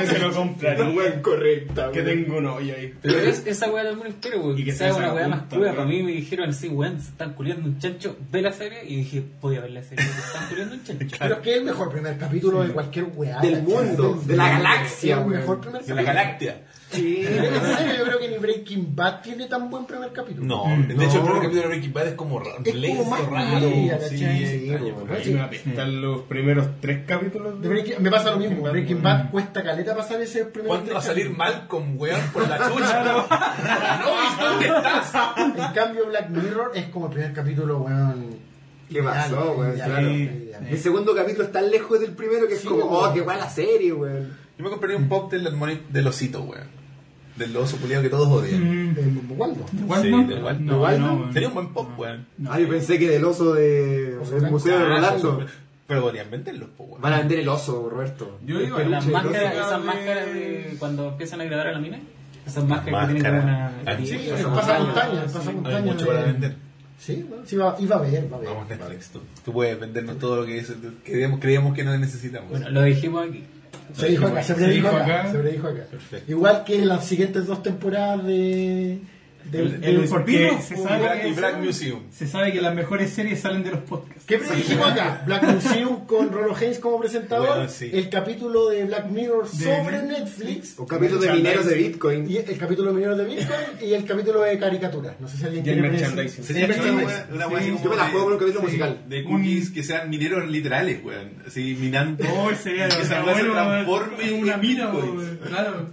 se lo wea correcta, Que tengo un hoyo ahí. Pero es, esa weá del mundo entero, weón. Y que sea se una weá más cruda. Para mí me dijeron así, weón, se están culiando un chancho de la serie. Y dije, podía ver la serie, que se están culiando un chancho. Pero es que es el mejor primer capítulo de cualquier weá. Del mundo, de la galaxia, weón. mejor primer De la capítulo. Sí. En serio, yo creo que ni Breaking Bad tiene tan buen primer capítulo. No, Mm, de no. hecho el primer capítulo de Breaking Bad es como Es como lento, más raro. sí, es Sí, me apestan los primeros tres capítulos. De Breaking- me pasa lo mismo. Breaking Bad cuesta caleta pasar ese primer ¿Cuándo va a salir mal? Malcolm, weón, por la chucha? no, ¿dónde estás? En cambio, Black Mirror es como el primer capítulo, weón. ¿Qué pasó, weón? ideal, Claro. ideal. El segundo capítulo está lejos del primero que es Sí, como, oh, qué la serie, weón. Yo me compraría un pop del, del osito, weón. Del oso culiado que todos odian. mm. ¿De Waldo? Sí, de Waldo. No, ¿De Waldo? no, weón. Sería un buen pop, weón. No. Ah, yo pensé que del oso de, Oso del. Museo de Rolando. Pero podrían venderlos, po, weón. Van a vender el oso, Roberto. Yo El digo, peluche Las máscaras, oso. esas de- máscaras de cuando empiezan a grabar a la mina. Esas máscaras que tienen como Ah, una. sí, Sí, Pasa el montaña. pasamontaña, el hay mucho de- para vender. Sí, bueno, sí va, iba a ver, va a ver. Vamos Netflix, tú, tú puedes vendernos todo lo que es- creemos que no necesitamos. Bueno, lo dijimos aquí. Se dijo acá, se Se predijo dijo acá, acá. se predijo acá. Perfecto. Igual que las siguientes dos temporadas de... de, El- el- spin-off, se o sabe Black, que y Black Museum. Se sabe que las mejores series salen de los podcasts. ¿Qué predijimos acá? Black Museum con Rolo Haynes como presentador, Bueno, sí. el capítulo de Black Mirror De sobre Net- Netflix, Un capítulo de mineros de Bitcoin. y el capítulo de Mineros de Bitcoin y el capítulo de caricaturas. No sé si alguien el quiere merchandising. Sería una así Sí. Yo me la juego con un capítulo sí. musical. de cookies que sean mineros literales, weón. Así minando. Oh, sería que se transforme en una mina, claro.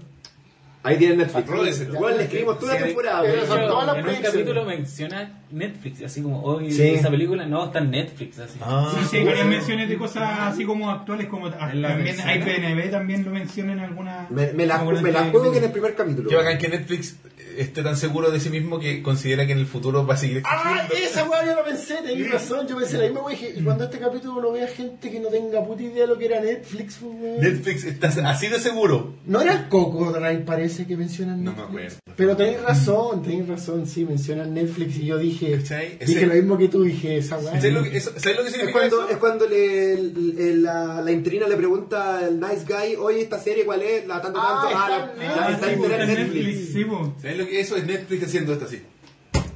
Ahí tienen Netflix. Igual le escribimos toda la temporada, Pero weón. son Pero todas las en un capítulo menciona Netflix, así como hoy Sí. esa película no está en Netflix, así. Ah, Sí, sí, hay varias menciones de cosas así como actuales, como también versión. hay PNB también lo menciona en alguna. Me, me la, me la juego que en el primer capítulo. Qué bacán que Netflix esté tan seguro de sí mismo que considera que en el futuro va a seguir Ah, esa weá yo lo pensé, tenías razón, yo pensé la misma weá y cuando este capítulo lo vea gente que no tenga puta idea de lo que era Netflix, pues, weón. Netflix está así de seguro. No era el Cocodrile, parece que mencionan No me Netflix. acuerdo. Pero tenéis razón, tenéis razón, sí, mencionan Netflix y yo dije, ¿Cachai? dije Ese- lo mismo que tú, dije, esa weá. ¿Sabes lo que, eso- ¿sabes lo que Es significa cuando, eso? es cuando le, el- la, la interina le pregunta al nice guy, oye, esta serie cuál es, la tanto Ah, tanto, ah, en la- la- está en Netflix. ¿Sabes lo que eso es Netflix haciendo esto así?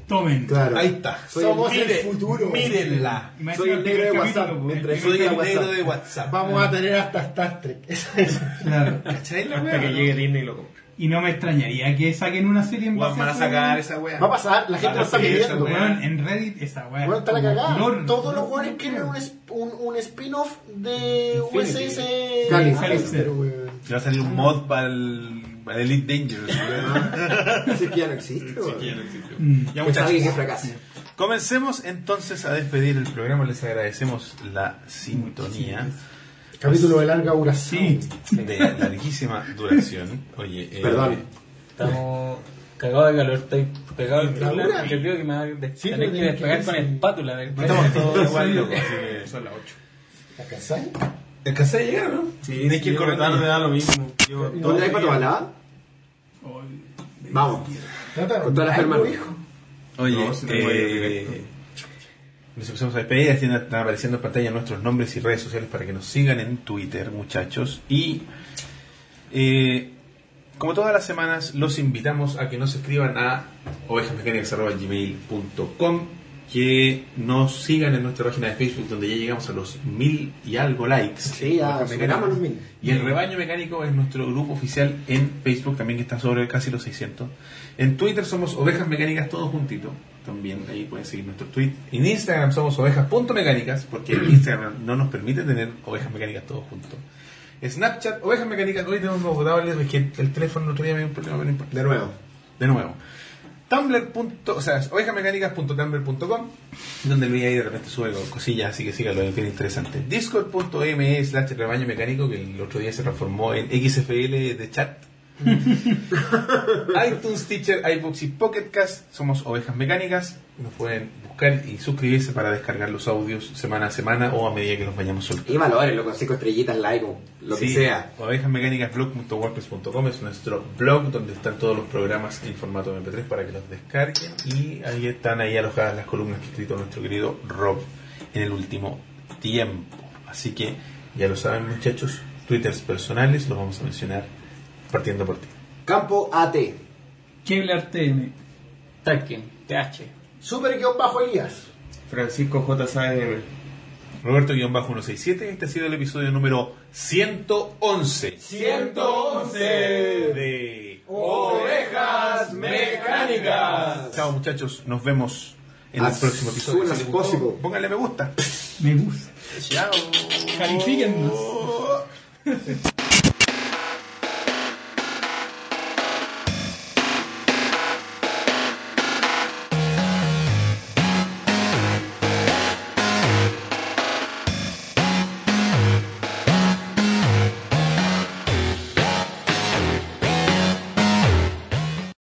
Tomen. Claro. Ahí está. Soy Somos el Mire- futuro. Mírenla. Soy el negro de WhatsApp, mientras Soy el negro de WhatsApp. Vamos a tener hasta Star Trek. Esa es. Claro. ¿Cachai la Hasta que llegue Disney y lo compre. Y no me extrañaría que saquen una serie en Weón, base Van a sacar esa weá. Va a pasar, la gente lo a está seguir esa pidiendo. weá. Weón, en Reddit esa weá. Bueno, está la como cagada. flor. Todos los weones quieren un, es- un, un spin-off de Infinity. USS weón. Se va a salir un mod para el, para el Elite Dangerous. weón. Así que ya no existe, weón. Que ya no existe. Mm. Ya Es alguien que muchachos. fracase. Comencemos entonces a despedir el programa. Les agradecemos la sintonía Capítulo de larga duración. Sí. de larguísima duración. Oye, eh, Perdón. Estamos cagados de calor, estoy pegado al ¿La celular dura? y yo creo que me va a de- Sí, que despegar que con espátula. estamos todos igual locos. Son las 8. ¿La casáis? ¿Alcancé a llegar, no? Sí, Tienes sí, que ir corriendo. tarde da lo mismo. ¿Dónde hay para día. balada? Vamos. Con todas las hermanas. hijo. Oye, No, si te voy a ir eh. Nos empezamos a despedir. Están apareciendo en pantalla nuestros nombres y redes sociales para que nos sigan en Twitter, muchachos. Y eh, como todas las semanas, los invitamos a que nos escriban a ovejasmecánicas.gmail.com que nos sigan en nuestra página de Facebook donde ya llegamos a los mil y algo likes. Sí, ya superamos los mil. Y el Rebaño Mecánico es nuestro grupo oficial en Facebook, también que está sobre casi los 600. En Twitter somos Ovejas Mecánicas todos juntitos. También ahí pueden seguir nuestro tweet. En Instagram somos ovejas.mecánicas, porque Instagram no nos permite tener ovejas mecánicas todos juntos. Snapchat, ovejas mecánicas, hoy tenemos un nuevo es que el teléfono el otro día me dio un problema, pero no importa. De nuevo. De nuevo. Tumblr. punto- O sea, ovejasmecánicas.tumblr.com, donde Luis ahí de repente sube cosillas, así que síganlo, es bien interesante. Discord.me slash rebaño mecánico, que el otro día se transformó en XFL de chat. iTunes, Teacher, iBooks y Pocket Cast. Somos Ovejas Mecánicas. Nos pueden buscar y suscribirse para descargar los audios semana a semana o a medida que los vayamos soltando. Y valores, con cinco estrellitas, like, o lo que sea. Ovejasmecánicasblog.wordpress.com es nuestro blog donde están todos los programas en formato MP3 para que los descarguen. Y ahí están ahí alojadas las columnas que ha escrito nuestro querido Rob en el último tiempo. Así que ya lo saben muchachos, twitters personales los vamos a mencionar partiendo por ti. Campo AT. Kevlar TM. Tarkin, TH. Super guion bajo Elías. Francisco J. Sáenz Roberto-167, este ha sido el episodio número 111. 111 de Ovejas Mecánicas. Chao muchachos, nos vemos en el próximo episodio. Si les gustó, possible. pónganle me gusta. Me gusta. Chao. Califíquennos.